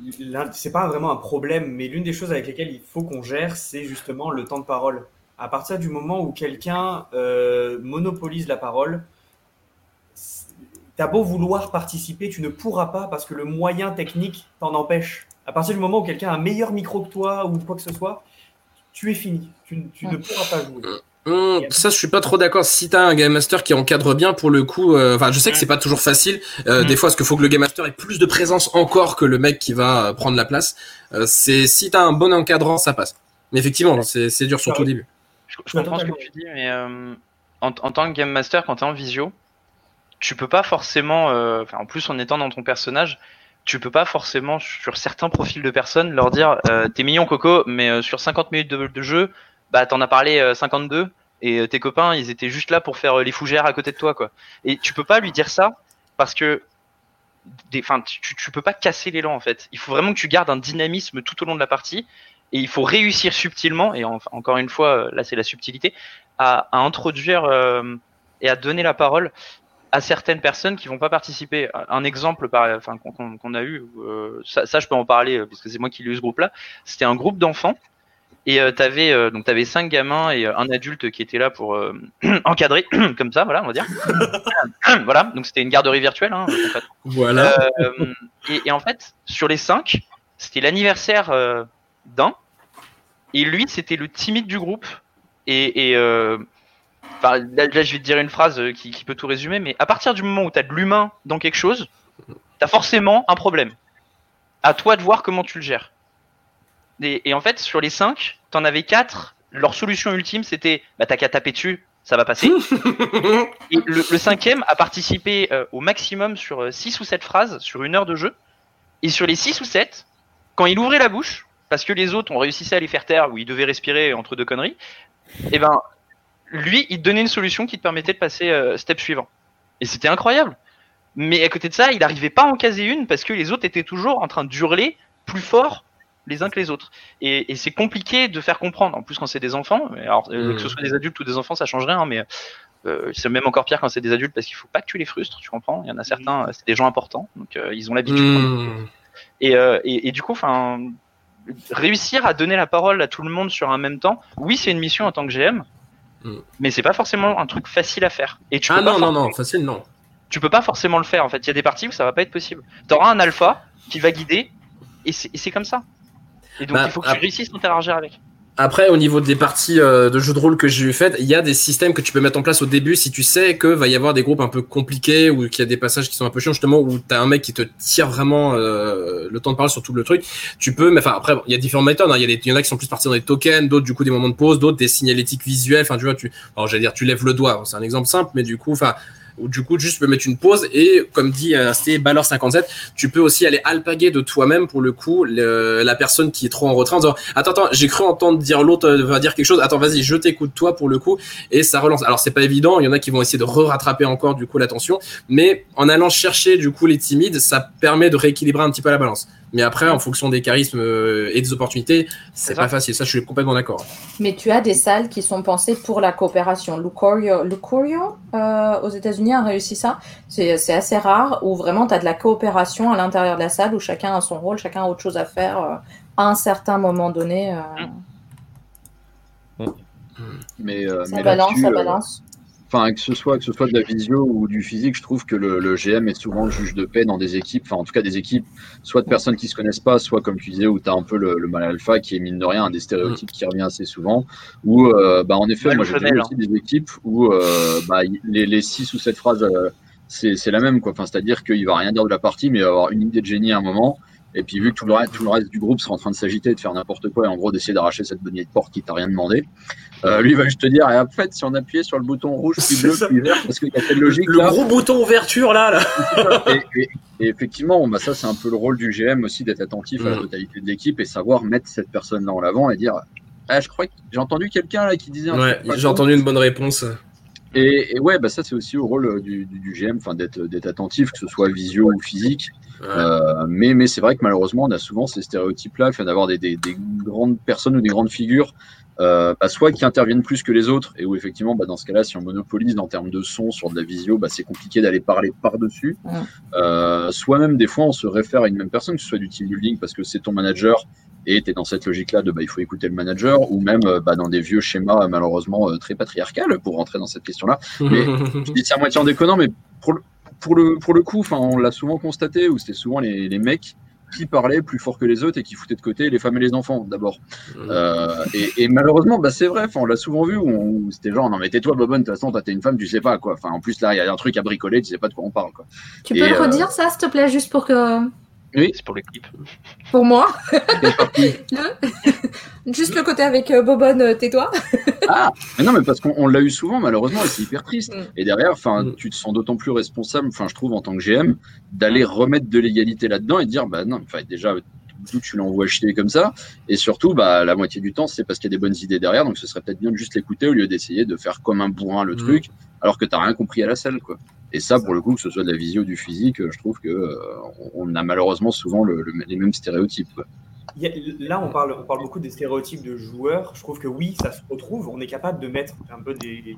Speaker 8: C'est pas vraiment un problème, mais l'une des choses avec lesquelles il faut qu'on gère, c'est justement le temps de parole. À partir du moment où quelqu'un euh, monopolise la parole, t'as beau vouloir participer, tu ne pourras pas parce que le moyen technique t'en empêche. À partir du moment où quelqu'un a un meilleur micro que toi ou quoi que ce soit, tu es fini. Tu, ne- tu ne pourras pas jouer.
Speaker 3: Hum, ça, je suis pas trop d'accord. Si t'as un game master qui encadre bien, pour le coup, euh, enfin, je sais que c'est pas toujours facile. Euh,
Speaker 8: Mm.
Speaker 3: Des fois, parce qu'il faut que le game master ait plus de présence encore que le mec qui va euh, prendre la place. Euh, c'est si t'as un bon encadrant, ça passe. Mais effectivement, c'est dur surtout au début.
Speaker 11: Je, je comprends ce que tu dis, mais en, en tant que game master, quand tu es en visio, tu peux pas forcément, en plus en étant dans ton personnage, tu peux pas forcément sur certains profils de personnes leur dire t'es mignon Coco, mais sur 50 minutes de, de jeu, bah t'en as parlé euh, 52 et euh, tes copains ils étaient juste là pour faire euh, les fougères à côté de toi quoi. Et tu peux pas lui dire ça parce que des, tu, tu peux pas casser l'élan en fait. Il faut vraiment que tu gardes un dynamisme tout au long de la partie et il faut réussir subtilement et en- encore une fois euh, là c'est la subtilité à, introduire euh, et à donner la parole à certaines personnes qui vont pas participer. Un exemple par, enfin, qu'on- a eu, euh, ça, je peux en parler euh, parce que c'est moi qui l'ai eu ce groupe-là. C'était un groupe d'enfants et euh, t'avais euh, donc t'avais cinq gamins et euh, un adulte qui était là pour euh, encadrer comme ça, voilà, on va dire. voilà, donc c'était une garderie virtuelle. Hein, concrètement.
Speaker 3: Voilà.
Speaker 11: Euh, et, et en fait, sur les cinq, c'était l'anniversaire euh, d'un. Et lui, c'était le timide du groupe. Et, et euh, là, là, je vais te dire une phrase qui, qui peut tout résumer, mais à partir du moment où tu as de l'humain dans quelque chose, tu as forcément un problème. À toi de voir comment tu le gères. Et, et en fait, sur les cinq, tu en avais quatre. Leur solution ultime, c'était bah, t'as qu'à taper dessus, ça va passer. Et le, le cinquième a participé euh, au maximum sur 6 ou 7 phrases sur une heure de jeu. Et sur les 6 ou 7, quand il ouvrait la bouche, parce que les autres ont réussi à les faire taire où il devait respirer entre deux conneries, et ben lui, il te donnait une solution qui te permettait de passer euh, step suivant. Et c'était incroyable. Mais à côté de ça, il n'arrivait pas à en caser une parce que les autres étaient toujours en train d'hurler plus fort les uns que les autres. Et, et c'est compliqué de faire comprendre. En plus, quand c'est des enfants, alors euh,
Speaker 3: Mm.
Speaker 11: que ce soit des adultes ou des enfants, ça change rien. Mais euh, c'est même encore pire quand c'est des adultes parce qu'il faut pas que tu les frustres. Tu comprends Il y en a certains, euh, c'est des gens importants, donc euh, ils ont l'habitude.
Speaker 3: Hum.
Speaker 11: Et, euh, et, et du coup, enfin, réussir à donner la parole à tout le monde sur un même temps, oui, c'est une mission en tant que GM,
Speaker 3: Mm.
Speaker 11: mais c'est pas forcément un truc facile à faire. Et tu
Speaker 3: Ah non, non, non, facile, non.
Speaker 11: tu peux pas forcément le faire. En fait, il y a des parties où ça va pas être possible. T'auras un alpha qui va guider, et c'est comme ça. Et donc,
Speaker 3: Bah,
Speaker 11: il faut que tu réussisses à interagir avec.
Speaker 3: Après, au niveau des parties euh, de jeux de rôle que j'ai eu faites, il y a des systèmes que tu peux mettre en place au début si tu sais que va y avoir des groupes un peu compliqués ou qu'il y a des passages qui sont un peu chiants justement où t'as un mec qui te tire vraiment euh, le temps de parler sur tout le truc. Tu peux, mais enfin après, bon, il y a différentes méthodes. hein. Il y a des, il y en a qui sont plus partis dans des tokens, d'autres du coup des moments de pause, d'autres des signalétiques visuels. Enfin, tu vois, tu, alors j'allais dire, tu lèves le doigt. C'est un exemple simple, mais du coup, enfin. Où du coup, juste peux mettre une pause et, comme dit euh, c'était Ballor 57, tu peux aussi aller alpaguer de toi-même pour le coup le- la personne qui est trop en retrait en disant attends attends j'ai cru entendre dire l'autre euh, va dire quelque chose. Attends vas-y je t'écoute toi pour le coup. Et ça relance. Alors c'est pas évident. Il y en a qui vont essayer de re-rattraper encore du coup l'attention mais en allant chercher du coup les timides ça permet de rééquilibrer un petit peu la balance mais après en fonction des charismes euh, et des opportunités c'est pas facile ça je suis complètement d'accord
Speaker 1: Mais tu as des salles qui sont pensées pour la coopération. Lucorio, Lucorio euh, aux États-Unis a réussi ça. C'est assez rare où vraiment tu as de la coopération à l'intérieur de la salle où chacun a son rôle, chacun a autre chose à faire euh, à un certain moment donné. euh,
Speaker 7: Mais, euh,
Speaker 1: ça
Speaker 7: mais
Speaker 1: balance, ça
Speaker 7: euh,
Speaker 1: balance.
Speaker 7: Enfin, que ce soit que ce soit de la visio ou du physique, je trouve que le, le GM est souvent le juge de paix dans des équipes. Enfin, en tout cas, des équipes, soit de personnes qui se connaissent pas, soit comme tu disais, où tu as un peu le, le mal alpha qui est mine de rien un des stéréotypes qui revient assez souvent. Ou, euh, bah, en effet, moi j'ai vu aussi des équipes où euh, bah, les, les six ou sept phrases, euh, c'est c'est la même quoi. Enfin, c'est-à-dire qu'il va rien dire de la partie, mais il va avoir une idée de génie à un moment. Et puis vu que tout le, reste, tout le reste du groupe sera en train de s'agiter, de faire n'importe quoi, et en gros d'essayer d'arracher cette bonne de porte qui t'a rien demandé, euh, lui va juste te dire, et en fait, si on appuyait sur le bouton rouge, puis bleu, puis vert, parce qu'il y a telle logique
Speaker 3: le
Speaker 7: là.
Speaker 3: gros bouton ouverture là là
Speaker 7: et, et- et effectivement, bah ça c'est un peu le rôle du GM aussi d'être attentif à la
Speaker 3: Mm.
Speaker 7: totalité de l'équipe et savoir mettre cette personne-là en avant et dire, ah je crois que j'ai entendu quelqu'un là qui disait. un
Speaker 3: ouais j'ai entendu une bonne réponse
Speaker 7: Et, et ouais, bah ça c'est aussi au rôle euh, du, du, du GM, enfin d'être d'être attentif, que ce soit visio ou physique. Euh, mais mais c'est vrai que malheureusement on a souvent ces stéréotypes-là, d'avoir des, des, des grandes personnes ou des grandes figures, euh, bah, soit qui interviennent plus que les autres, et où effectivement bah, dans ce cas-là, si on monopolise en termes de son sur de la visio, bah, c'est compliqué d'aller parler par-dessus.
Speaker 1: Ouais.
Speaker 7: Euh, soit même des fois on se réfère à une même personne, que ce soit du team building parce que c'est ton manager et tu es dans cette logique-là de bah, il faut écouter le manager, ou même bah, dans des vieux schémas malheureusement très patriarcal pour rentrer dans cette question-là. Mais je dis ça à moitié en déconnant, mais pour le, pour le, pour le coup, enfin, on l'a souvent constaté, où c'était souvent les, les mecs qui parlaient plus fort que les autres et qui foutaient de côté les femmes et les enfants d'abord. Euh, et, et malheureusement, bah, c'est vrai, enfin, on l'a souvent vu, où, c'était genre, non mais tais-toi Bobonne, de toute façon, toi t'es une femme, tu sais pas quoi. Enfin, en plus là, il y a un truc à bricoler, tu sais pas de quoi on parle quoi.
Speaker 1: Tu
Speaker 7: et,
Speaker 1: peux le
Speaker 7: euh,
Speaker 1: redire ça, s'il te plaît, juste pour que
Speaker 11: C'est pour l'équipe.
Speaker 1: pour moi. Le- Juste le côté avec euh, Bobonne, euh, tais-toi.
Speaker 7: Ah, mais non, mais parce qu'on on l'a eu souvent, malheureusement, et c'est hyper triste.
Speaker 1: Mm.
Speaker 7: Et derrière, enfin,
Speaker 3: Mm.
Speaker 7: tu te sens d'autant plus responsable, enfin, je trouve, en tant que GM, d'aller remettre de l'égalité là-dedans et de dire, bah non, enfin, déjà, d'où tu l'envoies chier comme ça, et surtout, bah, la moitié du temps, c'est parce qu'il y a des bonnes idées derrière, donc ce serait peut-être bien de juste l'écouter au lieu d'essayer de faire comme un bourrin le
Speaker 3: Mm.
Speaker 7: truc, alors que t'as rien compris à la salle, quoi. Et ça, pour le coup, que ce soit de la visio ou du physique, je trouve que euh, on a malheureusement souvent le- le- les mêmes stéréotypes.
Speaker 8: a- là, on parle, on parle beaucoup des stéréotypes de joueurs. Je trouve que oui, ça se retrouve. On est capable de mettre un peu des, des-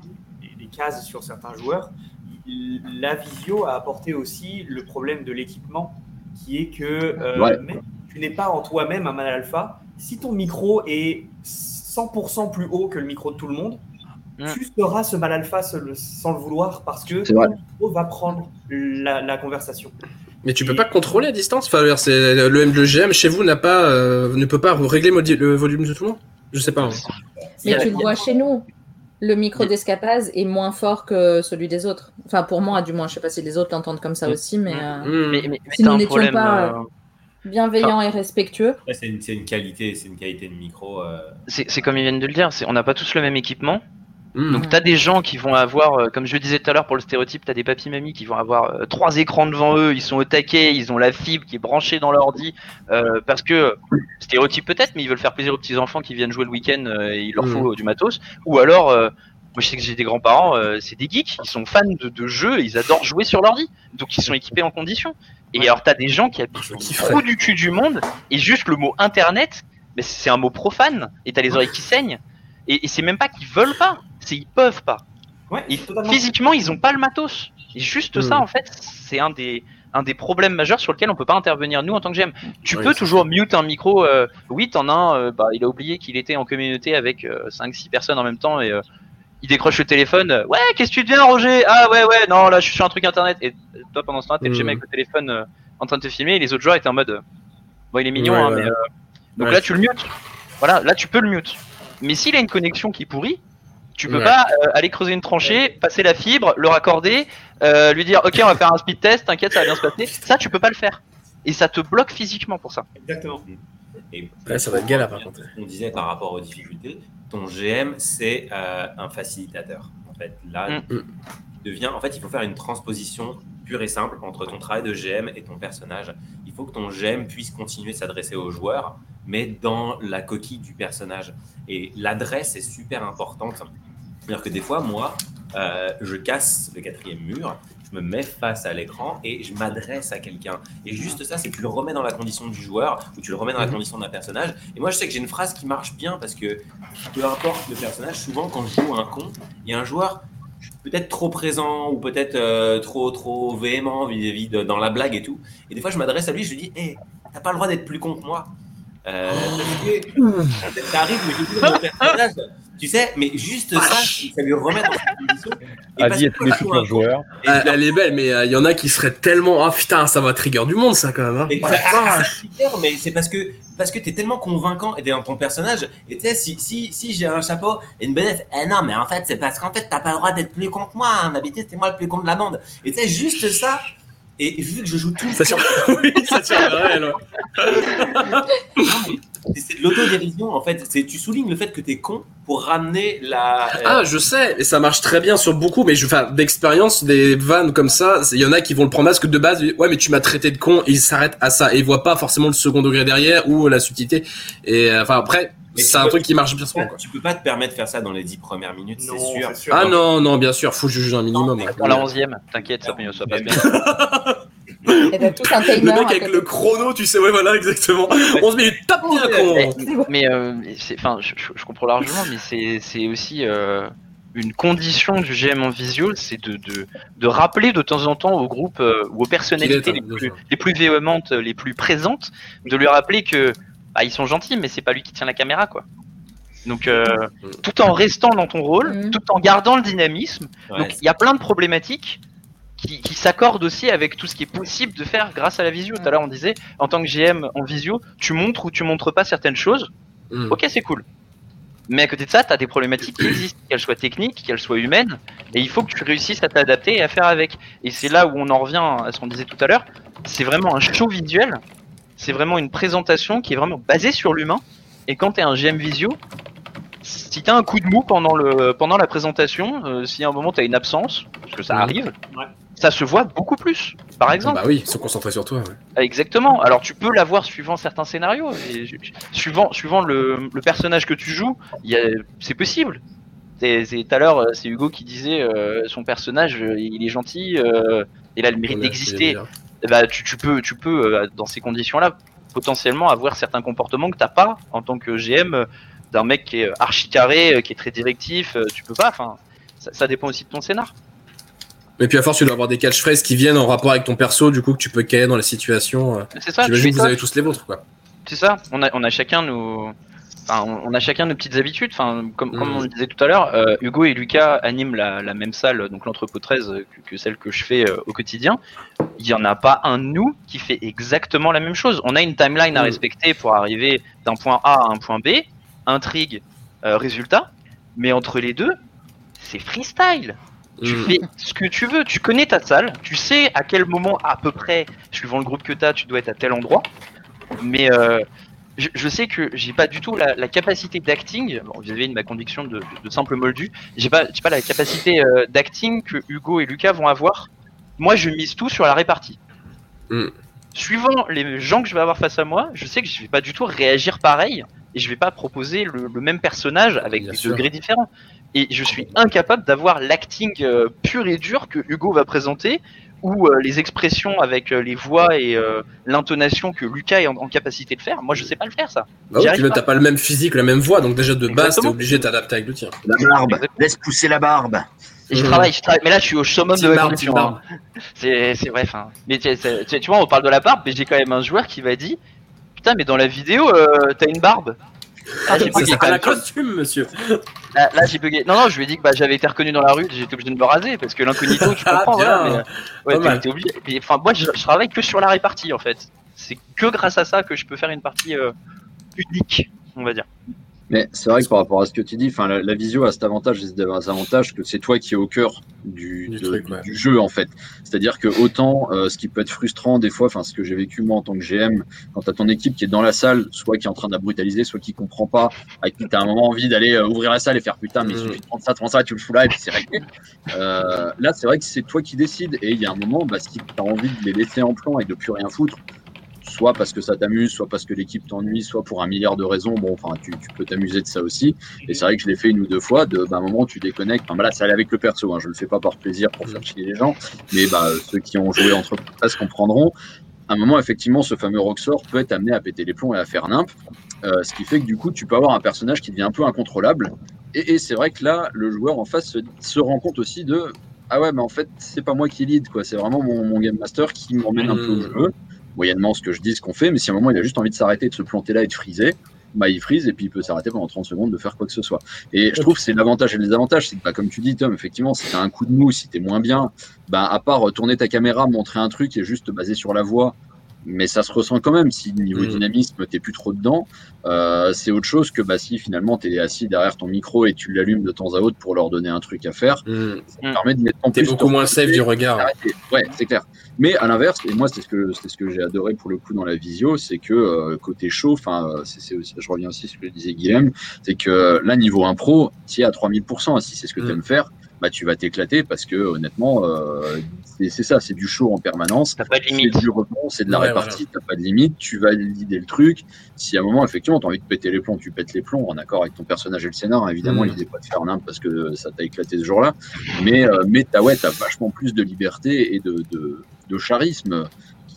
Speaker 8: des cases sur certains joueurs. La visio a apporté aussi le problème de l'équipement, qui est que euh,
Speaker 7: Ouais.
Speaker 8: même si tu n'es pas en toi-même un mal alpha. Si ton micro est 100% plus haut que le micro de tout le monde,
Speaker 11: Mm.
Speaker 8: tu seras ce mal alpha sans le, le vouloir parce que ton micro va prendre la, la conversation.
Speaker 3: Mais tu peux pas contrôler à distance. Enfin, le, le GM chez vous n'a pas, euh, ne peut pas régler le volume de tout le monde. Je sais pas. hein.
Speaker 1: Mais tu le vois chez nous. Le micro d'escapade est moins fort que celui des autres. Enfin, pour moi, du moins. Je sais pas si les autres l'entendent comme ça
Speaker 11: Mm.
Speaker 1: aussi, mais
Speaker 11: Mm.
Speaker 1: euh,
Speaker 3: Hmm.
Speaker 11: Mais, mais, mais
Speaker 1: Si nous n'étions pas,
Speaker 11: euh,
Speaker 1: bienveillant et respectueux.
Speaker 5: C'est une, qualité, c'est une qualité de micro. euh,
Speaker 11: c'est comme ils viennent de le dire, on n'a pas tous le même équipement. Donc t'as des gens qui vont avoir, euh, comme je le disais tout à l'heure pour le stéréotype, t'as des papis mamies qui vont avoir euh, trois écrans devant eux, ils sont au taquet, ils ont la fibre qui est branchée dans l'ordi, euh, parce que stéréotype peut-être, mais ils veulent faire plaisir aux petits enfants qui viennent jouer le week-end euh, et il leur
Speaker 3: Mm.
Speaker 11: faut du matos. Ou alors, moi je sais que j'ai des grands-parents, c'est des geeks, ils sont fans de, de jeux, et ils adorent jouer sur l'ordi, donc ils sont équipés en conditions. Et alors t'as des gens qui habitent au
Speaker 3: kifferais.
Speaker 11: trou du cul du monde et juste le mot internet, mais c'est un mot profane et t'as les oreilles qui saignent. Et, et c'est même pas qu'ils veulent pas, c'est ils peuvent pas.
Speaker 8: Ouais,
Speaker 11: physiquement, ils ont pas le matos. Et juste ça,
Speaker 3: Mm.
Speaker 11: en fait, c'est un des un des problèmes majeurs sur lequel on peut pas intervenir nous en tant que GM. Tu
Speaker 3: Oui,
Speaker 11: peux toujours mute un micro. Euh, oui, t'en as un. euh, bah, il a oublié qu'il était en communauté avec 5-6 personnes en même temps et euh, il décroche le téléphone. euh, ouais, qu'est-ce que tu deviens, Roger? Ah ouais, ouais, non, là, je suis sur un truc internet. Et toi, pendant ce temps-là, t'es le. GM avec le téléphone euh, en train de te filmer. Et les autres joueurs étaient en mode. euh, bon, il est mignon,
Speaker 3: Ouais,
Speaker 11: hein,
Speaker 3: ouais.
Speaker 11: mais. euh, donc
Speaker 3: Ouais,
Speaker 11: là, tu le mutes. Voilà, là, tu peux le mute. Mais s'il a une connexion qui pourrit, tu peux
Speaker 3: Ouais.
Speaker 11: pas euh, aller creuser une tranchée, passer la fibre, le raccorder, euh, lui dire ok on va faire un speed test, t'inquiète ça va bien se passer. Ça tu peux pas le faire. Et ça te bloque physiquement pour ça.
Speaker 8: Exactement.
Speaker 5: Et
Speaker 3: Ouais, ça va être galère, par contre.
Speaker 5: On disait par rapport aux difficultés, ton GM, c'est euh, un facilitateur. En fait, là,
Speaker 11: Mm.
Speaker 5: devient. En fait, il faut faire une transposition pure et simple entre ton travail de GM et ton personnage. Il faut que ton GM puisse continuer de s'adresser aux joueurs, mais dans la coquille du personnage. Et l'adresse est super importante. C'est-à-dire que des fois, moi, euh, je casse le quatrième mur, je me mets face à l'écran et je m'adresse à quelqu'un. Et juste ça, c'est que tu le remets dans la condition du joueur ou tu le remets dans la
Speaker 3: Mhm.
Speaker 5: condition d'un personnage. Et moi, je sais que j'ai une phrase qui marche bien parce que peu importe le personnage, souvent quand je joue un con, il y a un joueur peut-être trop présent ou peut-être euh, trop trop véhément vis-à-vis de- dans la blague et tout. Et des fois, je m'adresse à lui, je lui dis, hé, t'as pas le droit d'être plus con que moi. Euh, parce que t'arrives, mais du coup, dans le personnage, tu sais, mais juste ça, ça lui remet dans
Speaker 4: super joueurs.
Speaker 5: et
Speaker 3: Ah, elle est belle, mais il y en a qui seraient tellement. Ah putain, ça va trigger du monde, ça quand même. hein.
Speaker 5: Ça, ça, trigger, mais c'est parce que parce que t'es tellement convaincant et dans ton personnage. Et tu sais, si si si j'ai un chapeau et une bonnette, eh non, mais en fait c'est parce qu'en fait t'as pas le droit d'être plus con que moi. Hein. D'habitude c'est moi le plus con de la bande. Et tu sais juste ça. Et vu que je joue tout le
Speaker 3: Ça
Speaker 5: temps,
Speaker 3: tient- oui, ça ouais.
Speaker 5: Non, mais c'est de l'autodérision en fait. C'est tu soulignes le fait que t'es con pour ramener la. euh,
Speaker 3: Ah, je sais, et ça marche très bien sur beaucoup, mais je, enfin, d'expérience, des vannes comme ça, il y en a qui vont le prendre parce que de base, ouais, mais tu m'as traité de con, et ils s'arrêtent à ça, et ils voient pas forcément le second degré derrière ou la subtilité. Et euh, enfin, après,
Speaker 5: Mais
Speaker 3: c'est un
Speaker 5: peux-
Speaker 3: truc qui marche bien souvent.
Speaker 5: Tu peux pas te permettre de faire ça dans les dix premières minutes, c'est
Speaker 8: Non,
Speaker 5: sûr.
Speaker 8: c'est sûr.
Speaker 3: Ah non, non, bien sûr, faut juger un minimum. ouais.
Speaker 11: Dans la 11ème, t'inquiète, ça, ça passe bien.
Speaker 1: Et t'as tous un timer.
Speaker 3: Le mec avec le chrono, tu sais, ouais, voilà, exactement. 11 minutes, tape bien, con.
Speaker 11: mais, euh, enfin, je, comprends largement, mais c'est aussi euh, une condition du GM en visio, c'est de, de, de rappeler de temps en temps au groupe euh, ou aux personnalités
Speaker 3: est
Speaker 11: les plus,
Speaker 3: sûr.
Speaker 11: les plus véhémentes, les plus présentes, de lui rappeler que bah, ils sont gentils, mais c'est pas lui qui tient la caméra, quoi. Donc, euh,
Speaker 3: Mm.
Speaker 11: tout en restant dans ton rôle,
Speaker 1: Mm.
Speaker 11: tout en gardant le dynamisme.
Speaker 5: Ouais,
Speaker 11: Donc, il y a plein de problématiques qui, qui s'accordent aussi avec tout ce qui est possible de faire grâce à la visio. Tout à l'heure, on disait, en tant que GM en visio, tu montres ou tu montres pas certaines choses.
Speaker 3: Mm.
Speaker 11: Ok, c'est cool. Mais à côté de ça, tu as des problématiques qui existent, qu'elles soient techniques, qu'elles soient humaines, et il faut que tu réussisses à t'adapter et à faire avec. Et c'est là où on en revient à ce qu'on disait tout à l'heure, c'est vraiment un show visuel, c'est vraiment une présentation qui est vraiment basée sur l'humain, et quand tu es un GM visio, si tu as un coup de mou pendant, le, pendant la présentation, euh, si à un moment tu as une absence, parce que ça
Speaker 3: Mhm.
Speaker 11: arrive,
Speaker 8: Ouais.
Speaker 11: Ça se voit beaucoup plus, par exemple.
Speaker 3: Bah oui, ils sont concentrés sur toi, ouais.
Speaker 11: Exactement. Alors tu peux l'avoir suivant certains scénarios, et suivant suivant le, le personnage que tu joues, c'est possible. Tout à l'heure, euh, c'est Hugo qui disait euh, son personnage, euh, il est gentil, euh, il a le mérite d'exister. Eh ben, tu, tu peux, tu peux dans ces conditions-là potentiellement avoir certains comportements que t'as pas en tant que GM d'un mec qui est archi carré, qui est très directif. tu peux pas. Enfin, ça, ça dépend aussi de ton scénar.
Speaker 3: Et puis à force, tu dois avoir des catchphrases qui viennent en rapport avec ton perso, du coup, que tu peux caler dans la situation. euh.
Speaker 11: C'est ça.
Speaker 3: J'imagine que vous avez tous les vôtres, quoi.
Speaker 11: C'est ça. On a, on a chacun nos, enfin, on a chacun nos petites habitudes. Enfin, comme, comme
Speaker 3: Mhm.
Speaker 11: on le disait tout à l'heure, euh, Hugo et Lucas animent la, la même salle, donc l'entrepôt 13, euh, que, que celle que je fais euh, au quotidien. Il y en a pas un de nous qui fait exactement la même chose. On a une timeline à
Speaker 3: Mhm.
Speaker 11: respecter pour arriver d'un point A à un point B, intrigue, euh, résultat. Mais entre les deux, c'est freestyle. Tu
Speaker 3: Mm.
Speaker 11: fais ce que tu veux, tu connais ta salle, tu sais à quel moment à peu près, suivant le groupe que tu as, tu dois être à tel endroit. Mais euh, je, je sais que j'ai pas du tout la, la capacité d'acting, bon, vis-à-vis de ma conviction de, de simple moldu, j'ai pas, j'ai pas la capacité euh, d'acting que Hugo et Lucas vont avoir. Moi, je mise tout sur la répartie.
Speaker 3: Mm.
Speaker 11: Suivant les gens que je vais avoir face à moi, je sais que je vais pas du tout réagir pareil et je vais pas proposer le, le même personnage avec
Speaker 3: Bien
Speaker 11: des
Speaker 3: sûr.
Speaker 11: degrés différents. Et je suis incapable d'avoir l'acting euh, pur et dur que Hugo va présenter ou euh, les expressions avec euh, les voix et euh, l'intonation que Lucas est en, en capacité de faire. Moi, je sais pas le faire, ça.
Speaker 3: Bah oui,
Speaker 11: pas.
Speaker 3: t'as pas le même physique, la même voix, donc déjà de base, t'es obligé de t'adapter avec le tien.
Speaker 7: La barbe, laisse pousser la barbe.
Speaker 11: Et je travaille, je travaille. Mais là, je suis au summum de ma
Speaker 3: barbe,
Speaker 11: condition. hein. C'est, c'est vrai. Enfin, mais tu, tu- tu- tu vois, on parle de la barbe, mais j'ai quand même un joueur qui m'a dit, putain, mais dans la vidéo, euh, t'as une barbe. Là, j'ai
Speaker 3: Ça
Speaker 11: bugué, quand
Speaker 3: s'appelle un costume, monsieur.
Speaker 11: Là, là, j'ai bugué. Non, non, je lui ai dit que bah, j'avais été reconnu dans la rue, j'étais obligé de me raser parce que l'incognito, tu
Speaker 3: Ah,
Speaker 11: comprends.
Speaker 3: bien.
Speaker 11: voilà, mais, ouais, t'es obligé. Et, enfin, moi, je, je travaille que sur la répartie en fait. C'est que grâce à ça que je peux faire une partie euh, unique, on va dire.
Speaker 7: Mais c'est vrai que par rapport à ce que tu dis, enfin, la, la visio a cet avantage et cet avantage que c'est toi qui es au cœur du,
Speaker 3: Du
Speaker 7: de-
Speaker 3: truc, ouais.
Speaker 7: du jeu en fait. C'est-à-dire que autant euh, ce qui peut être frustrant des fois, enfin ce que j'ai vécu moi en tant que GM, quand tu as ton équipe qui est dans la salle, soit qui est en train de la brutaliser, soit qui comprend pas, à qui tu as un moment envie d'aller euh, ouvrir la salle et faire putain, mais il suffit de prendre ça, prendre ça, tu le fous là et puis c'est réglé. Euh, là, c'est vrai que c'est toi qui décides et il y a un moment, bah, si tu as envie de les laisser en plan et de plus rien foutre, soit parce que ça t'amuse, soit parce que l'équipe t'ennuie, soit pour un milliard de raisons. Bon, enfin, tu, tu peux t'amuser de ça aussi. Et c'est vrai que je l'ai fait une ou deux fois. De, bah, un moment, tu déconnectes. Enfin, bah, là, ça allait avec le perso. Hein, je le fais pas par plaisir pour faire chier les gens, mais bah, ceux qui ont joué entre se comprendront. À un moment, effectivement, ce fameux Roxor peut être amené à péter les plombs et à faire nimp. Euh, ce qui fait que du coup, tu peux avoir un personnage qui devient un peu incontrôlable. Et, et c'est vrai que là, le joueur en face se, se rend compte aussi de ah ouais, mais en fait, c'est pas moi qui lead, quoi. C'est vraiment mon, mon game master qui m'emmène un peu au jeu moyennement ce que je dis, ce qu'on fait, mais si à un moment il a juste envie de s'arrêter, de se planter là et de friser, bah il frise et puis il peut s'arrêter pendant 30 secondes de faire quoi que ce soit. Et je trouve c'est l'avantage et le désavantage, c'est que bah, comme tu dis Tom, effectivement, si t'as un coup de mou, si t'es moins bien, bah à part euh, tourner ta caméra, montrer un truc est juste basé sur la voix, mais ça se ressent quand même si niveau
Speaker 3: Mm.
Speaker 7: dynamisme t'es plus trop dedans, euh, c'est autre chose que bah si finalement t'es assis derrière ton micro et tu l'allumes de temps à autre pour leur donner un truc à faire,
Speaker 3: Mm.
Speaker 7: ça te permet de mettre en
Speaker 3: T'es
Speaker 7: plus
Speaker 3: beaucoup
Speaker 7: ton
Speaker 3: moins safe du regard.
Speaker 7: Ouais, c'est clair. Mais à l'inverse, et moi c'est ce que c'est ce que j'ai adoré pour le coup dans la visio, c'est que euh, côté chaud, enfin c'est c'est aussi, je reviens aussi sur ce que disait Guillaume, c'est que euh, là niveau impro, si à 3000%, si c'est ce que tu aimes faire, bah tu vas t'éclater parce que honnêtement, euh, c'est ça, c'est du show en permanence.
Speaker 11: T'as pas de
Speaker 7: C'est du rebond, c'est de la
Speaker 3: Ouais,
Speaker 7: répartie, t'as pas de limite, tu vas lider le truc. Si à un moment, effectivement, t'as envie de péter les plombs, tu pètes les plombs, en accord avec ton personnage et le scénar. hein. Évidemment,
Speaker 3: Mm.
Speaker 7: l'idée pas de faire nimp parce que ça t'a éclaté ce jour-là. Mais, euh, mais t'as, ouais, t'as vachement plus de liberté et de, de, de charisme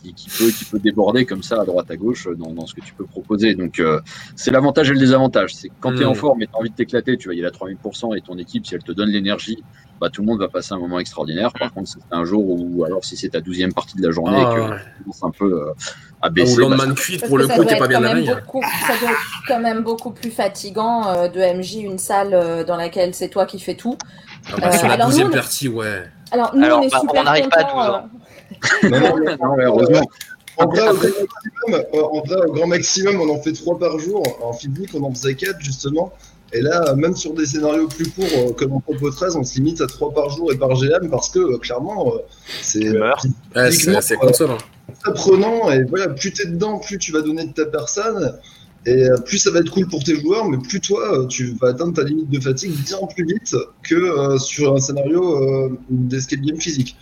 Speaker 7: qui, qui peut, qui peut déborder comme ça à droite à gauche dans, dans ce que tu peux proposer. Donc, euh, c'est l'avantage et le désavantage. C'est quand t'es
Speaker 3: Mm.
Speaker 7: en forme et t'as envie de t'éclater, tu vas y aller à 3000% et ton équipe, si elle te donne l'énergie, bah, tout le monde va passer un moment extraordinaire. Par contre, si c'est un jour où, alors si c'est ta douzième partie de la journée
Speaker 3: Ah,
Speaker 7: et que
Speaker 3: ouais.
Speaker 7: tu commences un peu euh, à
Speaker 3: Ou
Speaker 7: baisser,
Speaker 3: le lendemain
Speaker 7: bah,
Speaker 3: de cuite pour le coup, t'es pas bien
Speaker 1: quand
Speaker 3: la
Speaker 1: même
Speaker 3: veille.
Speaker 1: beaucoup- Ça doit être quand même beaucoup plus fatigant euh, de MJ, une salle euh, dans laquelle c'est toi qui fais tout.
Speaker 3: Ah bah, sur
Speaker 1: Euh,
Speaker 3: la
Speaker 1: alors,
Speaker 3: douzième
Speaker 1: nous, on est-
Speaker 3: partie, ouais.
Speaker 1: Alors, nous,
Speaker 11: Alors,
Speaker 1: on
Speaker 11: bah, n'arrive pas à
Speaker 1: contents,
Speaker 11: 12 ans.
Speaker 9: Non, non, non,
Speaker 7: heureusement.
Speaker 9: En vrai, au
Speaker 7: Après-
Speaker 9: grand maximum, euh, en vrai, au grand maximum, on en fait trois par jour. En physique, on en faisait quatre, justement. Et là, même sur des scénarios plus courts, euh, comme en Propos 13, on se limite à trois par jour et par GM parce que, euh, clairement, euh, c'est
Speaker 3: c'est
Speaker 9: euh,
Speaker 3: console. hein.
Speaker 9: prenant. Et voilà, plus t'es dedans, plus tu vas donner de ta personne. Et euh, plus ça va être cool pour tes joueurs, mais plus toi, euh, tu vas atteindre ta limite de fatigue bien plus vite que euh, sur un scénario euh, d'escape game physique.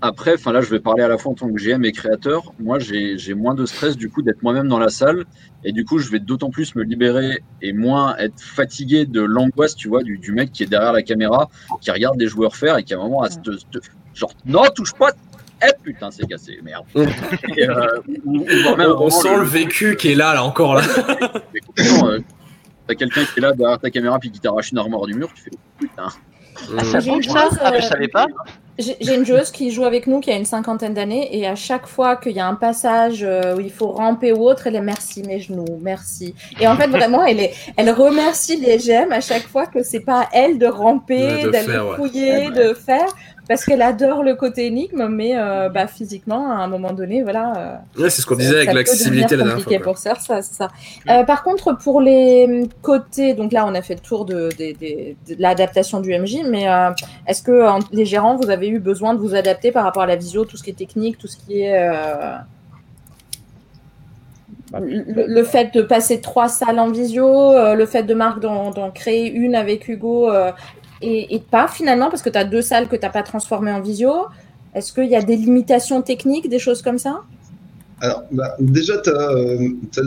Speaker 7: Après, enfin là, je vais parler à la fois en tant que GM et créateur. Moi, j'ai moins de stress du coup d'être moi-même dans la salle, et du coup, je vais d'autant plus me libérer et moins être fatigué de l'angoisse, tu vois, du, du mec qui est derrière la caméra, qui regarde les joueurs faire et qui à un moment a cette, cette- genre non, touche pas. Eh putain, c'est cassé, merde. Et, euh,
Speaker 3: On, sent le vécu qui est là, là, encore là.
Speaker 7: euh, T'as quelqu'un qui est là derrière ta caméra puis qui t'arrache une armoire du mur, tu fais putain.
Speaker 11: Ah, ça
Speaker 1: J'ai une
Speaker 11: bouge ça
Speaker 1: chose,
Speaker 11: Ah, mais je savais pas.
Speaker 1: J'ai j'ai une joueuse qui joue avec nous qui a une cinquantaine d'années et à chaque fois qu'il y a un passage euh, où il faut ramper ou autre, elle est merci mes genoux, merci. Et en fait vraiment, elle est, elle remercie les GM à chaque fois que c'est pas à elle de ramper, d'aller
Speaker 3: faire, ouais.
Speaker 1: fouiller, de faire, parce qu'elle adore le côté énigme, mais euh, bah physiquement à un moment donné, voilà. euh,
Speaker 3: Ouais, c'est ce qu'on disait avec l'accessibilité la dernière fois.
Speaker 1: pour ça, ça. Euh, par contre, pour les côtés, donc là, on a fait le tour de, l'adaptation du MJ, mais euh, est-ce que en- les gérants, vous avez eu besoin de vous adapter par rapport à la visio, tout ce qui est technique, tout ce qui est euh, le, le fait de passer trois salles en visio, euh, le fait de Marc d'en d'en créer une avec Hugo euh, et, pas finalement parce que tu as deux salles que tu n'as pas transformées en visio. Est-ce qu'il y a des limitations techniques, des choses comme ça?
Speaker 9: Alors, bah, déjà, tu as, t'as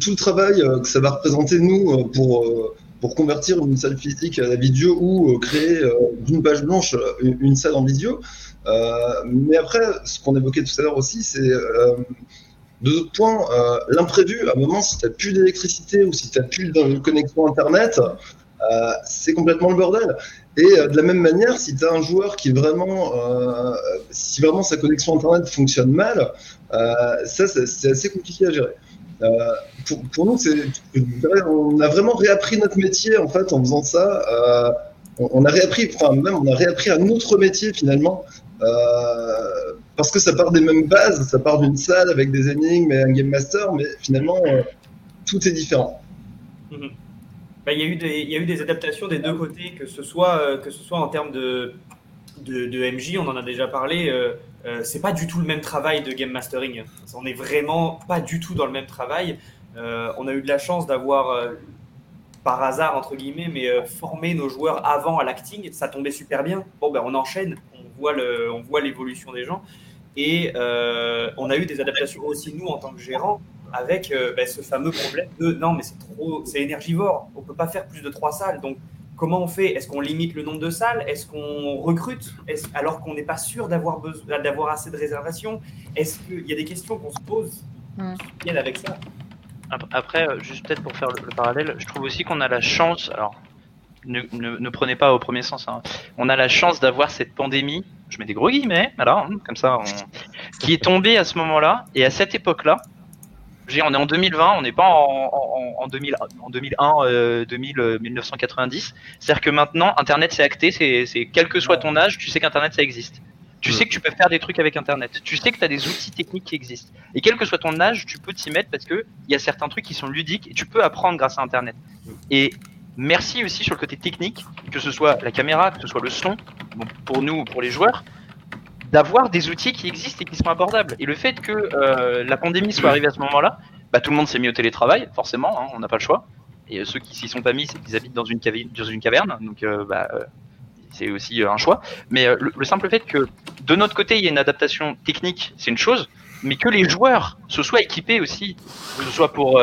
Speaker 9: tout le travail euh, que ça va représenter, nous, euh, pour, euh, pour convertir une salle physique à la vidéo ou créer d'une page blanche une, salle en vidéo. Euh, mais après, ce qu'on évoquait tout à l'heure aussi, c'est euh, deux points. L'imprévu, à un moment, si tu n'as plus d'électricité ou si tu n'as plus de connexion Internet, euh, c'est complètement le bordel. Et euh, de la même manière, si tu as un joueur qui vraiment, euh, si vraiment sa connexion Internet fonctionne mal, ça, c'est assez compliqué à gérer. Pour, nous, on a vraiment réappris notre métier en fait en faisant ça. On, a réappris, enfin même on a réappris un autre métier finalement. Parce que ça part des mêmes bases, ça part d'une salle avec des énigmes et un game master, mais finalement tout est différent.
Speaker 8: Bah, y, a eu des- adaptations des deux côtés, que ce soit, euh, en termes de, MJ, on en a déjà parlé. euh, euh, c'est pas du tout le même travail de game mastering. On n'est vraiment pas du tout dans le même travail. Euh, on a eu de la chance d'avoir, euh, par hasard entre guillemets, mais formé nos joueurs avant à l'acting. Ça tombait super bien. Bon, ben on enchaîne, on voit l'évolution des gens. Et on a eu des adaptations aussi nous en tant que gérants avec euh, ben, ce fameux problème de non mais c'est trop, c'est énergivore. On peut pas faire plus de trois salles. Donc comment on fait? Est-ce qu'on limite le nombre de salles? Est-ce qu'on recrute? Alors qu'on n'est pas sûr d'avoir besoin, d'avoir assez de réservations? Est-ce qu'il y a des questions qu'on se pose
Speaker 1: Mm.
Speaker 8: qui viennent avec ça.
Speaker 11: Ap- Après, euh, juste peut-être pour faire le, le parallèle, je trouve aussi qu'on a la chance, alors ne, ne, ne prenez pas au premier sens, hein, on a la chance d'avoir cette pandémie, je mets des gros guillemets, voilà, comme ça, on- qui est tombée à ce moment-là, et à cette époque-là, on est en 2020, on n'est pas en, en, en 2000 en 2001, euh, 2000, euh, 1990. C'est-à-dire que maintenant, Internet c'est acté, c'est quel que soit ton âge, tu sais qu'Internet ça existe. Tu sais que tu peux faire des trucs avec Internet. Tu sais que tu as des outils techniques qui existent. Et quel que soit ton âge, tu peux t'y mettre parce que il y a certains trucs qui sont ludiques et tu peux apprendre grâce à Internet. Et merci aussi sur le côté technique, que ce soit la caméra, que ce soit le son, bon, pour nous ou pour les joueurs, d'avoir des outils qui existent et qui sont abordables. Et le fait que euh, la pandémie soit arrivée à ce moment-là, bah, tout le monde s'est mis au télétravail, forcément, hein, on n'a pas le choix. Et euh, ceux qui s'y sont pas mis, c'est qu'ils habitent dans une, cavi- dans une caverne, donc euh, bah, c'est aussi un choix. Mais le, le simple fait que de notre côté, il y a une adaptation technique, c'est une chose, mais que les joueurs se soient équipés aussi, que ce soit pour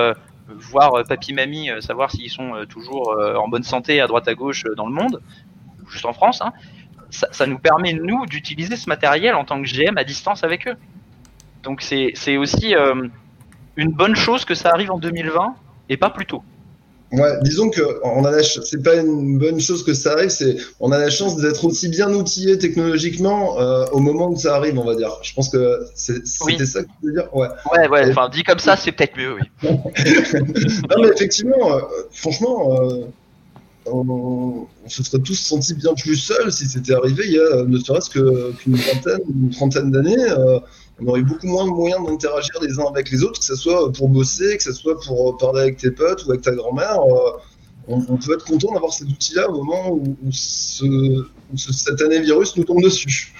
Speaker 11: voir papy mamie, savoir s'ils sont toujours en bonne santé à droite à gauche dans le monde, juste en France, hein, ça, ça nous permet nous d'utiliser ce matériel en tant que GM à distance avec eux. Donc c'est aussi euh, une bonne chose que ça arrive en 2020 et pas plus tôt.
Speaker 9: Ouais, disons que on a la c'est pas une bonne chose que ça arrive, c'est on a la chance d'être aussi bien outillé technologiquement euh, au moment où ça arrive, on va dire. Je pense que c'était
Speaker 11: Oui.
Speaker 9: ça que tu veux dire. Ouais.
Speaker 11: Ouais, ouais, enfin dit comme ça, c'est peut-être mieux, oui.
Speaker 9: non, mais effectivement, euh, franchement, euh, on, on se serait tous sentis bien plus seuls si c'était arrivé il y a euh, ne serait-ce que- qu'une vingtaine ou une trentaine d'années. euh, on aurait beaucoup moins de moyens d'interagir les uns avec les autres, que ce soit pour bosser, que ce soit pour parler avec tes potes ou avec ta grand-mère. euh, on, on peut être content d'avoir ces outils-là au moment où, où ce, où ce satané virus nous tombe dessus.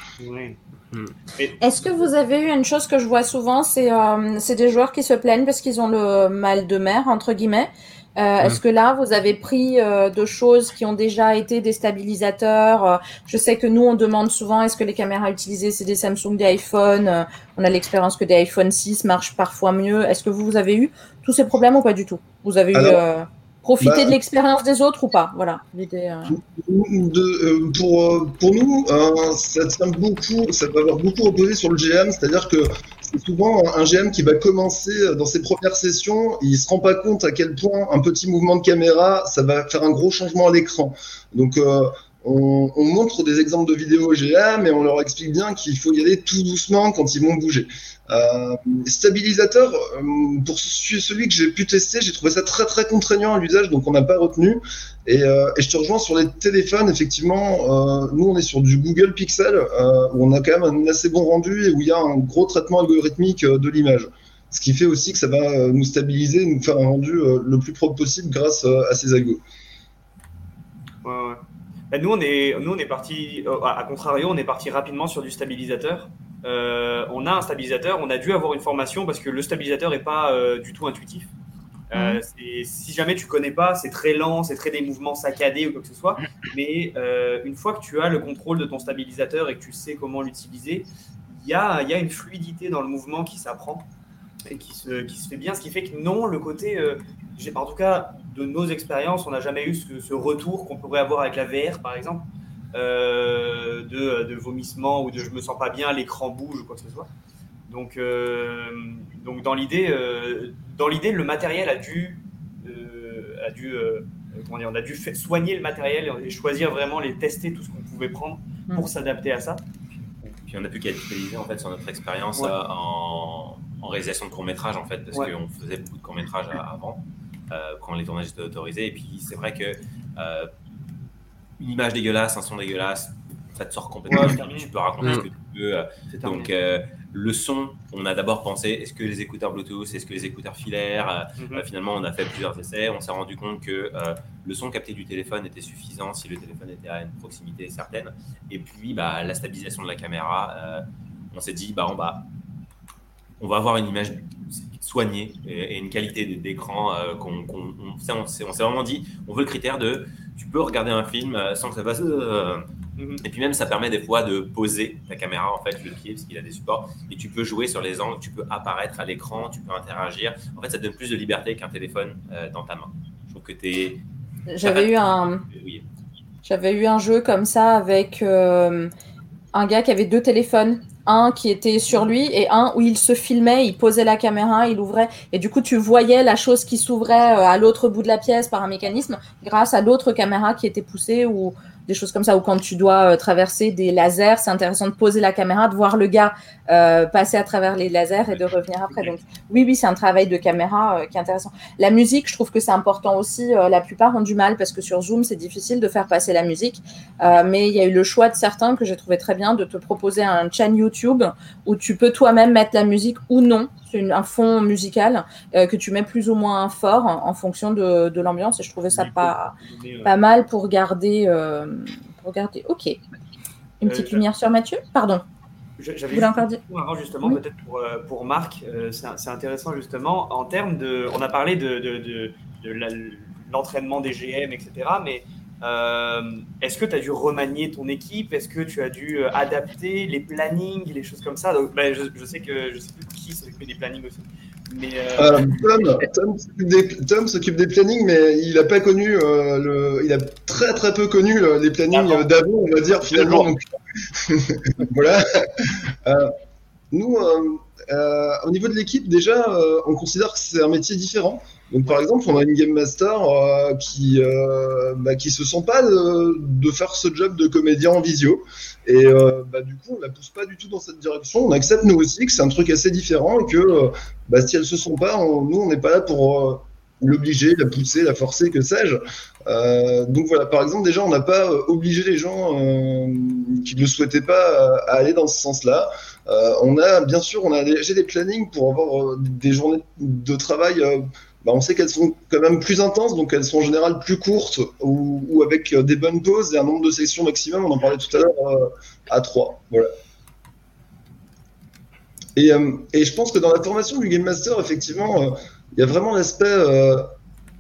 Speaker 1: Est-ce que vous avez eu une chose que je vois souvent, c'est euh, c'est des joueurs qui se plaignent parce qu'ils ont le mal de mer, entre guillemets. Euh, Est-ce que là, vous avez pris euh, de choses qui ont déjà été des stabilisateurs Euh, Je sais que nous, on demande souvent est-ce que les caméras utilisées, c'est des Samsung, des iPhone Euh, On a l'expérience que des iPhone 6 marchent parfois mieux. Est-ce que vous, vous avez eu tous ces problèmes ou pas du tout? Vous avez eu
Speaker 9: Alors,
Speaker 1: euh, profité
Speaker 9: bah-
Speaker 1: de l'expérience des autres ou pas Voilà. l'idée, euh.
Speaker 9: Euh, pour, euh, pour nous, euh, ça tient beaucoup, ça va avoir beaucoup reposé sur le GM, c'est-à-dire que c'est souvent un GM qui va commencer euh, dans ses premières sessions, il se rend pas compte à quel point un petit mouvement de caméra, ça va faire un gros changement à l'écran. Donc euh, on, on montre des exemples de vidéos GM et on leur explique bien qu'il faut y aller tout doucement quand ils vont bouger. Euh, stabilisateur, euh, pour ce- celui que j'ai pu tester, j'ai trouvé ça très très contraignant à l'usage, donc on n'a pas retenu. Et, euh, je te rejoins sur les téléphones, effectivement, nous on est sur du Google Pixel, où on a quand même un assez bon rendu et où il y a un gros traitement algorithmique de l'image. Ce qui fait aussi que ça va nous stabiliser, nous faire un rendu le plus propre possible grâce à ces algos.
Speaker 8: Ouais, ouais. Nous, on est, nous, on est parti, euh, à contrario, on est parti rapidement sur du stabilisateur. Euh, on a un stabilisateur, on a dû avoir une formation parce que le stabilisateur n'est pas euh, du tout intuitif. Euh, c'est- si jamais tu connais pas, c'est très lent, c'est très des mouvements saccadés ou quoi que ce soit. Mais euh, une fois que tu as le contrôle de ton stabilisateur et que tu sais comment l'utiliser, il y a, il y a une fluidité dans le mouvement qui s'apprend et qui se, qui se fait bien. Ce qui fait que non, le côté, euh, en tout cas, de nos expériences, on n'a jamais eu ce, ce retour qu'on pourrait avoir avec la VR, par exemple, euh, de, de vomissement ou de je me sens pas bien, l'écran bouge ou quoi que ce soit. Donc, euh, donc dans l'idée, euh, dans l'idée, le matériel a dû, a dû, comment dire, on a dû soigner le matériel et choisir vraiment les tester tout ce qu'on pouvait prendre pour s'adapter à ça.
Speaker 5: Puis on a pu capitaliser en fait sur notre expérience
Speaker 8: Ouais.
Speaker 5: euh, en, en réalisation de courts métrages en fait, parce
Speaker 8: Ouais.
Speaker 5: qu'on faisait beaucoup de courts métrages avant, euh, quand les tournages étaient autorisés. Et puis c'est vrai que euh, une image dégueulasse, un son dégueulasse, ça te sort complètement.
Speaker 8: Ouais,
Speaker 5: tu peux raconter
Speaker 8: Mm.
Speaker 5: ce que tu veux. euh. Donc euh, le son, on a d'abord pensé est-ce que les écouteurs Bluetooth, est-ce que les écouteurs filaires euh,
Speaker 8: Mhm.
Speaker 5: euh, Finalement, on a fait plusieurs essais. On s'est rendu compte que euh, le son capté du téléphone était suffisant si le téléphone était à une proximité certaine. Et puis, bah, la stabilisation de la caméra, euh, on s'est dit bah, on, va, on va avoir une image soignée et, et une qualité d'écran euh, qu'on on s'est- on s'est on s'est vraiment dit on veut le critère de tu peux regarder un film euh, sans que ça fasse. euh,
Speaker 8: Mhm.
Speaker 5: et puis même, ça permet des fois de poser ta caméra, en fait, le pied, parce qu'il a des supports, et tu peux jouer sur les angles, tu peux apparaître à l'écran, tu peux interagir. En fait, ça te donne plus de liberté qu'un téléphone euh, dans ta main. Je trouve que tu es...
Speaker 1: J'avais eu un,
Speaker 5: Oui.
Speaker 1: J'avais eu un jeu comme ça avec euh, un gars qui avait deux téléphones. Un qui était sur lui et un où il se filmait, il posait la caméra, il ouvrait. Et du coup, tu voyais la chose qui s'ouvrait euh, à l'autre bout de la pièce par un mécanisme grâce à l'autre caméra qui était poussée ou des choses comme ça. Ou quand tu dois euh, traverser des lasers, c'est intéressant de poser la caméra, de voir le gars euh, passer à travers les lasers et de revenir après. Donc oui, oui, c'est un travail de caméra euh, qui est intéressant. La musique, je trouve que c'est important aussi. Euh, la plupart ont du mal parce que sur Zoom, c'est difficile de faire passer la musique. Euh, mais il y a eu le choix de certains que j'ai trouvé très bien de te proposer un channel YouTube où tu peux toi-même mettre la musique ou non. Une- un fond musical euh, que tu mets plus ou moins fort en, en fonction de, de l'ambiance. Et je trouvais ça pas,
Speaker 8: euh,
Speaker 1: pas mal pour garder. euh, pour garder. Ok. Une petite
Speaker 8: Euh,
Speaker 1: lumière sur Mathieu? Pardon.
Speaker 8: J'avais
Speaker 1: encore
Speaker 8: point avant justement,
Speaker 1: Oui.
Speaker 8: peut-être pour, pour Marc, c'est intéressant justement en termes de. On a parlé de, de, de- l'entraînement des GM, etc. Mais euh, est-ce que tu as dû remanier ton équipe? Est-ce que tu as dû euh, adapter les plannings, les choses comme ça? Donc, ben, je, je sais que je sais plus qui s'occupe des plannings aussi. Mais euh,
Speaker 9: Euh, Tom, Tom s'occupe des, plannings, mais il a pas connu euh, le, il a très très peu connu le- les plannings d'avant, on va dire finalement. Donc, voilà. Nous, au niveau de l'équipe, déjà, on considère que c'est un métier différent. Donc, par exemple, on a une game master euh, qui euh, bah, qui se sent pas de, de faire ce job de comédien en visio. Et euh, bah, du coup, on la pousse pas du tout dans cette direction. On accepte nous aussi que c'est un truc assez différent et que euh, bah, si elle se sent pas, on- nous, on n'est pas là pour l'obliger, la pousser, la forcer, que sais-je. Euh, donc voilà, par exemple, déjà, on n'a pas euh, obligé les gens euh, qui ne le souhaitaient pas à aller dans ce sens-là. On a, bien sûr, on a j'ai des plannings pour avoir des journées de travail. Bah, on sait qu'elles sont quand même plus intenses, donc elles sont en général plus courtes ou, ou avec euh, des bonnes pauses et un nombre de sections maximum. On en parlait tout à l'heure euh, à 3. Voilà. Et, euh, et je pense que dans la formation du Game Master, effectivement, il y a vraiment l'aspect,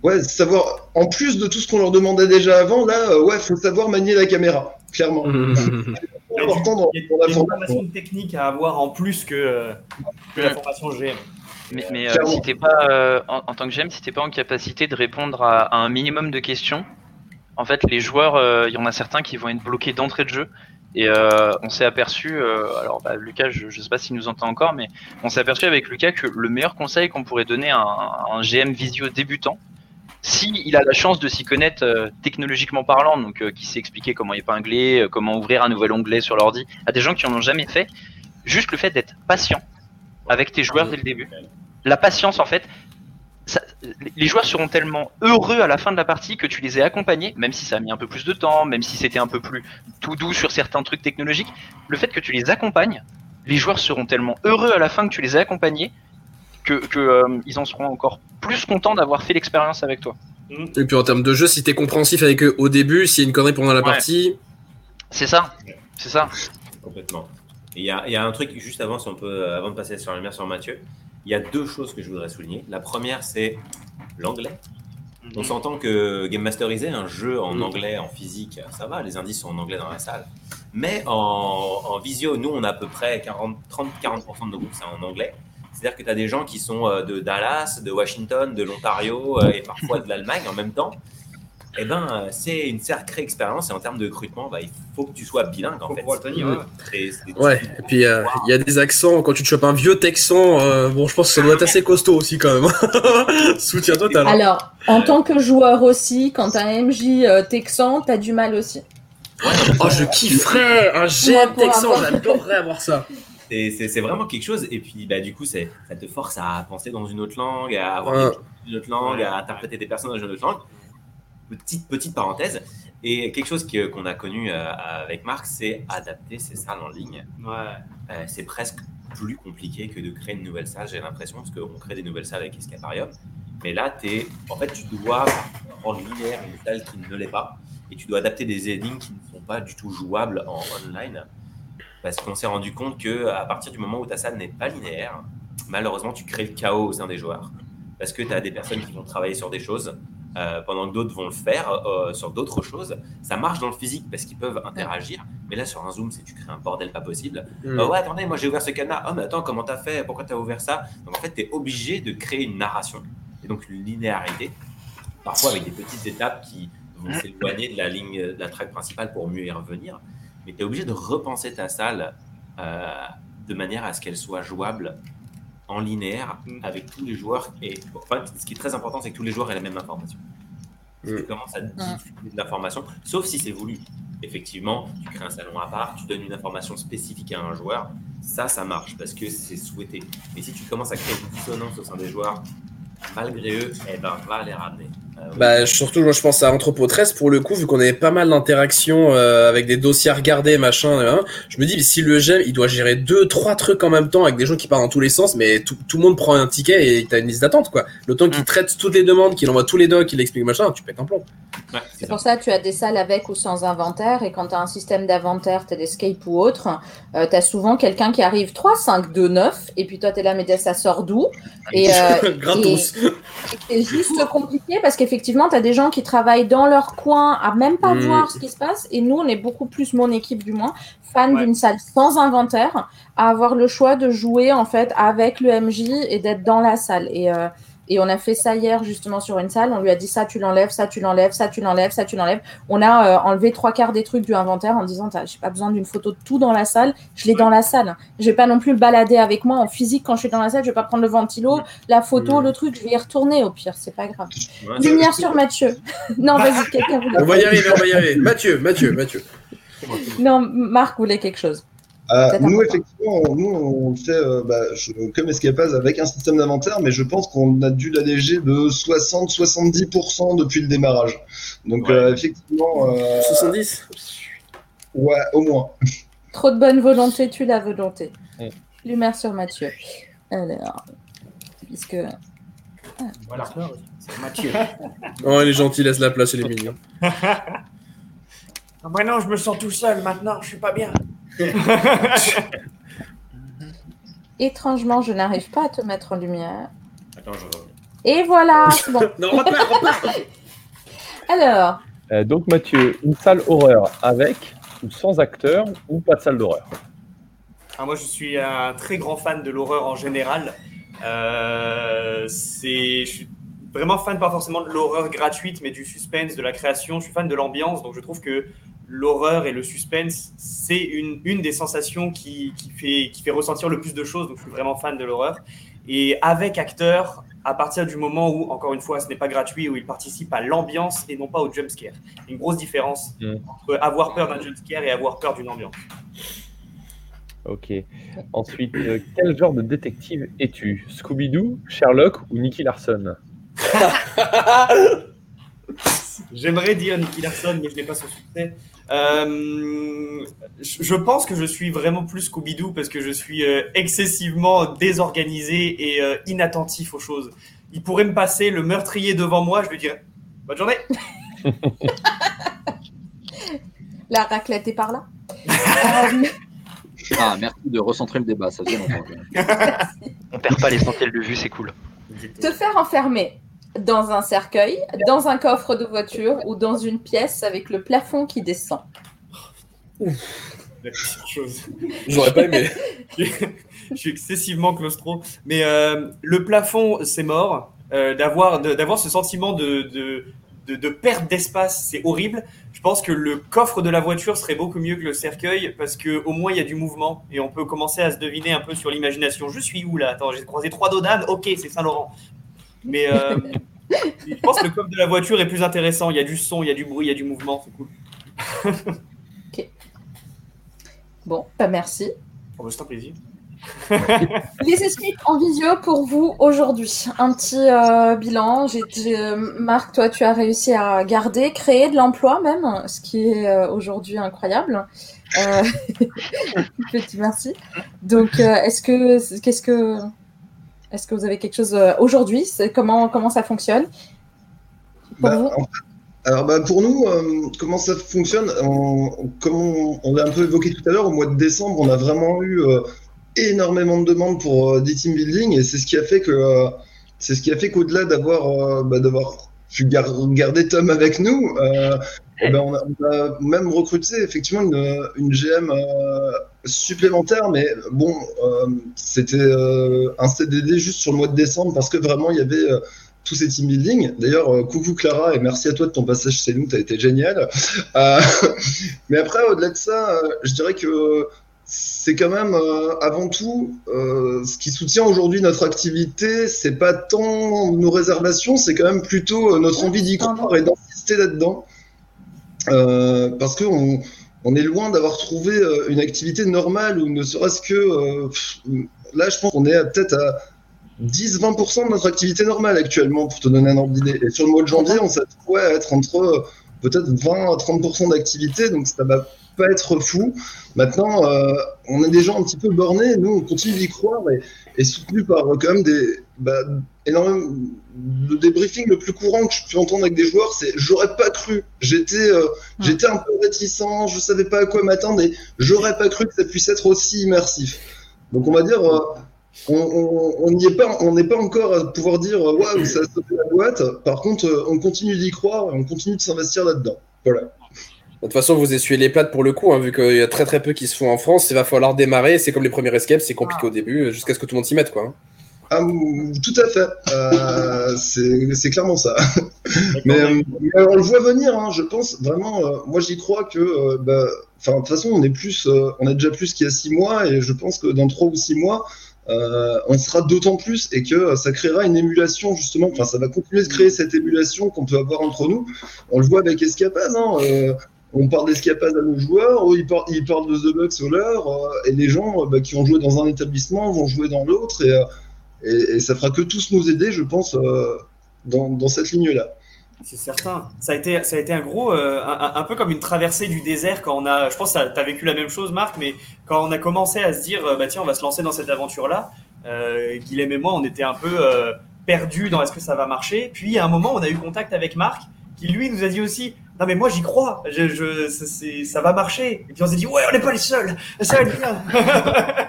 Speaker 9: ouais, savoir, en plus de tout ce qu'on leur demandait déjà avant, là, euh, ouais, faut savoir manier la caméra, clairement. C'est important dans,
Speaker 8: il y a,
Speaker 9: dans la
Speaker 8: il y a une
Speaker 9: formation.
Speaker 8: formation technique à avoir en plus que, euh, que la formation GM.
Speaker 11: Mais, mais euh, si t'es pas, euh, en, en tant que GM, si t'es pas en capacité de répondre à, à un minimum de questions, en fait, les joueurs, euh, il y en a certains qui vont être bloqués d'entrée de jeu. Et euh, on s'est aperçu, euh, alors bah, Lucas, je, je sais pas s'il nous entend encore, mais on s'est aperçu avec Lucas que le meilleur conseil qu'on pourrait donner à un, à un GM visio débutant, si il a la chance de s'y connaître euh, technologiquement parlant, donc euh, qui sait expliquer comment épingler, euh, comment ouvrir un nouvel onglet sur l'ordi, à des gens qui en ont jamais fait, juste le fait d'être patient avec tes joueurs dès le début. La patience, en fait, ça- les joueurs seront tellement heureux à la fin de la partie que tu les aies accompagnés, même si ça a mis un peu plus de temps, même si c'était un peu plus tout doux sur certains trucs technologiques. Le fait que tu les accompagnes, les joueurs seront tellement heureux à la fin que tu les aies accompagnés que, que, euh, ils en seront encore plus contents d'avoir fait l'expérience avec toi.
Speaker 3: Et puis en termes de jeu, si t'es compréhensif avec eux au début, s'il y a une connerie pendant la
Speaker 11: Ouais.
Speaker 3: partie,
Speaker 11: C'est ça, c'est ça.
Speaker 5: Complètement. Il y a, il y a un truc, juste avant, si on peut, euh, avant de passer sur la lumière sur Mathieu, il y a deux choses que je voudrais souligner. La première, c'est l'anglais. On s'entend que Game Masteriser, un jeu en anglais, en physique, ça va, les indices sont en anglais dans la salle. Mais en, en visio, nous, on a à peu près 40, 30-40% de nos groupes, c'est en anglais. C'est-à-dire que tu as des gens qui sont euh, de Dallas, de Washington, de l'Ontario euh, et parfois de l'Allemagne en même temps. Eh ben, euh, c'est une sacrée expérience et en termes de recrutement, bah, il faut que tu sois bilingue en
Speaker 8: Faut
Speaker 5: fait.
Speaker 8: tenir, ouais.
Speaker 5: C'est- c'est-
Speaker 3: ouais. Et puis euh, il y a des accents. Quand tu te chopes un vieux texan, euh, bon, je pense que ça doit être assez costaud aussi quand même. Soutien total. hein.
Speaker 1: Alors, en tant que joueur aussi, quand t'as un MJ euh, texan, t'as du mal aussi.
Speaker 3: Oh, je kifferais un GM texan. J'adorerais avoir ça.
Speaker 5: C'est- vraiment quelque chose. Et puis, bah, du coup, c'est- ça te force à penser dans une autre langue, à avoir
Speaker 3: Ouais.
Speaker 5: une autre langue, à interpréter des personnages dans une autre langue. Petite, petite parenthèse. Et quelque chose qu'on a connu euh, avec Marc, c'est adapter ses salles en ligne.
Speaker 8: Ouais.
Speaker 5: Euh, c'est presque plus compliqué que de créer une nouvelle salle, j'ai l'impression, parce qu'on crée des nouvelles salles avec Escaparium. Mais là, es, en fait, tu dois rendre linéaire une salle qui ne l'est pas, et tu dois adapter des énigmes qui ne sont pas du tout jouables en online, parce qu'on s'est rendu compte que à partir du moment où ta salle n'est pas linéaire, malheureusement, tu crées le chaos au sein des joueurs. Parce que tu as des personnes qui vont travailler sur des choses, euh, pendant que d'autres vont le faire euh, sur d'autres choses. Ça marche dans le physique parce qu'ils peuvent interagir, mais là sur un Zoom, c'est tu crées un bordel pas possible.
Speaker 3: Mm.
Speaker 5: Euh, ouais, attendez, moi j'ai ouvert ce cadenas. Oh, mais attends, comment t'as fait? Pourquoi t'as ouvert ça? Donc en fait, tu es obligé de créer une narration et donc une linéarité, parfois avec des petites étapes qui vont s'éloigner de la ligne, de la track principale pour mieux y revenir. Mais tu es obligé de repenser ta salle euh, de manière à ce qu'elle soit jouable en linéaire avec tous les joueurs. Et enfin, ce qui est très important, c'est que tous les joueurs aient la même information. Si tu commences à diffuser de l'information, sauf si c'est voulu. Effectivement, tu crées un salon à part, tu donnes une information spécifique à un joueur, ça, ça marche parce que c'est souhaité. Mais si tu commences à créer une dissonance au sein des joueurs, malgré eux, eh ben, va les ramener. Euh.
Speaker 3: Bah, surtout, moi, je pense à Entrepôt 13 pour le coup, vu qu'on avait pas mal d'interactions euh, avec des dossiers à regarder, machin. hein, je me dis, mais si le GM, il doit gérer deux, trois trucs en même temps avec des gens qui partent dans tous les sens, mais tout, tout le monde prend un ticket et t'as une liste d'attente, quoi. Le temps qu'il traite toutes les demandes, qu'il envoie tous les docs, qu'il explique machin, tu pètes un plomb.
Speaker 5: Ouais,
Speaker 1: C'est pour ça que tu as des salles avec ou sans inventaire. Et quand tu as un système d'inventaire, tel Escape ou autre, euh, tu as souvent quelqu'un qui arrive 3, 5, 2, 9. Et puis toi, tu es là, mais ça sort d'où? Et, euh,
Speaker 3: Gratos.
Speaker 1: et- et c'est juste compliqué parce qu'effectivement, tu as des gens qui travaillent dans leur coin à même pas
Speaker 3: Mm.
Speaker 1: voir ce qui se passe. Et nous, on est beaucoup plus, mon équipe du moins, fan
Speaker 8: Ouais.
Speaker 1: d'une salle sans inventaire, à avoir le choix de jouer en fait avec le MJ et d'être dans la salle. Et, euh, et on a fait ça hier justement sur une salle. On lui a dit ça, tu l'enlèves, ça, tu l'enlèves, ça, tu l'enlèves, ça, tu l'enlèves. On a euh, enlevé trois quarts des trucs du inventaire en disant j'ai pas besoin d'une photo de tout dans la salle, je l'ai dans la salle. Je vais pas non plus le balader avec moi en physique quand je suis dans la salle. Je vais pas prendre le ventilo, la photo, le truc. Je vais y retourner au pire, c'est pas grave. Lumière sur Mathieu. non, vas-y, quelqu'un.
Speaker 3: On va y arriver, on va y arriver. Mathieu, Mathieu, Mathieu.
Speaker 1: Non, Marc voulait quelque chose.
Speaker 9: Euh,
Speaker 1: C'est
Speaker 9: nous, effectivement, nous, on le fait euh, bah, je- comme Escapaz avec un système d'inventaire, mais je pense qu'on a dû l'alléger de 60-70% depuis le démarrage. Donc,
Speaker 5: Ouais.
Speaker 9: euh, effectivement, euh,
Speaker 3: 70
Speaker 9: ouais, au moins.
Speaker 1: Trop de bonne volonté, tue la volonté.
Speaker 4: Mm.
Speaker 1: Lumière sur Mathieu. Alors, puisque.
Speaker 8: Voilà. C'est Mathieu.
Speaker 3: Oh, il est gentil, laisse la place, il est mignon.
Speaker 8: Ah, maintenant, je me sens tout seul. Maintenant, je suis pas bien.
Speaker 1: Étrangement, je n'arrive pas à te mettre en lumière.
Speaker 5: Attends, je reviens.
Speaker 1: Et voilà, c'est bon.
Speaker 3: Non, repars, repars
Speaker 1: Alors,
Speaker 4: Euh, donc Mathieu, une salle horreur avec ou sans acteur ou pas de salle d'horreur
Speaker 8: Ah, moi, je suis un très grand fan de l'horreur en général. Euh, c'est, je suis vraiment fan, pas forcément de l'horreur gratuite, mais du suspense, de la création. Je suis fan de l'ambiance, donc je trouve que l'horreur et le suspense, c'est une, une des sensations qui, qui, fait, qui fait ressentir le plus de choses. Donc, je suis vraiment fan de l'horreur. Et avec acteur, à partir du moment où, encore une fois, ce n'est pas gratuit, où il participe à l'ambiance et non pas au jumpscare. Une grosse différence
Speaker 4: Mm.
Speaker 8: entre avoir peur d'un jumpscare et avoir peur d'une ambiance.
Speaker 4: Ok. Ensuite, euh, quel genre de détective es-tu? Scooby-Doo, Sherlock ou Nicky Larson?
Speaker 8: J'aimerais dire Nicky Larson, mais je n'ai pas son succès. Euh, je pense que je suis vraiment plus Scooby-Doo parce que je suis euh, excessivement désorganisé et euh, inattentif aux choses. Il pourrait me passer le meurtrier devant moi, je lui dirais Bonne journée
Speaker 1: la raclette est par là. Euh,
Speaker 7: Ah, merci de recentrer le débat, ça faisait longtemps.
Speaker 11: On perd pas l'essentiel de vue, c'est cool.
Speaker 1: te faire enfermer dans un cercueil, dans un coffre de voiture ou dans une pièce avec le plafond qui descend.
Speaker 8: La pire chose.
Speaker 3: J'aurais pas aimé.
Speaker 8: je suis excessivement claustro. Mais euh, le plafond, c'est mort. Euh, d'avoir, de- d'avoir ce sentiment de, de, de, de perte d'espace, c'est horrible. Je pense que le coffre de la voiture serait beaucoup mieux que le cercueil parce que au moins il y a du mouvement et on peut commencer à se deviner un peu sur l'imagination. Je suis où là? Attends, j'ai croisé trois dodanes. Ok, c'est Saint-Laurent. Mais euh, je pense que le coffre de la voiture est plus intéressant. Il y a du son, il y a du bruit, il y a du mouvement. C'est cool.
Speaker 1: Bon, bah merci.
Speaker 8: Oh, bah, c'est un plaisir.
Speaker 1: Les escapes en visio pour vous aujourd'hui. Un petit euh, bilan. J'ai- euh, Marc, toi, tu as réussi à garder, créer de l'emploi même, ce qui est euh, aujourd'hui incroyable. Euh, petit merci. Donc, est-ce que, qu'est-ce que, est-ce que vous avez quelque chose euh, aujourd'hui? Comment, comment ça fonctionne? Pour
Speaker 9: Bah,
Speaker 1: vous?
Speaker 9: alors bah, pour nous, euh, comment ça fonctionne? On, Comme on, on l'a un peu évoqué tout à l'heure, au mois de décembre, on a vraiment eu euh, énormément de demandes pour euh, des team building et c'est ce qui a fait que c'est ce qui a fait qu'au-delà d'avoir bah, d'avoir pu gar- garder Tom avec nous, euh, eh ben, on, a, on a même recruté effectivement une, une GM euh, supplémentaire, mais bon, euh, c'était euh, un CDD juste sur le mois de décembre parce que vraiment il y avait euh, tous ces team building. D'ailleurs, euh, coucou Clara et merci à toi de ton passage chez nous, tu as été génial. Mais après, au-delà de ça, je dirais que c'est quand même euh, avant tout euh, ce qui soutient aujourd'hui notre activité, c'est pas tant nos réservations, c'est quand même plutôt euh, notre envie d'y croire et d'insister là-dedans. Euh, parce que on, on est loin d'avoir trouvé une activité normale ou ne serait-ce que pff, là, je pense qu'on est peut-être à 10-20% de notre activité normale actuellement, pour te donner un ordre d'idée. Et sur le mois de janvier, on s'attendait à être entre peut-être 20 à 30% d'activité, donc ça va pas être fou. Maintenant, euh, on est des gens un petit peu bornés, nous on continue d'y croire et, et soutenu par euh, quand même des bah, énormément de débriefing le plus courant que je peux entendre avec des joueurs, c'est j'aurais pas cru, j'étais euh, j'étais un peu réticent, je savais pas à quoi m'attendre et j'aurais pas cru que ça puisse être aussi immersif. Donc on va dire on- n'y est pas, on n'est pas encore à pouvoir dire waouh, ça a sauté la boîte. Par contre, on continue d'y croire et on continue de s'investir là-dedans. Voilà.
Speaker 3: De toute façon, vous essuyez les plates pour le coup, hein, vu qu'il y a très très peu qui se font en France. Il va falloir démarrer. C'est comme les premiers escapes, c'est compliqué au début, jusqu'à ce que tout le monde s'y mette, quoi. hein.
Speaker 9: Ah, tout à fait. Euh, c'est clairement ça. mais, euh, on le voit venir, hein, je pense vraiment. euh, moi, j'y crois que, euh, bah, enfin, de toute façon, on est plus, euh, on a déjà plus qu'il y a six mois, et je pense que dans trois ou six mois, euh, on sera d'autant plus, et que ça créera une émulation justement. Enfin, ça va continuer de créer cette émulation qu'on peut avoir entre nous. On le voit avec Escapade. Hein, euh, on parle d'escapade à nos joueurs, eux, ils, par- ils parlent de The Bucks au leur, euh, et les gens euh, bah, qui ont joué dans un établissement vont jouer dans l'autre, et, euh, et, et ça fera que tous nous aider, je pense, euh, dans, cette ligne-là.
Speaker 8: C'est certain. Ça a été, un gros, euh, un, peu comme une traversée du désert quand on a. Je pense que tu as vécu la même chose, Marc, mais quand on a commencé à se dire, euh, bah tiens, on va se lancer dans cette aventure-là, euh, et moi, on était un peu euh, perdus dans est-ce que ça va marcher. Puis à un moment, on a eu contact avec Marc, qui lui nous a dit aussi, non mais moi j'y crois, je, je, ça, va marcher. Et puis on s'est dit, ouais, on n'est pas les seuls, ça va être bien.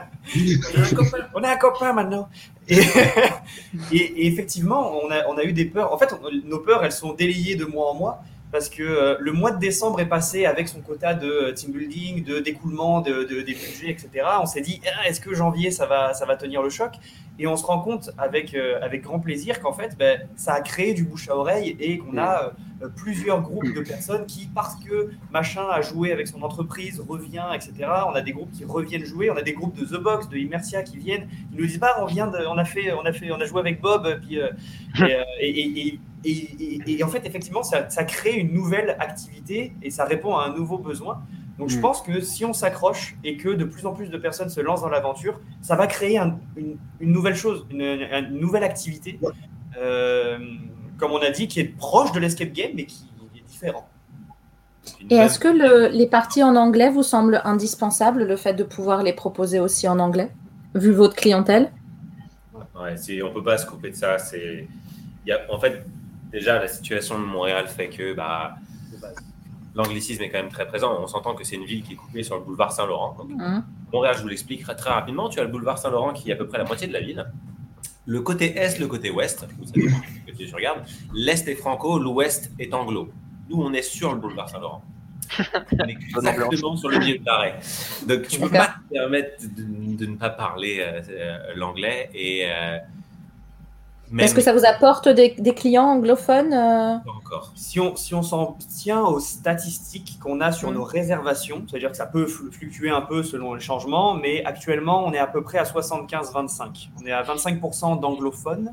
Speaker 8: on a un copain maintenant. Et, et, et effectivement, on a, on a eu des peurs. En fait, on- nos peurs, elles sont délayées de mois en mois parce que euh, le mois de décembre est passé avec son quota de team building, de d'écoulement de, de- des budgets, etc. On s'est dit, Ah, est-ce que janvier ça va, ça va tenir le choc? Et on se rend compte avec, euh, avec grand plaisir qu'en fait, ben, ça a créé du bouche à oreille et qu'on a euh, plusieurs groupes de personnes qui, parce que machin a joué avec son entreprise, revient, etc. On a des groupes qui reviennent jouer, on a des groupes de The Box, de Immersia qui viennent, qui nous disent bah on vient, on a fait, on a fait, on a joué avec Bob, et, et- et- et en fait effectivement ça, ça crée une nouvelle activité et ça répond à un nouveau besoin. Donc je
Speaker 12: Mm.
Speaker 8: pense que si on s'accroche et que de plus en plus de personnes se lancent dans l'aventure, ça va créer un- une, une nouvelle chose, une, une nouvelle activité, euh, comme on a dit, qui est proche de l'escape game mais qui est différent.
Speaker 1: Et est-ce que le- les parties en anglais vous semblent indispensables, le fait de pouvoir les proposer aussi en anglais, vu votre clientèle?
Speaker 5: Ouais, on peut pas se couper de ça. C'est, en fait, déjà, la situation de Montréal fait que bah, l'anglicisme est quand même très présent. On s'entend que c'est une ville qui est coupée sur le boulevard Saint-Laurent.
Speaker 1: Hein
Speaker 5: Montréal, je vous l'explique très, très rapidement. Tu as le boulevard Saint-Laurent qui est à peu près la moitié de la ville. Le côté est, le côté ouest, vous savez que tu regardes. L'est est franco, l'ouest est anglo. Nous, on est sur le boulevard Saint-Laurent. On est exactement sur le milieu de l'arrêt. Donc, tu peux
Speaker 1: D'accord.
Speaker 5: pas te permettre de, de ne pas parler euh, euh, l'anglais. Et euh,
Speaker 1: Est-ce que ça vous apporte des, des clients anglophones euh,
Speaker 5: pas encore.
Speaker 8: Si on, si on s'en tient aux statistiques qu'on a sur
Speaker 1: Mm.
Speaker 8: nos réservations, c'est-à-dire que ça peut fl- fluctuer un peu selon les changements, mais actuellement, on est à peu près à 75-25. On est à 25% d'anglophones,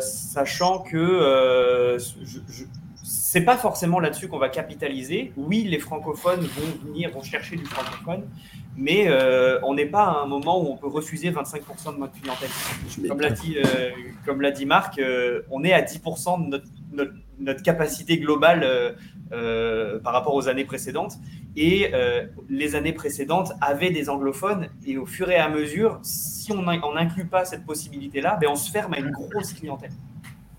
Speaker 8: sachant que euh, je- je- c'est pas forcément là-dessus qu'on va capitaliser. Oui, les francophones vont venir, vont chercher du francophone, mais euh, on n'est pas à un moment où on peut refuser 25% de notre clientèle. Comme l'a dit, euh, comme l'a dit Marc, euh, on est à 10% de notre, notre, notre capacité globale euh, euh, par rapport aux années précédentes. Et euh, les années précédentes avaient des anglophones, et au fur et à mesure, si on n'inclut pas cette possibilité-là, ben on se ferme à une grosse clientèle.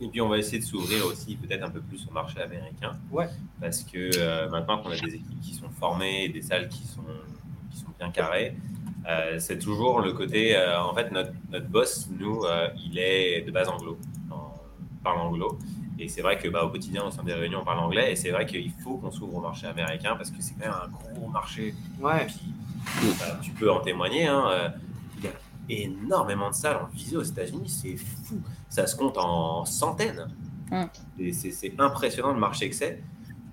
Speaker 5: Et puis on va essayer de s'ouvrir aussi peut-être un peu plus au marché américain.
Speaker 8: Ouais.
Speaker 5: Parce que euh, maintenant qu'on a des équipes qui sont formées, et des salles qui sont, qui sont bien carrées, euh, c'est toujours le côté. en fait, notre, notre boss, nous, il est de base anglo, en- parle anglo. Et c'est vrai que bah, au quotidien, au sein des réunions, on parle anglais. Et c'est vrai qu'il faut qu'on s'ouvre au marché américain parce que c'est quand même un gros marché.
Speaker 8: Ouais.
Speaker 5: Puis, bah, tu peux en témoigner. hein, euh, Il y a énormément de salles en visio aux États-Unis. C'est fou. Ça se compte en centaines.
Speaker 1: Mm.
Speaker 5: Et c'est impressionnant le marché que c'est.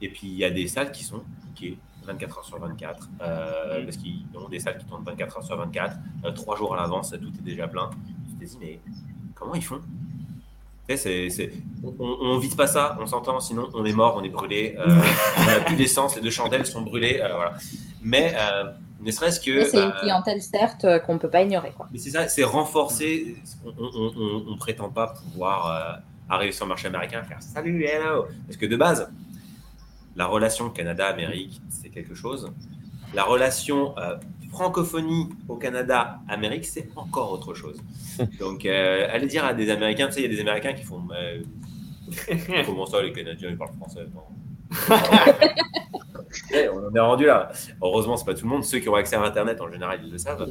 Speaker 5: Et puis, il y a des salles qui sont bookées 24 heures sur 24. euh, Parce qu'ils ont des salles qui tournent 24 heures sur 24. euh, Trois jours à l'avance, tout est déjà plein. Tu te dis, mais comment ils font? C'est- on, on vise pas ça, on s'entend, sinon on est mort, on est brûlé. euh, on n'a plus d'essence, les deux chandelles sont brûlées. euh, voilà. Mais euh, ne serait-ce que.
Speaker 1: C'est une clientèle, certes, qu'on ne peut pas ignorer. Quoi.
Speaker 5: mais c'est ça, c'est renforcer. On, on prétend pas pouvoir arriver sur le marché américain et faire salut, hello. Parce que de base, la relation Canada-Amérique, c'est quelque chose. La relation francophonie au Canada-Amérique, c'est encore autre chose. Donc, euh, allez dire à des Américains, tu sais, il y a des Américains qui font euh, Comment ça, les Canadiens, ils parlent français non Ouais, on en est rendu là. Heureusement, c'est pas tout le monde. Ceux qui ont accès à Internet, en général, ils le savent.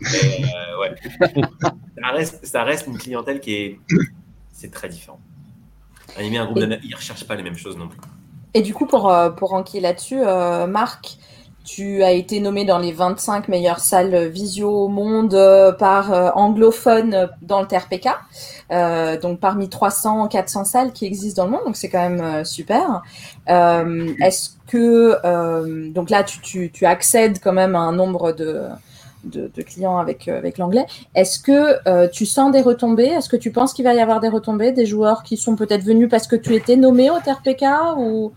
Speaker 5: Mais, euh, ouais. ça, reste, ça reste une clientèle qui est. C'est très différent. Animer un groupe ils ne recherchent pas les mêmes choses non plus.
Speaker 1: Et du coup, pour, euh, pour enquiller là-dessus, euh, Marc, tu as été nommé dans les 25 meilleures salles visio au monde euh, par euh, anglophone dans le TRPK, euh, donc parmi 300, 400 salles qui existent dans le monde, donc c'est quand même euh, super. Euh, Est-ce que, euh, donc là, tu, tu, tu accèdes quand même à un nombre de, de, de clients avec, avec l'anglais. Est-ce que tu sens des retombées? Est-ce que tu penses qu'il va y avoir des retombées Des joueurs qui sont peut-être venus parce que tu étais nommé au TRPK ou,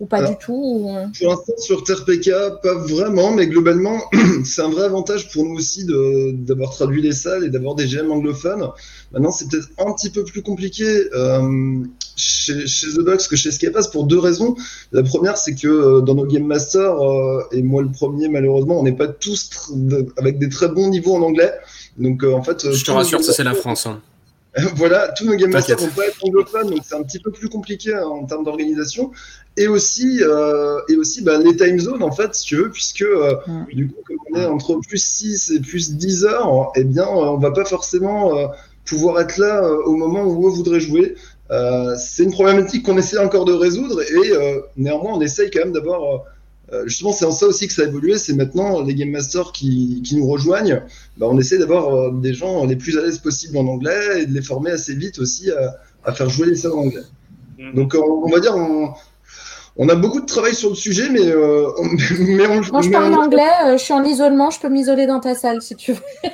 Speaker 1: ou pas
Speaker 9: Alors,
Speaker 1: du tout ou-
Speaker 9: Pour l'instant, sur TRPK, pas vraiment, mais globalement, c'est un vrai avantage pour nous aussi de- d'avoir traduit les salles et d'avoir des GM anglophones. Maintenant, c'est peut-être un petit peu plus compliqué euh, chez, chez The Box que chez Escapas pour deux raisons. La première, c'est que euh, dans nos Game Masters, euh, et moi le premier, malheureusement, on n'est pas tous de- avec des très bons niveaux en anglais. Donc, euh, en fait, euh,
Speaker 3: Je te rassure, ça c'est la France. hein.
Speaker 9: voilà, tous nos Game Masters vont pas être anglophones, donc c'est un petit peu plus compliqué hein, en termes d'organisation. Et aussi, euh, et aussi bah, les time zones, en fait, si tu veux, puisque euh,
Speaker 1: Mm.
Speaker 9: du coup, comme on est entre plus 6 et plus 10 heures, eh bien, euh, on va pas forcément euh, pouvoir être là euh, au moment où on voudrait jouer. Euh, c'est une problématique qu'on essaie encore de résoudre et euh, néanmoins, on essaye quand même d'avoir. Euh, justement, c'est en ça aussi que ça a évolué. C'est maintenant les Game Masters qui, qui nous rejoignent. Bah, on essaie d'avoir euh, des gens les plus à l'aise possible en anglais et de les former assez vite aussi à, à faire jouer les salles en anglais.
Speaker 8: Mhm.
Speaker 9: Donc, on, on va dire, on, on a beaucoup de travail sur le sujet, mais, euh, on, mais on,
Speaker 1: Moi, je parle
Speaker 9: on-
Speaker 1: anglais, euh, je suis en isolement, je peux m'isoler dans ta salle si tu veux.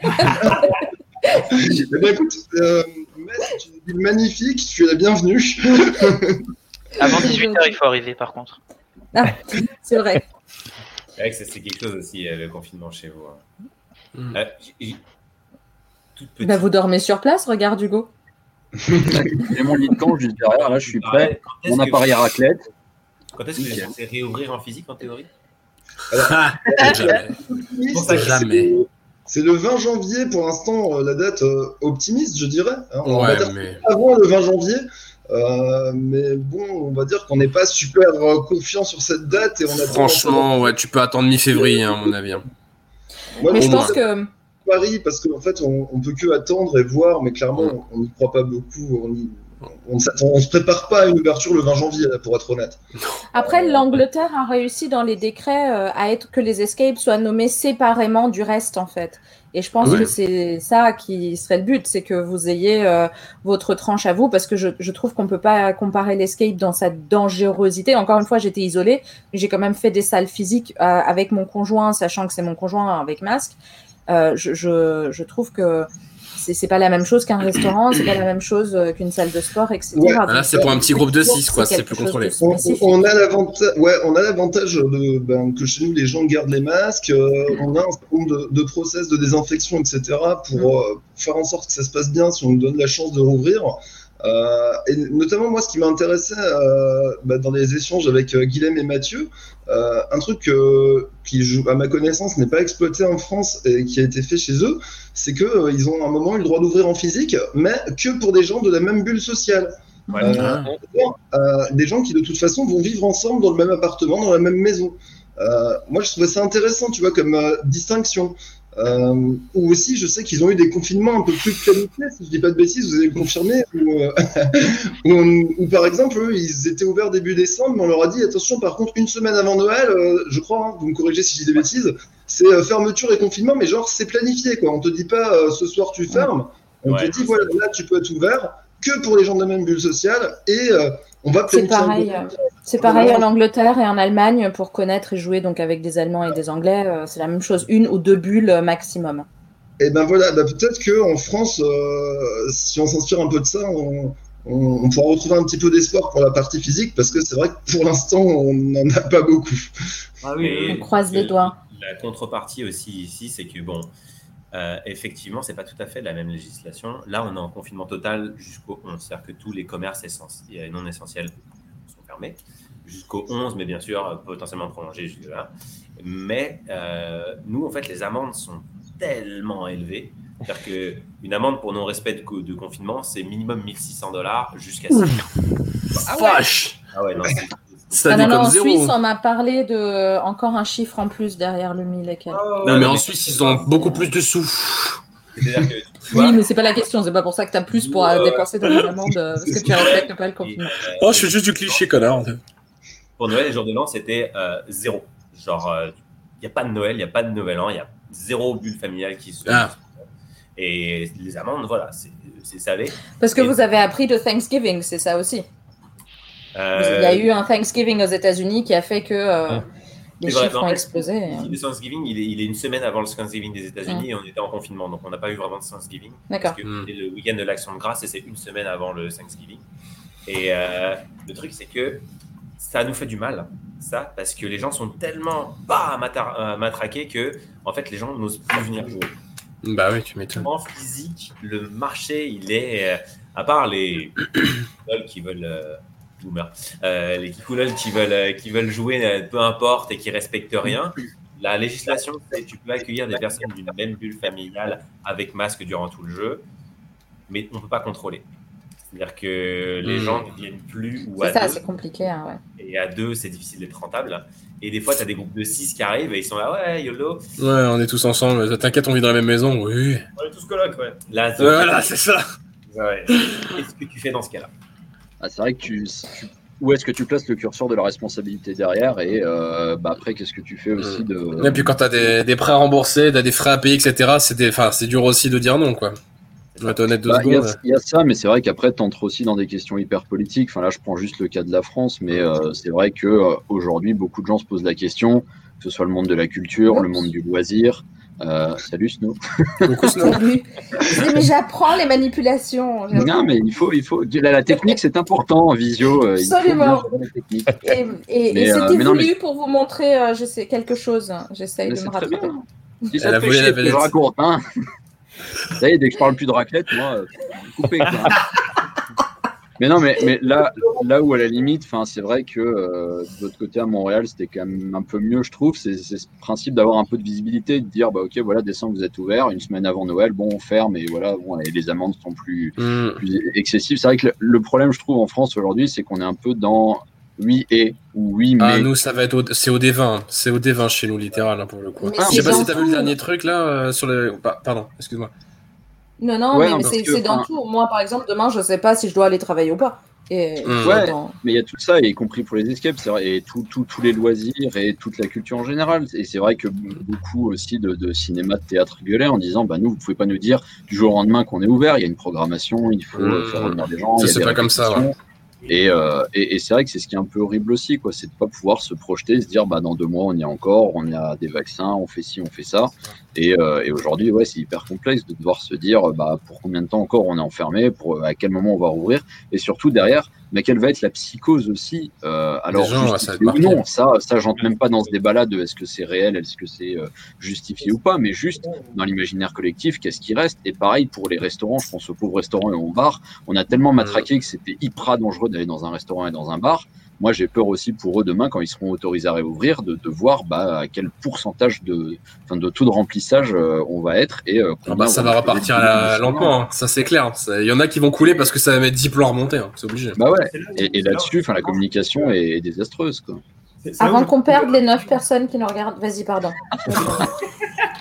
Speaker 9: Eh ben, écoute, euh, Metz, c'est une ville magnifique, tu es la bienvenue.
Speaker 11: Avant 18h, il faut arriver par contre.
Speaker 1: Ah, c'est vrai.
Speaker 5: C'est vrai que c'est quelque chose aussi, euh, le confinement chez vous. hein.
Speaker 3: Mm.
Speaker 5: Euh, toute petite.
Speaker 1: Bah, vous dormez sur place, regarde Hugo.
Speaker 7: J'ai mon lit de camp juste derrière, là je suis prêt. Mon appareil à raclette.
Speaker 5: Quand est-ce que vous censé réouvrir en physique en théorie?
Speaker 3: Ah, jamais.
Speaker 5: Que
Speaker 3: Jamais.
Speaker 9: C'est le 20 janvier pour l'instant, euh, la date optimiste, je dirais. hein. On va
Speaker 3: Ouais,
Speaker 9: dire
Speaker 3: mais.
Speaker 9: avant le 20 janvier. Euh, mais bon, on va dire qu'on n'est pas super euh, confiant sur cette date. Et on a
Speaker 3: Franchement, ouais, tu peux attendre mi-février, hein, à mon avis. hein.
Speaker 9: Moi,
Speaker 1: Mais
Speaker 9: je
Speaker 1: pense que
Speaker 9: Paris parce qu'en fait, on, on peut que attendre et voir, mais clairement, on n'y croit pas beaucoup. On, y- on, on se prépare pas à une ouverture le 20 janvier, pour être honnête.
Speaker 1: après, l'Angleterre a réussi dans les décrets euh, à être que les escapes soient nommés séparément du reste, en fait. Et je pense
Speaker 3: Ouais.
Speaker 1: que c'est ça qui serait le but, c'est que vous ayez euh, votre tranche à vous, parce que je, je trouve qu'on peut pas comparer l'escape dans sa dangerosité. Encore une fois, j'étais isolée, mais j'ai quand même fait des salles physiques euh, avec mon conjoint, sachant que c'est mon conjoint avec masque. Euh, je, je, je trouve que c'est c'est pas la même chose qu'un restaurant, c'est pas la même chose euh, qu'une salle de sport, etc.
Speaker 9: Ouais.
Speaker 3: Ah, là, c'est pour un petit groupe de 6, quoi. C'est plus contrôlé.
Speaker 9: On, on a l'avantage, ouais, on a l'avantage de, ben, que chez nous les gens gardent les masques. euh, on a un certain nombre de, de process de désinfection, etc. pour euh, faire en sorte que ça se passe bien si on nous donne la chance de rouvrir. Euh, et notamment moi, ce qui m'a intéressé euh, bah, dans les échanges avec euh, Guilhem et Mathieu, euh, un truc qui, à ma connaissance, n'est pas exploité en France et qui a été fait chez eux, c'est que euh, ont à un moment eu le droit d'ouvrir en physique, mais que pour des gens de la même bulle sociale.
Speaker 8: Ouais.
Speaker 3: Ah.
Speaker 9: des gens qui de toute façon vont vivre ensemble dans le même appartement, dans la même maison. Moi, je trouvais ça intéressant, tu vois, comme distinction. Euh, ou aussi, je sais qu'ils ont eu des confinements un peu plus planifiés, si je dis pas de bêtises, vous allez le confirmer. Ou, euh, ou, ou par exemple, eux, ils étaient ouverts début décembre, mais on leur a dit attention, par contre, une semaine avant Noël, euh, je crois, hein, vous me corrigez si je dis des bêtises, c'est euh, fermeture et confinement, mais genre c'est planifié, quoi. On te dit pas euh, ce soir tu fermes, on
Speaker 5: Ouais.
Speaker 9: te dit voilà, là tu peux être ouvert que pour les gens de la même bulle sociale et euh, on va
Speaker 1: C'est
Speaker 9: planifier un
Speaker 1: pareil,
Speaker 9: peu.
Speaker 1: euh, c'est pareil en Angleterre et en Allemagne pour connaître et jouer donc avec des Allemands et des Anglais. euh, c'est la même chose, une ou deux bulles euh, maximum.
Speaker 9: Et ben voilà, bah peut-être que en France, euh, si on s'inspire un peu de ça, on, on, on pourra retrouver un petit peu d'espoir pour la partie physique, parce que c'est vrai que pour l'instant, on n'en a pas beaucoup.
Speaker 8: Ah oui,
Speaker 1: On croise les
Speaker 5: le-
Speaker 1: doigts.
Speaker 5: La contrepartie aussi ici, c'est que bon, euh, effectivement, c'est pas tout à fait la même législation. Là, on est en confinement total jusqu'au 11, c'est-à-dire que tous les commerces essentiels, non essentiels sont fermés jusqu'au 11, mais bien sûr euh, potentiellement prolongés jusque-là. Mais euh, nous, en fait, les amendes sont tellement élevées. C'est-à-dire qu'une amende pour non-respect de, co- de confinement, c'est minimum 1600 dollars jusqu'à 6
Speaker 3: Vache
Speaker 5: Ah ouais, non, c'est-
Speaker 3: Ça
Speaker 1: Ah non, non,
Speaker 3: déconne
Speaker 1: en
Speaker 3: zéro.
Speaker 1: Suisse, on m'a parlé de euh, encore un chiffre en plus derrière le mille et quelques.
Speaker 3: Non, mais en Suisse, ils ont beaucoup plus de sous.
Speaker 1: Oui, mais c'est pas la question, c'est pas pour ça que t'as plus pour euh,
Speaker 5: Ouais.
Speaker 1: dépenser dans les amendes euh, parce que tu respectes pas le confinement.
Speaker 5: euh,
Speaker 3: Oh, je fais juste du cliché, connard.
Speaker 5: pour Noël et jour de l'an, c'était euh, zéro. Genre, il n'y a pas de Noël, il n'y a pas de Nouvel An, il y a zéro bulle familiale qui se.
Speaker 3: Ah.
Speaker 5: Et les amendes, voilà, c'est c'est salé.
Speaker 1: Parce que
Speaker 5: Et-
Speaker 1: vous avez appris de Thanksgiving, c'est ça aussi.
Speaker 5: Euh,
Speaker 1: Il y a eu un Thanksgiving aux États-Unis qui a fait que euh, les
Speaker 5: vrai,
Speaker 1: chiffres ont explosé.
Speaker 5: Le Thanksgiving, il est, il est une semaine avant le Thanksgiving des États-Unis et on était en confinement, donc on n'a pas eu vraiment de Thanksgiving.
Speaker 1: D'accord.
Speaker 5: Parce que c'était le week-end de l'Action de grâce et c'est une semaine avant le Thanksgiving. Et euh, le truc, c'est que ça nous fait du mal, ça, parce que les gens sont tellement pas matraqués que, en fait, les gens n'osent plus venir jouer.
Speaker 3: Bah oui, tu m'étonnes.
Speaker 5: En physique, le marché, il est, à part les qui veulent, euh, boomer, euh, les kikoulol qui veulent, euh, qui veulent jouer, euh, peu importe, et qui respectent rien. La législation, c'est tu peux accueillir des personnes d'une même bulle familiale avec masque durant tout le jeu, mais on ne peut pas contrôler. C'est-à-dire que les
Speaker 3: Hmm.
Speaker 5: gens ne viennent plus ou à
Speaker 1: C'est ça,
Speaker 5: deux.
Speaker 1: c'est compliqué. hein, ouais.
Speaker 5: Et à deux, c'est difficile d'être rentable. Et des fois, tu as des groupes de six qui arrivent et ils sont là, ouais, YOLO.
Speaker 3: Ouais, on est tous ensemble. T'inquiète, on vit dans la même maison. Oui.
Speaker 8: On est tous colocs, ouais.
Speaker 5: Là, c'est-
Speaker 3: Voilà, c'est ça.
Speaker 5: Ouais. Qu'est-ce que tu fais dans ce cas-là?
Speaker 7: Ah, c'est vrai que tu, tu- où est-ce que tu places le curseur de la responsabilité derrière et euh, bah après qu'est-ce que tu fais aussi de
Speaker 3: Et puis quand t'as des, des prêts à rembourser, t'as des frais à payer, etc., c'est des- enfin, c'est dur aussi de dire non, quoi.
Speaker 7: Bah, Il y, a- y ça, mais c'est vrai qu'après, tu entres aussi dans des questions hyper politiques. Enfin, là, je prends juste le cas de la France, mais euh, c'est vrai que euh, aujourd'hui, beaucoup de gens se posent la question, que ce soit le monde de la culture, le monde du loisir. Euh, salut Snow.
Speaker 3: Coucou, Snow.
Speaker 1: Salut. mais j'apprends les manipulations.
Speaker 7: Non, mais il faut, il faut. La, la technique, c'est important en visio. euh, il faut
Speaker 1: Absolument. Et, et- et
Speaker 7: euh,
Speaker 1: c'était
Speaker 7: non,
Speaker 1: voulu
Speaker 7: mais-
Speaker 1: pour vous montrer euh, je sais, quelque chose. J'essaye de me
Speaker 7: bien. Si ça te fait je raconte, hein. Ça y est, dès que je parle plus de raclette, moi, euh, coupé. quoi. Mais non, mais, mais là, là où à la limite, enfin, c'est vrai que euh, de l'autre côté à Montréal, c'était quand même un peu mieux, je trouve. C'est ce principe d'avoir un peu de visibilité, de dire, bah ok, voilà, décembre vous êtes ouvert, une semaine avant Noël, bon, on ferme et voilà, bon, et les amendes sont plus, plus excessives. C'est vrai que le, le problème, je trouve, en France aujourd'hui, c'est qu'on est un peu dans oui et ou oui mais.
Speaker 3: Ah, nous, ça va être au... c'est au D20. C'est au D20 chez nous, littéral, hein, pour le coup.
Speaker 1: Mais
Speaker 3: Je sais pas si t'as vu le dernier truc là euh, sur le. Pa- Pardon, excuse-moi.
Speaker 1: Non, non,
Speaker 7: Ouais,
Speaker 1: mais c'est dans
Speaker 7: enfin-
Speaker 1: tout. Moi, par exemple, demain, je sais pas si je dois aller travailler ou pas. Et.
Speaker 7: Ouais.
Speaker 1: dans-
Speaker 7: Mais il y a tout ça, y compris pour les escapes, et tout- tout- tous les loisirs et toute la culture en général. Et c'est vrai que beaucoup aussi de, de cinéma, de théâtre gueulaient en disant bah, nous, vous pouvez pas nous dire du jour au lendemain qu'on est ouvert, il y a une programmation, il faut
Speaker 3: Mmh.
Speaker 7: faire revenir des gens.
Speaker 3: Ça, c'est pas comme ça,
Speaker 7: répétitions. Et, euh, et, et c'est vrai que c'est ce qui est un peu horrible aussi, quoi, c'est de pas pouvoir se projeter, se dire, bah dans deux mois on y est encore, on y a des vaccins, on fait ci, on fait ça. Et, euh, et aujourd'hui, ouais, c'est hyper complexe de devoir se dire, bah pour combien de temps encore on est enfermé, pour à quel moment on va rouvrir, et surtout derrière, mais quelle va être la psychose aussi euh, Alors,
Speaker 3: gens, ça
Speaker 7: ou non, ça, ça j'entre même pas dans ce débat-là de est-ce que c'est réel, est-ce que c'est euh, justifié ou pas, mais juste dans l'imaginaire collectif, qu'est-ce qui reste? Et pareil pour les restaurants, je pense aux pauvres restaurants et aux bars, on a tellement matraqué que c'était hyper dangereux d'aller dans un restaurant et dans un bar. Moi, j'ai peur aussi pour eux demain, quand ils seront autorisés à réouvrir, de, de voir bah, à quel pourcentage de, enfin, de taux de remplissage euh, on va être. Et, euh,
Speaker 3: Ah bah, ça
Speaker 7: va
Speaker 3: repartir à lentement, hein. ça c'est clair. Il y en a qui vont couler parce que ça va mettre 10 plombs à remonter, hein. c'est obligé.
Speaker 7: Bah ouais, et, là-dessus, enfin, la communication est désastreuse. Quoi.
Speaker 1: Avant qu'on perde les 9 personnes qui nous regardent. Vas-y, pardon.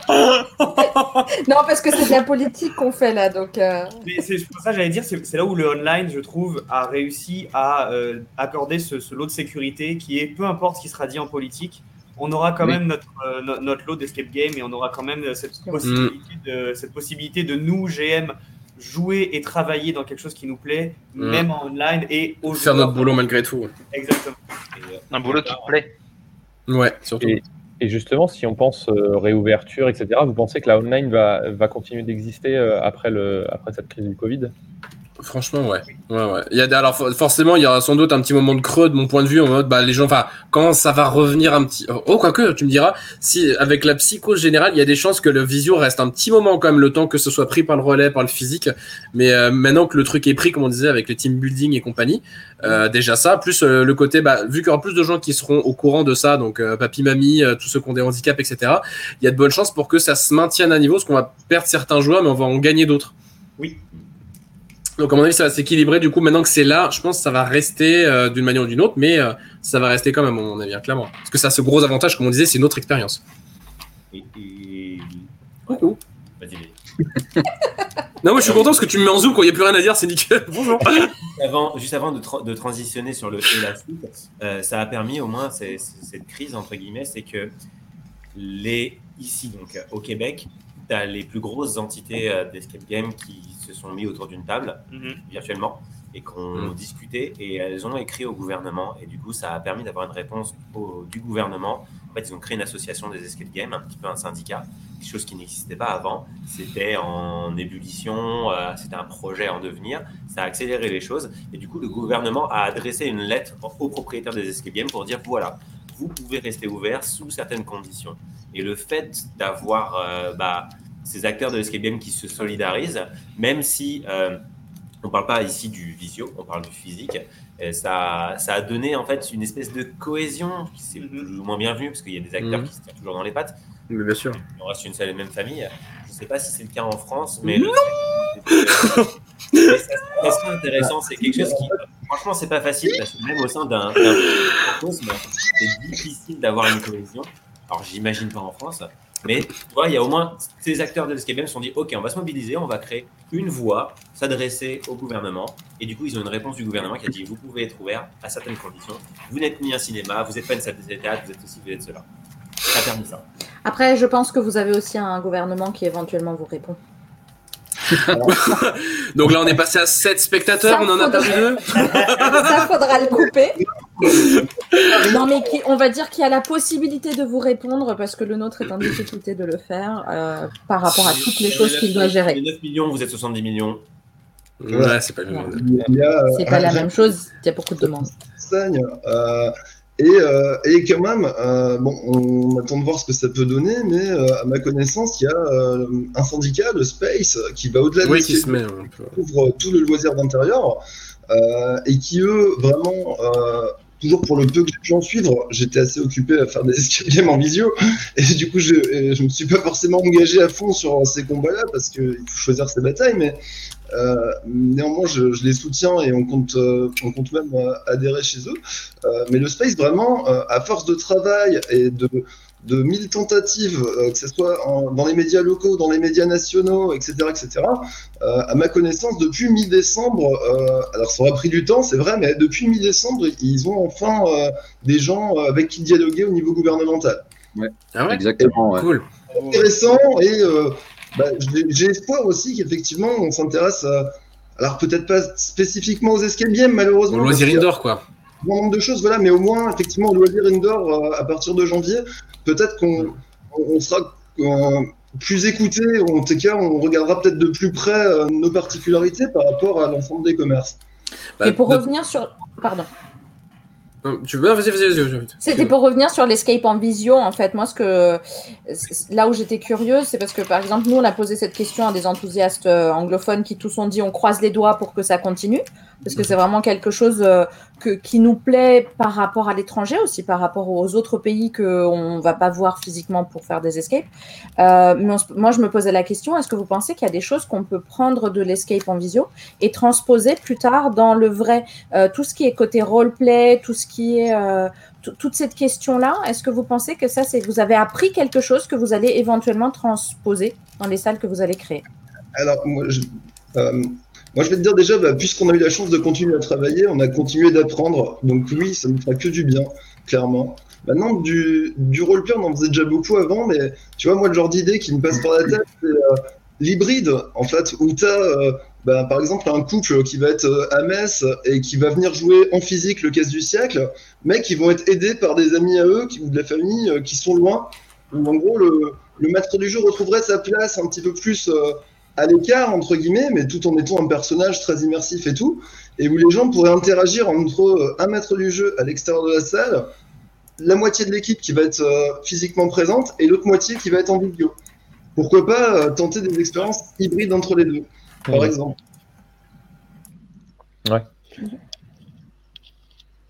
Speaker 1: non, parce que c'est de la politique qu'on fait là, donc. euh,
Speaker 8: Mais c'est pour ça que j'allais dire, c'est c'est là où le online, je trouve, a réussi à euh, accorder ce, ce lot de sécurité qui est, peu importe ce qui sera dit en politique, on aura quand
Speaker 7: Oui.
Speaker 8: même notre, euh, no- notre lot d'escape game et on aura quand même cette possibilité, de, cette possibilité de nous, GM, jouer et travailler dans quelque chose qui nous plaît,
Speaker 3: Mm.
Speaker 8: même en online et au
Speaker 3: Faire notre boulot malgré tout.
Speaker 8: Exactement. Et, euh,
Speaker 11: Un boulot qui te plaît.
Speaker 3: Ouais, surtout.
Speaker 4: Et, et justement, si on pense euh, réouverture, etc., vous pensez que la online va, continuer d'exister euh, après, après cette crise du Covid?
Speaker 3: Franchement, ouais. ouais, ouais. Il y a, alors, for- forcément, il y aura sans doute un petit moment de creux de mon point de vue en mode, bah, les gens, enfin, quand ça va revenir un petit, oh, quoique, tu me diras, si, avec la psycho générale, il y a des chances que le visio reste un petit moment quand même, le temps que ce soit pris par le relais, par le physique. Mais euh, maintenant que le truc est pris, comme on disait, avec les team building et compagnie, euh, déjà ça, plus euh, le côté, bah, vu qu'il y aura plus de gens qui seront au courant de ça, donc papy, mamie, tous ceux qui ont des handicaps, etc., il y a de bonnes chances pour que ça se maintienne à niveau, parce qu'on va perdre certains joueurs, mais on va en gagner d'autres.
Speaker 8: Oui.
Speaker 3: Donc à mon avis, ça va s'équilibrer. Du coup, maintenant que c'est là, je pense que ça va rester euh, d'une manière ou d'une autre, mais euh, ça va rester quand même, à mon avis, hein, clairement. Parce que ça a ce gros avantage, comme on disait, c'est une autre expérience.
Speaker 5: Et, et-
Speaker 3: Coucou.
Speaker 5: Vas-y, vas-y.
Speaker 3: Non, moi je suis content parce que tu me mets en zoom quand il n'y a plus rien à dire, c'est nickel. Bonjour.
Speaker 5: Avant, juste avant de, tra- de transitionner sur le euh, ça a permis au moins cette crise entre guillemets, c'est que les ici donc au Québec, tu as les plus grosses entités euh, d'escape game qui se sont mis autour d'une table
Speaker 8: mhm.
Speaker 5: virtuellement et qui ont
Speaker 3: Mm.
Speaker 5: discuté et elles ont écrit au gouvernement et du coup ça a permis d'avoir une réponse au- du gouvernement. En fait, ils ont créé une association des escape games, un petit peu un syndicat, quelque chose qui n'existait pas avant. C'était en ébullition, euh, c'était un projet en devenir. Ça a accéléré les choses et du coup le gouvernement a adressé une lettre aux propriétaires des escape games pour dire voilà, vous pouvez rester ouvert sous certaines conditions. Et le fait d'avoir euh, bah, ces acteurs de l'escape game qui se solidarisent, même si euh, on ne parle pas ici du visio, on parle du physique, et ça, ça a donné en fait une espèce de cohésion qui c'est
Speaker 8: Mhm.
Speaker 5: plus ou moins bienvenu parce qu'il y a des acteurs
Speaker 3: Mhm.
Speaker 5: qui se tirent toujours dans les pattes.
Speaker 3: Mais bien sûr.
Speaker 5: On reste une seule et même famille. Je ne sais pas si c'est le cas en France, mais
Speaker 3: Non
Speaker 5: mais ça, c'est assez intéressant. C'est quelque chose qui, franchement, c'est pas facile parce que même au sein d'un c'est difficile d'avoir une cohésion. Alors, j'imagine pas en France, mais tu vois, il y a au moins ces acteurs de l'escape game se sont dit, ok, on va se mobiliser, on va créer une voie, s'adresser au gouvernement, et du coup, ils ont une réponse du gouvernement qui a dit, vous pouvez être ouvert à certaines conditions. Vous n'êtes ni un cinéma, vous n'êtes pas une salle de théâtre, vous êtes ceci, vous êtes cela. Ça a permis ça.
Speaker 1: Après, je pense que vous avez aussi un gouvernement qui éventuellement vous répond.
Speaker 3: Donc là, on est passé à 7 spectateurs,
Speaker 1: Ça
Speaker 3: on en a
Speaker 1: faudra-
Speaker 3: perdu deux.
Speaker 1: Ça faudra le couper. non, mais qui, on va dire qu'il y a la possibilité de vous répondre parce que le nôtre est en difficulté de le faire euh, par rapport à toutes les choses qu'il doit gérer.
Speaker 5: Les 9 millions, vous êtes 70 millions.
Speaker 3: Ouais, c'est pas
Speaker 9: a, euh,
Speaker 1: C'est pas la même chose, il y a beaucoup de demandes.
Speaker 9: euh, et, euh, et quand même, euh, bon, on attend de voir ce que ça peut donner, mais euh, à ma connaissance, il y a euh, un syndicat, le Space, qui va au-delà de
Speaker 3: Oui,
Speaker 9: ce
Speaker 3: qui se met peu.
Speaker 9: couvre tout le loisir d'intérieur euh, et qui, eux, vraiment, euh, toujours pour le peu que j'ai pu en suivre, j'étais assez occupé à faire des escape en visio et du coup, je, je me suis pas forcément engagé à fond sur ces combats-là parce qu'il faut choisir ses batailles, mais euh, néanmoins, je, je les soutiens et on compte, euh, on compte même euh, adhérer chez eux. Euh, mais le space, vraiment, euh, à force de travail et de, de mille tentatives, euh, que ce soit en- dans les médias locaux, dans les médias nationaux, etc., etc., euh, à ma connaissance, depuis mi-décembre, euh, alors ça aura pris du temps, c'est vrai, mais depuis mi-décembre, ils ont enfin euh, des gens avec qui dialoguer au niveau gouvernemental.
Speaker 3: Ah ouais?
Speaker 7: Exactement, ouais.
Speaker 3: Cool.
Speaker 9: Intéressant et euh, bah, j'ai espoir aussi qu'effectivement on s'intéresse à, Alors peut-être pas spécifiquement aux escape games, malheureusement.
Speaker 3: Au loisir
Speaker 9: parce qu'il y a
Speaker 3: indoor, quoi.
Speaker 9: Grand nombre de choses, voilà, mais au moins, effectivement, au loisir indoor, euh, à partir de janvier, peut-être qu'on on sera euh, plus écouté, ou en tout cas, on regardera peut-être de plus près euh, nos particularités par rapport à l'ensemble des commerces.
Speaker 3: Bah,
Speaker 1: Et pour
Speaker 3: de-
Speaker 1: revenir sur. Pardon.
Speaker 3: Tu veux Vas-y, vas-y, vas-y. vas-y.
Speaker 1: C'était pour revenir sur l'escape en visio, en fait. Moi, ce que là où j'étais curieuse, c'est parce que par exemple, nous, on a posé cette question à des enthousiastes anglophones qui tous ont dit on croise les doigts pour que ça continue, parce que c'est vraiment quelque chose euh, que, qui nous plaît par rapport à l'étranger aussi, par rapport aux autres pays que on va pas voir physiquement pour faire des escapes. Euh, mais moi, je me posais la question est-ce que vous pensez qu'il y a des choses qu'on peut prendre de l'escape en visio et transposer plus tard dans le vrai, Euh, tout ce qui est côté roleplay, tout ce qui est tout- toute cette question-là, est-ce que vous pensez que ça, c'est vous avez appris quelque chose que vous allez éventuellement transposer dans les salles que vous allez créer?
Speaker 9: Alors, moi, je, moi, je vais te dire déjà, bah, puisqu'on a eu la chance de continuer à travailler, on a continué d'apprendre. Donc oui, ça ne fera que du bien, clairement. Maintenant, du, du roleplay, on en faisait déjà beaucoup avant, mais tu vois, moi, le genre d'idée qui me passe par la tête, c'est euh, l'hybride, en fait, où tu as, par exemple, un couple qui va être euh, à Metz et qui va venir jouer en physique le casse du siècle, mais qui vont être aidés par des amis à eux ou de la famille euh, qui sont loin, où en gros, le, le maître du jeu retrouverait sa place un petit peu plus euh, à l'écart, entre guillemets, mais tout en étant un personnage très immersif et tout, et où les gens pourraient interagir entre euh, un maître du jeu à l'extérieur de la salle, la moitié de l'équipe qui va être euh, physiquement présente et l'autre moitié qui va être en vidéo. Pourquoi pas euh, tenter des expériences hybrides entre les deux, par exemple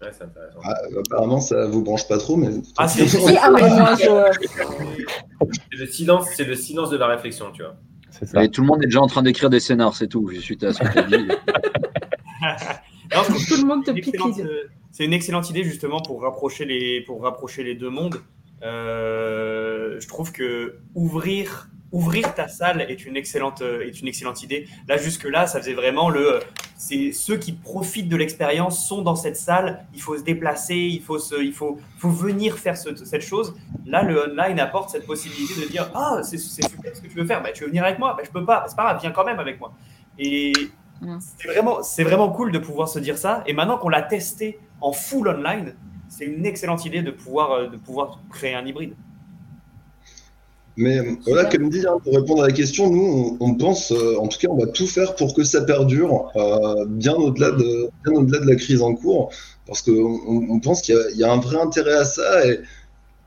Speaker 5: Ouais, c'est intéressant.
Speaker 9: Ah, Apparemment, ça vous branche pas trop, mais.
Speaker 8: Ah, c'est
Speaker 1: Si, ah, mais moi, je-
Speaker 5: C'est le silence, c'est le silence de la réflexion, tu vois.
Speaker 4: C'est ça.
Speaker 7: Et tout le monde est déjà en train d'écrire des scénars, c'est tout, suite à ce que tu as dit.
Speaker 8: Non, je
Speaker 1: tout le monde te
Speaker 8: une
Speaker 1: pique
Speaker 8: euh, C'est une excellente idée justement pour rapprocher les, pour rapprocher les deux mondes. Euh, je trouve que ouvrir, ouvrir ta salle est une excellente, euh, est une excellente idée. Là jusque là, ça faisait vraiment le, c'est ceux qui profitent de l'expérience sont dans cette salle. Il faut se déplacer, il faut se, il faut, faut venir faire ce- cette chose. Là, le online apporte cette possibilité de dire ah c'est super ce que tu veux faire, bah, tu veux venir avec moi, bah, je peux pas, c'est pas grave, viens quand même avec moi. Et c'est vraiment, c'est vraiment cool de pouvoir se dire ça. Et maintenant qu'on l'a testé en full online, c'est une excellente idée de pouvoir, euh, de pouvoir créer un hybride.
Speaker 9: Mais voilà, comme dit, hein, pour répondre à la question, nous, on, pense, euh, en tout cas, on va tout faire pour que ça perdure, euh, bien au-delà de, bien au-delà de la crise en cours, parce qu'on on, pense qu'il y, a- un vrai intérêt à ça, et,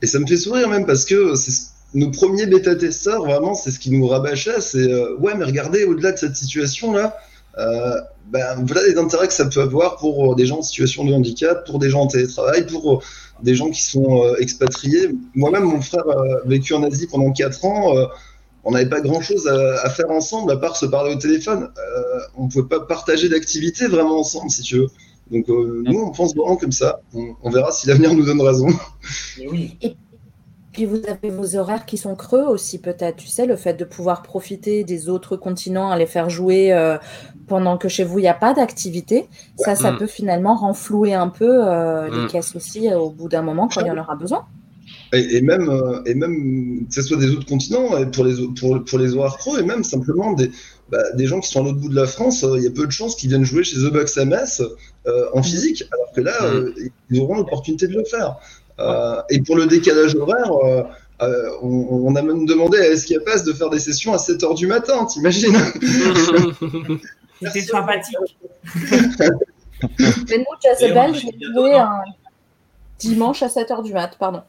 Speaker 9: ça me fait sourire même, parce que nos premiers bêta-testeurs, vraiment, c'est ce qui nous rabâchait, c'est euh, ouais, mais regardez, au-delà de cette situation-là, ben, voilà les intérêts que ça peut avoir pour euh, des gens en situation de handicap, pour des gens en télétravail, pour euh, des gens qui sont euh, expatriés. Moi-même, mon frère a vécu en Asie pendant 4 ans. euh, on n'avait pas grand-chose à, à faire ensemble à part se parler au téléphone. Euh, on ne pouvait pas partager d'activités vraiment ensemble, si tu veux. Donc euh, nous, on pense vraiment comme ça. On, on verra si l'avenir nous donne raison.
Speaker 8: Mais oui.
Speaker 1: Puis vous avez vos horaires qui sont creux aussi, peut-être. Tu sais, le fait de pouvoir profiter des autres continents, à les faire jouer euh, pendant que chez vous, il n'y a pas d'activité, ça, ça
Speaker 3: Mm.
Speaker 1: peut finalement renflouer un peu euh, les
Speaker 3: Mm.
Speaker 1: caisses aussi euh, au bout d'un moment quand il y en aura besoin.
Speaker 9: Et, et même, euh, et même que ce soit des autres continents, et pour les, pour, pour les horaires pro, et même simplement des, bah, des gens qui sont à l'autre bout de la France, euh, il y a peu de chances qu'ils viennent jouer chez The à Metz euh, en physique, alors que là, euh, ils auront l'opportunité de le faire. Euh, et pour le décalage horaire, euh, euh, on, on a même demandé à Escapas de faire des sessions à 7h du matin, t'imagines?
Speaker 8: C'était sympathique.
Speaker 1: Mais nous, Jezebel, je l'ai joué un dimanche à 7h du mat, pardon.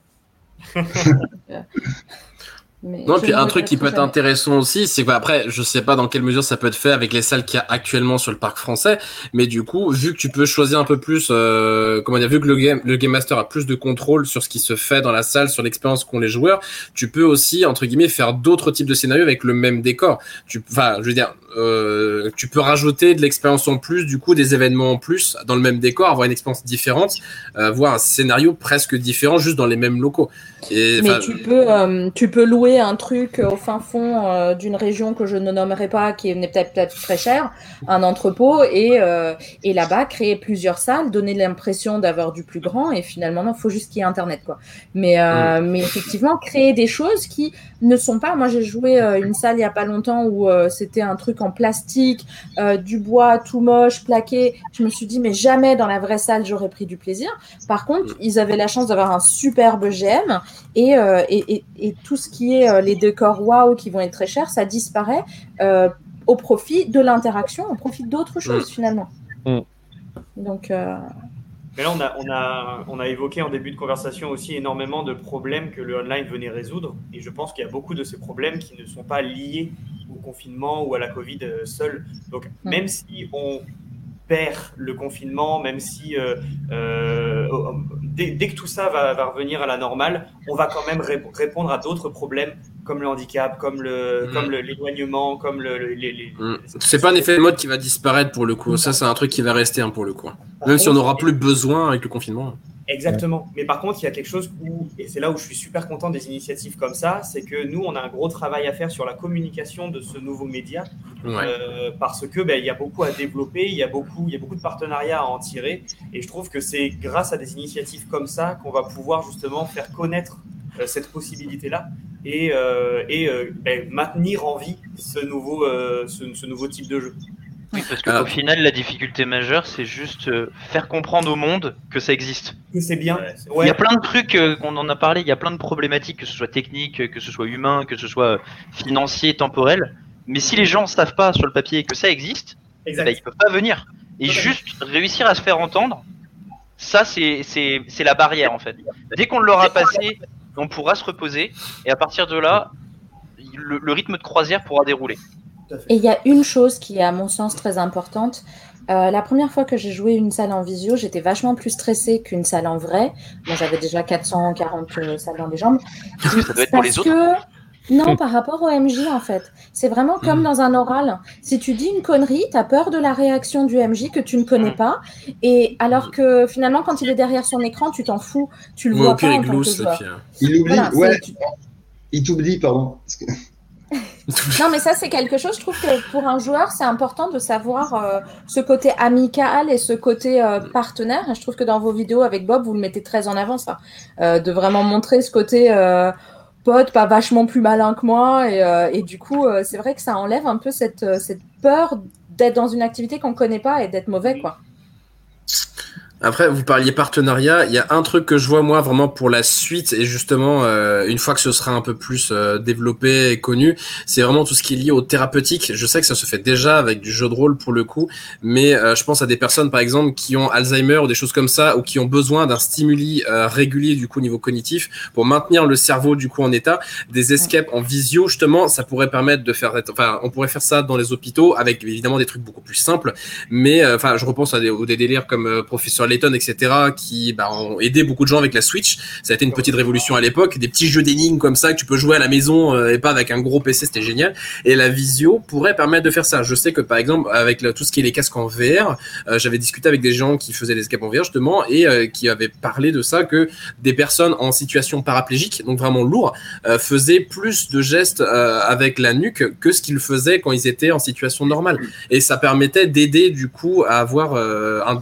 Speaker 1: Mais
Speaker 3: Non, puis un truc qui peut être intéressant aussi, c'est que bah, après, je sais pas dans quelle mesure ça peut être fait avec les salles qu'il y a actuellement sur le parc français, mais du coup, vu que tu peux choisir un peu plus, euh, comment dire, vu que le game, le game master a plus de contrôle sur ce qui se fait dans la salle, sur l'expérience qu'ont les joueurs, tu peux aussi entre guillemets faire d'autres types de scénarios avec le même décor. Tu, enfin, je veux dire, euh, tu peux rajouter de l'expérience en plus, du coup, des événements en plus dans le même décor, avoir une expérience différente, euh, avoir un scénario presque différent juste dans les mêmes locaux. Et
Speaker 1: Mais tu peux, euh, tu peux louer un truc au fin fond euh, d'une région que je ne nommerai pas, qui n'est peut-être peut très cher, un entrepôt, et, euh, et là-bas créer plusieurs salles, donner l'impression d'avoir du plus grand, et finalement, il faut juste qu'il y ait Internet. Quoi. Mais, euh, mais effectivement, créer des choses qui ne sont pas. Moi, j'ai joué une salle il y a pas longtemps où c'était un truc en plastique, du bois tout moche, plaqué. Je me suis dit, mais jamais dans la vraie salle j'aurais pris du plaisir. Par contre, ils avaient la chance d'avoir un superbe GM et, et, et, et tout ce qui est euh, les décors waouh qui vont être très chers, ça disparaît euh, au profit de l'interaction, au profit d'autres choses finalement.
Speaker 4: Mm.
Speaker 1: Donc, euh,
Speaker 8: Mais là, on a, on, a, on a évoqué en début de conversation aussi énormément de problèmes que le online venait résoudre. Et je pense qu'il y a beaucoup de ces problèmes qui ne sont pas liés au confinement ou à la Covid seul. Donc,
Speaker 1: Mm.
Speaker 8: même si on perd le confinement, même si euh, euh, dès, dès que tout ça va, va revenir à la normale, on va quand même ré- répondre à d'autres problèmes comme le handicap, comme le,
Speaker 3: Mm.
Speaker 8: comme l'éloignement, comme le, le- les, les-
Speaker 3: Mm. C'est pas un effet de mode qui va disparaître pour le coup. Ça, c'est un truc qui va rester hein, pour le coup. Même si on n'aura plus besoin avec le confinement.
Speaker 8: Exactement. Mais par contre, il y a quelque chose où, et c'est là où je suis super content des initiatives comme ça, c'est que nous, on a un gros travail à faire sur la communication de ce nouveau média,
Speaker 3: Ouais.
Speaker 8: euh, parce que ben, il y a beaucoup à développer, il y a beaucoup, il y a beaucoup de partenariats à en tirer, et je trouve que c'est grâce à des initiatives comme ça qu'on va pouvoir justement faire connaître euh, cette possibilité-là et, euh, et ben, maintenir en vie ce nouveau, ce, ce nouveau type de jeu.
Speaker 11: Oui, parce qu'au
Speaker 3: Ah.
Speaker 11: final, la difficulté majeure, c'est juste euh, faire comprendre au monde que ça existe.
Speaker 8: Que c'est bien.
Speaker 11: Il
Speaker 8: Ouais.
Speaker 11: y a plein de trucs euh, qu'on en a parlé, il y a plein de problématiques, que ce soit technique, que ce soit humain, que ce soit financier, temporel. Mais si les gens ne savent pas sur le papier que ça existe,
Speaker 8: Exact.
Speaker 11: bah, ils peuvent pas venir. Et juste réussir à se faire entendre, ça c'est c'est c'est la barrière en fait. Dès qu'on l'aura passé, on pourra se reposer et à partir de là, le, le rythme de croisière pourra dérouler.
Speaker 1: Et il y a une chose qui est à mon sens très importante. Euh, la première fois que j'ai joué une salle en visio, j'étais vachement plus stressée qu'une salle en vrai. Moi, j'avais déjà 440 euh, salles dans les jambes.
Speaker 11: Ça doit être pour les autres.
Speaker 1: que non, par rapport au MJ en fait, c'est vraiment comme dans un oral. Si tu dis une connerie, t'as peur de la réaction du MJ que tu ne connais pas, et alors que finalement, quand il est derrière son écran, tu t'en fous, tu le
Speaker 3: Ouais,
Speaker 1: vois pas
Speaker 3: il
Speaker 1: en tant que
Speaker 3: euh,
Speaker 9: Il oublie,
Speaker 1: Voilà,
Speaker 9: ouais.
Speaker 1: c'est-
Speaker 9: Il t'oublie, pardon.
Speaker 1: Non, mais ça, c'est quelque chose, je trouve que pour un joueur, c'est important de savoir euh, ce côté amical et ce côté euh, partenaire. Et je trouve que dans vos vidéos avec Bob, vous le mettez très en avant, ça. Euh, de vraiment montrer ce côté euh, pote, pas vachement plus malin que moi. Et, euh, et du coup, euh, c'est vrai que ça enlève un peu cette, cette peur d'être dans une activité qu'on connaît pas et d'être mauvais, quoi.
Speaker 3: Après, vous parliez partenariat. Il y a un truc que je vois moi vraiment pour la suite et justement euh, une fois que ce sera un peu plus euh, développé et connu, c'est vraiment tout ce qui est lié au thérapeutique. Je sais que ça se fait déjà avec du jeu de rôle pour le coup, mais euh, je pense à des personnes par exemple qui ont Alzheimer ou des choses comme ça ou qui ont besoin d'un stimuli régulier du coup au niveau cognitif pour maintenir le cerveau du coup en état. Des escapes en visio justement, ça pourrait permettre de faire. Enfin, on pourrait faire ça dans les hôpitaux avec évidemment des trucs beaucoup plus simples, mais enfin, je repense à aux des délires comme Professeur Layton, etc., qui bah, ont aidé beaucoup de gens avec la Switch. Ça a été une petite révolution à l'époque. Des petits jeux d'énigmes comme ça que tu peux jouer à la maison euh, et pas avec un gros PC, c'était génial. Et la visio pourrait permettre de faire ça. Je sais que par exemple, avec tout ce qui est les casques en VR, euh, j'avais discuté avec des gens qui faisaient des escapes en VR justement et euh, qui avaient parlé de ça que des personnes en situation paraplégique, donc vraiment lourd, faisaient plus de gestes avec la nuque que ce qu'ils faisaient quand ils étaient en situation normale. Et ça permettait d'aider du coup à avoir un-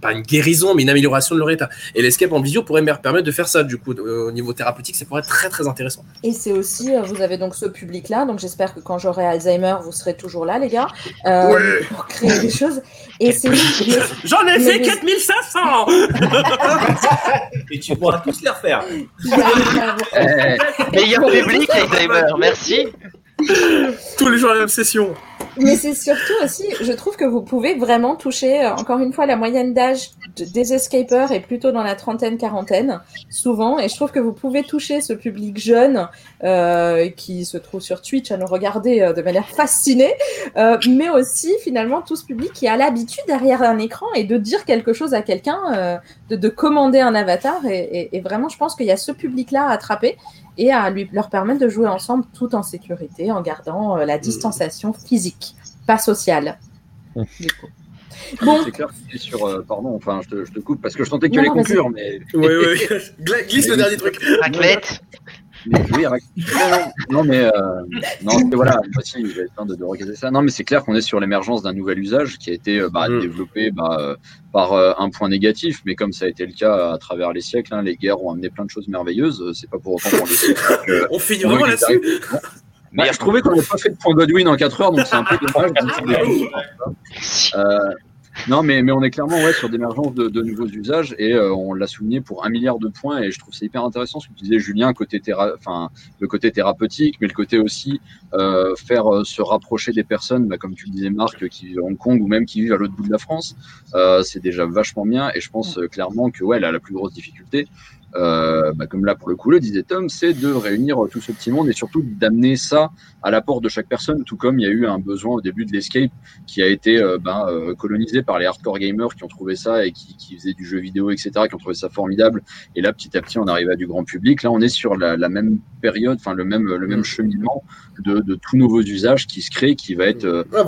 Speaker 3: pas une guérison, mais une amélioration de leur état. Et l'escape en visio pourrait me permettre de faire ça du coup euh, au niveau thérapeutique, ça pourrait être très très intéressant.
Speaker 1: Et c'est aussi, euh, vous avez donc ce public-là, donc j'espère que quand j'aurai Alzheimer, vous serez toujours là, les gars, euh,
Speaker 3: Ouais.
Speaker 1: pour créer des choses. Et c'est
Speaker 2: J'en ai fait
Speaker 1: vous-
Speaker 2: 4500
Speaker 5: Et tu pourras tous les refaire.
Speaker 11: Meilleur public, Alzheimer, merci.
Speaker 3: Tous les jours à la même session.
Speaker 1: Mais c'est surtout aussi, je trouve que vous pouvez vraiment toucher, euh, encore une fois, la moyenne d'âge de- des escapers est plutôt dans la trentaine, quarantaine, souvent, et je trouve que vous pouvez toucher ce public jeune euh, qui se trouve sur Twitch à nous regarder euh, de manière fascinée, euh, mais aussi finalement tout ce public qui a l'habitude derrière un écran et de dire quelque chose à quelqu'un, euh, de, de commander un avatar, et- et vraiment, je pense qu'il y a ce public-là à attraper et à lui, leur permettre de jouer ensemble tout en sécurité, en gardant euh, la distanciation physique, pas sociale. du coup. Bon,
Speaker 7: C'est clair, c'est sur. euh, pardon, enfin, je te, je te coupe parce que je tentais que tu
Speaker 1: Non,
Speaker 7: allais conclure, mais.
Speaker 3: Oui, oui. Glisse le dernier truc.
Speaker 11: Raclette.
Speaker 7: Mais oui, non, mais euh, non, voilà, moi aussi, j'avais besoin de, de recaser ça. Non, mais c'est clair qu'on est sur l'émergence d'un nouvel usage qui a été euh, bah,
Speaker 3: Mm.
Speaker 7: développé bah, euh, par euh, un point négatif, mais comme ça a été le cas à travers les siècles, hein, les guerres ont amené plein de choses merveilleuses. C'est pas pour autant qu'on les
Speaker 3: On finit vraiment là-dessus.
Speaker 7: Mais je trouvais qu'on n'avait pas fait de point Godwin en 4 heures, donc c'est un peu dommage. Euh, non, mais, mais on est clairement ouais, sur d'émergence de, de nouveaux usages et euh, on l'a souligné pour un milliard de points et je trouve c'est hyper intéressant ce que tu disais Julien, côté théra enfin, le côté thérapeutique, mais le côté aussi euh, faire euh, se rapprocher des personnes, bah, comme tu le disais Marc, qui vivent à Hong Kong ou même qui vivent à l'autre bout de la France. Euh, c'est déjà vachement bien et je pense euh, clairement que ouais, là, la plus grosse difficulté, euh, bah, comme là pour le coup le disait Tom, c'est de réunir euh, tout ce petit monde et surtout d'amener ça à l'apport de chaque personne, tout comme il y a eu un besoin au début de l'escape qui a été euh, ben, euh, colonisé par les hardcore gamers qui ont trouvé ça et qui, qui faisaient du jeu vidéo, etc., qui ont trouvé ça formidable. Et là, petit à petit, on arrive à du grand public. Là, on est sur la, la même période, enfin le même le même cheminement de, de tout nouveaux usages qui se créent, qui va être euh,
Speaker 3: Ouais,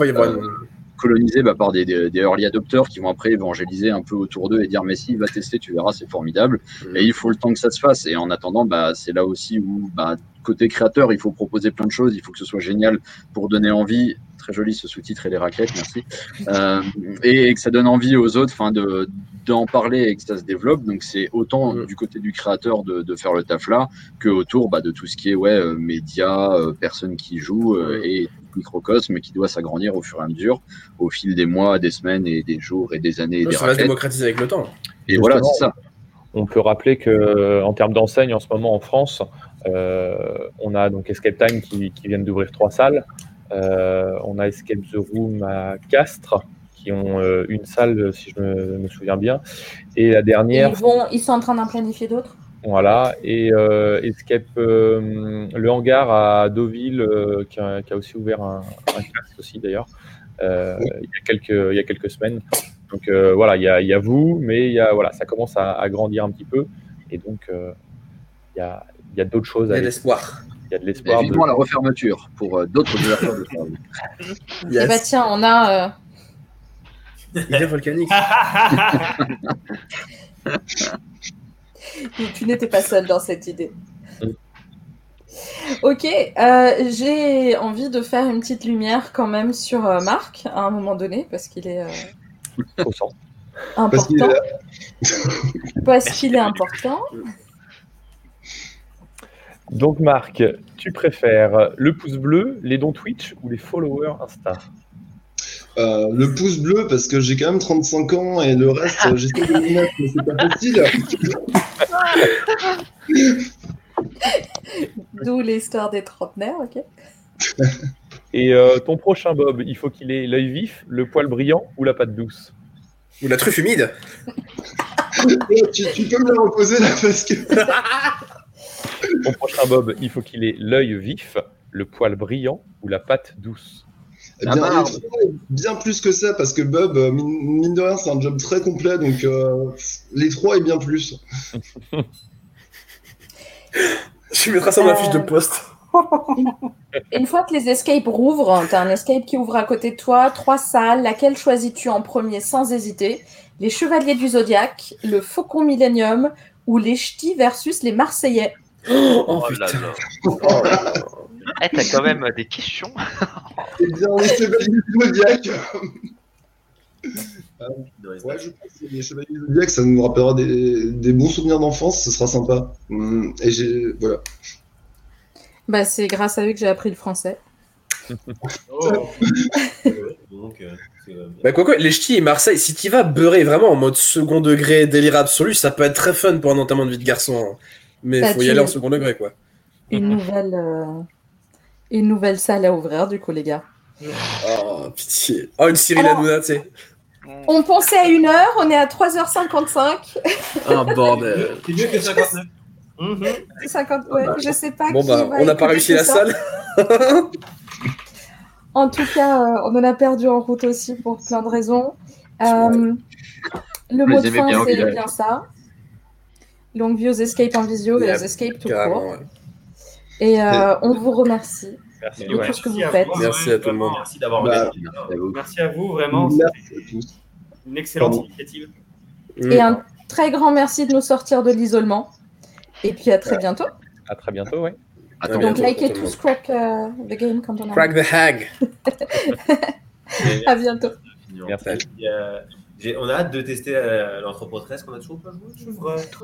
Speaker 3: va y avoir
Speaker 7: euh,
Speaker 3: une-
Speaker 7: colonisé bah, par des, des, des early adopters qui vont après évangéliser un peu autour d'eux et dire mais si va tester tu verras c'est formidable
Speaker 3: Mm.
Speaker 7: et il faut le temps que ça se fasse et en attendant bah, c'est là aussi où bah, côté créateur il faut proposer plein de choses il faut que ce soit génial pour donner envie très joli ce sous-titre et les raclettes merci euh, et, et que ça donne envie aux autres enfin de d'en parler et que ça se développe donc c'est autant
Speaker 3: Mm.
Speaker 7: du côté du créateur de, de faire le taf là que autour bah, de tout ce qui est ouais euh, médias euh, personnes qui jouent
Speaker 3: Mm.
Speaker 7: et microcosme qui doit s'agrandir au fur et à mesure au fil des mois, des semaines et des jours et des années et des
Speaker 3: Ça va se démocratiser avec le temps.
Speaker 7: Et voilà, c'est ça.
Speaker 4: On peut rappeler que en termes d'enseigne en ce moment en France, euh, on a donc Escape Time qui, qui viennent d'ouvrir trois salles. Euh, on a Escape the Room à Castres qui ont euh, une salle si je me, me souviens bien. Et la
Speaker 1: Et
Speaker 4: dernière,
Speaker 1: ils, vont, ils sont en train d'en planifier d'autres?
Speaker 4: Voilà, et euh, Escape euh, le hangar à Deauville euh, qui, a, qui a aussi ouvert un, un casque aussi d'ailleurs euh, il, y a quelques, il y a quelques semaines. Donc euh, voilà, il y a, il y a vous, mais il y a, voilà, ça commence à, à grandir un petit peu et donc euh, il y a, il y a d'autres choses
Speaker 3: Il y a de l'espoir.
Speaker 4: il y a de
Speaker 7: Et
Speaker 4: l'espoir. de-
Speaker 7: vivement la refermeture pour euh, d'autres ouvertures de salles.
Speaker 1: Eh bah tiens, on a. euh,
Speaker 3: Il est volcanique.
Speaker 1: tu- tu n'étais pas seul dans cette idée. Ok, euh, j'ai envie de faire une petite lumière quand même sur euh, Marc à un moment donné parce qu'il est euh,
Speaker 4: au centre.
Speaker 9: Parce qu'il est
Speaker 1: important. Parce qu'il est important.
Speaker 4: Donc Marc, tu préfères le pouce bleu, les dons Twitch ou les followers Insta?
Speaker 9: Euh, le pouce bleu parce que j'ai quand même 35 ans et le reste euh, j'essaie de le mettre mais c'est pas facile.
Speaker 1: D'où l'histoire des trentenaires, ok.
Speaker 4: Et euh, ton prochain Bob, il faut qu'il ait l'œil vif, le poil brillant ou la patte douce?
Speaker 3: Ou la truffe humide.
Speaker 9: Ouais, tu, tu peux me la reposer là parce que
Speaker 4: Ton prochain Bob, il faut qu'il ait l'œil vif, le poil brillant ou la patte douce?
Speaker 9: Bien,
Speaker 7: barbe.
Speaker 9: les trois, bien plus que ça parce que Bob euh, mine, de rien c'est un job très complet donc euh, les trois et bien plus.
Speaker 3: Je mettrai ça dans ma
Speaker 1: Euh.
Speaker 3: fiche de poste.
Speaker 1: Une fois que les escapes rouvrent, tu as un escape qui ouvre à côté de toi, trois salles, laquelle choisis-tu en premier sans hésiter? Les Chevaliers du Zodiaque, le Faucon Millennium ou les Ch'tis versus les Marseillais?
Speaker 3: Oh,
Speaker 11: Oh là
Speaker 3: putain.
Speaker 11: là. Eh, t'as quand même des questions.
Speaker 9: Eh bien les chevaliers du Zodiac. Ouais, je pense que les chevaliers du Zodiac ça nous rappellera des, des bons souvenirs d'enfance, ce sera sympa. Hum, Et j'ai voilà.
Speaker 1: bah, C'est grâce à eux que j'ai appris le français.
Speaker 5: Oh. Donc, euh, euh,
Speaker 3: Bah quoi, quoi, les ch'tis et Marseille, si t'y vas beurrer vraiment en mode second degré, délire absolu, ça peut être très fun pour un entamement de vie de garçon. hein. Mais
Speaker 1: Bah,
Speaker 3: faut y aller en second degré, quoi.
Speaker 1: Une nouvelle, euh, une nouvelle salle à ouvrir, du coup, les gars.
Speaker 3: Oh, pitié. Oh, une Cyril
Speaker 1: Alors-
Speaker 3: Hanouna, tu sais.
Speaker 1: On pensait à une heure, on est à 3h55.
Speaker 3: Oh, bordel.
Speaker 5: C'est mieux que 59. Mhm.
Speaker 1: 50, ouais, je sais pas
Speaker 3: Bon,
Speaker 1: qui
Speaker 3: bah,
Speaker 1: va
Speaker 3: on n'a pas réussi la
Speaker 1: ça.
Speaker 3: salle.
Speaker 1: En tout cas, euh, on en a perdu en route aussi pour plein de raisons. Euh, le mot de fin, c'est bien ça. Longue vie aux escapes en visio et aux escapes tout court.
Speaker 3: ouais.
Speaker 1: Et euh, on vous remercie.
Speaker 4: Merci.
Speaker 1: de
Speaker 4: ouais.
Speaker 1: tout ce que vous faites.
Speaker 8: vous.
Speaker 3: Merci à tout le monde.
Speaker 5: Merci d'avoir
Speaker 9: Bah.
Speaker 7: Merci à vous.
Speaker 8: Merci à vous, vraiment.
Speaker 9: Merci à tous.
Speaker 8: une excellente
Speaker 9: Pardon.
Speaker 8: initiative.
Speaker 3: Mm.
Speaker 1: Et un très grand merci de nous sortir de l'isolement. Et puis à très bientôt.
Speaker 4: À très bientôt.
Speaker 7: Attends,
Speaker 1: Donc,
Speaker 3: bientôt,
Speaker 1: likez tous. Crack euh, the Game quand on a.
Speaker 3: Crack the hag.
Speaker 1: À bientôt.
Speaker 4: Merci.
Speaker 5: Et, euh, on a hâte de tester euh, l'entrepôt 13 qu'on a toujours pas joué.